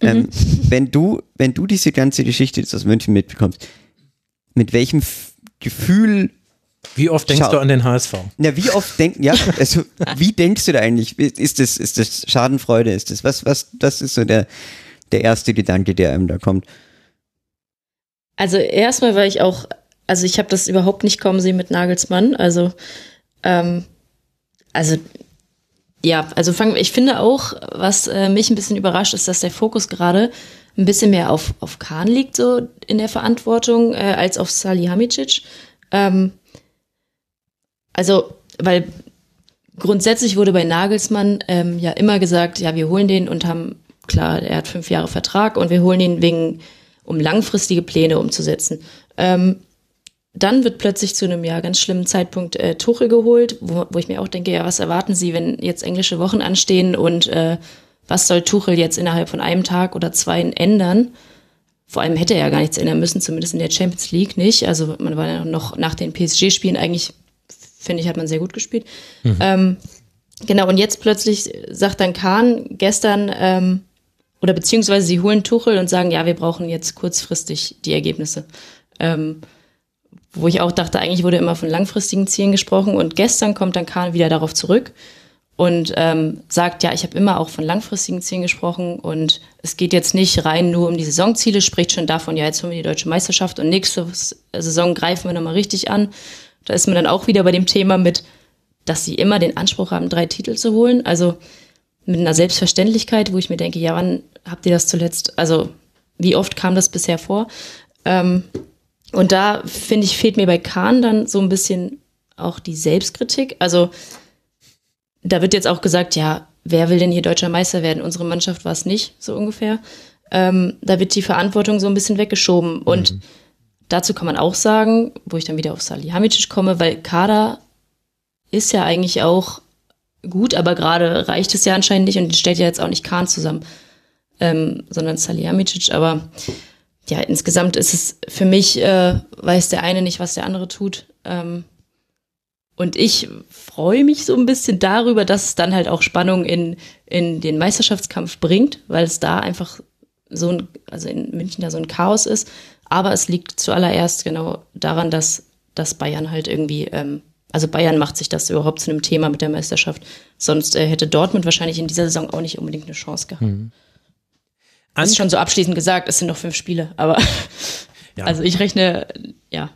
Ähm, mhm. wenn du, wenn du diese ganze Geschichte jetzt aus München mitbekommst, mit welchem F Gefühl wie oft denkst Schau du an den HSV? Ja, wie oft denk, ja, also wie denkst du da eigentlich? Ist das, ist das Schadenfreude? Ist das was, was, das ist so der, der erste Gedanke, der einem da kommt? Also erstmal war ich auch, also ich habe das überhaupt nicht kommen sehen mit Nagelsmann. Also, ähm, also ja, also fang, ich finde auch, was äh, mich ein bisschen überrascht, ist, dass der Fokus gerade ein bisschen mehr auf, auf Kahn liegt, so in der Verantwortung, äh, als auf Salihamidzic. Ähm, also, weil grundsätzlich wurde bei Nagelsmann ähm, ja immer gesagt, ja, wir holen den und haben, klar, er hat fünf Jahre Vertrag und wir holen ihn wegen, um langfristige Pläne umzusetzen. Ähm, dann wird plötzlich zu einem ja ganz schlimmen Zeitpunkt äh, Tuchel geholt, wo, wo ich mir auch denke, ja, was erwarten Sie, wenn jetzt englische Wochen anstehen und äh, was soll Tuchel jetzt innerhalb von einem Tag oder zwei ändern? Vor allem hätte er ja gar nichts ändern müssen, zumindest in der Champions League nicht. Also man war ja noch nach den PSG-Spielen eigentlich, finde ich, hat man sehr gut gespielt. Mhm. Ähm, genau, und jetzt plötzlich sagt dann Kahn gestern, ähm, oder beziehungsweise sie holen Tuchel und sagen, ja, wir brauchen jetzt kurzfristig die Ergebnisse. Ähm, wo ich auch dachte, eigentlich wurde immer von langfristigen Zielen gesprochen und gestern kommt dann Kahn wieder darauf zurück und ähm, sagt, ja, ich habe immer auch von langfristigen Zielen gesprochen und es geht jetzt nicht rein nur um die Saisonziele, spricht schon davon, ja, jetzt haben wir die deutsche Meisterschaft und nächste Saison greifen wir nochmal richtig an. Da ist man dann auch wieder bei dem Thema mit, dass sie immer den Anspruch haben, drei Titel zu holen. Also mit einer Selbstverständlichkeit, wo ich mir denke, ja, wann habt ihr das zuletzt, also wie oft kam das bisher vor? Ähm, und da, finde ich, fehlt mir bei Kahn dann so ein bisschen auch die Selbstkritik. Also da wird jetzt auch gesagt, ja, wer will denn hier deutscher Meister werden? Unsere Mannschaft war es nicht, so ungefähr. Ähm, da wird die Verantwortung so ein bisschen weggeschoben. Und mhm. Dazu kann man auch sagen, wo ich dann wieder auf Salihamidzic komme, weil Kader ist ja eigentlich auch gut, aber gerade reicht es ja anscheinend nicht und stellt ja jetzt auch nicht Kahn zusammen, ähm, sondern Salihamidzic. Aber ja, insgesamt ist es für mich, äh, weiß der eine nicht, was der andere tut. Ähm, und ich freue mich so ein bisschen darüber, dass es dann halt auch Spannung in, in den Meisterschaftskampf bringt, weil es da einfach so ein, also in München da so ein Chaos ist. Aber es liegt zuallererst genau daran, dass, dass Bayern halt irgendwie, ähm, also Bayern macht sich das überhaupt zu einem Thema mit der Meisterschaft. Sonst äh, hätte Dortmund wahrscheinlich in dieser Saison auch nicht unbedingt eine Chance gehabt. Mhm. Das ist schon so abschließend gesagt, es sind noch fünf Spiele, aber ja. also ich rechne, ja.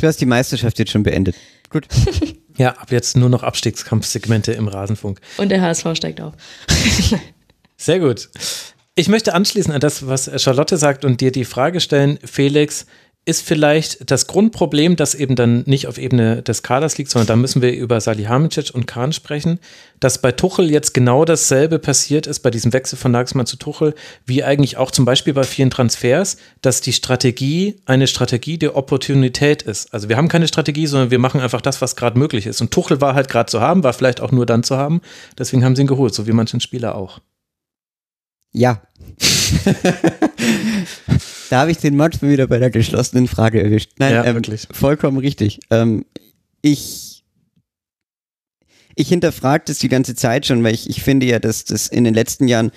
Du hast die Meisterschaft jetzt schon beendet. Gut. ja, ab jetzt nur noch Abstiegskampfsegmente im Rasenfunk. Und der HSV steigt auf. Sehr gut. Ich möchte anschließen an das, was Charlotte sagt und dir die Frage stellen, Felix, ist vielleicht das Grundproblem, das eben dann nicht auf Ebene des Kaders liegt, sondern da müssen wir über Salihamidzic und Kahn sprechen, dass bei Tuchel jetzt genau dasselbe passiert ist, bei diesem Wechsel von Nagelsmann zu Tuchel, wie eigentlich auch zum Beispiel bei vielen Transfers, dass die Strategie eine Strategie der Opportunität ist. Also wir haben keine Strategie, sondern wir machen einfach das, was gerade möglich ist. Und Tuchel war halt gerade zu haben, war vielleicht auch nur dann zu haben. Deswegen haben sie ihn geholt, so wie manchen Spieler auch. Ja. da habe ich den manchmal wieder bei der geschlossenen Frage erwischt. Nein, Ja, ähm, wirklich. vollkommen richtig. Ähm, ich, ich hinterfrage das die ganze Zeit schon, weil ich, ich finde ja, dass das in den letzten Jahren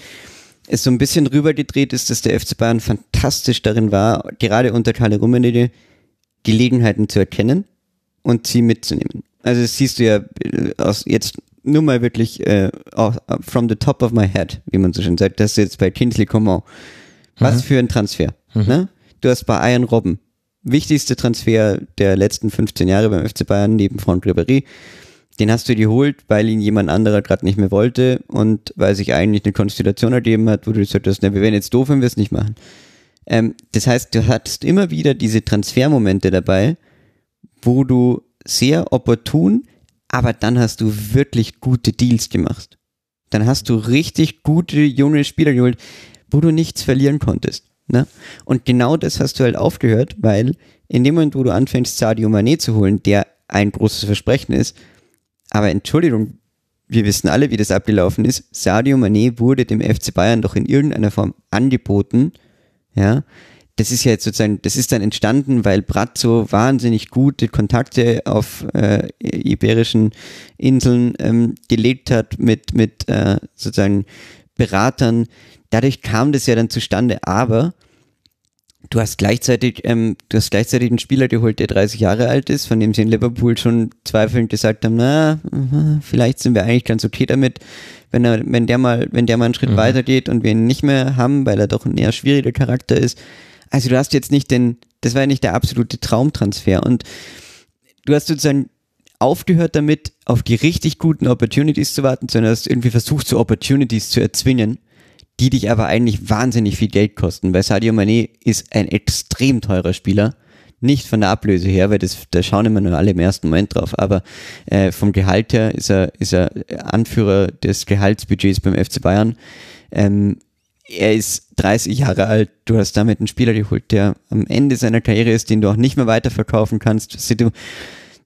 es so ein bisschen rübergedreht ist, dass der FC Bayern fantastisch darin war, gerade unter Kalle Rummenigge Gelegenheiten zu erkennen und sie mitzunehmen. Also das siehst du ja äh, aus jetzt nur mal wirklich äh, from the top of my head, wie man so schön sagt, das ist jetzt bei Kingsley Coman. Was für ein Transfer. Ne? Du hast bei Ian Robben, wichtigste Transfer der letzten 15 Jahre beim FC Bayern neben Franck Ribéry. Den hast du dir geholt, weil ihn jemand anderer gerade nicht mehr wollte und weil sich eigentlich eine Konstellation ergeben hat, wo du gesagt hast, na, wir wären jetzt doof, wenn wir es nicht machen. Ähm, das heißt, du hattest immer wieder diese Transfermomente dabei, wo du sehr opportun, aber dann hast du wirklich gute Deals gemacht. Dann hast du richtig gute junge Spieler geholt, wo du nichts verlieren konntest. Ne? Und genau das hast du halt aufgehört, weil in dem Moment, wo du anfängst, Sadio Mané zu holen, der ein großes Versprechen ist, aber Entschuldigung, wir wissen alle, wie das abgelaufen ist. Sadio Mané wurde dem FC Bayern doch in irgendeiner Form angeboten. Ja, das ist ja jetzt sozusagen, das ist dann entstanden, weil Brazzo wahnsinnig gute Kontakte auf äh, iberischen Inseln ähm, gelegt hat mit, mit äh, sozusagen Beratern. Dadurch kam das ja dann zustande, aber du hast gleichzeitig, ähm, du hast gleichzeitig einen Spieler geholt, der 30 Jahre alt ist, von dem sie in Liverpool schon zweifelnd gesagt haben, na, mhm, vielleicht sind wir eigentlich ganz okay damit, wenn er, wenn der mal, wenn der mal einen Schritt weitergeht und wir ihn nicht mehr haben, weil er doch ein eher schwieriger Charakter ist. Also du hast jetzt nicht den, das war ja nicht der absolute Traumtransfer und du hast sozusagen aufgehört damit, auf die richtig guten Opportunities zu warten, sondern hast irgendwie versucht, so Opportunities zu erzwingen, die dich aber eigentlich wahnsinnig viel Geld kosten, weil Sadio Mané ist ein extrem teurer Spieler. Nicht von der Ablöse her, weil das, da schauen immer nur alle im ersten Moment drauf, aber äh, vom Gehalt her ist er, ist er Anführer des Gehaltsbudgets beim FC Bayern. Ähm, er ist 30 Jahre alt, du hast damit einen Spieler geholt, der am Ende seiner Karriere ist, den du auch nicht mehr weiterverkaufen kannst.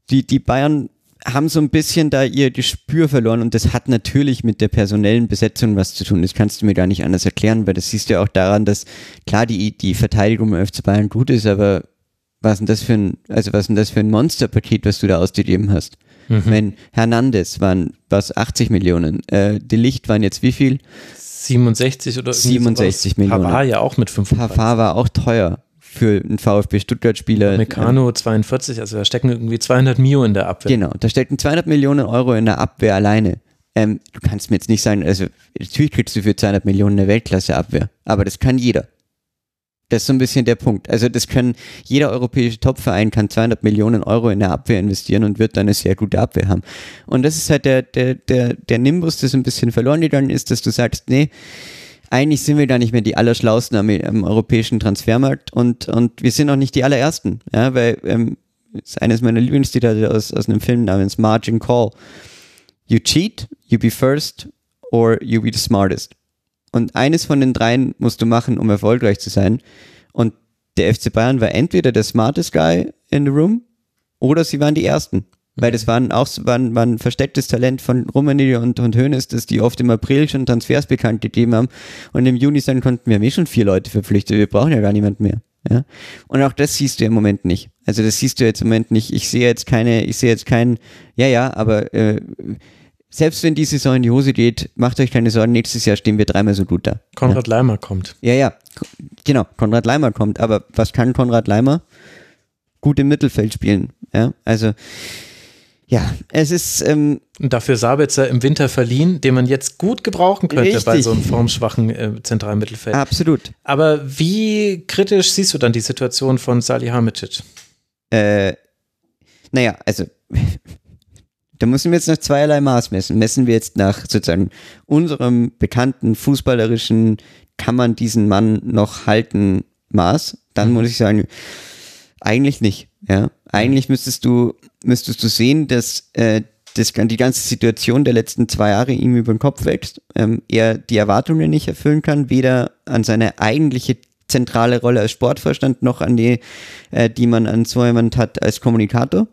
Die, die Bayern haben so ein bisschen da ihr Gespür verloren und das hat natürlich mit der personellen Besetzung was zu tun. Das kannst du mir gar nicht anders erklären, weil das siehst du ja auch daran, dass klar die, die Verteidigung im FC Bayern gut ist, aber was denn das für ein, also was denn das für ein Monsterpaket, was du da ausgegeben hast? Wenn Hernandez waren was 80 Millionen, äh, De Licht waren jetzt wie viel? 67 oder irgendwie 67 sowas. Millionen. Pavard ja auch mit 35. Pavard war auch teuer für einen VfB Stuttgart-Spieler. Meccano 42, also da stecken irgendwie 200 Mio in der Abwehr. Genau, da stecken 200 Millionen Euro in der Abwehr alleine. Ähm, du kannst mir jetzt nicht sagen, also natürlich kriegst du für 200 Millionen eine Weltklasse-Abwehr, aber das kann jeder. Das ist so ein bisschen der Punkt. Also das kann, jeder europäische Topverein kann 200 Millionen Euro in der Abwehr investieren und wird dann eine sehr gute Abwehr haben. Und das ist halt der, der, der, der Nimbus, das ein bisschen verloren gegangen ist, dass du sagst, nee, eigentlich sind wir da nicht mehr die Allerschlausten am, am europäischen Transfermarkt und, und wir sind auch nicht die allerersten, ja, weil ähm, ist eines meiner Lieblingszitate aus, aus einem Film namens Margin Call. You cheat, you be first or you be the smartest. Und eines von den dreien musst du machen, um erfolgreich zu sein. Und der FC Bayern war entweder der smartest guy in the room oder sie waren die ersten. Weil das waren auch waren, waren verstecktes Talent von Rummenigge und, und Hoeneß, dass die oft im April schon Transfers bekannt gegeben haben und im Juni sagen konnten, wir haben eh schon vier Leute verpflichtet, wir brauchen ja gar niemand mehr. Ja? Und auch das siehst du im Moment nicht. Also das siehst du jetzt im Moment nicht. Ich sehe jetzt keine, ich sehe jetzt keinen, ja, ja, aber äh, selbst wenn die Saison in die Hose geht, macht euch keine Sorgen, nächstes Jahr stehen wir dreimal so gut da. Konrad Leimer kommt. Ja, ja, genau, Konrad Leimer kommt. Aber was kann Konrad Leimer? Gut im Mittelfeld spielen. Ja, also, ja, es ist, ähm, Und dafür Sabitzer im Winter verliehen, den man jetzt gut gebrauchen könnte bei Richtig. so einem formschwachen äh, zentralen Mittelfeld. absolut. Aber wie kritisch siehst du dann die Situation von Salihamidzic? Äh, naja, also, da müssen wir jetzt nach zweierlei Maß messen. Messen wir jetzt nach sozusagen unserem bekannten fußballerischen, kann man diesen Mann noch halten, Maß? Dann muss ich sagen, eigentlich nicht. Ja, eigentlich müsstest du müsstest du sehen, dass äh, das, die ganze Situation der letzten zwei Jahre ihm über den Kopf wächst. Ähm, er die Erwartungen nicht erfüllen kann, weder an seine eigentliche zentrale Rolle als Sportvorstand noch an die, äh, die man an so jemand hat als Kommunikator.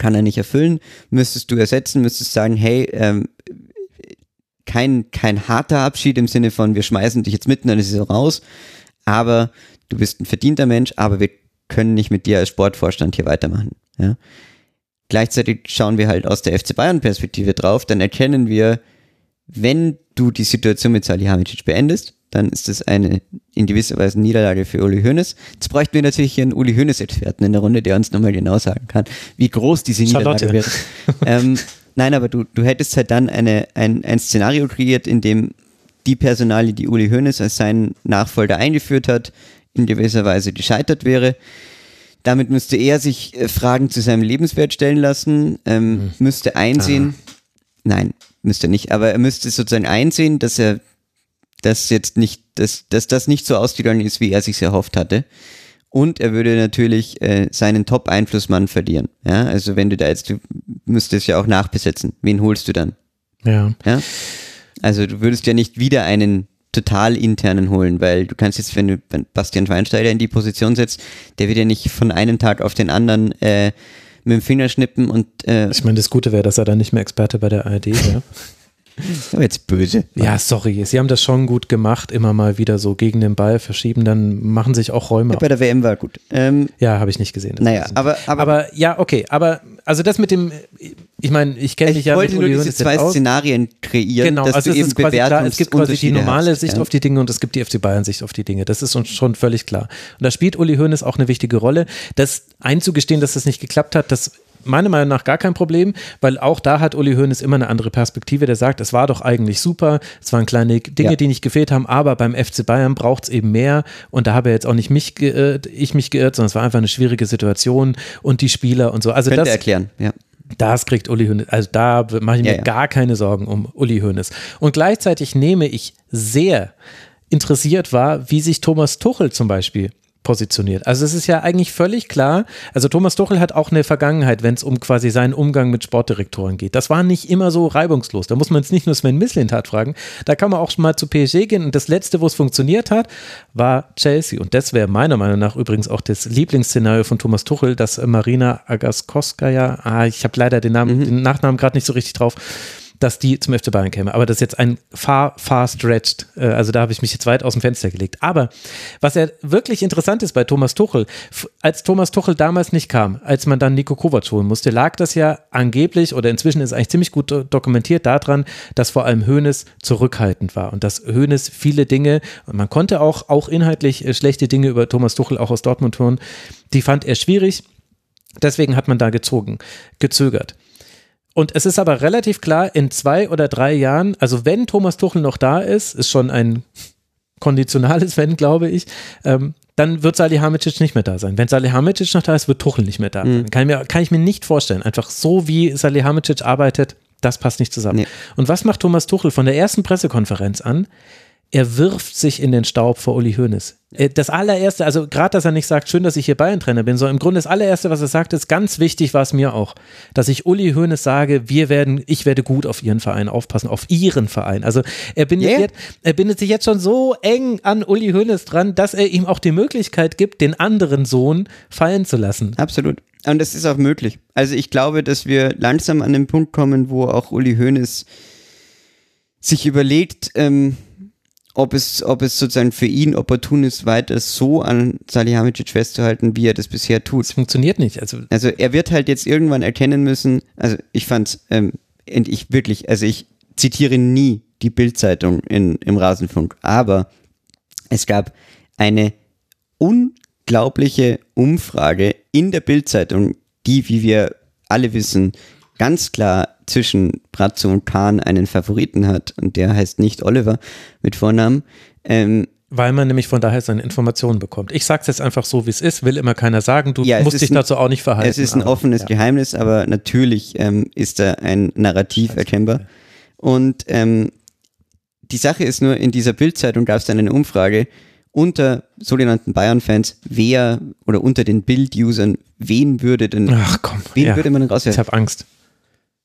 Kann er nicht erfüllen, müsstest du ersetzen, müsstest sagen, hey, ähm, kein, kein harter Abschied im Sinne von, wir schmeißen dich jetzt mitten in der Saison raus, aber du bist ein verdienter Mensch, aber wir können nicht mit dir als Sportvorstand hier weitermachen. Ja? Gleichzeitig schauen wir halt aus der FC Bayern Perspektive drauf, dann erkennen wir, wenn du die Situation mit Salihamidzic beendest, dann ist das eine in gewisser Weise Niederlage für Uli Hoeneß. Jetzt bräuchten wir natürlich hier einen Uli Hoeneß-Experten in der Runde, der uns nochmal genau sagen kann, wie groß diese Niederlage Charlotte. wird. ähm, nein, aber du, du hättest halt dann eine, ein, ein Szenario kreiert, in dem die Personalie, die Uli Hoeneß als seinen Nachfolger eingeführt hat, in gewisser Weise gescheitert wäre. Damit müsste er sich äh, Fragen zu seinem Lebenswert stellen lassen, ähm, müsste einsehen, nein, müsste nicht, aber er müsste sozusagen einsehen, dass er dass jetzt nicht, dass, dass das nicht so ausgegangen ist, wie er sich erhofft hatte. Und er würde natürlich äh, seinen Top-Einflussmann verlieren. Ja, also wenn du da jetzt, du müsstest ja auch nachbesetzen. Wen holst du dann? Ja. Ja? Also du würdest ja nicht wieder einen total internen holen, weil du kannst jetzt, wenn du Bastian Schweinsteiger in die Position setzt, der wird ja nicht von einem Tag auf den anderen äh, mit dem Finger schnippen und äh, Ich meine, das Gute wäre, dass er dann nicht mehr Experte bei der ARD wäre. aber jetzt böse. Ja, sorry, sie haben das schon gut gemacht, immer mal wieder so gegen den Ball verschieben, dann machen sich auch Räume. Bei der WM war gut. Ähm, Ja, habe ich nicht gesehen. naja, ich aber, aber, aber ja, okay, aber also das mit dem, ich meine, ich kenne dich ich ja wollte mit nur diese zwei aus. Szenarien kreieren, Genau, dass also du es eben klar, es gibt quasi die normale hast, Sicht ja. auf die Dinge und es gibt die FC Bayern Sicht auf die Dinge. Das ist uns schon völlig klar. Und da spielt Uli Hoeneß auch eine wichtige Rolle. Das einzugestehen, dass das nicht geklappt hat, das meiner Meinung nach gar kein Problem, weil auch da hat Uli Hoeneß immer eine andere Perspektive. Der sagt, es war doch eigentlich super, es waren kleine Dinge, Ja. die nicht gefehlt haben, aber beim FC Bayern braucht es eben mehr und da habe jetzt auch nicht mich geirrt, ich mich geirrt, sondern es war einfach eine schwierige Situation und die Spieler und so. Also Könnte das, erklären, ja. das kriegt Uli Hoeneß. Also da mache ich mir Ja, ja. gar keine Sorgen um Uli Hoeneß. Und gleichzeitig nehme ich sehr interessiert wahr, wie sich Thomas Tuchel zum Beispiel positioniert. Also es ist ja eigentlich völlig klar, also Thomas Tuchel hat auch eine Vergangenheit, wenn es um quasi seinen Umgang mit Sportdirektoren geht. Das war nicht immer so reibungslos. Da muss man jetzt nicht nur Sven Mislintat fragen, da kann man auch mal zu PSG gehen und das letzte, wo es funktioniert hat, war Chelsea. Und das wäre meiner Meinung nach übrigens auch das Lieblingsszenario von Thomas Tuchel, dass Marina Agaskowskaja, ah, ich habe leider den Namen, den Nachnamen gerade nicht so richtig drauf, dass die zum FC Bayern käme. Aber das ist jetzt ein far, far stretched. Äh, Also da habe ich mich jetzt weit aus dem Fenster gelegt. Aber was ja wirklich interessant ist bei Thomas Tuchel, als Thomas Tuchel damals nicht kam, als man dann Nico Kovac holen musste, lag das ja angeblich oder inzwischen ist eigentlich ziemlich gut do- dokumentiert daran, dass vor allem Hoeneß zurückhaltend war und dass Hoeneß viele Dinge, und man konnte auch, auch inhaltlich äh, schlechte Dinge über Thomas Tuchel auch aus Dortmund hören, die fand er schwierig. Deswegen hat man da gezogen, gezögert. Und es ist aber relativ klar, in zwei oder drei Jahren, also wenn Thomas Tuchel noch da ist, ist schon ein konditionales Wenn, glaube ich, ähm, dann wird Salihamidzic nicht mehr da sein. Wenn Salihamidzic noch da ist, wird Tuchel nicht mehr da sein. Kann, ich mir, kann ich mir nicht vorstellen. Einfach so, wie Salihamidzic arbeitet, das passt nicht zusammen. Nee. Und was macht Thomas Tuchel von der ersten Pressekonferenz an? Er wirft sich in den Staub vor Uli Hoeneß. Äh, Das allererste, also gerade, dass er nicht sagt, schön, dass ich hier Bayern-Trainer bin, sondern im Grunde das allererste, was er sagt, ist ganz wichtig, war es mir auch, dass ich Uli Hoeneß sage, wir werden, ich werde gut auf ihren Verein aufpassen, auf ihren Verein. Also er bindet, ja. jetzt, er bindet sich jetzt schon so eng an Uli Hoeneß dran, dass er ihm auch die Möglichkeit gibt, den anderen Sohn fallen zu lassen. Absolut. Und das ist auch möglich. Also ich glaube, dass wir langsam an den Punkt kommen, wo auch Uli Hoeneß sich überlegt, ähm, ob es, ob es sozusagen für ihn opportun ist, weiter so an Salihamidzic festzuhalten, wie er das bisher tut. Es funktioniert nicht. Also Also er wird halt jetzt irgendwann erkennen müssen, also ich fand's, ähm, ich wirklich, also ich zitiere nie die Bildzeitung im Rasenfunk, aber es gab eine unglaubliche Umfrage in der Bildzeitung, die, wie wir alle wissen, ganz klar zwischen Brazzo und Kahn einen Favoriten hat und der heißt nicht Oliver mit Vornamen. Ähm, Weil man nämlich von daher seine Informationen bekommt. Ich sag's jetzt einfach so, wie es ist, will immer keiner sagen, du Ja, musst dich ein- dazu auch nicht verhalten. Es ist ein aber- offenes ja. Geheimnis, aber natürlich ähm, ist da ein Narrativ erkennbar. Und ähm, die Sache ist nur, in dieser Bildzeitung gab es dann eine Umfrage unter sogenannten Bayern-Fans, wer oder unter den Bild-Usern, wen würde denn, Ach komm, wen ja. würde man denn ich rauswerfen? habe Angst.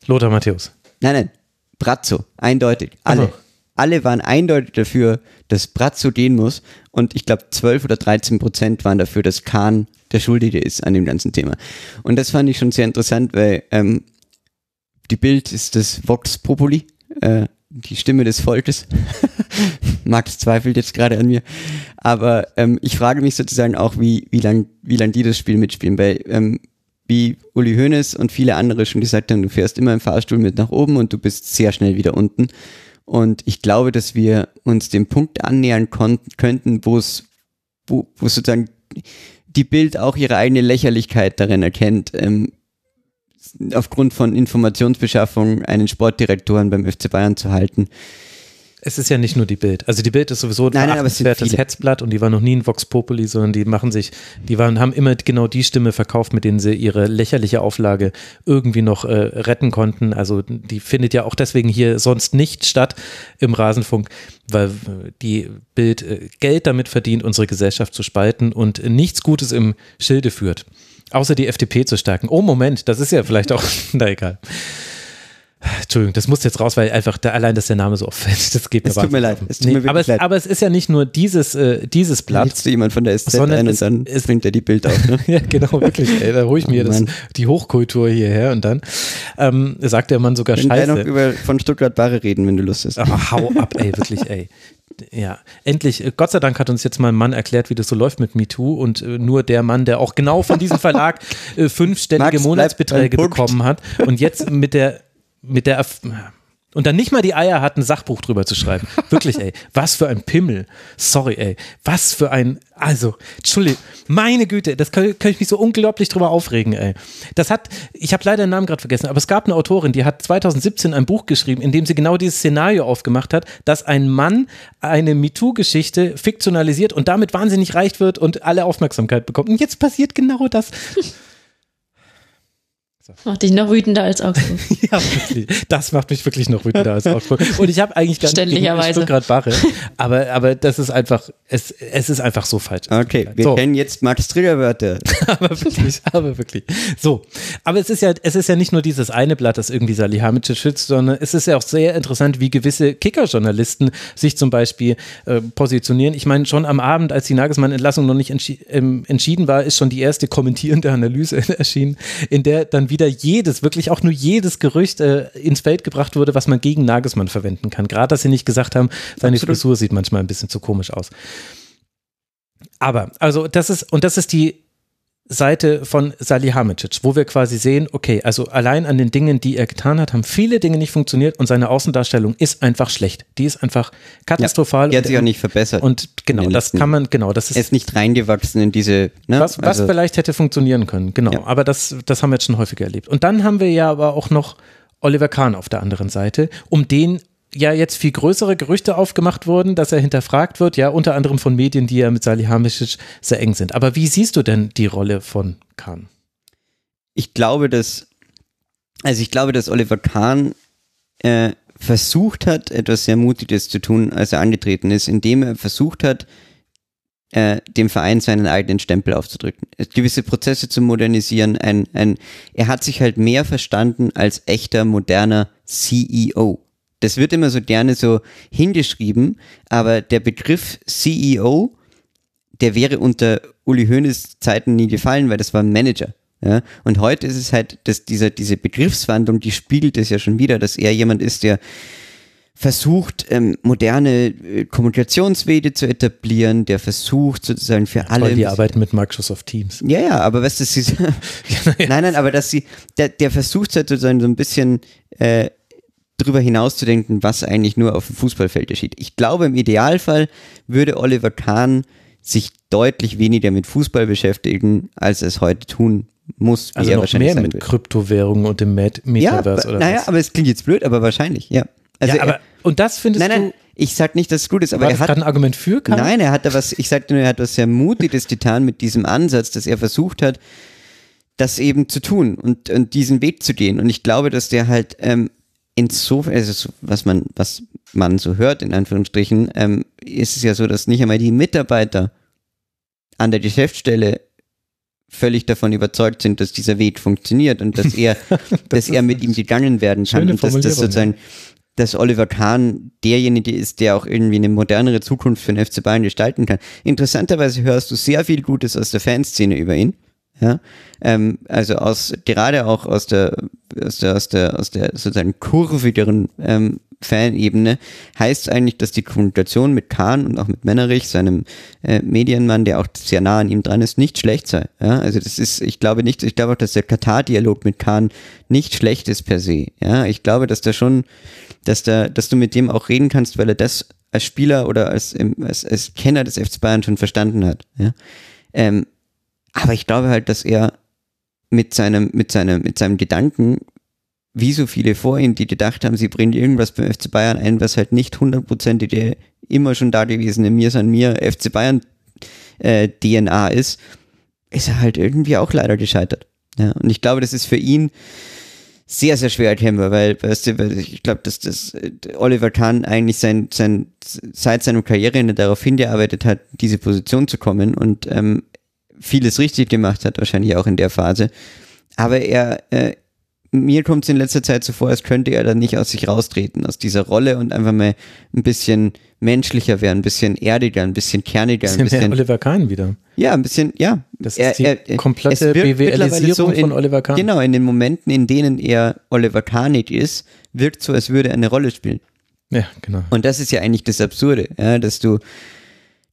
Lothar Matthäus. Nein, nein, Brazzo, eindeutig. Alle. Aha. Alle waren eindeutig dafür, dass Brazzo gehen muss. Und ich glaube, 12 oder 13 Prozent waren dafür, dass Kahn der Schuldige ist an dem ganzen Thema. Und das fand ich schon sehr interessant, weil ähm, die Bild ist das Vox Populi. Äh, die Stimme des Volkes. Max zweifelt jetzt gerade an mir. Aber ähm, ich frage mich sozusagen auch, wie, wie lang, wie lang die das Spiel mitspielen. Weil, ähm, wie Uli Hoeneß und viele andere schon gesagt haben, du fährst immer im Fahrstuhl mit nach oben und du bist sehr schnell wieder unten. Und ich glaube, dass wir uns dem Punkt annähern könnten, wo es, wo, wo sozusagen die Bild auch ihre eigene Lächerlichkeit darin erkennt, ähm, aufgrund von Informationsbeschaffung einen Sportdirektoren beim FC Bayern zu halten. Es ist ja nicht nur die Bild. Also die Bild ist sowieso ein Nein, nein, aber es sind verachtenswertes viele. Hetzblatt und die war noch nie ein Vox Populi, sondern die machen sich, die waren, haben immer genau die Stimme verkauft, mit denen sie ihre lächerliche Auflage irgendwie noch äh, retten konnten. Also die findet ja auch deswegen hier sonst nicht statt im Rasenfunk, weil die Bild äh, Geld damit verdient, unsere Gesellschaft zu spalten und nichts Gutes im Schilde führt. Außer die FDP zu stärken. Oh, Moment, das ist ja vielleicht auch, na egal. Entschuldigung, das muss jetzt raus, weil einfach da, allein, dass der Name so auffällt, das geht mir Es tut mir leid, es tut mir wirklich aber, es, leid. aber es ist ja nicht nur dieses, äh, dieses Blatt. lädst du jemand von der SZ Sondern ein es- und dann es- bringt er die Bild auf. Ne? Ja, genau, wirklich. Ey, da hole ich mir Oh das, Mann. die Hochkultur hierher und dann ähm, sagt der Mann sogar Wir können noch Scheiße. über von Stuttgart Barre reden, wenn du Lust hast. Oh, hau ab, ey, wirklich, ey. Ja, endlich, äh, Gott sei Dank hat uns jetzt mal ein Mann erklärt, wie das so läuft mit MeToo und äh, nur der Mann, der auch genau von diesem Verlag äh, fünfstellige Max, Monatsbeträge bekommen hat und jetzt mit der, mit der, Erf- und dann nicht mal die Eier hat, ein Sachbuch drüber zu schreiben. Wirklich, ey, was für ein Pimmel. Sorry, ey, was für ein, also, Entschuldigung, meine Güte, das kann, kann ich mich so unglaublich drüber aufregen, ey. Das hat, ich habe leider den Namen gerade vergessen, aber es gab eine Autorin, die hat 2017 ein Buch geschrieben, in dem sie genau dieses Szenario aufgemacht hat, dass ein Mann eine MeToo-Geschichte fiktionalisiert und damit wahnsinnig reich wird und alle Aufmerksamkeit bekommt. Und jetzt passiert genau das. Macht dich noch wütender als Augsburg. Ja, wirklich. Das macht mich wirklich noch wütender als Augsburg. Und ich habe eigentlich gar nicht. Stuttgart Barre, aber, aber das ist einfach, es, es ist einfach so falsch. Okay, wir so. kennen jetzt Max Triggerwörter. aber wirklich, aber wirklich. So, aber es ist ja, es ist ja nicht nur dieses eine Blatt, das irgendwie Salihamidzic schützt, sondern es ist ja auch sehr interessant, wie gewisse Kicker-Journalisten sich zum Beispiel äh, positionieren. Ich meine, schon am Abend, als die Nagelsmann-Entlassung noch nicht entschi ähm, entschieden war, ist schon die erste kommentierende Analyse erschienen, in der dann wieder jedes, wirklich auch nur jedes Gerücht äh, ins Feld gebracht wurde, was man gegen Nagelsmann verwenden kann. Gerade, dass sie nicht gesagt haben, seine Absolut. Frisur sieht manchmal ein bisschen zu komisch aus. Aber, also das ist, und das ist die Seite von Salihamidzic, wo wir quasi sehen, okay, also allein an den Dingen, die er getan hat, haben viele Dinge nicht funktioniert und seine Außendarstellung ist einfach schlecht. Die ist einfach katastrophal. Die hat sich auch nicht verbessert. Und genau, das kann man, genau, das er ist ist nicht reingewachsen in diese. Ne? was, was also, vielleicht hätte funktionieren können, genau. Ja. Aber das, das haben wir jetzt schon häufiger erlebt. Und dann haben wir ja aber auch noch Oliver Kahn auf der anderen Seite, um den ja jetzt viel größere Gerüchte aufgemacht wurden, dass er hinterfragt wird, ja unter anderem von Medien, die ja mit Salihamidzic sehr eng sind. Aber wie siehst du denn die Rolle von Kahn? ich glaube, dass. Also ich glaube, dass Oliver Kahn äh, versucht hat, etwas sehr Mutiges zu tun, als er angetreten ist, indem er versucht hat, äh, dem Verein seinen eigenen Stempel aufzudrücken, gewisse Prozesse zu modernisieren. Ein, ein, er hat sich halt mehr verstanden als echter, moderner CEO. Das wird immer so gerne so hingeschrieben, aber der Begriff CEO, der wäre unter Uli Hoeneß Zeiten nie gefallen, weil das war ein Manager. Ja? Und heute ist es halt, dass dieser, diese Begriffswandlung, die spiegelt es ja schon wieder, dass er jemand ist, der versucht, ähm, moderne äh, Kommunikationswege zu etablieren, der versucht sozusagen für alle. Weil die arbeiten mit Microsoft Teams. Ja, ja, aber weißt du, das ist, nein, nein, aber dass sie, der, der versucht halt sozusagen so ein bisschen äh, drüber hinauszudenken, was eigentlich nur auf dem Fußballfeld geschieht. Ich glaube, im Idealfall würde Oliver Kahn sich deutlich weniger mit Fußball beschäftigen, als er es heute tun muss, wie Also er noch wahrscheinlich mehr mit. Kryptowährungen und dem Met Ja, Metaverse aber- oder naja, was? aber es klingt jetzt blöd, aber wahrscheinlich, ja. Also ja, aber, er, und das findest nein, nein, du, ich sag nicht, dass es gut ist, aber er hat gerade ein Argument für Kahn? Nein, er hat da was, ich sagte nur, er hat was sehr Mutiges getan mit diesem Ansatz, dass er versucht hat, das eben zu tun und, und diesen Weg zu gehen. Und ich glaube, dass der halt ähm, insofern, also so, was man, was man so hört, in Anführungsstrichen, ähm, ist es ja so, dass nicht einmal die Mitarbeiter an der Geschäftsstelle völlig davon überzeugt sind, dass dieser Weg funktioniert und dass er, dass er mit ihm gegangen werden kann und dass das sozusagen, dass Oliver Kahn derjenige ist, der auch irgendwie eine modernere Zukunft für den FC Bayern gestalten kann. Interessanterweise hörst du sehr viel Gutes aus der Fanszene über ihn. Ja, ähm, also aus gerade auch aus der aus der aus der aus der sozusagen kurvigeren ähm, Fanebene heißt eigentlich, dass die Kommunikation mit Kahn und auch mit Mennerich, seinem äh, Medienmann, der auch sehr nah an ihm dran ist, nicht schlecht sei. Ja? Also das ist, ich glaube nicht, ich glaube auch, dass der Katar-Dialog mit Kahn nicht schlecht ist per se. Ja? Ich glaube, dass da schon, dass da, dass du mit dem auch reden kannst, weil er das als Spieler oder als, als, als Kenner des FC Bayern schon verstanden hat. Ja? Ähm, aber ich glaube halt, dass er mit seinem, mit seinem, mit seinem Gedanken wie so viele vor ihm, die gedacht haben, sie bringen irgendwas beim FC Bayern ein, was halt nicht hundertprozentig immer schon da gewesene Mir san mir FC Bayern äh, DNA ist, ist er halt irgendwie auch leider gescheitert. Ja, und ich glaube, das ist für ihn sehr, sehr schwer erkennbar, weil, weißt du, ich glaube, dass das äh, Oliver Kahn eigentlich sein, sein, seit seinem Karriereende darauf hingearbeitet hat, diese Position zu kommen und ähm, vieles richtig gemacht hat, wahrscheinlich auch in der Phase. Aber er, äh, mir kommt es in letzter Zeit so vor, als könnte er dann nicht aus sich raustreten, aus dieser Rolle und einfach mal ein bisschen menschlicher werden, ein bisschen erdiger, ein bisschen kerniger. Ein bisschen, bisschen Oliver Kahn wieder. Ja, ein bisschen, ja. Das ist die er, komplette BWLisierung so von Oliver Kahn. Genau, in den Momenten, in denen er Oliver Kahnig ist, wirkt so, als würde er eine Rolle spielen. Ja, genau. Und das ist ja eigentlich das Absurde, ja, dass du,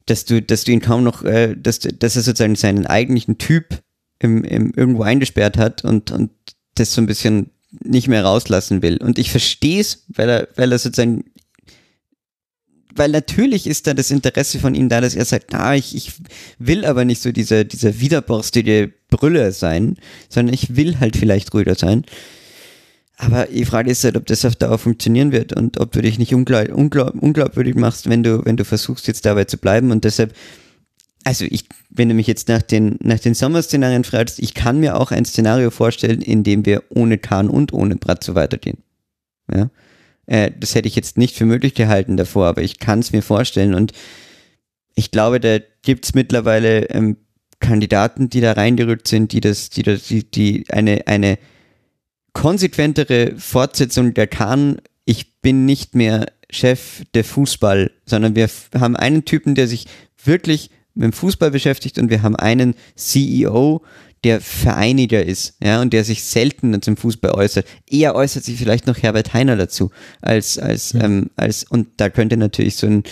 dass du, dass du ihn kaum noch, äh, dass, dass er sozusagen seinen eigentlichen Typ im, im irgendwo eingesperrt hat und, und das so ein bisschen nicht mehr rauslassen will. Und ich verstehe es, weil er, weil er sozusagen, weil natürlich ist da das Interesse von ihm da, dass er sagt, na, ich, ich will aber nicht so dieser, dieser widerborstige Brüller sein, sondern ich will halt vielleicht ruhiger sein. Aber die Frage ist halt, ob das auf Dauer funktionieren wird und ob du dich nicht unglaub, unglaub, unglaubwürdig machst, wenn du, wenn du versuchst, jetzt dabei zu bleiben. Und deshalb also ich, wenn du mich jetzt nach den, nach den Sommerszenarien fragst, ich kann mir auch ein Szenario vorstellen, in dem wir ohne Kahn und ohne Bratzo weitergehen. Ja. Äh, das hätte ich jetzt nicht für möglich gehalten davor, aber ich kann es mir vorstellen und ich glaube, da gibt es mittlerweile ähm, Kandidaten, die da reingerückt sind, die das, die die, die eine, eine konsequentere Fortsetzung der Kahn, ich bin nicht mehr Chef der Fußball, sondern wir haben einen Typen, der sich wirklich mit dem Fußball beschäftigt und wir haben einen CEO, der Vereiniger ist, ja, und der sich selten zum Fußball äußert. Eher äußert sich vielleicht noch Herbert Heiner dazu, als, als, ja. ähm, als, und da könnte natürlich so ein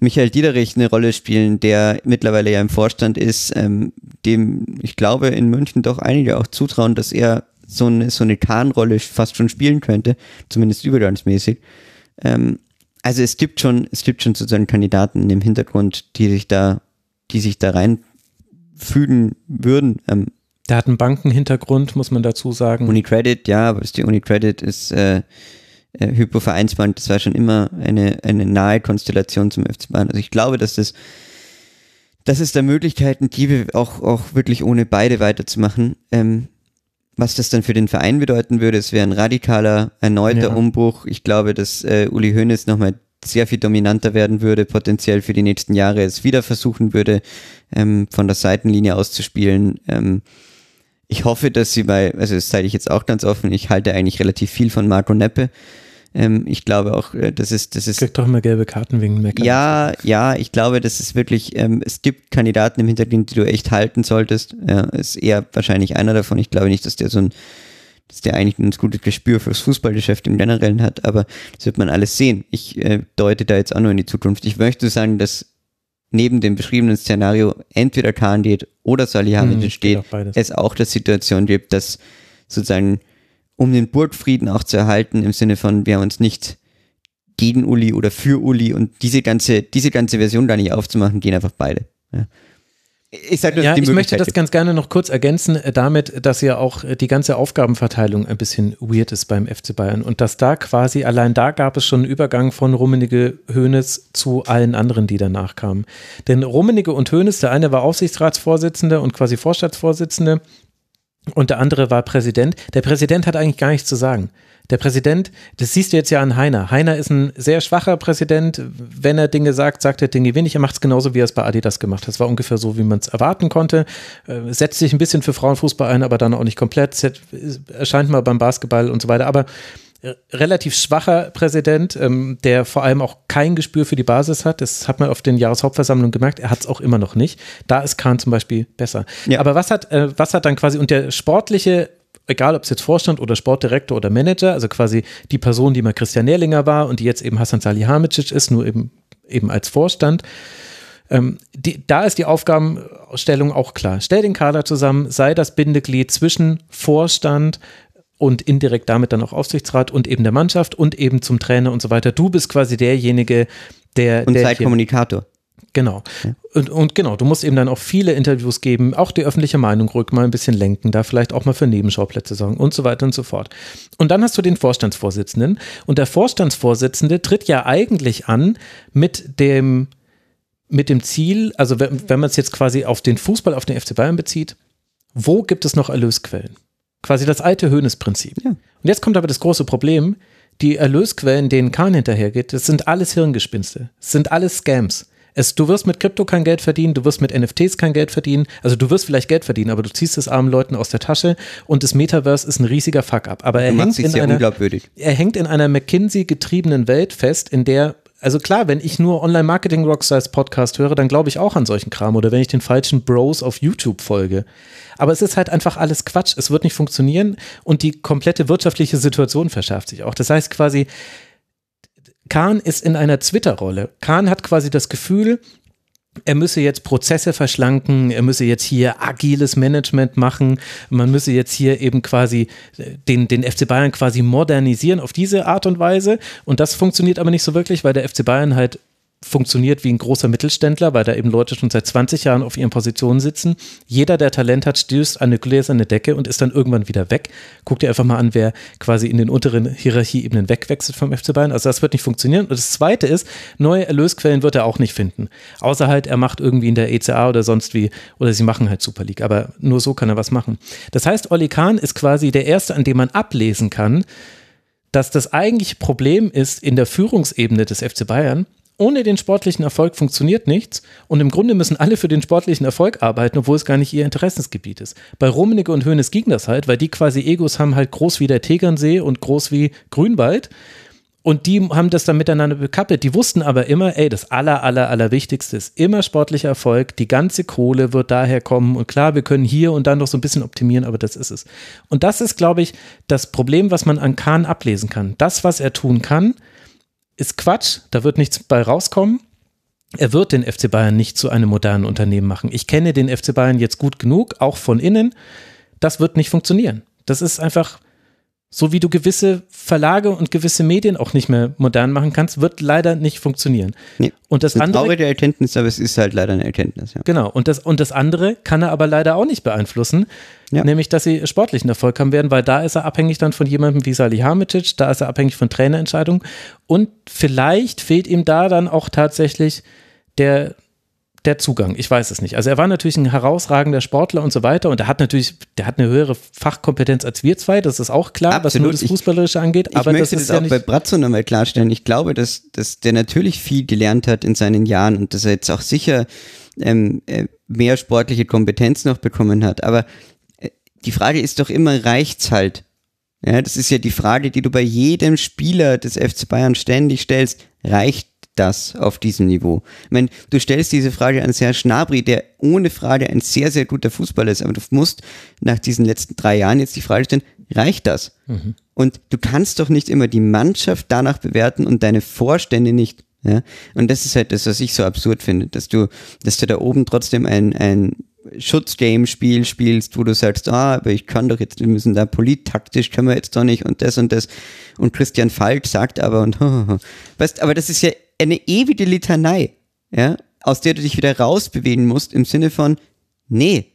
Michael Diederich eine Rolle spielen, der mittlerweile ja im Vorstand ist, ähm, dem ich glaube in München doch einige auch zutrauen, dass er so eine, so eine Kahnrolle fast schon spielen könnte, zumindest übergangsmäßig. Ähm, also es gibt schon, es gibt schon sozusagen Kandidaten im Hintergrund, die sich da die sich da reinfügen würden. Ähm, der hat einen Bankenhintergrund, muss man dazu sagen. Unicredit, ja, aber die Unicredit ist äh, äh, Hypo Vereinsbank, das war schon immer eine, eine nahe Konstellation zum FC Bayern. Also ich glaube, dass das dass es da Möglichkeiten gäbe, auch, auch wirklich ohne beide weiterzumachen. Ähm, was das dann für den Verein bedeuten würde, es wäre ein radikaler, erneuter ja. Umbruch. Ich glaube, dass äh, Uli Hoeneß nochmal sehr viel dominanter werden würde, potenziell für die nächsten Jahre es wieder versuchen würde, ähm, von der Seitenlinie auszuspielen. Ähm, ich hoffe, dass sie bei, also das zeige ich jetzt auch ganz offen, ich halte eigentlich relativ viel von Marco Neppe. Ähm, ich glaube auch, äh, das ist, das ist. Kriegt doch immer gelbe Karten wegen Meckern. Ja, ja, ich glaube, das ist wirklich, ähm, es gibt Kandidaten im Hintergrund, die du echt halten solltest. Ja, ist eher wahrscheinlich einer davon. Ich glaube nicht, dass der so ein dass der eigentlich ein ganz gutes Gespür fürs Fußballgeschäft im Generellen hat, aber das wird man alles sehen. Ich äh, deute da jetzt auch nur in die Zukunft. Ich möchte sagen, dass neben dem beschriebenen Szenario entweder Kahn geht oder Salihamidzic hm, steht, es auch der Situation gibt, dass sozusagen um den Burgfrieden auch zu erhalten, im Sinne von, wir haben uns nicht gegen Uli oder für Uli und diese ganze, diese ganze Version da nicht aufzumachen, gehen einfach beide. Ja. Ich, sag nur, ja, ich möchte das ganz gerne noch kurz ergänzen äh, damit, dass ja auch äh, die ganze Aufgabenverteilung ein bisschen weird ist beim FC Bayern und dass da quasi, allein da gab es schon einen Übergang von Rummenigge Hoeneß zu allen anderen, die danach kamen. Denn Rummenigge und Hoeneß, der eine war Aufsichtsratsvorsitzender und quasi Vorstandsvorsitzende und der andere war Präsident. Der Präsident hat eigentlich gar nichts zu sagen. Der Präsident, das siehst du jetzt ja an Heiner. Heiner ist ein sehr schwacher Präsident. Wenn er Dinge sagt, sagt er Dinge wenig. Er macht es genauso, wie er es bei Adidas gemacht hat. Das war ungefähr so, wie man es erwarten konnte. Äh, setzt sich ein bisschen für Frauenfußball ein, aber dann auch nicht komplett. Erscheint mal beim Basketball und so weiter. Aber relativ schwacher Präsident, ähm, der vor allem auch kein Gespür für die Basis hat. Das hat man auf den Jahreshauptversammlungen gemerkt. Er hat es auch immer noch nicht. Da ist Kahn zum Beispiel besser. Ja. Aber was hat, äh, was hat dann quasi und der sportliche egal ob es jetzt Vorstand oder Sportdirektor oder Manager, also quasi die Person, die mal Christian Nährlinger war und die jetzt eben Hassan Salihamidzic ist, nur eben, eben als Vorstand. Ähm, die, da ist die Aufgabenstellung auch klar. Stell den Kader zusammen, sei das Bindeglied zwischen Vorstand und indirekt damit dann auch Aufsichtsrat und eben der Mannschaft und eben zum Trainer und so weiter. Du bist quasi derjenige, der. Und der sei hier- Kommunikator. Genau. Und, und genau, du musst eben dann auch viele Interviews geben, auch die öffentliche Meinung ruhig mal ein bisschen lenken, da vielleicht auch mal für Nebenschauplätze sorgen und so weiter und so fort. Und dann hast du den Vorstandsvorsitzenden und der Vorstandsvorsitzende tritt ja eigentlich an mit dem, mit dem Ziel, also wenn, wenn man es jetzt quasi auf den Fußball, auf den FC Bayern bezieht, wo gibt es noch Erlösquellen? Quasi das alte Höhnes-Prinzip. Ja. Und jetzt kommt aber das große Problem, die Erlösquellen, denen Kahn hinterhergeht, das sind alles Hirngespinste. Das sind alles Scams. Es, du wirst mit Krypto kein Geld verdienen, du wirst mit NFTs kein Geld verdienen. Also du wirst vielleicht Geld verdienen, aber du ziehst es armen Leuten aus der Tasche und das Metaverse ist ein riesiger Fuck-up. Aber er hängt, in einer, er hängt in einer McKinsey-getriebenen Welt fest, in der also klar, wenn ich nur Online-Marketing-Rockstars Podcast höre, dann glaube ich auch an solchen Kram oder wenn ich den falschen Bros auf YouTube folge. Aber es ist halt einfach alles Quatsch. Es wird nicht funktionieren und die komplette wirtschaftliche Situation verschärft sich auch. Das heißt quasi, Kahn ist in einer Twitter-Rolle. Kahn hat quasi das Gefühl, er müsse jetzt Prozesse verschlanken, er müsse jetzt hier agiles Management machen, man müsse jetzt hier eben quasi äh, den, den FC Bayern quasi modernisieren auf diese Art und Weise. Und das funktioniert aber nicht so wirklich, weil der FC Bayern halt funktioniert wie ein großer Mittelständler, weil da eben Leute schon seit 20 Jahren auf ihren Positionen sitzen. Jeder, der Talent hat, stößt an eine gläserne Decke und ist dann irgendwann wieder weg. Guck dir einfach mal an, wer quasi in den unteren Hierarchieebenen wegwechselt vom FC Bayern. Also das wird nicht funktionieren. Und das Zweite ist, neue Erlösquellen wird er auch nicht finden. Außer halt, er macht irgendwie in der ECA oder sonst wie, oder sie machen halt Super League. Aber nur so kann er was machen. Das heißt, Olli Kahn ist quasi der Erste, an dem man ablesen kann, dass das eigentliche Problem ist in der Führungsebene des FC Bayern. Ohne den sportlichen Erfolg funktioniert nichts und im Grunde müssen alle für den sportlichen Erfolg arbeiten, obwohl es gar nicht ihr Interessensgebiet ist. Bei Rummenigge und Hoeneß ging das halt, weil die quasi Egos haben halt groß wie der Tegernsee und groß wie Grünwald und die haben das dann miteinander bekappelt. Die wussten aber immer, ey, das aller, aller, aller Wichtigste ist immer sportlicher Erfolg. Die ganze Kohle wird daher kommen. Und klar, wir können hier und dann noch so ein bisschen optimieren, aber das ist es. Und das ist, glaube ich, das Problem, was man an Kahn ablesen kann. Das, was er tun kann, ist Quatsch. Da wird nichts bei rauskommen. Er wird den FC Bayern nicht zu einem modernen Unternehmen machen. Ich kenne den FC Bayern jetzt gut genug, auch von innen. Das wird nicht funktionieren. Das ist einfach, so wie du gewisse Verlage und gewisse Medien auch nicht mehr modern machen kannst, wird leider nicht funktionieren. Nee. Und das Eine andere, traurige Erkenntnis, aber es ist halt leider eine Erkenntnis. Ja. genau, und das, und das andere kann er aber leider auch nicht beeinflussen, Ja. nämlich, dass sie sportlichen Erfolg haben werden, weil da ist er abhängig dann von jemandem wie Salihamidzic, da ist er abhängig von Trainerentscheidungen und vielleicht fehlt ihm da dann auch tatsächlich der, der Zugang. Ich weiß es nicht. Also er war natürlich ein herausragender Sportler und so weiter und er hat natürlich, der hat eine höhere Fachkompetenz als wir zwei, das ist auch klar, was nur Absolut. das Ich- Fußballerische angeht, Ich aber das möchte das, ja auch nicht bei Brazzo nochmal klarstellen. Ich glaube, dass, dass der natürlich viel gelernt hat in seinen Jahren und dass er jetzt auch sicher ähm, äh, mehr sportliche Kompetenz noch bekommen hat. Aber äh, die Frage ist doch immer, reicht's halt? Ja, das ist ja die Frage, die du bei jedem Spieler des FC Bayern ständig stellst. Reicht das auf diesem Niveau? Ich meine, du stellst diese Frage an Serge Gnabry, der ohne Frage ein sehr, sehr guter Fußballer ist, aber du musst nach diesen letzten drei Jahren jetzt die Frage stellen, reicht das? Und du kannst doch nicht immer die Mannschaft danach bewerten und deine Vorstände nicht. Ja? Und das ist halt das, was ich so absurd finde, dass du, dass du da oben trotzdem ein, ein Schutzgame-Spiel spielst, wo du sagst, ah, aber ich kann doch jetzt, wir müssen da polittaktisch, können wir jetzt doch nicht und das und das. Und Christian Falk sagt aber und, weißt, aber das ist ja eine ewige Litanei, ja, aus der du dich wieder rausbewegen musst im Sinne von, nee,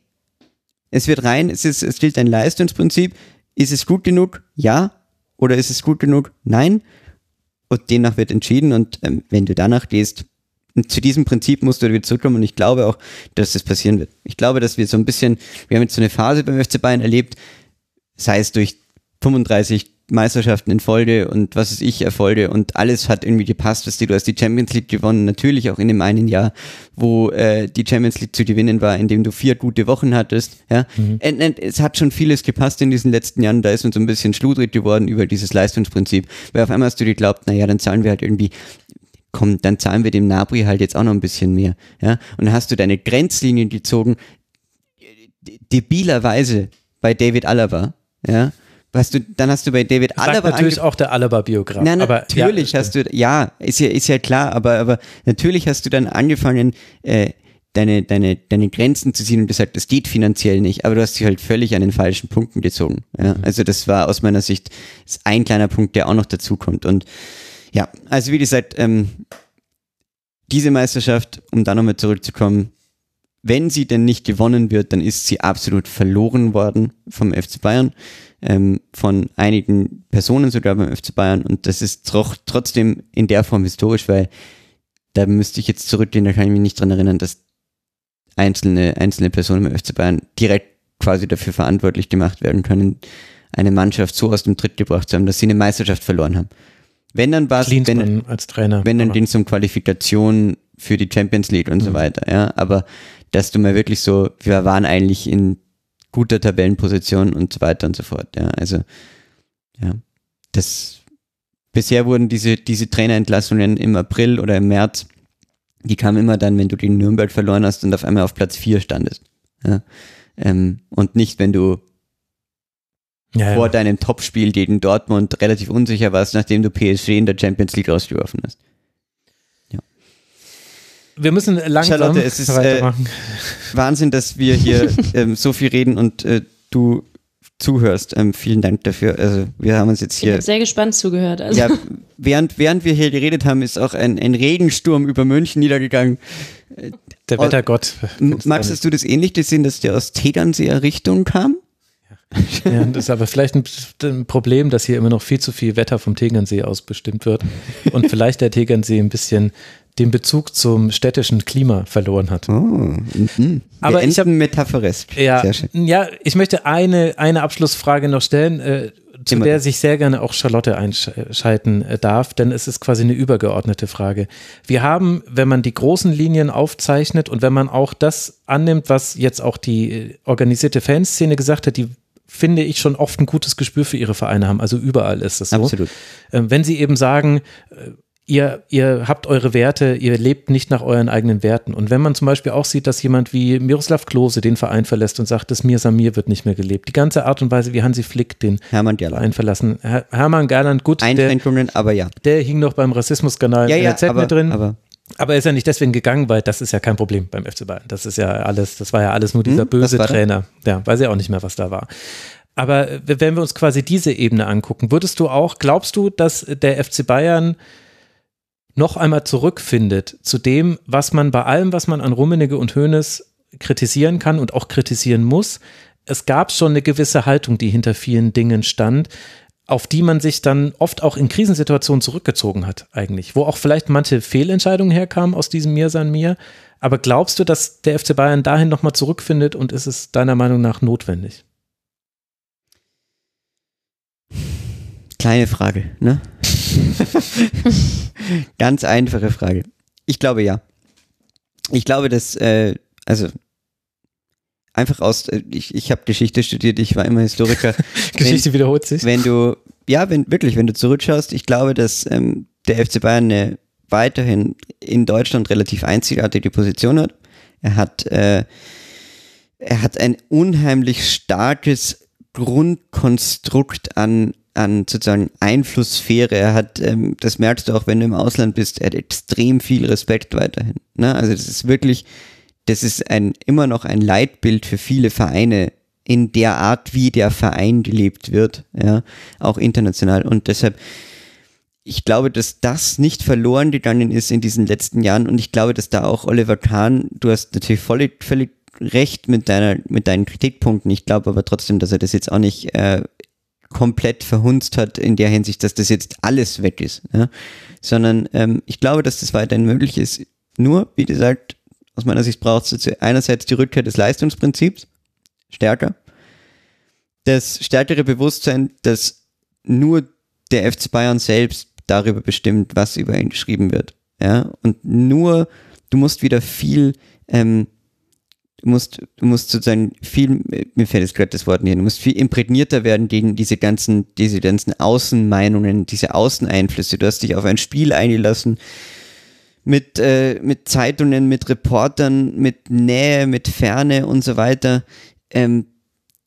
es wird rein, es, ist, es gilt ein Leistungsprinzip. Ist es gut genug? Ja. Oder ist es gut genug? Nein. Und demnach wird entschieden. Und ähm, wenn du danach gehst, zu diesem Prinzip musst du wieder zurückkommen. Und ich glaube auch, dass das passieren wird. Ich glaube, dass wir so ein bisschen, wir haben jetzt so eine Phase beim FC Bayern erlebt, sei es durch 35 Meisterschaften in Folge und was weiß ich, Erfolge und alles hat irgendwie gepasst, was du, du hast die Champions League gewonnen, natürlich auch in dem einen Jahr, wo äh, die Champions League zu gewinnen war, in dem du vier gute Wochen hattest, ja. Und, und es hat schon vieles gepasst in diesen letzten Jahren, da ist uns so ein bisschen schludrig geworden über dieses Leistungsprinzip, weil auf einmal hast du dir geglaubt, naja, dann zahlen wir halt irgendwie komm, dann zahlen wir dem Nabri halt jetzt auch noch ein bisschen mehr, ja. Und dann hast du deine Grenzlinien gezogen, debilerweise bei David Alaba, ja, hast du, dann hast du bei David Sagt Alaba natürlich auch der Alaba-Biograf. Aber natürlich ja, hast du, ja, ist ja, ist ja klar, aber, aber natürlich hast du dann angefangen, äh, deine, deine, deine Grenzen zu ziehen und gesagt, das geht finanziell nicht, aber du hast dich halt völlig an den falschen Punkten gezogen. Ja? Also das war aus meiner Sicht ein kleiner Punkt, der auch noch dazu kommt. Und ja, also wie gesagt, ähm, diese Meisterschaft, um da nochmal zurückzukommen, wenn sie denn nicht gewonnen wird, dann ist sie absolut verloren worden vom FC Bayern, ähm, von einigen Personen sogar beim FC Bayern und das ist tro trotzdem in der Form historisch, weil da müsste ich jetzt zurückgehen, da kann ich mich nicht dran erinnern, dass einzelne, einzelne Personen beim FC Bayern direkt quasi dafür verantwortlich gemacht werden können, eine Mannschaft so aus dem Tritt gebracht zu haben, dass sie eine Meisterschaft verloren haben. Wenn dann war es, wenn, als Trainer. wenn dann ging es um Qualifikation für die Champions League und so weiter, ja. Aber dass du mal wirklich so, wir waren eigentlich in guter Tabellenposition und so weiter und so fort, ja. Also, ja. Das, bisher wurden diese, diese Trainerentlassungen im April oder im März, die kamen immer dann, wenn du gegen Nürnberg verloren hast und auf einmal auf Platz 4 standest. Ja. Ähm, und nicht, wenn du ja, vor ja. deinem Topspiel gegen Dortmund relativ unsicher warst, nachdem du PSG in der Champions League rausgeworfen hast. Wir müssen langsam Charlotte, es ist, äh, weitermachen. Wahnsinn, dass wir hier ähm, so viel reden und äh, du zuhörst. Ähm, vielen Dank dafür. Also wir haben uns jetzt Ich hier. habe sehr gespannt zugehört. Also, Ja, während, während wir hier geredet haben, ist auch ein, ein Regensturm über München niedergegangen. Der oh, Wettergott. Max, hast du das ähnlich gesehen, dass der aus Tegernseer Richtung kam? Ja, das ist aber vielleicht ein, ein Problem, dass hier immer noch viel zu viel Wetter vom Tegernsee aus bestimmt wird und vielleicht der Tegernsee ein bisschen den Bezug zum städtischen Klima verloren hat. Oh, mhm. Wir Aber ich hab- enden metaphoresk. Ja, ja, ich möchte eine, eine Abschlussfrage noch stellen, äh, zu Immer. der sich sehr gerne auch Charlotte einschalten äh, darf, denn es ist quasi eine übergeordnete Frage. Wir haben, wenn man die großen Linien aufzeichnet und wenn man auch das annimmt, was jetzt auch die äh, organisierte Fanszene gesagt hat, die finde ich schon oft ein gutes Gespür für ihre Vereine haben. Also überall ist es so. Absolut. Ähm, wenn sie eben sagen, äh, ihr, ihr habt eure Werte, ihr lebt nicht nach euren eigenen Werten. Und wenn man zum Beispiel auch sieht, dass jemand wie Miroslav Klose den Verein verlässt und sagt, das Mir Samir wird nicht mehr gelebt. Die ganze Art und Weise, wie Hansi Flick den Hermann Gerland. Verein verlassen. Her Hermann Gerland, gut, der, Einschränkungen, aber ja. der hing noch beim Rassismusskandal Ja, in ja, der Z aber, mit drin. aber Aber er ist ja nicht deswegen gegangen, weil das ist ja kein Problem beim FC Bayern. Das ist ja alles, das war ja alles nur dieser Hm, böse? Trainer. Ja, weiß ja auch nicht mehr, was da war. Aber äh, wenn wir uns quasi diese Ebene angucken, würdest du auch, glaubst du, dass der FC Bayern noch einmal zurückfindet zu dem, was man bei allem, was man an Rummenigge und Hoeneß kritisieren kann und auch kritisieren muss? Es gab schon eine gewisse Haltung, die hinter vielen Dingen stand, auf die man sich dann oft auch in Krisensituationen zurückgezogen hat, eigentlich, wo auch vielleicht manche Fehlentscheidungen herkamen aus diesem Mir san mir. Aber glaubst du, dass der FC Bayern dahin nochmal zurückfindet und ist es deiner Meinung nach notwendig? Kleine Frage, ne? Ganz einfache Frage. Ich glaube ja. Ich glaube, dass, äh, also einfach aus, äh, ich, ich habe Geschichte studiert, ich war immer Historiker. Geschichte wiederholt sich. wenn du, ja, wenn wirklich, wenn du zurückschaust, ich glaube, dass ähm, der FC Bayern eine weiterhin in Deutschland relativ einzigartige Position hat. Er hat, äh, er hat ein unheimlich starkes Grundkonstrukt an, an sozusagen Einflusssphäre. Er hat, ähm, das merkst du auch, wenn du im Ausland bist, er hat extrem viel Respekt weiterhin. Ne? Also das ist wirklich, das ist ein, immer noch ein Leitbild für viele Vereine in der Art, wie der Verein gelebt wird, ja, auch international. Und deshalb, ich glaube, dass das nicht verloren gegangen ist in diesen letzten Jahren und ich glaube, dass da auch Oliver Kahn, du hast natürlich völlig, völlig recht mit deiner, mit deinen Kritikpunkten. Ich glaube aber trotzdem, dass er das jetzt auch nicht äh, komplett verhunzt hat in der Hinsicht, dass das jetzt alles weg ist, ja? sondern ähm, ich glaube, dass das weiterhin möglich ist. Nur, wie gesagt, aus meiner Sicht braucht es einerseits die Rückkehr des Leistungsprinzips, stärker, das stärkere Bewusstsein, dass nur der FC Bayern selbst darüber bestimmt, was über ihn geschrieben wird. Ja, und nur, du musst wieder viel, ähm, du musst, du musst sozusagen viel, mir fällt jetzt gerade das Wort nicht, du musst viel imprägnierter werden gegen diese ganzen, diese ganzen Außenmeinungen, diese Außeneinflüsse. Du hast dich auf ein Spiel eingelassen mit, äh, mit Zeitungen, mit Reportern, mit Nähe, mit Ferne und so weiter. Ähm,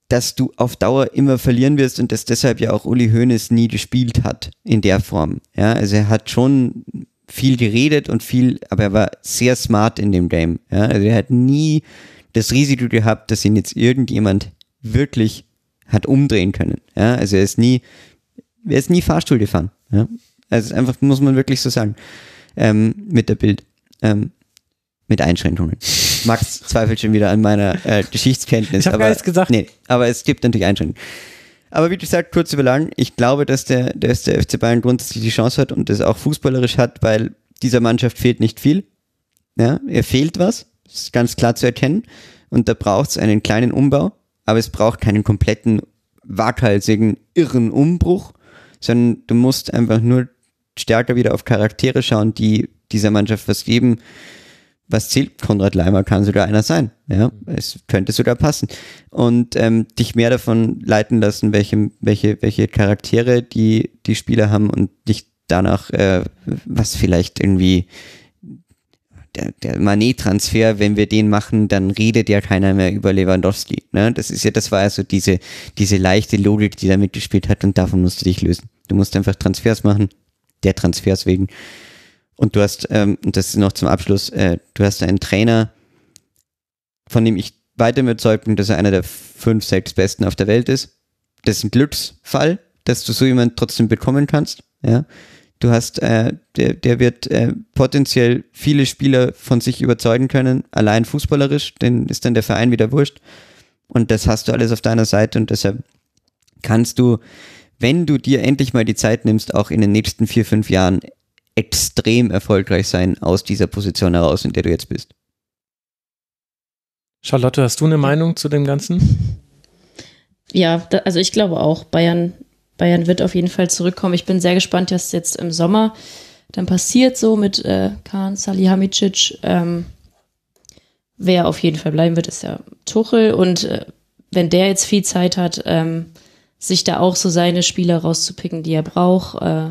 dass du auf Dauer immer verlieren wirst und dass deshalb ja auch Uli Hoeneß nie gespielt hat in der Form. Ja, also er hat schon viel geredet und viel, aber er war sehr smart in dem Game. Ja, also er hat nie das Risiko gehabt, dass ihn jetzt irgendjemand wirklich hat umdrehen können. Ja, also er ist nie, er ist nie Fahrstuhl gefahren. Ja, also einfach muss man wirklich so sagen ähm, mit der Bild. Ähm, mit Einschränkungen. Max zweifelt schon wieder an meiner äh, Geschichtskenntnis. Ich habe aber, gar nichts gesagt. Nee, aber es gibt natürlich Einschränkungen. Aber wie gesagt, kurz über lang, ich glaube, dass der, dass der FC Bayern grundsätzlich die Chance hat und das auch fußballerisch hat, weil dieser Mannschaft fehlt nicht viel. Ja, er fehlt was, ist ganz klar zu erkennen. Und da braucht es einen kleinen Umbau, aber es braucht keinen kompletten, waghalsigen, irren Umbruch, sondern du musst einfach nur stärker wieder auf Charaktere schauen, die dieser Mannschaft was geben. Was zählt? Konrad Leimer kann sogar einer sein. Ja, es könnte sogar passen. Und ähm, dich mehr davon leiten lassen, welche, welche, welche Charaktere die, die Spieler haben und nicht danach, äh, was vielleicht irgendwie der, der Manet-Transfer, wenn wir den machen, dann redet ja keiner mehr über Lewandowski. Ne? Das ist ja, das war also diese, diese leichte Logik, die da mitgespielt hat und davon musst du dich lösen. Du musst einfach Transfers machen, der Transfers wegen. Und du hast, ähm, das ist noch zum Abschluss, äh, du hast einen Trainer, von dem ich weiter überzeugt bin, dass er einer der fünf, sechs Besten auf der Welt ist. Das ist ein Glücksfall, dass du so jemanden trotzdem bekommen kannst. Ja, du hast, äh, der, der wird äh, potenziell viele Spieler von sich überzeugen können, allein fußballerisch, denn ist dann der Verein wieder wurscht. Und das hast du alles auf deiner Seite und deshalb kannst du, wenn du dir endlich mal die Zeit nimmst, auch in den nächsten vier, fünf Jahren extrem erfolgreich sein aus dieser Position heraus, in der du jetzt bist. Charlotte, hast du eine Meinung zu dem Ganzen? Ja, da, also ich glaube auch, Bayern, Bayern wird auf jeden Fall zurückkommen. Ich bin sehr gespannt, was jetzt im Sommer dann passiert, so mit äh, Kahn, Salihamidzic. Ähm, wer auf jeden Fall bleiben wird, ist ja Tuchel. Und äh, wenn der jetzt viel Zeit hat, ähm, sich da auch so seine Spieler rauszupicken, die er braucht, äh,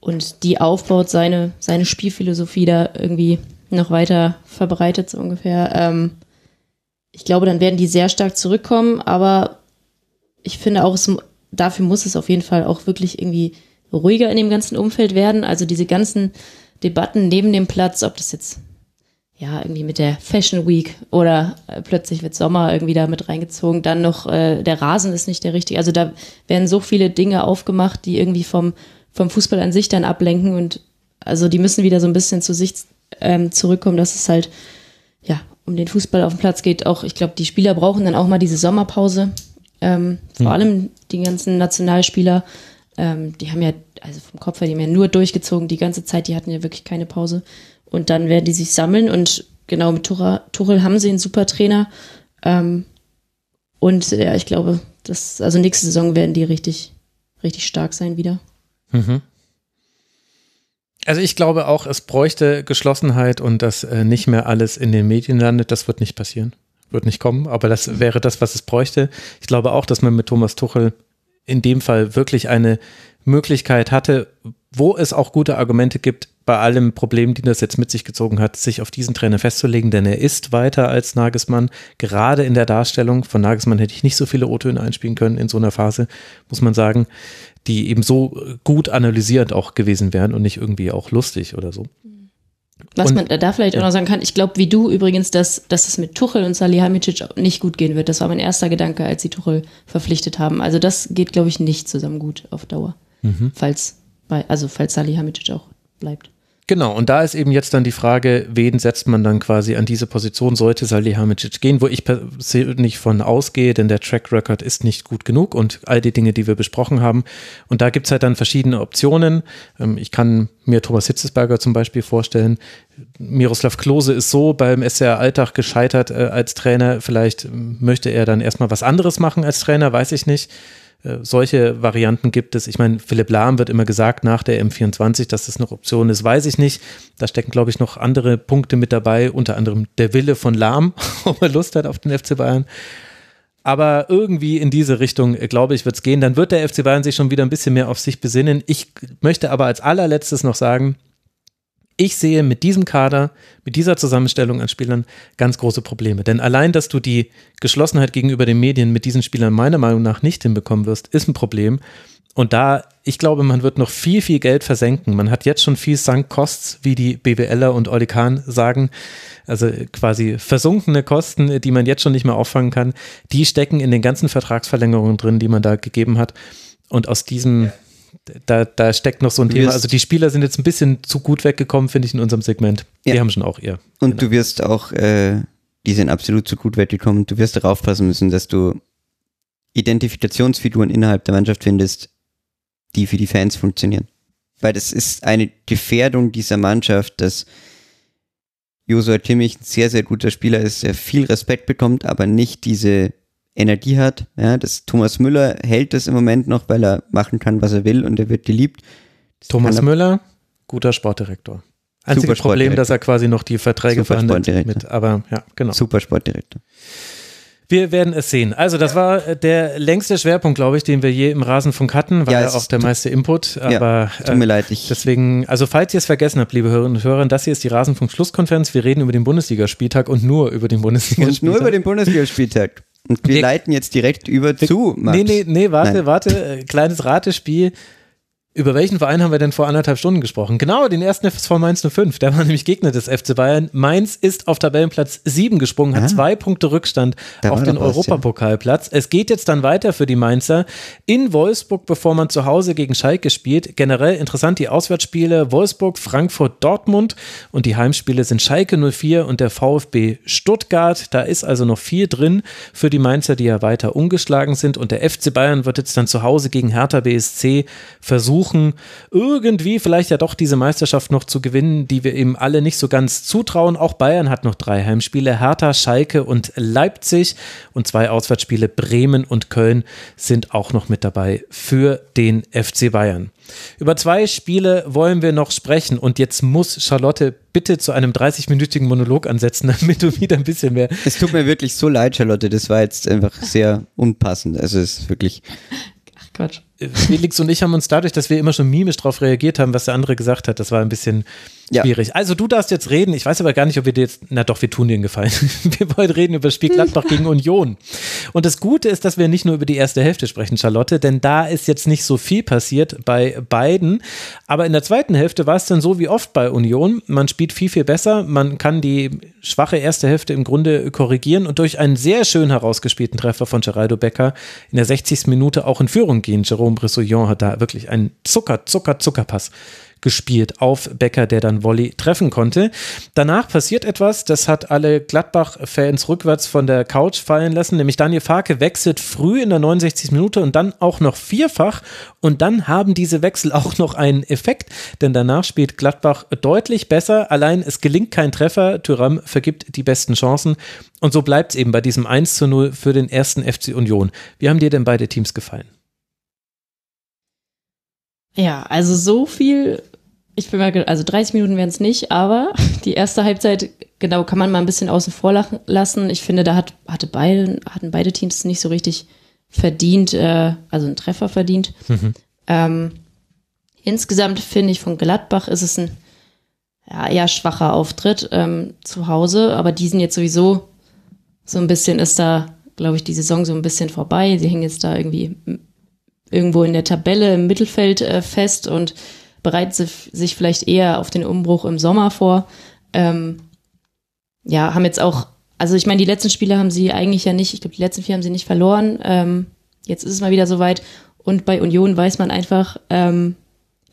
und die aufbaut, seine, seine Spielphilosophie da irgendwie noch weiter verbreitet, so ungefähr. Ähm, ich glaube, dann werden die sehr stark zurückkommen, aber ich finde auch, es, dafür muss es auf jeden Fall auch wirklich irgendwie ruhiger in dem ganzen Umfeld werden. Also diese ganzen Debatten neben dem Platz, ob das jetzt ja irgendwie mit der Fashion Week oder äh, plötzlich wird Sommer irgendwie da mit reingezogen, dann noch äh, der Rasen ist nicht der richtige. Also da werden so viele Dinge aufgemacht, die irgendwie vom vom Fußball an sich dann ablenken und also die müssen wieder so ein bisschen zu sich ähm, zurückkommen, dass es halt ja um den Fußball auf dem Platz geht. Auch ich glaube, die Spieler brauchen dann auch mal diese Sommerpause. Ähm, vor mhm. allem die ganzen Nationalspieler, ähm, die haben ja also vom Kopf her, die haben ja nur durchgezogen die ganze Zeit. Die hatten ja wirklich keine Pause und dann werden die sich sammeln und genau mit Tuchel, Tuchel haben sie einen super Trainer. Ähm, und ja, ich glaube, das, also nächste Saison werden die richtig, richtig stark sein wieder. Mhm. Also ich glaube auch, es bräuchte Geschlossenheit und dass äh, nicht mehr alles in den Medien landet. Das wird nicht passieren, wird nicht kommen. Aber das wäre das, was es bräuchte. Ich glaube auch, dass man mit Thomas Tuchel in dem Fall wirklich eine Möglichkeit hatte, wo es auch gute Argumente gibt, bei allem Problem, die das jetzt mit sich gezogen hat, sich auf diesen Trainer festzulegen, denn er ist weiter als Nagelsmann. Gerade in der Darstellung von Nagelsmann hätte ich nicht so viele O-Töne einspielen können in so einer Phase, muss man sagen die eben so gut analysierend auch gewesen wären und nicht irgendwie auch lustig oder so. Was und, man da vielleicht auch noch sagen kann, ich glaube, wie du übrigens, dass, dass es mit Tuchel und Salihamidzic nicht gut gehen wird. Das war mein erster Gedanke, als sie Tuchel verpflichtet haben. Also das geht, glaube ich, nicht zusammen gut auf Dauer. Mhm. Falls, bei, also falls Salihamidzic auch bleibt. Genau, und da ist eben jetzt dann die Frage, wen setzt man dann quasi an diese Position, sollte Salihamidzic gehen, wo ich persönlich von ausgehe, denn der Track Record ist nicht gut genug und all die Dinge, die wir besprochen haben. Und da gibt es halt dann verschiedene Optionen. Ähm, ich kann mir Thomas Hitzesberger zum Beispiel vorstellen. Miroslav Klose ist so beim SR Alltag gescheitert äh, als Trainer. Vielleicht möchte er dann erstmal was anderes machen als Trainer, weiß ich nicht. Äh, solche Varianten gibt es. Ich meine, Philipp Lahm wird immer gesagt nach der M24, dass das eine Option ist, weiß ich nicht. Da stecken, glaube ich, noch andere Punkte mit dabei, unter anderem der Wille von Lahm, ob er Lust hat auf den FC Bayern. Aber irgendwie in diese Richtung, äh, glaube ich, wird es gehen. Dann wird der FC Bayern sich schon wieder ein bisschen mehr auf sich besinnen. Ich möchte aber als allerletztes noch sagen, Ich sehe mit diesem Kader, mit dieser Zusammenstellung an Spielern ganz große Probleme. Denn allein, dass du die Geschlossenheit gegenüber den Medien mit diesen Spielern meiner Meinung nach nicht hinbekommen wirst, ist ein Problem. Und da, ich glaube, man wird noch viel, viel Geld versenken. Man hat jetzt schon viel Sunk Costs, wie die BWLer und Oli Kahn sagen. Also quasi versunkene Kosten, die man jetzt schon nicht mehr auffangen kann. Die stecken in den ganzen Vertragsverlängerungen drin, die man da gegeben hat. Und aus diesem, da, da steckt noch so ein Du Thema. Also die Spieler sind jetzt ein bisschen zu gut weggekommen, finde ich, in unserem Segment. Die Ja. haben schon auch ihr. Und du wirst auch, äh, die sind absolut zu gut weggekommen. Du wirst darauf passen müssen, dass du Identifikationsfiguren innerhalb der Mannschaft findest, die für die Fans funktionieren. Weil das ist eine Gefährdung dieser Mannschaft, dass Josua Kimmich ein sehr, sehr guter Spieler ist, der viel Respekt bekommt, aber nicht diese Energie hat. Ja, das Thomas Müller hält das im Moment noch, weil er machen kann, was er will und er wird geliebt. Das Thomas er- Müller, guter Sportdirektor. Einziges Problem, dass er quasi noch die Verträge verhandelt mit. Aber ja, genau. Super Sportdirektor. Wir werden es sehen. Also, das war äh, der längste Schwerpunkt, glaube ich, den wir je im Rasenfunk hatten. War Ja, ja, auch der meiste Input. Aber Tut mir äh, leid, ich, deswegen, also falls ihr es vergessen habt, liebe Hörerinnen und Hörer, das hier ist die Rasenfunk-Schlusskonferenz. Wir reden über den Bundesligaspieltag und nur über den Bundesligaspieltag. Und nur über den Bundesligaspieltag. Und wir leiten jetzt direkt über zu, Max. Nee, nee, nee, warte, Nein. warte. Äh, kleines Ratespiel. Über welchen Verein haben wir denn vor anderthalb Stunden gesprochen? Genau, den ersten FSV Mainz 05. Der war nämlich Gegner des FC Bayern. Mainz ist auf Tabellenplatz 7 gesprungen, hat Ah. zwei Punkte Rückstand auf den Europapokalplatz. Es geht jetzt dann weiter für die Mainzer in Wolfsburg, bevor man zu Hause gegen Schalke spielt. Generell interessant die Auswärtsspiele Wolfsburg, Frankfurt, Dortmund und die Heimspiele sind Schalke 04 und der VfB Stuttgart. Da ist also noch viel drin für die Mainzer, die ja weiter ungeschlagen sind und der FC Bayern wird jetzt dann zu Hause gegen Hertha BSC versuchen, irgendwie vielleicht ja doch diese Meisterschaft noch zu gewinnen, die wir eben alle nicht so ganz zutrauen. Auch Bayern hat noch drei Heimspiele, Hertha, Schalke und Leipzig und zwei Auswärtsspiele Bremen und Köln sind auch noch mit dabei für den FC Bayern. Über zwei Spiele wollen wir noch sprechen und jetzt muss Charlotte bitte zu einem 30-minütigen Monolog ansetzen, damit du wieder ein bisschen mehr Es tut mir wirklich so leid, Charlotte. Das war jetzt einfach sehr unpassend. Also es ist wirklich. Ach Quatsch. Felix und ich haben uns dadurch, dass wir immer schon mimisch darauf reagiert haben, was der andere gesagt hat, das war ein bisschen Ja. schwierig. Also du darfst jetzt reden. Ich weiß aber gar nicht, ob wir dir jetzt, na doch, wir tun dir einen Gefallen. Wir wollen reden über das Spiel Gladbach gegen Union. Und das Gute ist, dass wir nicht nur über die erste Hälfte sprechen, Charlotte, denn da ist jetzt nicht so viel passiert bei beiden. Aber in der zweiten Hälfte war es dann so wie oft bei Union. Man spielt viel, viel besser. Man kann die schwache erste Hälfte im Grunde korrigieren und durch einen sehr schön herausgespielten Treffer von Geraldo Becker in der 60. Minute auch in Führung gehen. Jerome Bressouillon hat da wirklich einen Zucker, Zucker, Zuckerpass gespielt auf Becker, der dann Volley treffen konnte. Danach passiert etwas, das hat alle Gladbach-Fans rückwärts von der Couch fallen lassen, nämlich Daniel Farke wechselt früh in der 69. Minute und dann auch noch vierfach und dann haben diese Wechsel auch noch einen Effekt, denn danach spielt Gladbach deutlich besser, allein es gelingt kein Treffer, Thuram vergibt die besten Chancen und so bleibt es eben bei diesem 1 zu 0 für den ersten FC Union. Wie haben dir denn beide Teams gefallen? Ja, also so viel. Ich bin mal, also 30 Minuten wären es nicht, aber die erste Halbzeit, genau, kann man mal ein bisschen außen vor lassen. Ich finde, da hat, hatte beide, hatten beide Teams nicht so richtig verdient, äh, also einen Treffer verdient. Ähm, insgesamt finde ich von Gladbach ist es ein ja, eher schwacher Auftritt ähm, zu Hause, aber die sind jetzt sowieso so ein bisschen ist da, glaube ich, die Saison so ein bisschen vorbei. Sie hängen jetzt da irgendwie irgendwo in der Tabelle im Mittelfeld äh, fest und bereiten si- sich vielleicht eher auf den Umbruch im Sommer vor. Ähm, ja, haben jetzt auch, also ich meine, die letzten Spiele haben sie eigentlich ja nicht, ich glaube, die letzten vier haben sie nicht verloren. Ähm, jetzt ist es mal wieder soweit. Und bei Union weiß man einfach, ähm,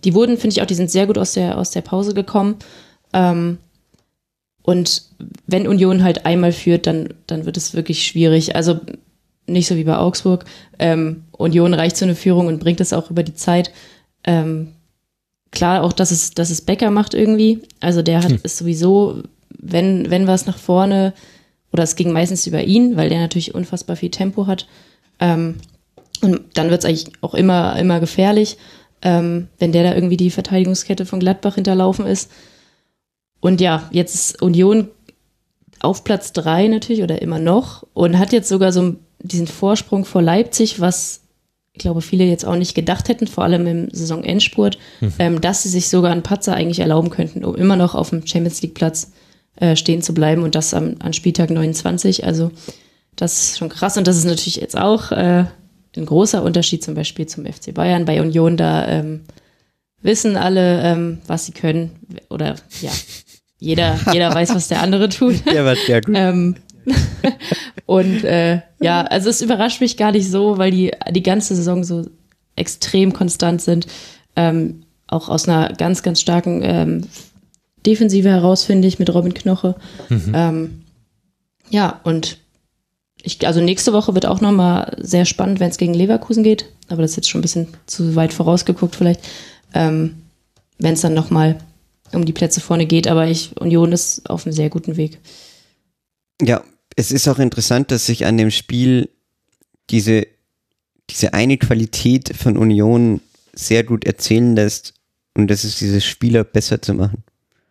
die wurden, finde ich auch, die sind sehr gut aus der, aus der Pause gekommen. Ähm, und wenn Union halt einmal führt, dann, dann wird es wirklich schwierig. Also nicht so wie bei Augsburg. Ähm, Union reicht zu einer Führung und bringt es auch über die Zeit. Ähm, klar auch, dass es, dass es Becker macht irgendwie. Also der hat ist sowieso, wenn, wenn was nach vorne, oder es ging meistens über ihn, weil der natürlich unfassbar viel Tempo hat. Ähm, und dann wird es eigentlich auch immer, immer gefährlich, ähm, wenn der da irgendwie die Verteidigungskette von Gladbach hinterlaufen ist. Und ja, jetzt ist Union auf Platz drei natürlich oder immer noch und hat jetzt sogar so diesen Vorsprung vor Leipzig, was ich glaube, viele jetzt auch nicht gedacht hätten, vor allem im Saisonendspurt, mhm. ähm, dass sie sich sogar einen Patzer eigentlich erlauben könnten, um immer noch auf dem Champions League Platz äh, stehen zu bleiben und das am, an Spieltag 29. Also das ist schon krass und das ist natürlich jetzt auch äh, ein großer Unterschied zum Beispiel zum FC Bayern. Bei Union da ähm, wissen alle, ähm, was sie können oder ja, jeder, jeder weiß, was der andere tut. Ja, was sehr gut. und äh, ja, also es überrascht mich gar nicht so, weil die die ganze Saison so extrem konstant sind. Ähm, auch aus einer ganz, ganz starken ähm, Defensive heraus, finde ich, mit Robin Knoche. Mhm. Ähm, ja, und ich, also nächste Woche wird auch nochmal sehr spannend, wenn es gegen Leverkusen geht. Aber das ist jetzt schon ein bisschen zu weit vorausgeguckt vielleicht. Ähm, wenn es dann nochmal um die Plätze vorne geht. Aber ich, Union ist auf einem sehr guten Weg. Ja, es ist auch interessant, dass sich an dem Spiel diese, diese eine Qualität von Union sehr gut erzählen lässt. Und das ist dieses Spieler besser zu machen.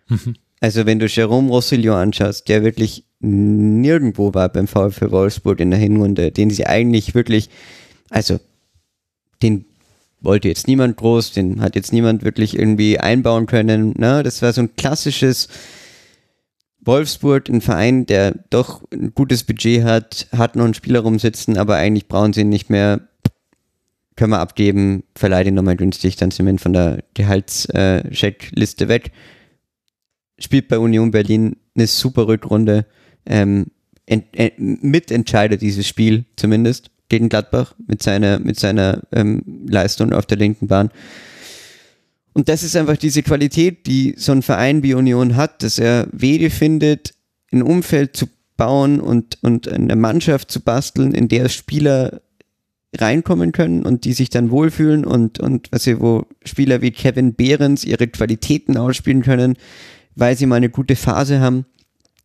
Mhm. Also wenn du Jerome Rosselló anschaust, der wirklich nirgendwo war beim VfL Wolfsburg in der Hinrunde, den sie eigentlich wirklich, also den wollte jetzt niemand groß, den hat jetzt niemand wirklich irgendwie einbauen können. Ne? Das war so ein klassisches Wolfsburg, ein Verein, der doch ein gutes Budget hat, hat noch einen Spieler rumsitzen, aber eigentlich brauchen sie ihn nicht mehr. Können wir abgeben, verleiht ihn nochmal günstig, dann sind wir von der Gehaltscheckliste äh, weg. Spielt bei Union Berlin eine super Rückrunde. Ähm, ent, mitentscheidet dieses Spiel zumindest gegen Gladbach mit seiner, mit seiner ähm, Leistung auf der linken Bahn. Und das ist einfach diese Qualität, die so ein Verein wie Union hat, dass er Wege findet, ein Umfeld zu bauen und, und eine Mannschaft zu basteln, in der Spieler reinkommen können und die sich dann wohlfühlen und, und sie, wo Spieler wie Kevin Behrens ihre Qualitäten ausspielen können, weil sie mal eine gute Phase haben.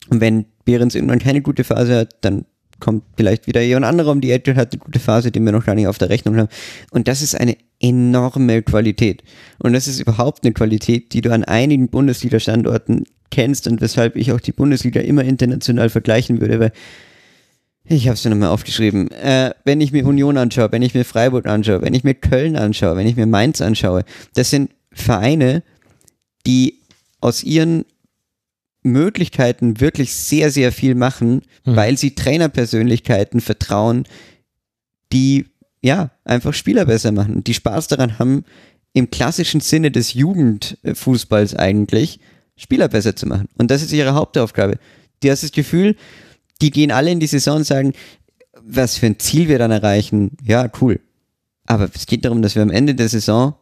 Und wenn Behrens irgendwann keine gute Phase hat, dann kommt vielleicht wieder jemand anderer um die Ecke, hat eine gute Phase, die wir noch gar nicht auf der Rechnung haben. Und das ist eine enorme Qualität. Und das ist überhaupt eine Qualität, die du an einigen Bundesliga-Standorten kennst und weshalb ich auch die Bundesliga immer international vergleichen würde, weil ich habe es mir nochmal aufgeschrieben. Äh, wenn ich mir Union anschaue, wenn ich mir Freiburg anschaue, wenn ich mir Köln anschaue, wenn ich mir Mainz anschaue, das sind Vereine, die aus ihren Möglichkeiten wirklich sehr, sehr viel machen, mhm. weil sie Trainerpersönlichkeiten vertrauen, die ja einfach Spieler besser machen, die Spaß daran haben, im klassischen Sinne des Jugendfußballs eigentlich Spieler besser zu machen. Und das ist ihre Hauptaufgabe. Du hast das Gefühl, die gehen alle in die Saison und sagen, was für ein Ziel wir dann erreichen. Ja, cool. Aber es geht darum, dass wir am Ende der Saison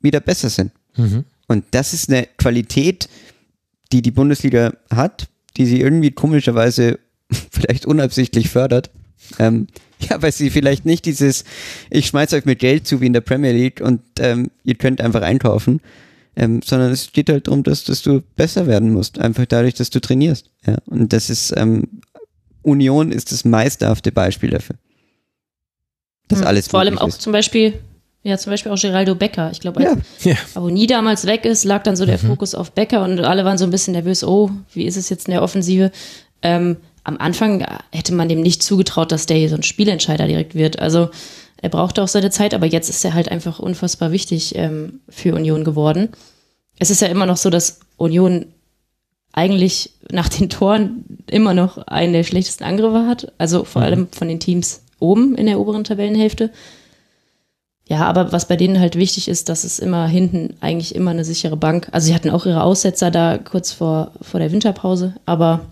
wieder besser sind. Mhm. Und das ist eine Qualität, die die Bundesliga hat, die sie irgendwie komischerweise vielleicht unabsichtlich fördert. Ähm, ja, weil sie vielleicht nicht dieses, ich schmeiß euch mit Geld zu wie in der Premier League und ähm, ihr könnt einfach einkaufen, ähm, sondern es geht halt darum, dass, dass du besser werden musst, einfach dadurch, dass du trainierst. Ja, und das ist, ähm, Union ist das meisterhafte Beispiel dafür. Das hm, alles Vor allem auch ist. zum Beispiel ja, zum Beispiel auch Geraldo Becker. Ich glaube, als ja. Aboni damals weg ist, lag dann so der mhm. Fokus auf Becker und alle waren so ein bisschen nervös, oh, wie ist es jetzt in der Offensive? Ähm, am Anfang hätte man dem nicht zugetraut, dass der hier so ein Spielentscheider direkt wird. Also er brauchte auch seine Zeit, aber jetzt ist er halt einfach unfassbar wichtig ähm, für Union geworden. Es ist ja immer noch so, dass Union eigentlich nach den Toren immer noch einen der schlechtesten Angriffe hat. Also vor mhm. allem von den Teams oben in der oberen Tabellenhälfte. Ja, aber was bei denen halt wichtig ist, dass es immer hinten eigentlich immer eine sichere Bank. Also sie hatten auch ihre Aussetzer da kurz vor, vor der Winterpause, aber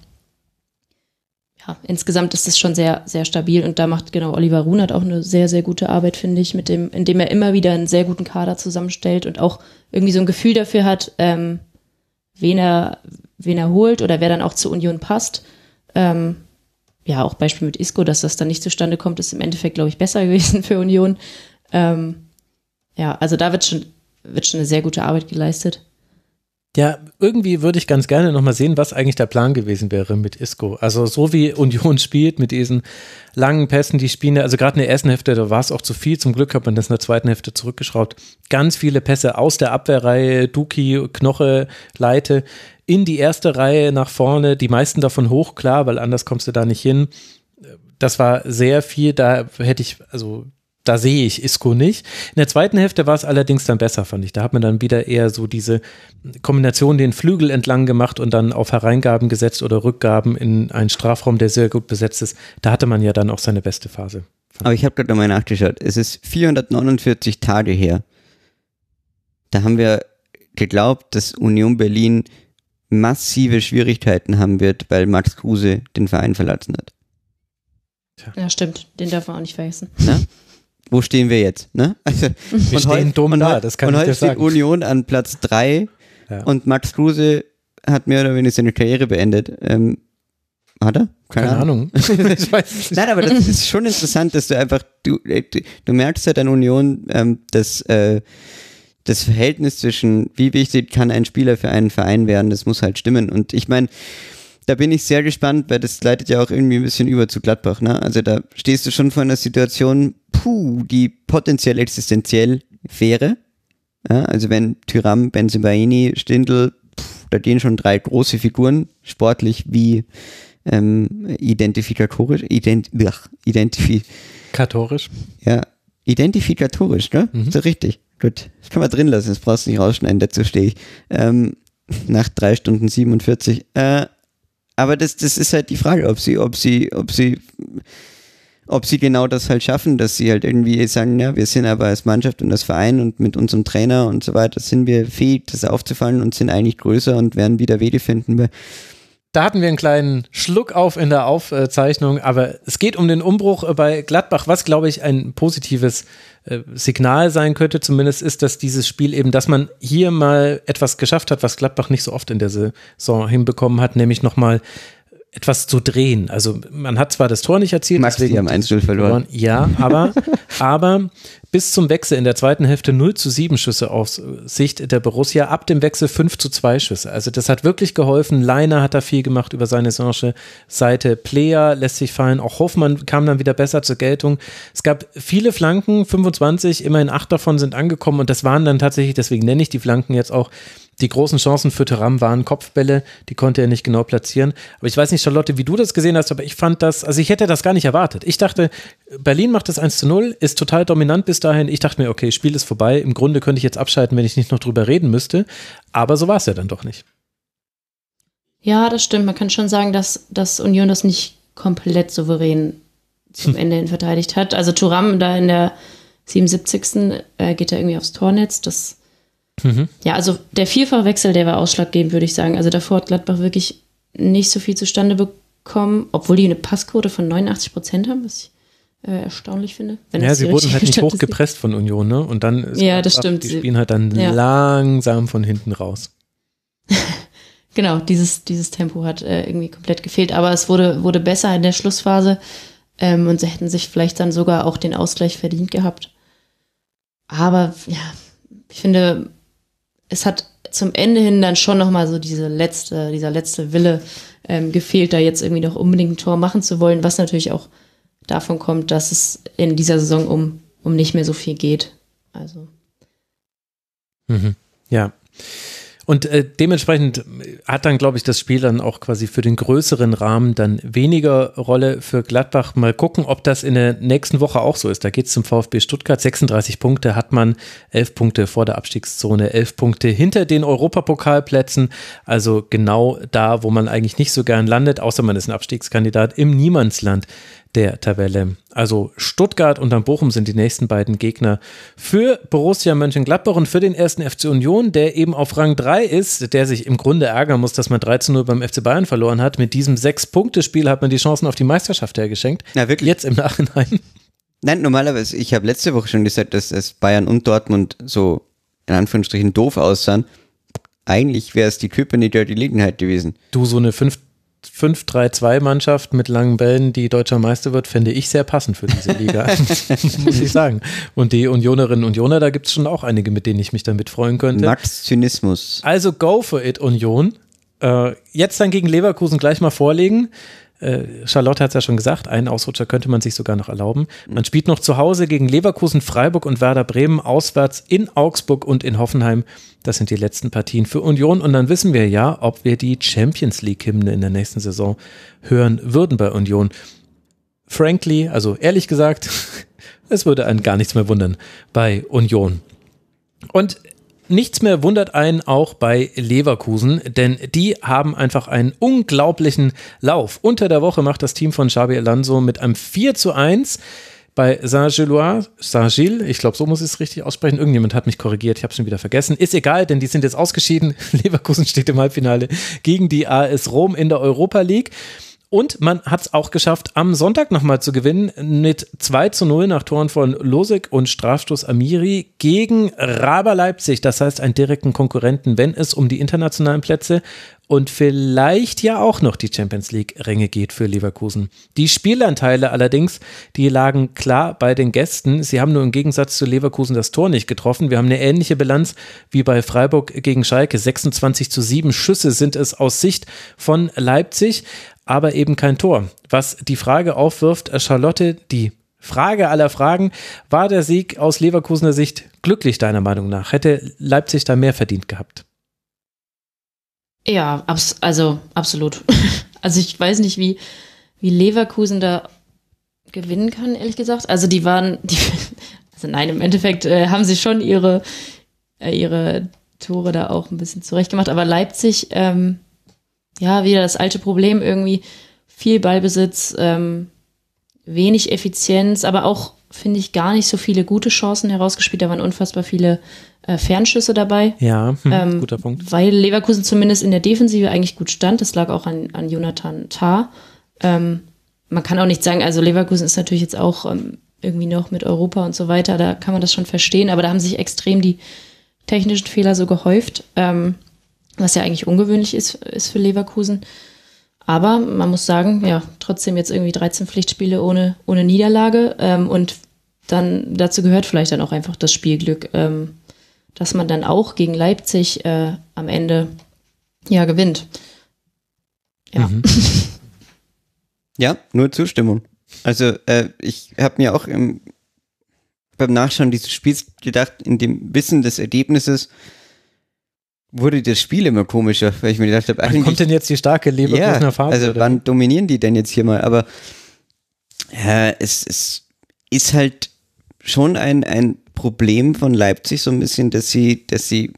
ja, insgesamt ist es schon sehr, sehr stabil und da macht genau Oliver Runert auch eine sehr, sehr gute Arbeit, finde ich, mit dem, indem er immer wieder einen sehr guten Kader zusammenstellt und auch irgendwie so ein Gefühl dafür hat, ähm, wen er, wen er holt oder wer dann auch zur Union passt. Ähm, ja, auch Beispiel mit Isco, dass das dann nicht zustande kommt, ist im Endeffekt, glaube ich, besser gewesen für Union. Ähm, ja, also da wird schon, wird schon eine sehr gute Arbeit geleistet. Ja, irgendwie würde ich ganz gerne nochmal sehen, was eigentlich der Plan gewesen wäre mit Isco. Also so wie Union spielt mit diesen langen Pässen, die spielen ja, also gerade in der ersten Hälfte, da war es auch zu viel. Zum Glück hat man das in der zweiten Hälfte zurückgeschraubt. Ganz viele Pässe aus der Abwehrreihe, Duki, Knoche, Leite, in die erste Reihe nach vorne, die meisten davon hoch, klar, weil anders kommst du da nicht hin. Das war sehr viel, da hätte ich, also da sehe ich Isco nicht. In der zweiten Hälfte war es allerdings dann besser, fand ich. Da hat man dann wieder eher so diese Kombination den Flügel entlang gemacht und dann auf Hereingaben gesetzt oder Rückgaben in einen Strafraum, der sehr gut besetzt ist. Da hatte man ja dann auch seine beste Phase. Aber ich habe gerade nochmal nachgeschaut. Es ist 449 Tage her. Da haben wir geglaubt, dass Union Berlin massive Schwierigkeiten haben wird, weil Max Kruse den Verein verlassen hat. Ja, stimmt. Den darf man auch nicht vergessen. Ne? Wo stehen wir jetzt? Ne? Also, Wir und stehen dumm und da, das kann und ich heute dir steht sagen. Union an Platz 3 Ja. und Max Kruse hat mehr oder weniger seine Karriere beendet. Ähm, hat er? Keine Ahnung. ich weiß es nicht. Nein, aber das ist schon interessant, dass du einfach, du, äh, du, du merkst halt an Union, ähm, dass äh, das Verhältnis zwischen, wie wichtig kann ein Spieler für einen Verein werden, das muss halt stimmen. Und ich meine, da bin ich sehr gespannt, weil das leitet ja auch irgendwie ein bisschen über zu Gladbach. Ne? Also da stehst du schon vor einer Situation, puh, die potenziell existenziell wäre. Ja, also wenn Tyram, Benzebaini, Stindl, pff, da gehen schon drei große Figuren, sportlich wie ähm, identifikatorisch, ident, ach, identifi, Kathorisch. ja, identifikatorisch, ne? Mhm. Ist doch richtig. Gut, das kann man drin lassen, das brauchst du nicht rausschneiden, dazu stehe ich. Ähm, nach drei Stunden 47. Äh, aber das, das ist halt die Frage, ob sie, ob sie, ob sie, ob sie genau das halt schaffen, dass sie halt irgendwie sagen, ja, wir sind aber als Mannschaft und als Verein und mit unserem Trainer und so weiter sind wir fähig, das aufzufallen und sind eigentlich größer und werden wieder Wege finden. Da hatten wir einen kleinen Schluck auf in der Aufzeichnung, aber es geht um den Umbruch bei Gladbach, was glaube ich ein positives äh, Signal sein könnte, zumindest ist, dass dieses Spiel eben, dass man hier mal etwas geschafft hat, was Gladbach nicht so oft in der Saison hinbekommen hat, nämlich nochmal etwas zu drehen. Also man hat zwar das Tor nicht erzielt, Max, deswegen haben 1-0 verloren. Ja, aber, aber bis zum Wechsel in der zweiten Hälfte 0 zu 7 Schüsse aus Sicht der Borussia, ab dem Wechsel 5 zu 2 Schüsse. Also das hat wirklich geholfen. Leiner hat da viel gemacht über seine Sanche Seite. Player lässt sich fallen. Auch Hoffmann kam dann wieder besser zur Geltung. Es gab viele Flanken, 25, immerhin acht davon sind angekommen und das waren dann tatsächlich, deswegen nenne ich die Flanken jetzt auch die großen Chancen für Thuram waren Kopfbälle, die konnte er nicht genau platzieren. Aber ich weiß nicht, Charlotte, wie du das gesehen hast, aber ich fand das, also ich hätte das gar nicht erwartet. Ich dachte, Berlin macht das 1 zu 0, ist total dominant bis dahin. Ich dachte mir, okay, Spiel ist vorbei. Im Grunde könnte ich jetzt abschalten, wenn ich nicht noch drüber reden müsste. Aber so war es ja dann doch nicht. Ja, das stimmt. Man kann schon sagen, dass, dass Union das nicht komplett souverän zum Ende hin verteidigt hat. Also Turam da in der 77. Äh, geht er irgendwie aufs Tornetz. Das, ja, also der Vierfachwechsel, der war ausschlaggebend, würde ich sagen. Also davor hat Gladbach wirklich nicht so viel zustande bekommen, obwohl die eine Passquote von 89 Prozent haben, was ich äh, erstaunlich finde. Ja, sie wurden halt nicht hochgepresst von Union, ne? Und dann ist Ja, das stimmt. Die spielen halt dann Ja. langsam von hinten raus. Genau, dieses, dieses Tempo hat äh, irgendwie komplett gefehlt, aber es wurde, wurde besser in der Schlussphase ähm, und sie hätten sich vielleicht dann sogar auch den Ausgleich verdient gehabt. Aber ja, ich finde, es hat zum Ende hin dann schon nochmal so diese letzte, dieser letzte Wille ähm, gefehlt, da jetzt irgendwie noch unbedingt ein Tor machen zu wollen, was natürlich auch davon kommt, dass es in dieser Saison um, um nicht mehr so viel geht. Also. Mhm. Ja. Und äh, dementsprechend hat dann, glaube ich, das Spiel dann auch quasi für den größeren Rahmen dann weniger Rolle für Gladbach. Mal gucken, ob das in der nächsten Woche auch so ist. Da geht es zum VfB Stuttgart. 36 Punkte hat man, 11 Punkte vor der Abstiegszone, 11 Punkte hinter den Europapokalplätzen. Also genau da, wo man eigentlich nicht so gern landet, außer man ist ein Abstiegskandidat im Niemandsland der Tabelle. Also Stuttgart und dann Bochum sind die nächsten beiden Gegner für Borussia Mönchengladbach und für den ersten FC Union, der eben auf Rang 3 ist, der sich im Grunde ärgern muss, dass man 3 zu 0 beim FC Bayern verloren hat. Mit diesem Sechs-Punkte-Spiel hat man die Chancen auf die Meisterschaft hergeschenkt. Ja, wirklich. Jetzt im Nachhinein. Nein, normalerweise, ich habe letzte Woche schon gesagt, dass es Bayern und Dortmund so in Anführungsstrichen doof aussahen. Eigentlich wäre es die Köpenicker Gelegenheit gewesen. Du, so eine 5 5-3-2-Mannschaft mit langen Bällen, die deutscher Meister wird, fände ich sehr passend für diese Liga. Muss ich sagen. Und die Unionerinnen und Unioner, da gibt es schon auch einige, mit denen ich mich damit freuen könnte. Max Zynismus. Also go for it, Union. Äh, jetzt dann gegen Leverkusen gleich mal vorlegen. Äh, Charlotte hat es ja schon gesagt, einen Ausrutscher könnte man sich sogar noch erlauben. Man spielt noch zu Hause gegen Leverkusen, Freiburg und Werder Bremen, auswärts in Augsburg und in Hoffenheim. Das sind die letzten Partien für Union. Und dann wissen wir ja, ob wir die Champions League-Hymne in der nächsten Saison hören würden bei Union. Frankly, also ehrlich gesagt, es würde einen gar nichts mehr wundern bei Union. Und nichts mehr wundert einen auch bei Leverkusen, denn die haben einfach einen unglaublichen Lauf. Unter der Woche macht das Team von Xabi Alonso mit einem 4 zu 1 bei Saint-Gillois, Saint-Gilles, ich glaube, so muss ich es richtig aussprechen. Irgendjemand hat mich korrigiert, ich habe es schon wieder vergessen. Ist egal, denn die sind jetzt ausgeschieden. Leverkusen steht im Halbfinale gegen die AS Rom in der Europa League. Und man hat es auch geschafft, am Sonntag nochmal zu gewinnen mit 2 zu 0 nach Toren von Losek und Strafstoß Amiri gegen Raber Leipzig. Das heißt, einen direkten Konkurrenten, wenn es um die internationalen Plätze und vielleicht ja auch noch die Champions League-Ränge geht für Leverkusen. Die Spielanteile allerdings, die lagen klar bei den Gästen. Sie haben nur im Gegensatz zu Leverkusen das Tor nicht getroffen. Wir haben eine ähnliche Bilanz wie bei Freiburg gegen Schalke. 26 zu 7 Schüsse sind es aus Sicht von Leipzig aber eben kein Tor. Was die Frage aufwirft, äh, Charlotte, die Frage aller Fragen, war der Sieg aus Leverkusener Sicht glücklich deiner Meinung nach? Hätte Leipzig da mehr verdient gehabt? Ja, abs also absolut. also ich weiß nicht, wie, wie Leverkusen da gewinnen kann, ehrlich gesagt. Also die waren, die, also nein, im Endeffekt äh, haben sie schon ihre, äh, ihre Tore da auch ein bisschen zurechtgemacht, aber Leipzig, ähm, ja, wieder das alte Problem irgendwie. Viel Ballbesitz, ähm, wenig Effizienz, aber auch, finde ich, gar nicht so viele gute Chancen herausgespielt. Da waren unfassbar viele äh, Fernschüsse dabei. Ja, hm, ähm, guter Punkt. Weil Leverkusen zumindest in der Defensive eigentlich gut stand. Das lag auch an, an Jonathan Tah. Ähm, man kann auch nicht sagen, also Leverkusen ist natürlich jetzt auch ähm, irgendwie noch mit Europa und so weiter, da kann man das schon verstehen, aber da haben sich extrem die technischen Fehler so gehäuft. Ähm, was ja eigentlich ungewöhnlich ist, ist für Leverkusen. Aber man muss sagen, ja, trotzdem jetzt irgendwie 13 Pflichtspiele ohne, ohne Niederlage. Ähm, und dann dazu gehört vielleicht dann auch einfach das Spielglück, ähm, dass man dann auch gegen Leipzig äh, am Ende ja gewinnt. Ja. Mhm. ja, nur Zustimmung. Also äh, ich habe mir auch im, beim Nachschauen dieses Spiels gedacht, in dem Wissen des Ergebnisses, wurde das Spiel immer komischer, weil ich mir gedacht habe, eigentlich. Wann kommt denn jetzt die starke Leverkusener ja, Phase? Also, oder? wann dominieren die denn jetzt hier mal? Aber ja, es, es ist halt schon ein, ein Problem von Leipzig, so ein bisschen, dass sie, dass sie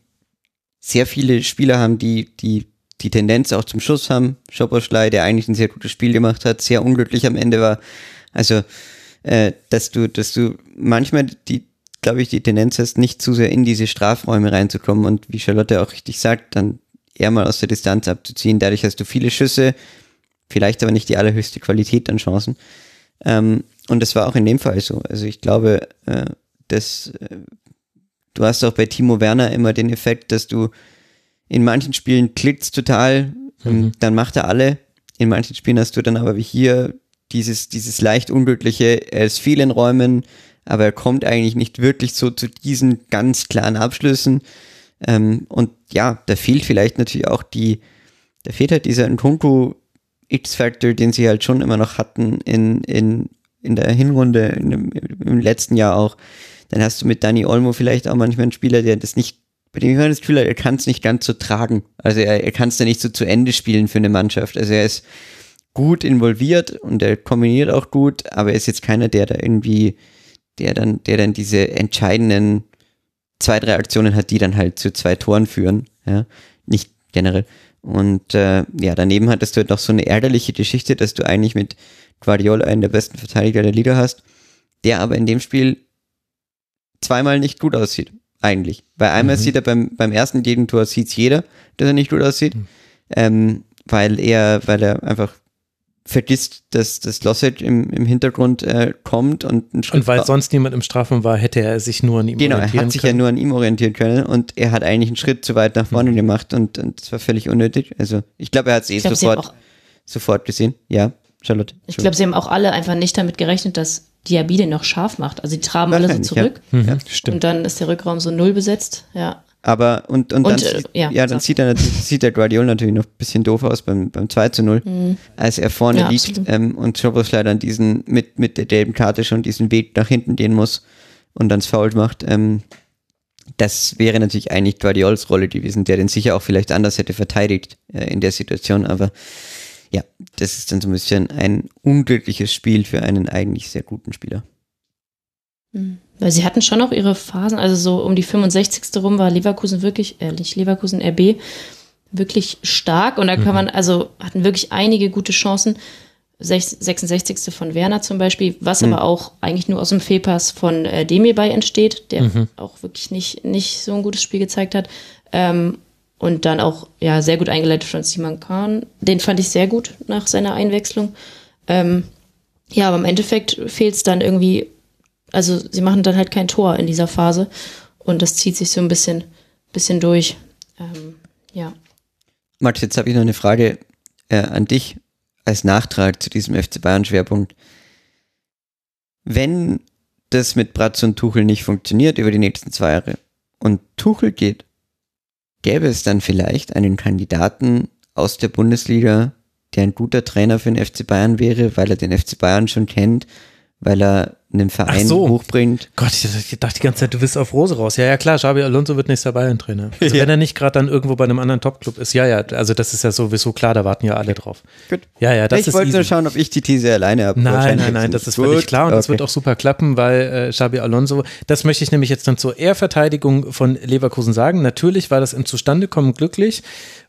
sehr viele Spieler haben, die, die die Tendenz auch zum Schuss haben. Schoboschlei, der eigentlich ein sehr gutes Spiel gemacht hat, sehr unglücklich am Ende war. Also, äh, dass du, dass du manchmal die, glaube ich, die Tendenz hast, nicht zu sehr in diese Strafräume reinzukommen und wie Charlotte auch richtig sagt, dann eher mal aus der Distanz abzuziehen. Dadurch hast du viele Schüsse, vielleicht aber nicht die allerhöchste Qualität an Chancen. Ähm, und das war auch in dem Fall so. Also ich glaube, äh, dass äh, du hast auch bei Timo Werner immer den Effekt, dass du in manchen Spielen klickt's total, mhm. dann macht er alle. In manchen Spielen hast du dann aber wie hier dieses, dieses leicht unglückliche, er ist viel in Räumen, aber er kommt eigentlich nicht wirklich so zu diesen ganz klaren Abschlüssen. Ähm, und ja, da fehlt vielleicht natürlich auch die, da fehlt halt dieser Nkunku X-Factor, den sie halt schon immer noch hatten in, in, in der Hinrunde, in dem, im letzten Jahr auch. Dann hast du mit Dani Olmo vielleicht auch manchmal einen Spieler, der das nicht, bei dem ich das Gefühl habe, er kann es nicht ganz so tragen. Also er, er kann es da nicht so zu Ende spielen für eine Mannschaft. Also er ist gut involviert und er kombiniert auch gut, aber er ist jetzt keiner, der da irgendwie der dann, der dann diese entscheidenden zwei, drei Aktionen hat, die dann halt zu zwei Toren führen, ja, nicht generell. Und äh, ja, daneben hattest du halt noch so eine ärgerliche Geschichte, dass du eigentlich mit Guardiola einen der besten Verteidiger der Liga hast, der aber in dem Spiel zweimal nicht gut aussieht, eigentlich. Weil einmal mhm. sieht er beim, beim ersten Gegentor sieht's jeder, dass er nicht gut aussieht, mhm. ähm, weil er, weil er einfach vergisst, dass das Losset im, im Hintergrund äh, kommt und ein Schritt Und weil sonst niemand im Strafraum war, hätte er sich nur an ihm genau, orientieren können. Genau, er hat sich können. ja nur an ihm orientieren können und er hat eigentlich einen Schritt zu weit nach vorne mhm. gemacht und, und das war völlig unnötig. Also ich glaube, er hat es eh glaub, sofort, sofort gesehen. Ja, Charlotte. Ich glaube, sie haben auch alle einfach nicht damit gerechnet, dass Diabide noch scharf macht. Also die traben alle so zurück. Ja. Mhm, stimmt. Und dann ist der Rückraum so null besetzt. Ja. Aber und, und, und dann, äh, ja, ja, dann sieht er sieht der Guardiola natürlich noch ein bisschen doof aus beim, beim 2 zu 0, mhm. als er vorne ja, liegt ähm, und Schoboschlei dann diesen mit, mit der gelben Karte schon diesen Weg nach hinten gehen muss und dann Foul macht. Ähm, das wäre natürlich eigentlich Guardiols Rolle gewesen, der den sicher auch vielleicht anders hätte verteidigt äh, in der Situation, aber ja, das ist dann so ein bisschen ein unglückliches Spiel für einen eigentlich sehr guten Spieler. Weil sie hatten schon auch ihre Phasen, also so um die 65. rum war Leverkusen wirklich, äh, nicht Leverkusen, RB, wirklich stark und da kann man, also hatten wirklich einige gute Chancen. Sech- 66. von Werner zum Beispiel, was aber auch eigentlich nur aus dem Fehlpass von äh, Demirbay entsteht, der auch wirklich nicht, nicht so ein gutes Spiel gezeigt hat. Ähm, und dann auch ja sehr gut eingeleitet von Simon Kahn. Den fand ich sehr gut nach seiner Einwechslung. Ähm, ja, aber im Endeffekt fehlt es dann irgendwie, also sie machen dann halt kein Tor in dieser Phase und das zieht sich so ein bisschen, bisschen durch. Ähm, ja. Max, jetzt habe ich noch eine Frage äh, an dich als Nachtrag zu diesem FC Bayern Schwerpunkt. Wenn das mit Bratz und Tuchel nicht funktioniert über die nächsten zwei Jahre und Tuchel geht, gäbe es dann vielleicht einen Kandidaten aus der Bundesliga, der ein guter Trainer für den FC Bayern wäre, weil er den FC Bayern schon kennt, weil er einen Verein so. hochbringt. Gott, ich dachte die ganze Zeit, du bist auf Rose raus. Ja, ja, klar, Xabi Alonso wird nächster Bayern-Trainer. Also Ja. wenn er nicht gerade dann irgendwo bei einem anderen Top-Club ist. Ja, ja, also das ist ja sowieso klar, da warten ja alle drauf. Gut. Ja, ja, das ich ist wollte nur easy. schauen, ob ich die These alleine habe. Nein, nein, nein, das ist völlig Gut. klar und das Okay. wird auch super klappen, weil äh, Xabi Alonso, das möchte ich nämlich jetzt dann zur Ehrverteidigung von Leverkusen sagen. Natürlich war das im Zustandekommen glücklich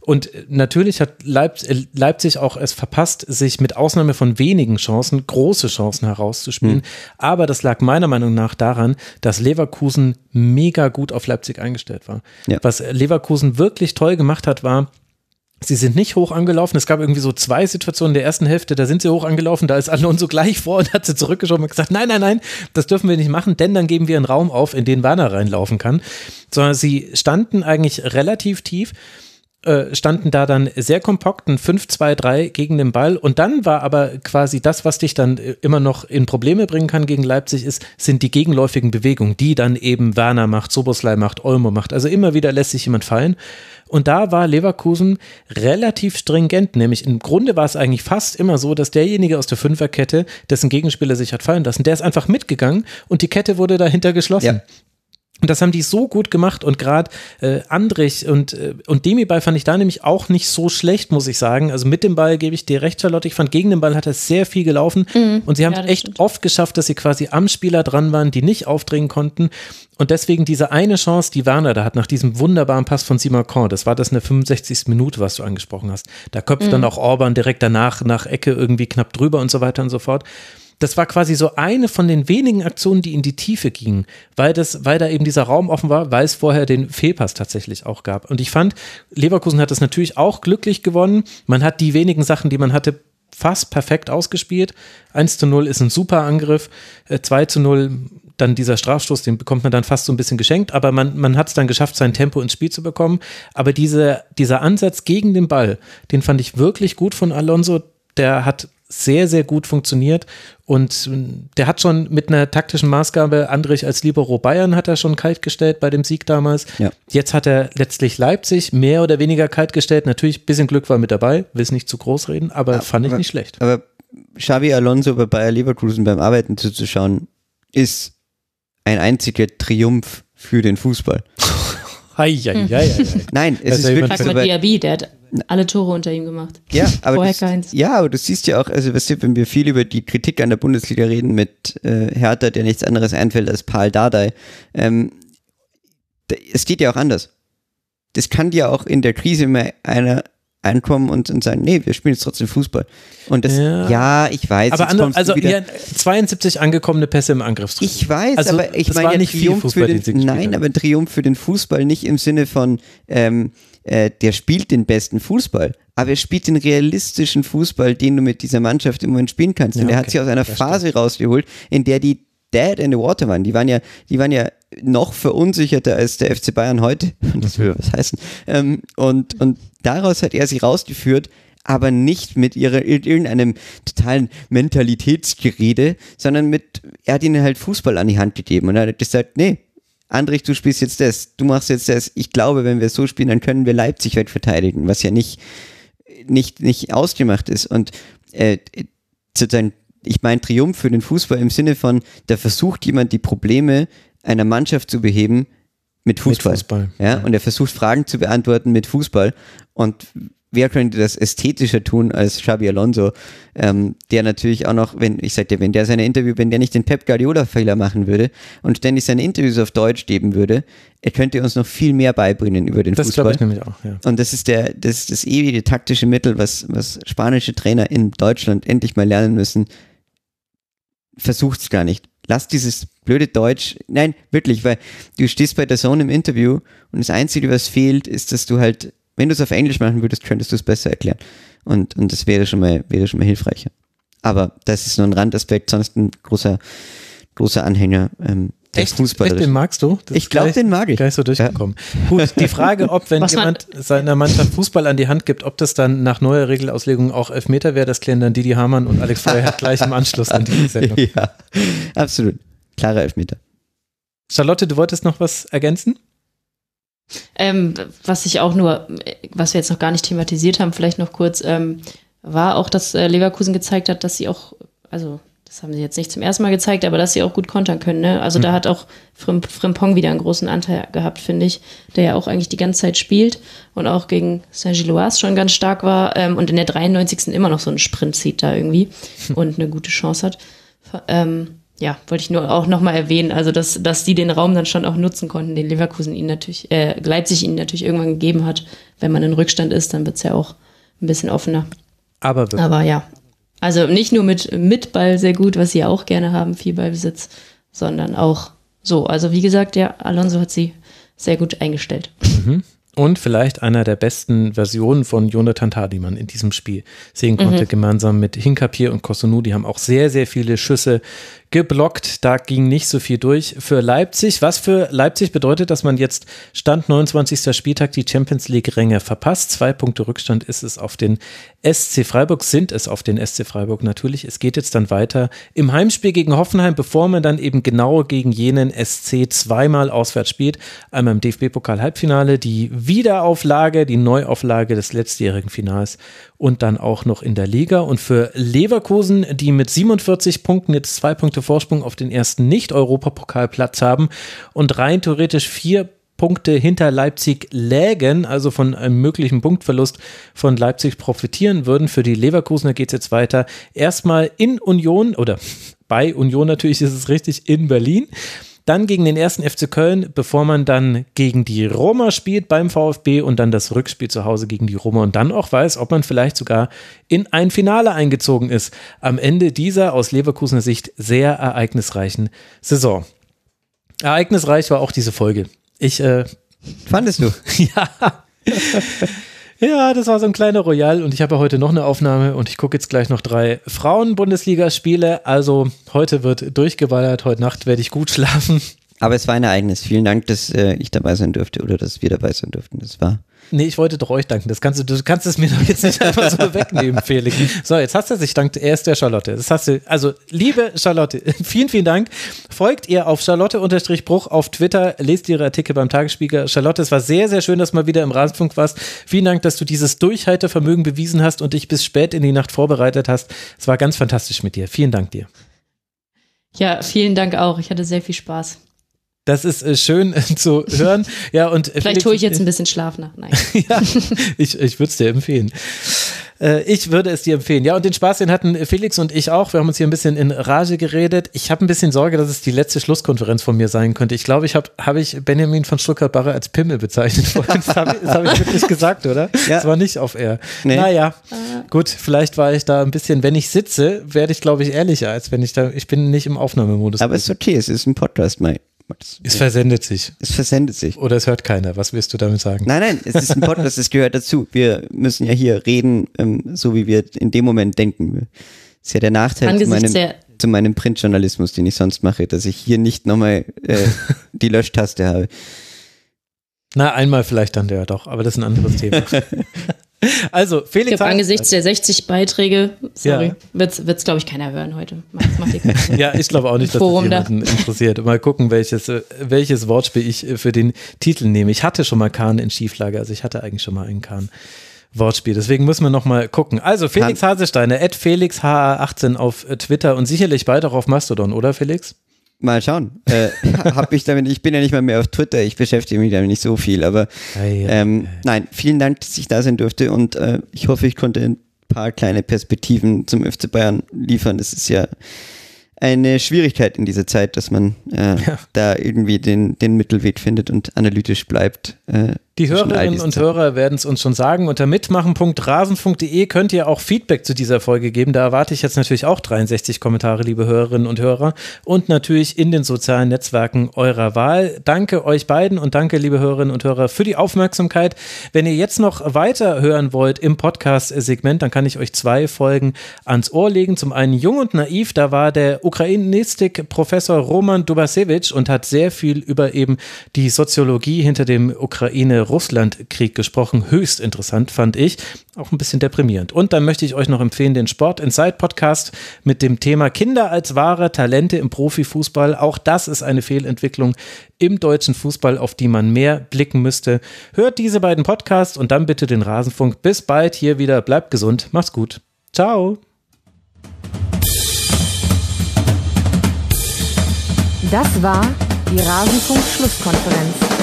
und äh, natürlich hat Leip äh, Leipzig auch es verpasst, sich mit Ausnahme von wenigen Chancen große Chancen herauszuspielen. Hm. Aber das lag meiner Meinung nach daran, dass Leverkusen mega gut auf Leipzig eingestellt war. Ja. Was Leverkusen wirklich toll gemacht hat, war, Sie sind nicht hoch angelaufen. Es gab irgendwie so zwei Situationen in der ersten Hälfte, da sind sie hoch angelaufen, da ist Alonso gleich vor und hat sie zurückgeschoben und gesagt, nein, nein, nein, das dürfen wir nicht machen, denn dann geben wir einen Raum auf, in den Werner reinlaufen kann. Sondern sie standen eigentlich relativ tief, äh, standen da dann sehr kompakt, ein 5-2-3 gegen den Ball und dann war aber quasi das, was dich dann äh, immer noch in Probleme bringen kann gegen Leipzig, ist, sind die gegenläufigen Bewegungen, die dann eben Werner macht, Soboslai macht, Olmo macht. Also immer wieder lässt sich jemand fallen. Und da war Leverkusen relativ stringent, nämlich im Grunde war es eigentlich fast immer so, dass derjenige aus der Fünferkette, dessen Gegenspieler sich hat fallen lassen, der ist einfach mitgegangen und die Kette wurde dahinter geschlossen. Ja. Und das haben die so gut gemacht und gerade äh, Andrich und, äh, und Demi-Ball fand ich da nämlich auch nicht so schlecht, muss ich sagen. Also mit dem Ball gebe ich dir recht, Charlotte. Ich fand, gegen den Ball hat er sehr viel gelaufen und sie haben Ja, echt stimmt. oft geschafft, dass sie quasi am Spieler dran waren, die nicht aufdringen konnten. Und deswegen diese eine Chance, die Werner da hat, nach diesem wunderbaren Pass von Simacon, das war das in der 65. Minute, was du angesprochen hast. Da köpft dann auch Orban direkt danach nach Ecke irgendwie knapp drüber und so weiter und so fort. Das war quasi so eine von den wenigen Aktionen, die in die Tiefe gingen, weil das, weil da eben dieser Raum offen war, weil es vorher den Fehlpass tatsächlich auch gab. Und ich fand, Leverkusen hat das natürlich auch glücklich gewonnen. Man hat die wenigen Sachen, die man hatte, fast perfekt ausgespielt. 1 zu 0 ist ein super Angriff. Äh, 2 zu 0, dann dieser Strafstoß, den bekommt man dann fast so ein bisschen geschenkt, aber man, man hat es dann geschafft, sein Tempo ins Spiel zu bekommen. Aber diese, dieser Ansatz gegen den Ball, den fand ich wirklich gut von Alonso. Der hat sehr, sehr gut funktioniert und der hat schon mit einer taktischen Maßgabe, Andrich als Libero Bayern hat er schon kalt gestellt bei dem Sieg damals. Ja. Jetzt hat er letztlich Leipzig mehr oder weniger kalt gestellt. Natürlich ein bisschen Glück war mit dabei, will es nicht zu groß reden, aber fand ich aber- nicht schlecht. Aber Xavi Alonso bei Bayer Leverkusen beim Arbeiten zuzuschauen, ist ein einziger Triumph für den Fußball. Hei, hei, hei, hei. Nein, es Das ist ist wirklich mal bei- Diaby, der hat alle Tore unter ihm gemacht. Ja, aber Vorher das, keins. ja, aber du siehst ja auch, also weißt du, wenn wir viel über die Kritik an der Bundesliga reden mit äh, Hertha, der nichts anderes einfällt als Paul Dardai, ähm, es geht ja auch anders. Das kann dir auch in der Krise mal einer einkommen und, und sagen, nee, wir spielen jetzt trotzdem Fußball. Und das, Ja. ja, ich weiß, Aber andere, also wieder, ja, 72 angekommene Pässe im Angriffsdrill. Ich weiß, Also, aber ich meine ja nicht Triumph Fußball, für den den, Nein, aber Triumph für den Fußball nicht im Sinne von, ähm, äh, der spielt den besten Fußball, aber er spielt den realistischen Fußball, den du mit dieser Mannschaft im Moment spielen kannst. Ja, Und er okay. hat sich aus einer Das Phase rausgeholt, in der die Dead in the Water waren. Die waren ja, die waren ja noch verunsicherter als der FC Bayern heute. Das will was heißen. Ähm, und, und daraus hat er sie rausgeführt, aber nicht mit ihrer, irgendeinem totalen Mentalitätsgerede, sondern mit, er hat ihnen halt Fußball an die Hand gegeben und er hat gesagt, nee, Andrich, du spielst jetzt das, du machst jetzt das. Ich glaube, wenn wir so spielen, dann können wir Leipzig wegverteidigen, was ja nicht, nicht, nicht ausgemacht ist. Und äh, sozusagen, ich meine Triumph für den Fußball im Sinne von, da versucht jemand die Probleme einer Mannschaft zu beheben mit Fußball. Fußball. Ja, und er versucht Fragen zu beantworten mit Fußball. Und wer könnte das ästhetischer tun als Xabi Alonso, ähm, der natürlich auch noch, wenn, ich sagte, wenn der seine Interview, wenn der nicht den Pep Guardiola-Fehler machen würde und ständig seine Interviews auf Deutsch geben würde, er könnte uns noch viel mehr beibringen über den Das Fußball. glaube ich nämlich auch, ja. Und das ist der, das ist das ewige taktische Mittel, was, was spanische Trainer in Deutschland endlich mal lernen müssen. Versucht's gar nicht. Lass dieses blöde Deutsch, nein, wirklich, weil du stehst bei der Zone im Interview und das Einzige, was fehlt, ist, dass du halt, wenn du es auf Englisch machen würdest, könntest du es besser erklären. Und, und das wäre schon mal, wäre schon mal hilfreicher. Aber das ist nur ein Randaspekt, sonst ein großer, großer Anhänger ähm, des Echt, Fußballers. den magst du? Das Ich ist glaub, gleich- den mag ich. Gleich so durchgekommen. Gut, die Frage, ob, wenn Was man- jemand seiner Mannschaft Fußball an die Hand gibt, ob das dann nach neuer Regelauslegung auch Elfmeter wäre, das klären dann Didi Hamann und Alex Feuerherr gleich im Anschluss an die Sendung. ja, absolut. Klarer Elfmeter. Charlotte, du wolltest noch was ergänzen? Ähm, was ich auch nur, was wir jetzt noch gar nicht thematisiert haben, vielleicht noch kurz, ähm, war auch, dass äh, Leverkusen gezeigt hat, dass sie auch, also das haben sie jetzt nicht zum ersten Mal gezeigt, aber dass sie auch gut kontern können. Ne? Also da hat auch Frim Frimpong wieder einen großen Anteil gehabt, finde ich, der ja auch eigentlich die ganze Zeit spielt und auch gegen Saint-Gilloise schon ganz stark war ähm, und in der 93. immer noch so einen Sprint zieht da irgendwie und eine gute Chance hat. Ähm, ja, wollte ich nur auch nochmal erwähnen, also dass, dass die den Raum dann schon auch nutzen konnten, den Leverkusen ihnen natürlich, äh, Leipzig ihnen natürlich irgendwann gegeben hat. Wenn man in Rückstand ist, dann wird's ja auch ein bisschen offener. Aber. Aber ja, also nicht nur mit, mit Ball sehr gut, was sie ja auch gerne haben, viel Ballbesitz, sondern auch so. Also wie gesagt, ja, Alonso hat sie sehr gut eingestellt. Und vielleicht einer der besten Versionen von Jonathan Tah, die man in diesem Spiel sehen konnte, gemeinsam mit Hinkapir und Kosunu. Die haben auch sehr, sehr viele Schüsse geblockt. Da ging nicht so viel durch für Leipzig. Was für Leipzig bedeutet, dass man jetzt Stand 29. Spieltag die Champions League-Ränge verpasst. Zwei Punkte Rückstand ist es auf den SC Freiburg, sind es auf den SC Freiburg natürlich. Es geht jetzt dann weiter im Heimspiel gegen Hoffenheim, bevor man dann eben genau gegen jenen SC zweimal auswärts spielt. Einmal im DFB-Pokal-Halbfinale, die Wiederauflage, die Neuauflage des letztjährigen Finals und dann auch noch in der Liga. Und für Leverkusen, die mit 47 Punkten jetzt zwei Punkte Vorsprung auf den ersten Nicht-Europapokalplatz haben und rein theoretisch vier Punkte hinter Leipzig lägen, also von einem möglichen Punktverlust von Leipzig profitieren würden. Für die Leverkusener geht es jetzt weiter. Erstmal in Union oder bei Union natürlich ist es richtig, in Berlin. Dann gegen den ersten FC Köln, bevor man dann gegen die Roma spielt beim VfB und dann das Rückspiel zu Hause gegen die Roma und dann auch weiß, ob man vielleicht sogar in ein Finale eingezogen ist. Am Ende dieser aus Leverkusener Sicht sehr ereignisreichen Saison. Ereignisreich war auch diese Folge. Ich, äh, Fandest du? ja. Ja, das war so ein kleiner Royal und ich habe ja heute noch eine Aufnahme und ich gucke jetzt gleich noch drei Frauen-Bundesligaspiele. Also heute wird durchgeballert, heute Nacht werde ich gut schlafen. Aber es war ein Ereignis. Vielen Dank, dass äh, ich dabei sein durfte oder dass wir dabei sein durften. Das war. Nee, ich wollte doch euch danken. Das kannst du, du kannst es mir doch jetzt nicht einfach so wegnehmen, Felix. So, jetzt hast du es. Ich danke erst der Charlotte. Das hast du, also, liebe Charlotte, vielen, vielen Dank. Folgt ihr auf Charlotte-Bruch auf Twitter, lest ihre Artikel beim Tagesspiegel. Charlotte, es war sehr, sehr schön, dass du mal wieder im Rasenfunk warst. Vielen Dank, dass du dieses Durchhaltevermögen bewiesen hast und dich bis spät in die Nacht vorbereitet hast. Es war ganz fantastisch mit dir. Vielen Dank dir. Ja, vielen Dank auch. Ich hatte sehr viel Spaß. Das ist äh, schön äh, zu hören. Ja, und äh, Vielleicht Felix, hole ich jetzt ein bisschen Schlaf nach. Nein. ja, ich, ich würde es dir empfehlen. Äh, ich würde es dir empfehlen. Ja, und den Spaß, den hatten Felix und ich auch. Wir haben uns hier ein bisschen in Rage geredet. Ich habe ein bisschen Sorge, dass es die letzte Schlusskonferenz von mir sein könnte. Ich glaube, ich habe hab ich Benjamin von Stuttgart-Barre als Pimmel bezeichnet. vorhin. Das habe hab ich wirklich gesagt, oder? Ja. Das war nicht auf Air. Nee. Naja, gut, vielleicht war ich da ein bisschen, wenn ich sitze, werde ich, glaube ich, ehrlicher, als wenn ich da, ich bin nicht im Aufnahmemodus. Aber es ist okay, es ist ein Podcast, Mai. Es versendet sich. Es versendet sich. Oder es hört keiner. Was willst du damit sagen? Nein, nein, es ist ein Podcast, es gehört dazu. Wir müssen ja hier reden, ähm, so wie wir in dem Moment denken. Das ist ja der Nachteil zu meinem, zu meinem Printjournalismus, den ich sonst mache, dass ich hier nicht nochmal äh, die Löschtaste habe. Na, einmal vielleicht dann der doch, aber das ist ein anderes Thema. Also, ich Felix glaube, angesichts der 60 Beiträge, sorry, Ja. wird's, wird's glaube ich, keiner hören heute. Ja, ich glaube auch nicht, dass Forum das da. jemanden interessiert. Mal gucken, welches, äh, welches Wortspiel ich äh, für den Titel nehme. Ich hatte schon mal Kahn in Schieflage, also ich hatte eigentlich schon mal einen Kahn. Wortspiel. Deswegen müssen wir noch mal gucken. Also Felix Hasesteiner, at FelixHA18 auf äh, Twitter und sicherlich bald auch auf Mastodon, oder Felix? Mal schauen. Äh, hab mich damit, ich bin ja nicht mal mehr auf Twitter, ich beschäftige mich damit nicht so viel, aber ähm, nein, vielen Dank, dass ich da sein durfte und äh, ich hoffe, ich konnte ein paar kleine Perspektiven zum FC Bayern liefern. Das ist ja eine Schwierigkeit in dieser Zeit, dass man äh, ja. da irgendwie den, den Mittelweg findet und analytisch bleibt. Äh, die Hörerinnen und Hörer werden es uns schon sagen. Unter mitmachen.rasen.de könnt ihr auch Feedback zu dieser Folge geben. Da erwarte ich jetzt natürlich auch 63 Kommentare, liebe Hörerinnen und Hörer. Und natürlich in den sozialen Netzwerken eurer Wahl. Danke euch beiden und danke, liebe Hörerinnen und Hörer, für die Aufmerksamkeit. Wenn ihr jetzt noch weiter hören wollt im Podcast-Segment, dann kann ich euch zwei Folgen ans Ohr legen. Zum einen Jung und Naiv, da war der Ukrainistik-Professor Roman Dubasewitsch und hat sehr viel über eben die Soziologie hinter dem Ukraine Russland-Krieg gesprochen. Höchst interessant fand ich. Auch ein bisschen deprimierend. Und dann möchte ich euch noch empfehlen, den Sport Inside Podcast mit dem Thema Kinder als wahre Talente im Profifußball. Auch das ist eine Fehlentwicklung im deutschen Fußball, auf die man mehr blicken müsste. Hört diese beiden Podcasts und dann bitte den Rasenfunk. Bis bald hier wieder. Bleibt gesund. Macht's gut. Ciao. Das war die Rasenfunk-Schlusskonferenz.